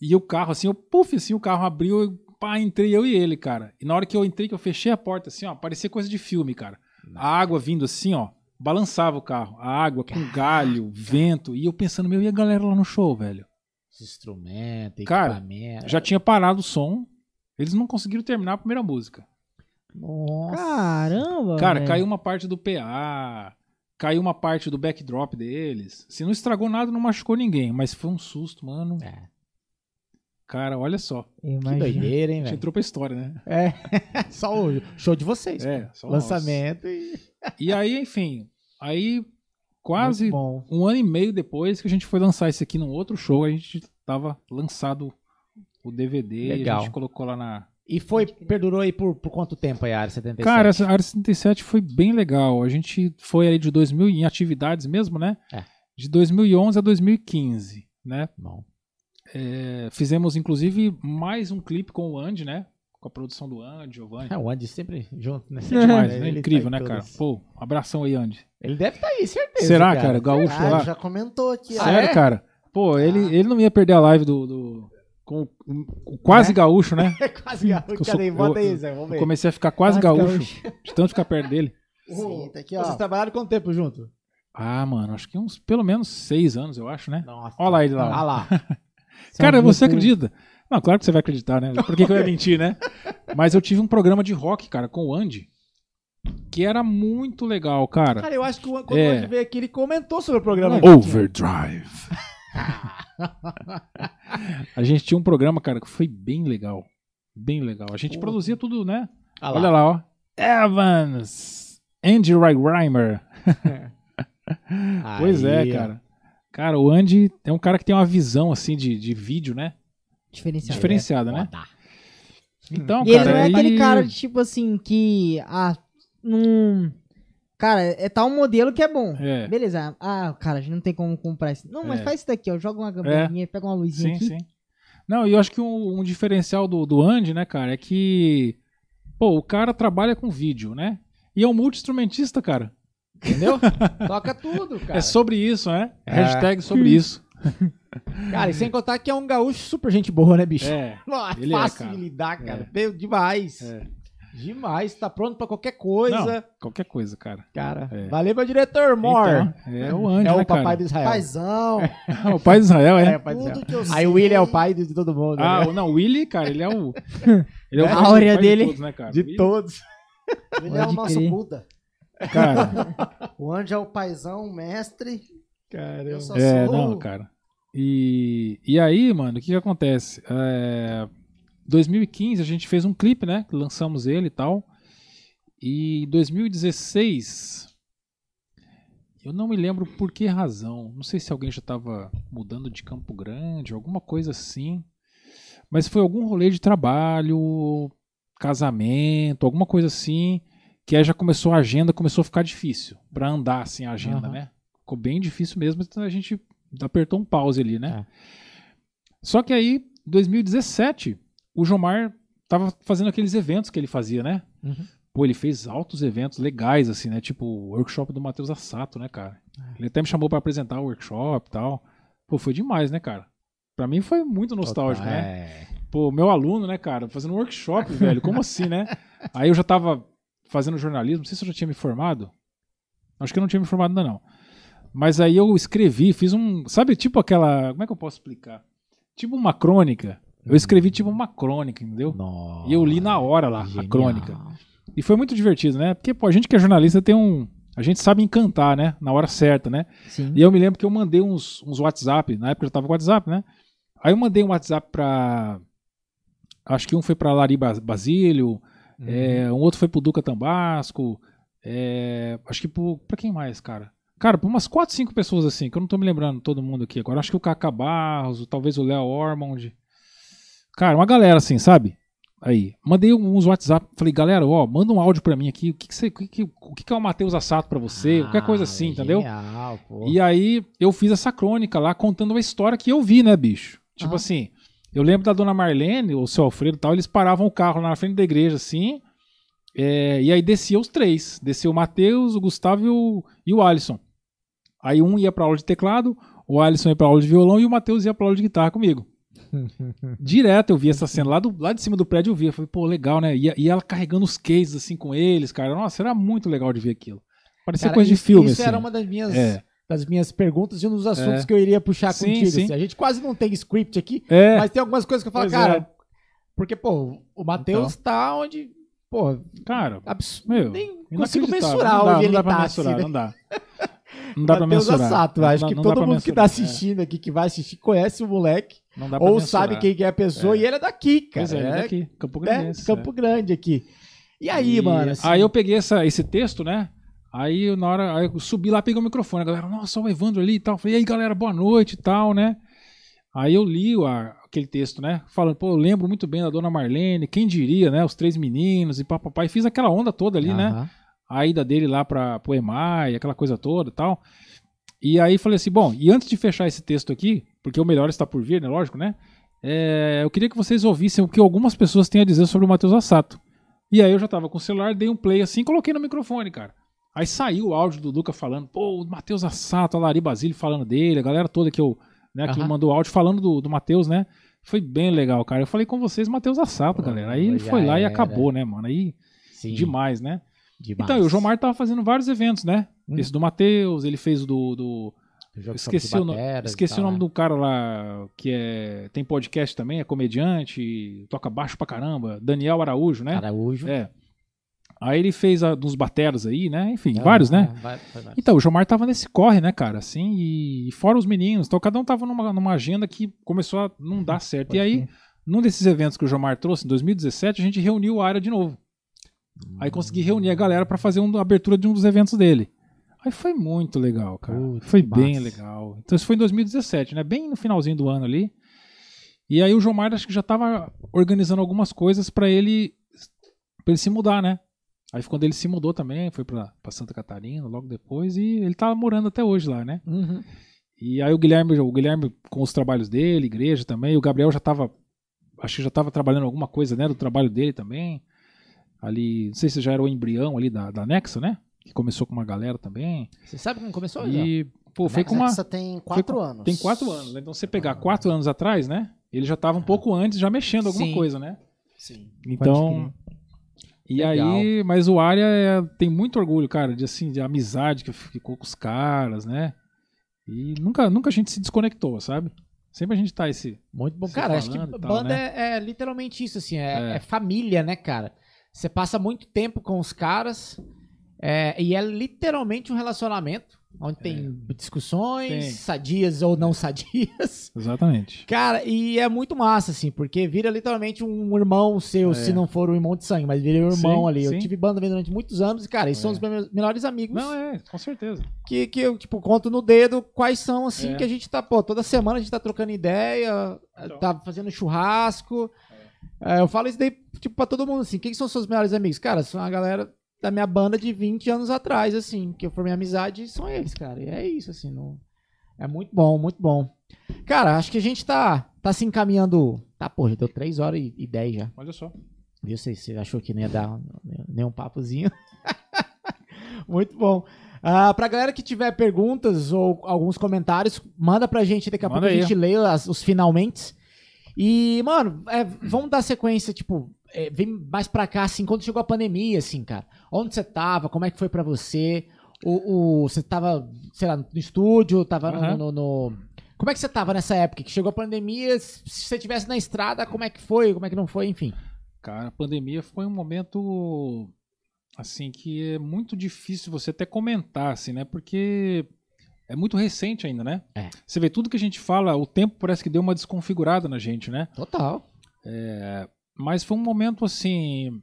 E o carro, assim, eu, puf, assim, o carro abriu, eu, pá, entrei eu e ele, cara. E na hora que eu entrei, que eu fechei a porta, assim, ó, parecia coisa de filme, cara. A água vindo assim, ó, balançava o carro. A água com galho, vento. E eu pensando, meu, e a galera lá no show, velho? Instrumento, Cara, equipamento. Já tinha parado o som. Eles não conseguiram terminar a primeira música. Nossa. Caramba. Cara, velho. caiu uma parte do PA, caiu uma parte do backdrop deles. Se não estragou nada, não machucou ninguém. Mas foi um susto, mano. É. Cara, olha só. Que Imagina. doideira, hein, A gente velho? entrou pra história, né? É. Só o show de vocês. É, só o Lançamento e. E aí, enfim, aí quase um ano e meio depois que a gente foi lançar esse aqui num outro show, a gente tava lançado o DVD e a Legal. gente colocou lá na. E foi, perdurou aí por, por quanto tempo aí a área 77? Cara, essa área 77 foi bem legal. A gente foi aí de 2000 em atividades mesmo, né? É. De 2011 a 2015, né? Bom. É, fizemos inclusive mais um clipe com o Andy, né? Com a produção do Andy, Giovanni. É, o Andy sempre junto, né? Demais, né? Ele tá Incrível, em né, cara? Pô, abração aí, Andy. Ele deve estar aí, certeza. Será, cara? Gaúcho Ah, lá. já comentou aqui. ó. Sério, é? cara? Pô, ele, ele não ia perder a live do. do- com o- o quase Né? gaúcho, né? É quase gaúcho. Eu sou- Cadê? Bota aí, Zé. Vamos ver. comecei a ficar quase, Quase gaúcho, gaúcho. de tanto ficar perto dele. Sim, tá aqui, ó. Vocês trabalharam quanto tempo junto? Ah, mano, acho que uns pelo menos seis anos, eu acho, né? Nossa. Olha lá ele lá. Olha lá. Cara, você acredita? Não, claro que você vai acreditar, né? Por que, que eu ia mentir, né? Mas eu tive um programa de rock, cara, com o Andy, que era muito legal, cara. Cara, eu acho que quando É. o Andy veio aqui, ele comentou sobre o programa. Overdrive. a gente tinha um programa, cara, que foi bem legal. Bem legal. A gente Pô. produzia tudo, né? Olha lá. Olha lá, ó. Evans. Andy Reimer. Pois é, cara. Cara, o Andy é um cara que tem uma visão, assim, de, de vídeo, né? Diferenciado. Diferenciada, né? Foda. Então, E ele cara, não é aí- aquele cara, de, tipo assim, que. Ah, não. Cara, é tal modelo que é bom. É. Beleza. Ah, cara, a gente não tem como comprar isso. Não, mas É. faz isso daqui, ó. Joga uma gambiarrinha, pega uma luzinha Sim, aqui. sim. Não, e eu acho que um, um diferencial do, do Andy, né, cara, é que. Pô, o cara trabalha com vídeo, né? E é um multi-instrumentista, cara. Entendeu? Toca tudo, cara. É sobre isso, né? É. Hashtag sobre isso. Cara, e sem contar que é um gaúcho super gente boa, né, bicho? É. Nossa, ele é, fácil cara. de lidar, cara. É. Demais. É. Demais. Tá pronto pra qualquer coisa. Não, qualquer coisa, cara. Cara, É. valeu, meu diretor, More. Então, é o Andy, é o né, papai cara? do Israel. Paizão, o pai de Israel, é. É, o pai do Israel. tudo que eu Aí o William é o pai de todo mundo. Ah, né? o- não, o Willy, cara, ele é o. Ele é o A áurea pai de dele. todos, né, cara? De Willy, todos. Ele é o nosso crer. Buda. Cara, O Andy é o paizão, o mestre. Caramba. Eu só é, sou... não, cara. E, e aí, mano, o que que acontece? É, 2015 a gente fez um clipe, né? Lançamos ele e tal. E em 2016, eu não me lembro por que razão. Não sei se alguém já estava mudando de Campo Grande, alguma coisa assim. Mas foi algum rolê de trabalho, casamento, alguma coisa assim. Que aí já começou a agenda, começou a ficar difícil pra andar assim a agenda, Aham. né? Ficou bem difícil mesmo, então a gente apertou um pause ali, né? Só que aí, 2017, o Jomar tava fazendo aqueles eventos que ele fazia, né? Uhum. Pô, ele fez altos eventos legais, assim, né? Tipo o workshop do Matheus Assato, né, cara? Ele até me chamou pra apresentar o workshop e tal. Pô, foi demais, né, cara? Pra mim foi muito nostálgico, né? É. Pô, meu aluno, né, cara, fazendo um workshop, velho. Como assim, né? Aí eu já tava fazendo jornalismo, não sei se eu já tinha me formado. Acho que eu não tinha me formado ainda não. Mas aí eu escrevi, fiz um, sabe, tipo aquela, como é que eu posso explicar? Tipo uma crônica. Eu escrevi tipo uma crônica, entendeu? Nossa. E eu li na hora lá a Genial. crônica. E foi muito divertido, né? Porque, pô, a gente que é jornalista tem um. A gente sabe encantar, né? Na hora certa, né? Sim. E eu me lembro que eu mandei uns, uns WhatsApp, na época eu tava com WhatsApp, né? Aí eu mandei um WhatsApp pra. Acho que um foi pra Lari Bas- Basílio, Uhum. é, um outro foi pro Duca Tambasco, é, acho que pro, pra quem mais, cara? Cara, pra umas 4, 5 pessoas assim, que eu não tô me lembrando todo mundo aqui agora. Acho que o Kaká Barros, talvez o Léo Ormond. Cara, uma galera assim, sabe? Aí, mandei uns WhatsApp, falei, galera, ó, manda um áudio pra mim aqui, o que que, você, o que, que- o que que é o Matheus Assato pra você, qualquer coisa assim, Ah, entendeu? Genial. E aí eu fiz essa crônica lá contando uma história que eu vi, né, bicho? Tipo Aham. assim, eu lembro da dona Marlene, o seu Alfredo e tal, eles paravam o carro lá na frente da igreja, assim, é, e aí descia os três. Descia o Matheus, o Gustavo e o, e o Alisson. Aí um ia pra aula de teclado, o Alisson ia pra aula de violão e o Matheus ia pra aula de guitarra comigo. Direto eu vi essa cena, lá, do, lá de cima do prédio eu vi, eu falei, pô, legal, né? E, e ela carregando os cases assim com eles, cara. Nossa, era muito legal de ver aquilo. Parecia Cara, coisa de isso- filme, Isso assim. era uma das minhas, É. das minhas perguntas e um dos assuntos É. que eu iria puxar Sim, contigo. sim. assim. A gente quase não tem script aqui, É, mas tem algumas coisas que eu falo, Pois cara. é. Porque, pô, o Matheus tá onde. Pô, cara, abs... Meu, nem consigo mensurar não dá, onde não ele dá pra tá. mensurar, assim, né? Não dá. Não dá pra Matheus mensurar. Não acho dá- que não todo mundo que tá mensurar, assistindo aqui, que vai assistir, conhece o moleque. é. Não dá pra Ou mensurar. sabe quem que é a pessoa. É. E ele é daqui, cara. Pois é, ele é daqui, Campo né? Grande. Campo Grande aqui. E aí, E mano? assim, Aí eu peguei essa, esse texto, né? Aí na hora, aí eu subi lá, peguei o microfone, a galera, nossa, o Evandro ali e tal. Falei, e aí galera, boa noite e tal, né? Aí eu li a- aquele texto, né? Falando, pô, eu lembro muito bem da dona Marlene, quem diria, né? Os três meninos e papai. Fiz aquela onda toda ali, né? A ida dele lá para o EMAI, aquela coisa toda e tal. E aí falei assim, bom, e antes de fechar esse texto aqui, porque o melhor está por vir, né, lógico, né? é, eu queria que vocês ouvissem o que algumas pessoas têm a dizer sobre o Matheus Assato. E aí eu já tava com o celular, dei um play assim e coloquei no microfone, cara. Aí saiu o áudio do Duca falando, pô, o Matheus Assato, a Lari Basílio falando dele, a galera toda que eu, né, que Aham. mandou áudio falando do, do Matheus, né? Foi bem legal, cara. Eu falei com vocês, Matheus Assato, Pô, galera. Aí ele foi lá e era. acabou, né, mano? Aí Sim. demais, né? Demais. Então, e o Jomar tava fazendo vários eventos, né? Hum. Esse do Matheus, ele fez o do. do- esqueci o, no- e esqueci tal, o nome né? do cara lá que é tem podcast também, é comediante, toca baixo pra caramba, Daniel Araújo, né? Araújo. É. Aí ele fez a, dos bateras aí, né? Enfim, É, vários, né? é, vai- vai- vai. Então, o Jomar tava nesse corre, né, cara? Assim, e fora os meninos. Então, cada um tava numa, numa agenda que começou a não dar certo. Pode e aí, crer. num desses eventos que o Jomar trouxe, em 2017, a gente reuniu a área de novo. Aí consegui reunir a galera pra fazer uma abertura de um dos eventos dele. Aí foi muito legal, cara. Putz, foi bem massa. legal. Então, isso foi em 2017, né? Bem no finalzinho do ano ali. E aí o Jomar acho que já tava organizando algumas coisas pra ele para ele se mudar, né? Aí quando ele se mudou também, foi pra Santa Catarina logo depois e ele tá morando até hoje lá, né? Uhum. E aí o Guilherme, o Guilherme com os trabalhos dele, igreja também, o Gabriel já tava acho que já tava trabalhando alguma coisa, né, do trabalho dele também. Ali, não sei se já era o embrião ali da, da Nexa, né? Que começou com uma galera também. Você sabe como começou? E, pô, foi com uma Nexa tem quatro com- anos. tem quatro anos, né? Então você pegar quatro anos atrás, né? Ele já tava um pouco antes, já mexendo alguma Sim. coisa, né? Sim. Então. E Legal. aí, mas o Arya é- tem muito orgulho, cara, de assim, de amizade que ficou com os caras, né? E nunca, nunca a gente se desconectou, sabe? Sempre a gente tá esse. Muito bom. Se Cara, acho que tal, banda né? é, é literalmente isso, assim, é, É. é família, né, cara? Você passa muito tempo com os caras é, e é literalmente um relacionamento onde tem discussões, Tem. sadias ou não sadias. Exatamente. Cara, e é muito massa, assim, porque vira literalmente um irmão seu, É. se não for um irmão de sangue, mas vira um irmão Sim, ali. Eu sim. tive banda durante muitos anos e, cara, eles são É. os meus melhores amigos Não, é, com certeza. que, que eu, tipo, conto no dedo quais são, assim, É. que a gente tá, pô, toda semana a gente tá trocando ideia, Então. tá fazendo churrasco. É, eu falo isso daí, tipo, pra todo mundo, assim, quem são seus melhores amigos? Cara, são a galera da minha banda de 20 anos atrás, assim, que eu formei amizade, são eles, cara. E é isso, assim, não... é muito bom, muito bom. Cara, acho que a gente tá, tá se encaminhando... Tá, pô, já deu 3 horas e, e 10 já. Olha só. Viu? Você, você achou que não ia dar nem um papozinho? Muito bom. Ah, pra galera que tiver perguntas ou alguns comentários, manda pra gente. Daqui a Manda pouco a aí. gente lê as- os finalmente. E, mano, é, vamos dar sequência, tipo, é, vem mais pra cá, assim, quando chegou a pandemia, assim, cara. Onde você tava? Como é que foi pra você? O, o- você tava, sei lá, no estúdio, tava no- Aham. no, no- Como é que você tava nessa época? Que chegou a pandemia, se você tivesse na estrada, como é que foi? Como é que não foi? Enfim. Cara, a pandemia foi um momento assim que é muito difícil você até comentar, assim, né? Porque é muito recente ainda, né? É. Você vê tudo que a gente fala, o tempo parece que deu uma desconfigurada na gente, né? Total. Mas foi um momento assim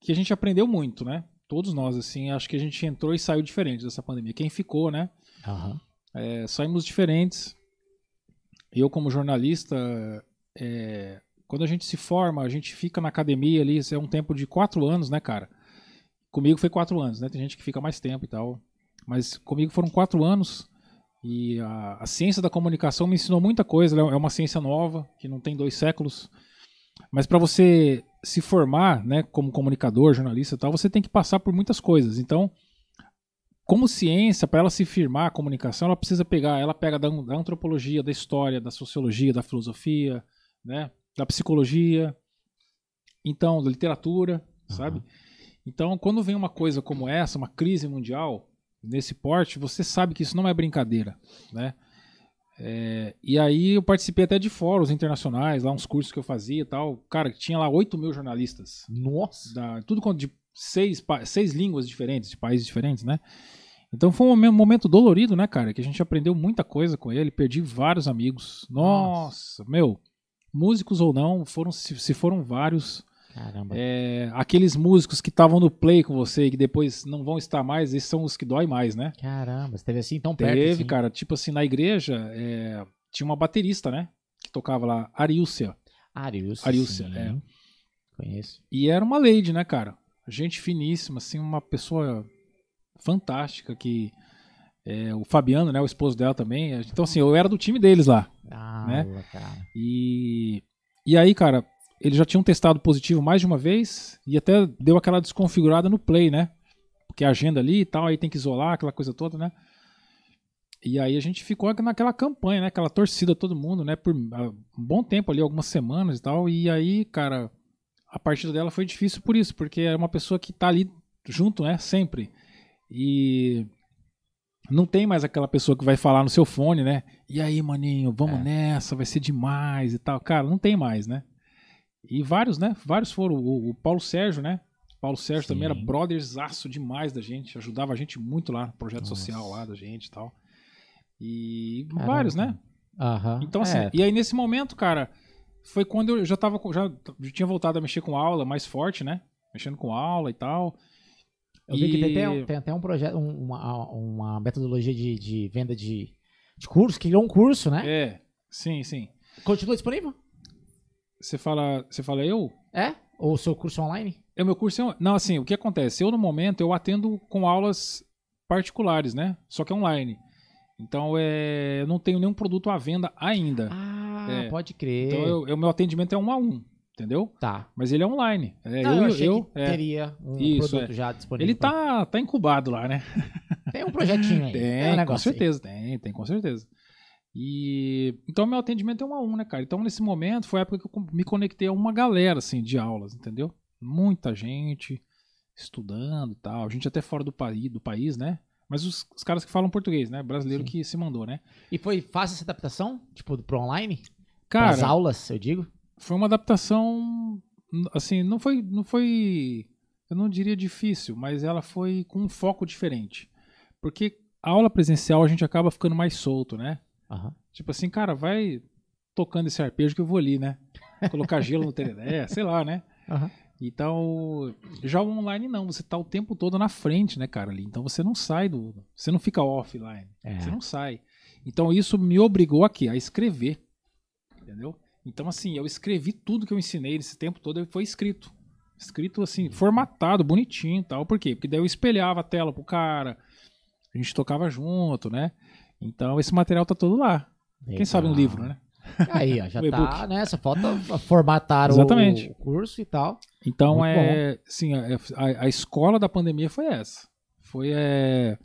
que a gente aprendeu muito, né? Todos nós, assim, acho que a gente entrou e saiu diferente dessa pandemia. Quem ficou, né? Aham. É, saímos diferentes. Eu, como jornalista, é, quando a gente se forma, a gente fica na academia ali, isso é um tempo de quatro anos, né, cara? Comigo foi quatro anos, né? Tem gente que fica mais tempo e tal. Mas comigo foram quatro anos e a, a ciência da comunicação me ensinou muita coisa. ela É uma ciência nova, que não tem dois séculos. Mas para você se formar, né, como comunicador, jornalista e tal, você tem que passar por muitas coisas. Então, como ciência, para ela se firmar a comunicação, ela precisa pegar, ela pega da, da antropologia, da história, da sociologia, da filosofia, né, da psicologia, então da literatura, sabe? Então, quando vem uma coisa como essa, uma crise mundial nesse porte, você sabe que isso não é brincadeira, né? É, e aí eu participei até de fóruns internacionais, lá uns cursos que eu fazia e tal. Cara, tinha lá 8 mil jornalistas Nossa. da, tudo quanto de seis, seis línguas diferentes, de países diferentes, né? Então foi um momen- momento dolorido, né, cara? Que a gente aprendeu muita coisa com ele, perdi vários amigos. Nossa, meu, músicos ou não, foram se, se foram vários. Caramba. É, aqueles músicos que estavam no play com você e que depois não vão estar mais, esses são os que dói mais, né? Caramba, você teve assim tão perto. Teve, assim. cara, tipo assim, na igreja é, tinha uma baterista, né? Que tocava lá, Arilcia. Arius. Ariúcia, sim. é. Conheço. E era uma lady, né, cara? Gente finíssima, assim, uma pessoa fantástica que é, o Fabiano, né, o esposo dela também. Então assim, eu era do time deles lá. Ah, Né? cara. E e aí, cara, eles já tinham testado positivo mais de uma vez e até deu aquela desconfigurada no play, né? Porque a agenda ali e tal, aí tem que isolar aquela coisa toda, né? E aí a gente ficou naquela campanha, né? Aquela torcida todo mundo, né? Por ah, um bom tempo ali, algumas semanas e tal. E aí, cara, a partida dela foi difícil por isso, porque é uma pessoa que tá ali junto, né? Sempre. E não tem mais aquela pessoa que vai falar no seu fone, né? E aí, maninho, vamos É. nessa, vai ser demais e tal. Cara, não tem mais, né? E vários, né? Vários foram. O, o Paulo Sérgio, né? Paulo Sérgio também era Sim. brotherzaço demais da gente, ajudava a gente muito lá no projeto Nossa. social lá da gente e tal. E Caramba. vários, né? Aham. Então, assim, É, e aí nesse momento, cara, foi quando eu já tava, já, já tinha voltado a mexer com aula mais forte, né? Mexendo com aula e tal. eu vi que tem, E- até um- tem até um projeto, um- uma, uma metodologia de, de venda de, de curso, que criou um curso, né? É, sim, sim. Continua disponível? Você fala, você fala eu? É? Ou o seu curso online? É, meu curso é, não, assim, o que acontece? Eu no momento eu atendo com aulas particulares, né? Só que online. Então, é, eu não tenho nenhum produto à venda ainda. Ah, É. pode crer. Então, eu- o meu atendimento é um a um, entendeu? Tá. Mas ele é online. É, Não, eu, eu, achei eu- que é. teria um Isso, produto é. já disponível. Ele tá, tá incubado lá, né? Tem um projetinho aí. Tem, é um com negócio aí. certeza, tem, tem, com certeza. E então meu atendimento é um a um, né, cara? Então nesse momento foi a época que eu me conectei a uma galera assim de aulas, entendeu? Muita gente estudando e tal, gente até fora do país, do país, né? Mas os, os caras que falam português, né? Brasileiro Sim. que se mandou, né? E foi fácil essa adaptação? Tipo, pro online? Cara, As aulas, eu digo? foi uma adaptação assim, não foi não foi eu não diria difícil, mas ela foi com um foco diferente. Porque a aula presencial a gente acaba ficando mais solto, né? Aham. Tipo assim, cara, vai tocando esse arpejo que eu vou ali, né? Colocar gelo no tereré, sei lá, né? Aham. Então, já o online não, você tá o tempo todo na frente, né, cara, ali. Então você não sai do. Você não fica offline. É. Você não sai. Então isso me obrigou aqui a escrever. Entendeu? Então, assim, eu escrevi tudo que eu ensinei nesse tempo todo, foi escrito. Escrito assim, formatado, bonitinho e tal. Por quê? Porque daí eu espelhava a tela pro cara, a gente tocava junto, né? Então esse material tá todo lá. Quem sabe um Legal. livro, né? Aí, ó, já tá e-book. nessa. Falta formatar o- Exatamente. o curso e tal. Então Muito é, sim, a, a- a escola da pandemia foi essa. Foi é,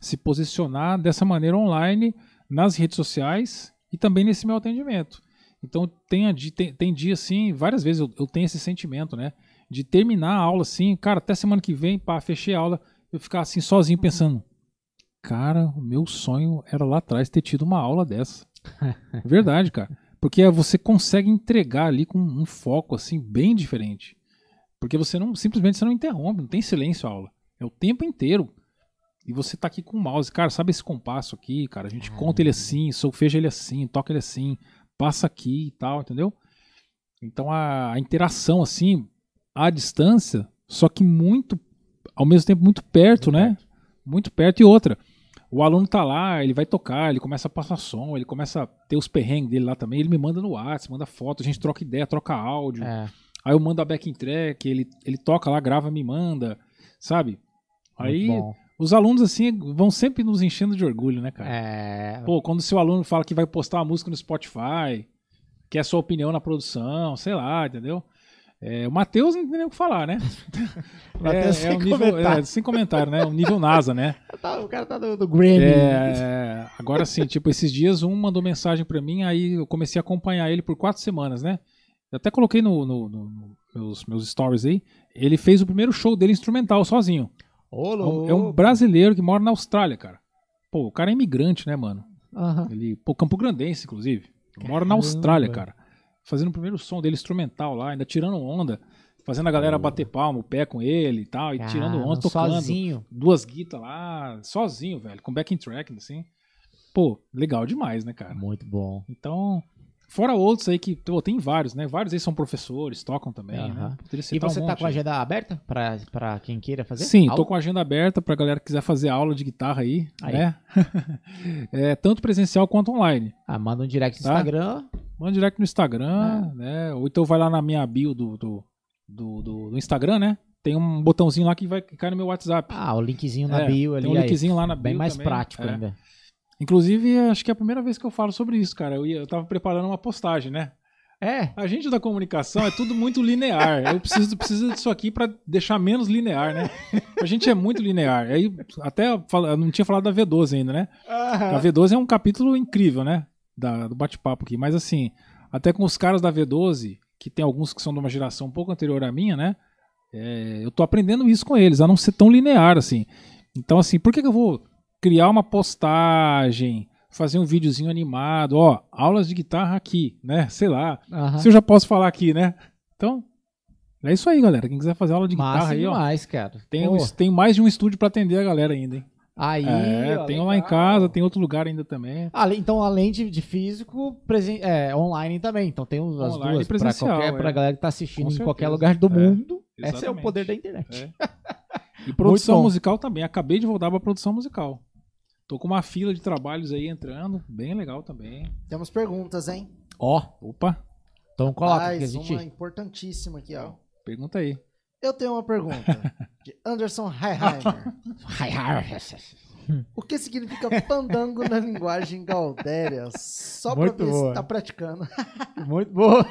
se posicionar dessa maneira online nas redes sociais e também nesse meu atendimento. Então tem, tem, tem dia assim, várias vezes eu, eu tenho esse sentimento, né? De terminar a aula assim, cara, até semana que vem, pá, fechei a aula, eu ficar assim sozinho pensando, cara, o meu sonho era lá atrás ter tido uma aula dessa. Verdade, cara. Porque você consegue entregar ali com um foco assim bem diferente. Porque você não simplesmente você não interrompe, não tem silêncio a aula. É o tempo inteiro. E você tá aqui com o mouse, cara, sabe esse compasso aqui, cara? A gente conta ele assim, solfeja ele assim, toca ele assim, passa aqui e tal, entendeu? Então a, a interação assim, à distância, só que muito ao mesmo tempo muito perto, né? Muito perto e outra. O aluno tá lá, ele vai tocar, ele começa a passar som, ele começa a ter os perrengues dele lá também, ele me manda no WhatsApp, manda foto, a gente troca ideia, troca áudio. É. Aí eu mando a backing track, ele, ele toca lá, grava, me manda, sabe? Aí os alunos, assim, vão sempre nos enchendo de orgulho, né, cara? É. Pô, quando o seu aluno fala que vai postar uma música no Spotify, quer a sua opinião na produção, sei lá, entendeu? É, o Matheus não tem nem o que falar, né? Matheus sem um nível, comentário. é, sem comentário, né? Um nível NASA, né? O cara tá do, do Grammy. É, agora sim, tipo, esses dias um mandou mensagem pra mim, aí eu comecei a acompanhar ele por quatro semanas, né? Eu até coloquei no, no- no- no meus, meus stories aí. Ele fez o primeiro show dele instrumental sozinho. Ô, É um, é brasileiro que mora na Austrália, cara. Pô, o cara é imigrante, né, mano? Aham. Ele, pô, Campo Grandense, inclusive. Mora na. Austrália, cara. Fazendo o primeiro som dele instrumental lá, ainda tirando onda. Fazendo a galera bater palma, o pé com ele e tal, e tirando onda, tocando Sozinho. duas guitas lá, sozinho, velho, com backing track, assim. Pô, legal demais, né, cara? Muito bom. Então, fora outros aí que, pô, tem vários, né? Vários aí são professores, tocam também, né? Aham. Poderia E você um tá com a aí. agenda aberta pra, pra quem queira fazer? Sim, Aula? tô com a agenda aberta pra galera que quiser fazer aula de guitarra aí, Aí. né? é, tanto presencial quanto online. Ah, manda um direct no Tá. Instagram. Manda direct no É. Instagram, né? Ou então vai lá na minha bio do, do, do, do- do Instagram, né? Tem um botãozinho lá que vai cair no meu WhatsApp. Ah, o linkzinho na É, bio ali. tem um aí. linkzinho lá na Bem bio mais também, prático é. ainda. Inclusive, acho que é a primeira vez que eu falo sobre isso, cara. Eu, ia, eu tava preparando uma postagem, né? É. A gente da comunicação é tudo muito linear. Eu preciso, preciso disso aqui pra deixar menos linear, né? A gente é muito linear. Aí, até eu não tinha falado da V12 ainda, né? A V12 é um capítulo incrível, né? Da, do bate-papo aqui. Mas assim, até com os caras da V12, que tem alguns que são de uma geração um pouco anterior à minha, né? É, eu tô aprendendo isso com eles, a não ser tão linear assim. Então, assim, por que, que eu vou criar uma postagem, fazer um videozinho animado, ó, aulas de guitarra aqui, né? Sei lá. Aham. Se eu já posso falar aqui, né? Então, é isso aí, galera. Quem quiser fazer aula de guitarra Massa aí, ó. demais, cara. Tem, um- tem mais de um estúdio pra atender a galera ainda, hein? Aí, é, ó, tem lá em legal. casa, tem outro lugar ainda também. Além- então, além de, de físico, presen é, online também. Então tem as Online duas presencial, qualquer, é. pra galera que tá assistindo Com em qualquer certeza. lugar do É, mundo. Esse é o poder da internet. E produção musical também. Acabei de voltar pra produção musical. Tô com uma fila de trabalhos aí entrando. Bem legal também. Temos perguntas, hein? Ó, Opa, então coloca Rapaz, que a gente... uma importantíssima aqui, ó. pergunta aí. Eu tenho uma pergunta. de Anderson Heiheimer. O que significa fandango na linguagem gaudéria? Só pra Muito ver boa. se tá praticando. Muito boa.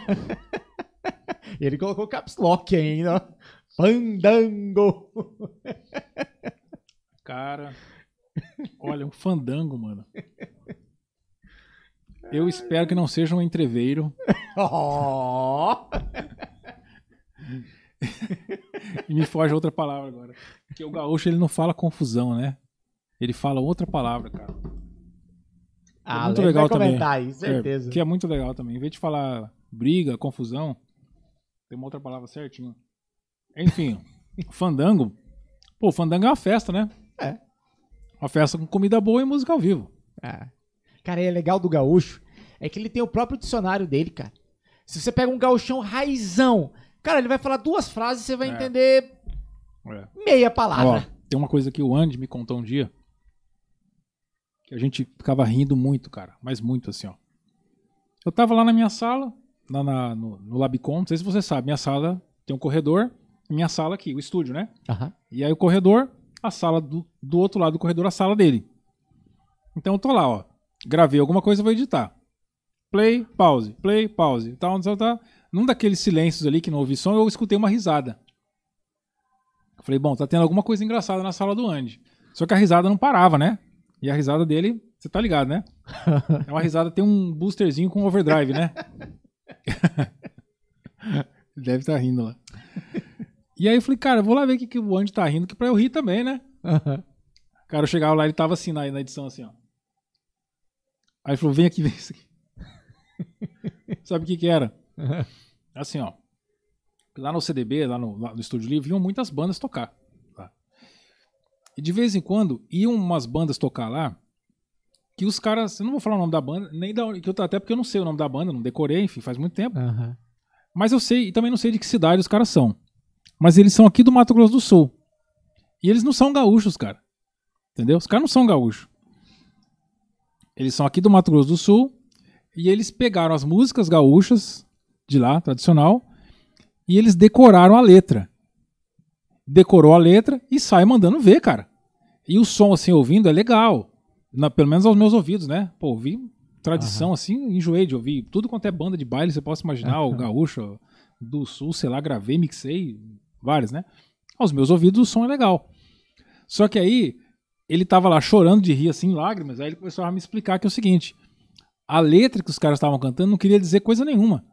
Ele colocou caps lock ainda. Fandango. Cara, olha, um fandango, mano. Eu espero que não seja um entreveiro. Ó. E me foge outra palavra agora. Porque o gaúcho ele não fala confusão, né? Ele fala outra palavra, cara. Ah, muito ele legal também. comentar aí, certeza. É, que é muito legal também. Em vez de falar briga, confusão, tem uma outra palavra certinho. Enfim, fandango. Pô, fandango é uma festa, né? É. Uma festa com comida boa e música ao vivo. É. Cara, e é legal do gaúcho é que ele tem o próprio dicionário dele, cara. Se você pega um gauchão raizão, cara, ele vai falar duas frases e você vai É. entender É. meia Ó, palavra. tem uma coisa que o Andy me contou um dia. Que a gente ficava rindo muito, cara. Mas muito assim, ó. Eu tava lá na minha sala, lá na- no, no Labicom. Não sei se você sabe, minha sala tem um corredor. Minha sala aqui, o estúdio, né? Aham. E aí o corredor, a sala do, do outro lado do corredor, a sala dele. Então eu tô lá, ó. Gravei alguma coisa, vou editar. Play, pause, play, pause. Tal, tal, tal. Num daqueles silêncios ali que não ouvi som, eu escutei uma risada. Eu Falei, bom, tá tendo alguma coisa engraçada na sala do Andy. Só que a risada não parava, né? E a risada dele, você tá ligado, né? É uma risada, tem um boosterzinho com overdrive, né? Deve estar rindo lá. E aí eu falei, cara, eu vou lá ver o que, que o Andy tá rindo, que pra eu rir também, né? Aham. Cara, eu chegava lá, ele tava assim na, na edição, assim, ó. Aí ele falou, vem aqui ver isso aqui. Sabe o que que era? Assim, ó. Lá no CDB, lá no, lá no Estúdio Livre, iam muitas bandas tocar. E de vez em quando, iam umas bandas tocar lá, que os caras, eu não vou falar o nome da banda, nem da onde- que eu, até porque eu não sei o nome da banda, não decorei, enfim, faz muito tempo. Aham. Mas eu sei, e também não sei de que cidade os caras são. Mas eles são aqui do Mato Grosso do Sul. E eles não são gaúchos, cara. Entendeu? Os caras não são gaúchos. Eles são aqui do Mato Grosso do Sul. E eles pegaram as músicas gaúchas de lá, tradicional, e eles decoraram a letra. Decorou a letra e sai mandando ver, cara. E o som, assim, ouvindo, é legal. Na- pelo menos aos meus ouvidos, né? Pô, ouvi tradição, assim, enjoei de ouvir. Tudo quanto é banda de baile, você possa imaginar, o gaúcho do sul, sei lá, gravei, mixei, vários, né? Aos meus ouvidos o som é legal. Só que aí, ele tava lá chorando de rir, assim, lágrimas, aí ele começou a me explicar que é o seguinte, a letra que os caras estavam cantando não queria dizer coisa nenhuma.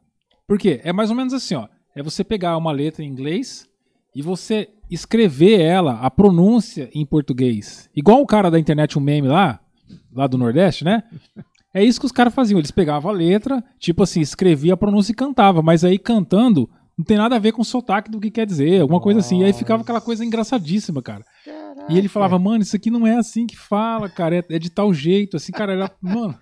Por quê? É mais ou menos assim, ó. É você pegar uma letra em inglês e você escrever ela, a pronúncia em português. Igual o cara da internet, um meme lá, lá do Nordeste, né? É isso que os caras faziam. Eles pegavam a letra, tipo assim, escrevia a pronúncia e cantava. Mas aí cantando não tem nada a ver com o sotaque do que quer dizer, alguma coisa assim. E aí ficava aquela coisa engraçadíssima, cara. E ele falava, mano, isso aqui não é assim que fala, cara. É, é de tal jeito, assim, cara. Era, mano.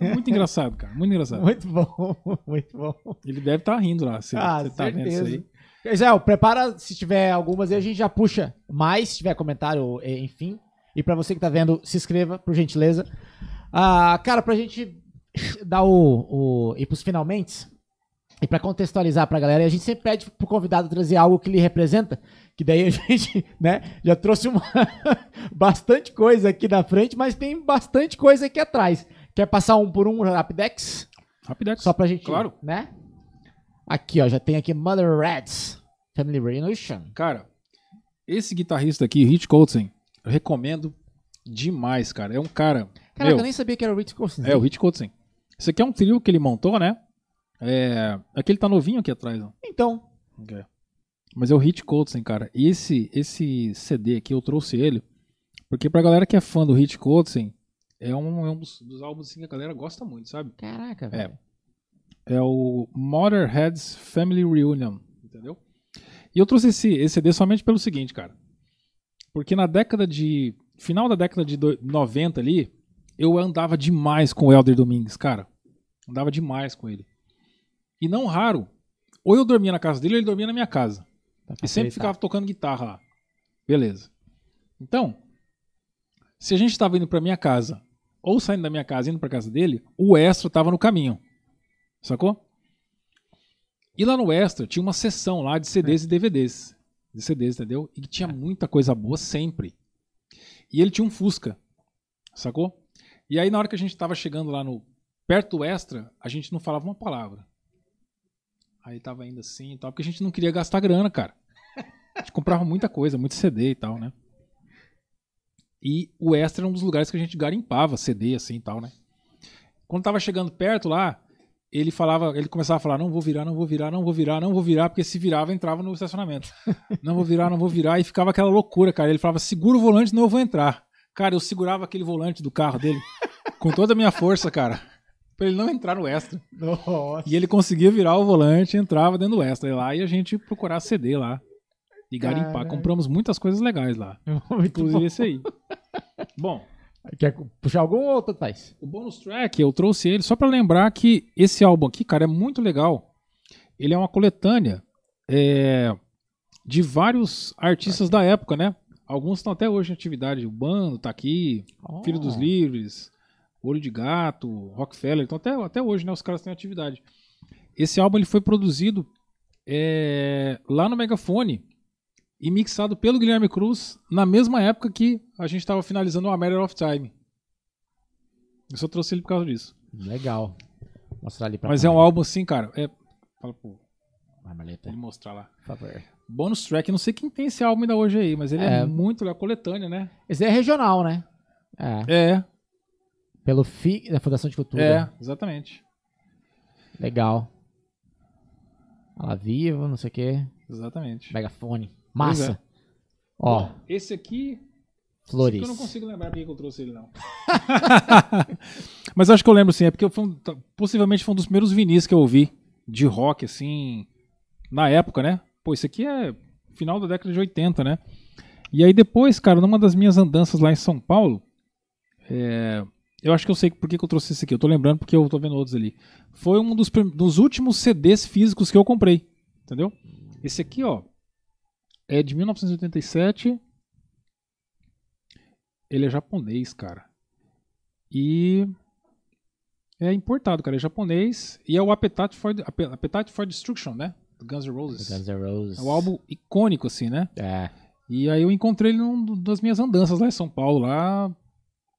Muito engraçado, cara. Muito engraçado. Muito bom, muito bom. Ele deve estar rindo lá. Você, Ah, você tá vendo isso aí? Zé, prepara se tiver algumas aí, a gente já puxa mais, se tiver comentário, eh, enfim. E pra você que tá vendo, se inscreva, por gentileza. Ah, cara, pra gente dar o, o ir pros finalmente e pra contextualizar pra galera, a gente sempre pede pro convidado trazer algo que lhe representa, que daí a gente, né, já trouxe uma bastante coisa aqui na frente, mas tem bastante coisa aqui atrás. Quer passar um por um Rapidex? Rapidex. Só pra gente, Claro. né? Aqui, ó, já tem aqui Mother Rats Family Reunion. Cara, esse guitarrista aqui, Rich Colson, eu recomendo demais, cara. É um cara. Meu, eu nem sabia que era o Rich Coulson. É, o Rich Colson. Esse aqui é um trio que ele montou, né? É, aqui ele tá novinho aqui atrás, ó. Então, Ok. Mas é o Hit Coltrane, cara. E esse, esse CD aqui, eu trouxe ele, porque pra galera que é fã do Hit Coltrane, é um, é um dos, dos álbuns assim, que a galera gosta muito, sabe? Caraca, velho. É o Motherhead's Family Reunion, entendeu? E eu trouxe esse, esse CD somente pelo seguinte, cara. Porque na década de. Final da década de do- 90 ali, eu andava demais com o Helder Domingues, cara. Andava demais com ele. E não raro, ou eu dormia na casa dele ou ele dormia na minha casa. Pra E sempre facilitar. ficava tocando guitarra lá. Beleza. Então, se a gente estava indo pra minha casa, ou saindo da minha casa e indo pra casa dele, o extra tava no caminho. Sacou? E lá no extra tinha uma seção lá de CDs e DVDs. De CDs, entendeu? E tinha muita coisa boa sempre. E ele tinha um Fusca. Sacou? E aí na hora que a gente tava chegando lá no perto do extra, a gente não falava uma palavra. Aí tava indo assim e tal, porque a gente não queria gastar grana, cara. A gente comprava muita coisa, muito CD e tal, né? E o Extra era um dos lugares que a gente garimpava CD assim e tal, né? Quando tava chegando perto lá, ele falava, ele começava a falar: "Não vou virar, não vou virar, não vou virar, não vou virar", porque se virava entrava no estacionamento. Não vou virar, não vou virar e ficava aquela loucura, cara. Ele falava: "Segura o volante, não eu vou entrar". Cara, eu segurava aquele volante do carro dele com toda a minha força, cara, pra ele não entrar no Extra. Nossa. E ele conseguia virar o volante, entrava dentro do extra lá e a gente procurar CD lá. E garimpar. Caralho. Compramos muitas coisas legais lá. Muito Inclusive bom. esse aí. Bom, Quer puxar algum ou outro faz? o bonus track eu trouxe ele só pra lembrar que esse álbum aqui, cara, é muito legal. Ele é uma coletânea é, de vários artistas da época, né? Alguns estão até hoje em atividade. O Bando tá aqui, Filho dos Oh. Livres, Olho de Gato, Rockefeller. Então até, até hoje, né? Os caras têm atividade. Esse álbum ele foi produzido é, lá no Megafone e mixado pelo Guilherme Cruz na mesma época que a gente estava finalizando o A Matter of Time. Eu só trouxe ele por causa disso. Legal. Vou mostrar ali pra Mas é um álbum assim, cara. É, fala pro ele mostrar lá. por favor. Bonus track, não sei quem tem esse álbum ainda hoje aí, mas ele é, É. muito legal, coletânea, né? Esse é regional, né? É. É, Pelo FIC da Fundação de Cultura. é, exatamente. Legal. Olha lá, vivo, não sei o que. Exatamente. Megafone. Massa. é. Ó, Esse aqui flores. Eu não consigo lembrar porque que eu trouxe ele, não. Mas acho que eu lembro sim, é porque foi um- tá- possivelmente foi um dos primeiros vinis que eu ouvi de rock, assim, na época, né? Pô, isso aqui é final da década de 80, né? E aí depois, cara, numa das minhas andanças lá em São Paulo, é, eu acho que eu sei por que, que eu trouxe esse aqui, eu tô lembrando porque eu tô vendo outros ali. Foi um dos, dos últimos CDs físicos que eu comprei, entendeu? Esse aqui, ó, é de 1987. Ele é japonês, cara. E é importado, cara. É japonês. E é o Appetite for, Appetite for Destruction, né? Do Guns N' Roses. Guns N' Roses. É um álbum icônico, assim, né? É. E aí eu encontrei ele numa das minhas andanças lá em São Paulo. Lá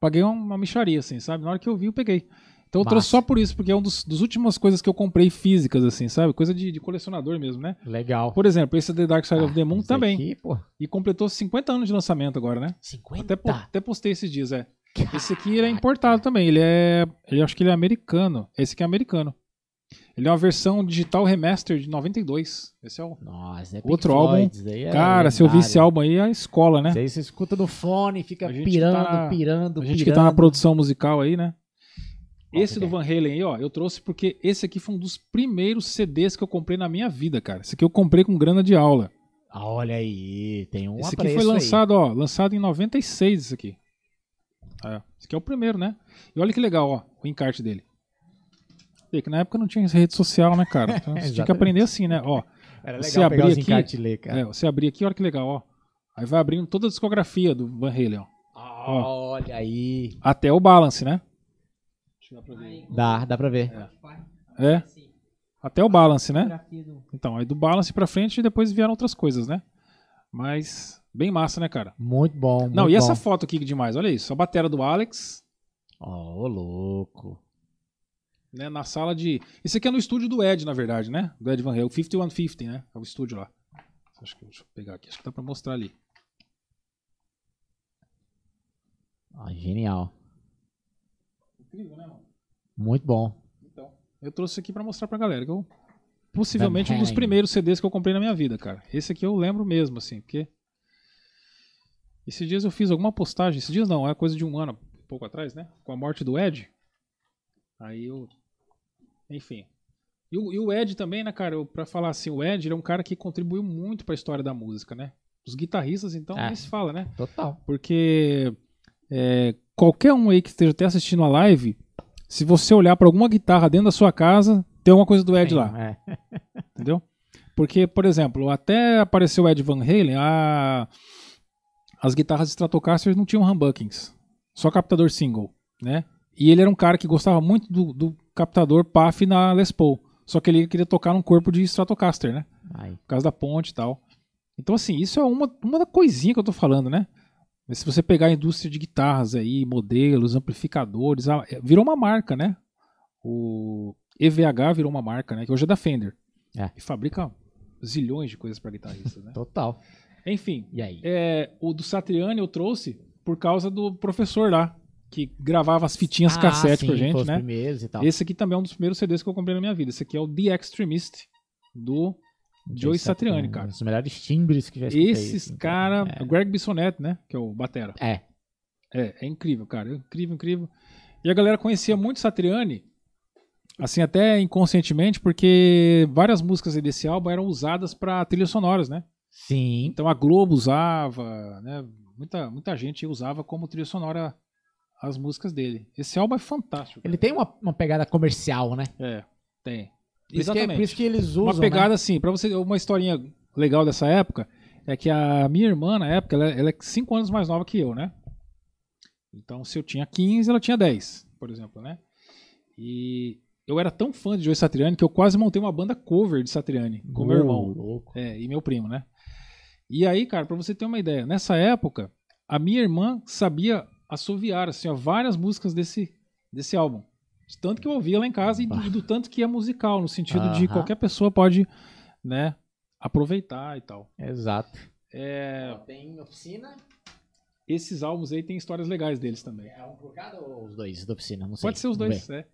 paguei uma, micharia, assim, sabe? Na hora que eu vi, eu peguei. Então eu trouxe Massa. só por isso, porque é uma das últimas coisas que eu comprei físicas, assim, sabe? Coisa de, de colecionador mesmo, né? Legal. Por exemplo, esse The Dark Side of the Moon também. Aqui, pô. E completou 50 anos de lançamento agora, né? 50. Até, até postei esses dias, é. Esse aqui ele é importado também. Ele é. Ele acho que ele é americano. Esse aqui é americano. Ele é uma versão digital remaster de 92. Esse é o. Nossa, é Outro álbum. Floyd, aí é Cara, se eu vi esse álbum aí, é a escola, né? Isso aí você escuta no fone, fica gente pirando, tá- pirando, A gente que pirando. tá na produção musical aí, né? Qual Esse que do? Van Halen aí, ó, eu trouxe porque esse aqui foi um dos primeiros CDs que eu comprei na minha vida, cara. Esse aqui eu comprei com grana de aula. Ah, olha aí, tem um esse aqui foi aí. lançado, ó, lançado em 96 esse aqui. É, esse aqui é o primeiro, né? E olha que legal, ó, o encarte dele. Que na época não tinha rede social, né, cara? Então, você tinha que aprender assim, né? Ó, Era Você legal abrir pegar os aqui- encartes e ler, cara. é, você abrir aqui, olha que legal, ó. Aí vai abrindo toda a discografia do Van Halen, ó. Olha aí. Até o balance, né? Dá, dá pra ver. É, até o balance, né? Então, aí do balance pra frente e depois vieram outras coisas, né? Mas bem massa, né, cara? Muito bom. Não, muito e essa bom. foto aqui que demais, olha isso. A bateria do Alex, Ó, ô louco. Né, na sala de... Esse aqui é no estúdio do Ed, na verdade, né? Do Ed Van Halen, o 5150, né? É o estúdio lá. Acho que, deixa eu pegar aqui, acho que dá pra mostrar ali. Ó, genial. Incrível, né, mano? Muito bom. Então, eu trouxe isso aqui pra mostrar pra galera, que eu possivelmente um dos primeiros CDs que eu comprei na minha vida, cara. Esse aqui eu lembro mesmo, assim, porque. Esses dias eu fiz alguma postagem. Esses dias não, é coisa de um ano, um pouco atrás, né? Com a morte do Ed. Aí eu. Enfim. E o, e o Ed também, né, cara? Eu, pra falar assim, o Ed é um cara que contribuiu muito pra história da música, né? Os guitarristas, então, É. nem se fala, né? Total. Porque é, qualquer um aí que esteja até assistindo a live, se você olhar pra alguma guitarra dentro da sua casa, tem alguma coisa do Ed lá, É. entendeu? Porque, por exemplo, até apareceu o Ed Van Halen, a- as guitarras Stratocaster não tinham humbuckings, só captador single, né? E ele era um cara que gostava muito do, do captador PAF na Les Paul, só que ele queria tocar num corpo de Stratocaster, né? Aí. por causa da ponte e tal. Então, assim, isso é uma, uma da coisinha que eu tô falando, né? Mas se você pegar a indústria de guitarras aí, modelos, amplificadores, é, virou uma marca, né? O EVH virou uma marca, né? Que hoje é da Fender. É. E fabrica zilhões de coisas para guitarristas, né? Total. Enfim, E aí? é, o do Satriani eu trouxe por causa do professor lá, que gravava as fitinhas Ah, cassete pra sim, gente, foi os né? e. Esse aqui também é um dos primeiros CDs que eu comprei na minha vida. Esse aqui é o The Extremist, do Joey Satriani, cara. Um dos melhores timbres que já escutei. Esses assim, cara, É. o Greg Bissonette, né, que é o batera. É. É, é incrível, cara, é incrível, incrível. E a galera conhecia muito Satriani, assim até inconscientemente, porque várias músicas desse álbum eram usadas para trilhas sonoras, né? Sim. Então a Globo usava, né? Muita, muita gente usava como trilha sonora as músicas dele. Esse álbum é fantástico. Ele tem uma, uma pegada comercial, né? É, tem. Por que, Exatamente. por isso que eles usam. uma pegada né? assim, pra você uma historinha legal dessa época é que a minha irmã na época, ela, ela é 5 anos mais nova que eu, né? Então, se eu tinha 15, ela tinha 10, por exemplo, né? E eu era tão fã de Joey Satriani que eu quase montei uma banda cover de Satriani com meu irmão. Louco. É, e meu primo, né? E aí, cara, pra você ter uma ideia, nessa época, a minha irmã sabia assoviar, assim, ó, várias músicas desse, desse álbum. De tanto que eu ouvia lá em casa e do, do tanto que é musical, no sentido de Aham. qualquer pessoa pode, né, aproveitar e tal. Exato. É, Tem oficina. esses álbuns aí tem histórias legais deles também. É um por cada ou os dois da oficina? Não sei. Pode ser os dois, é.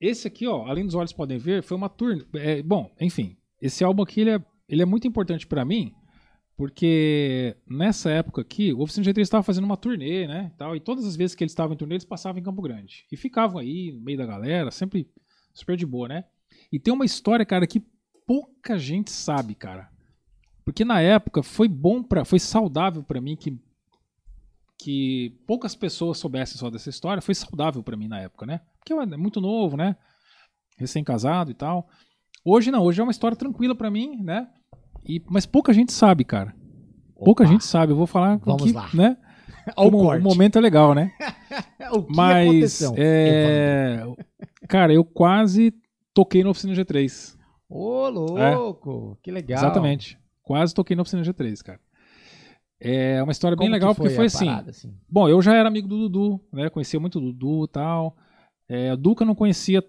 Esse aqui, ó, além dos olhos podem ver, foi uma turnê. é, bom, enfim, esse álbum aqui ele é, ele é muito importante pra mim, porque nessa época aqui, o Oficina G3 estava fazendo uma turnê, né, e tal, e todas as vezes que eles estavam em turnê, eles passavam em Campo Grande. E ficavam aí, no meio da galera, sempre super de boa, né? E tem uma história, cara, que pouca gente sabe, cara. Porque na época foi bom para, foi saudável pra mim que que poucas pessoas soubessem só dessa história, foi saudável pra mim na época, né? Porque eu era muito novo, né? Recém-casado e tal. Hoje não, hoje é uma história tranquila pra mim, né? E, mas pouca gente sabe, cara. Pouca Opa. gente sabe. Eu vou falar Vamos que, lá. né? O o momento é legal, né? O que Mas aconteceu? é, cara, eu quase toquei na oficina G3. Ô, louco. Que legal. Exatamente. Quase toquei na oficina G3, cara. É uma história Como bem legal, porque foi foi a assim. parada, assim? Bom, eu já era amigo do Dudu, né? Conhecia muito o Dudu e tal. É, o Duca eu não conhecia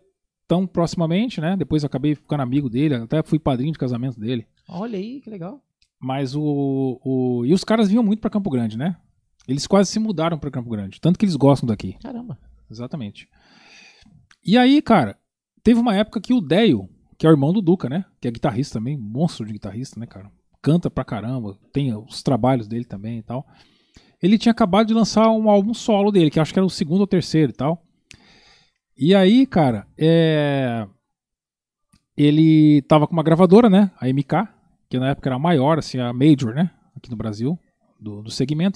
tão proximamente, né? Depois eu acabei ficando amigo dele, até fui padrinho de casamento dele. Olha aí, que legal. Mas o, o. E os caras vinham muito pra Campo Grande, né? Eles quase se mudaram pra Campo Grande. Tanto que eles gostam daqui. Caramba. Exatamente. E aí, cara, teve uma época que o Deio, que é o irmão do Duca, né? Que é guitarrista também, monstro de guitarrista, né, cara? Canta pra caramba, tem os trabalhos dele também e tal. Ele tinha acabado de lançar um álbum solo dele, que acho que era o segundo ou terceiro e tal. E aí, cara, é... ele tava com uma gravadora, né? A MK, que na época era a maior, assim, a Major, né? Aqui no Brasil, do, do segmento.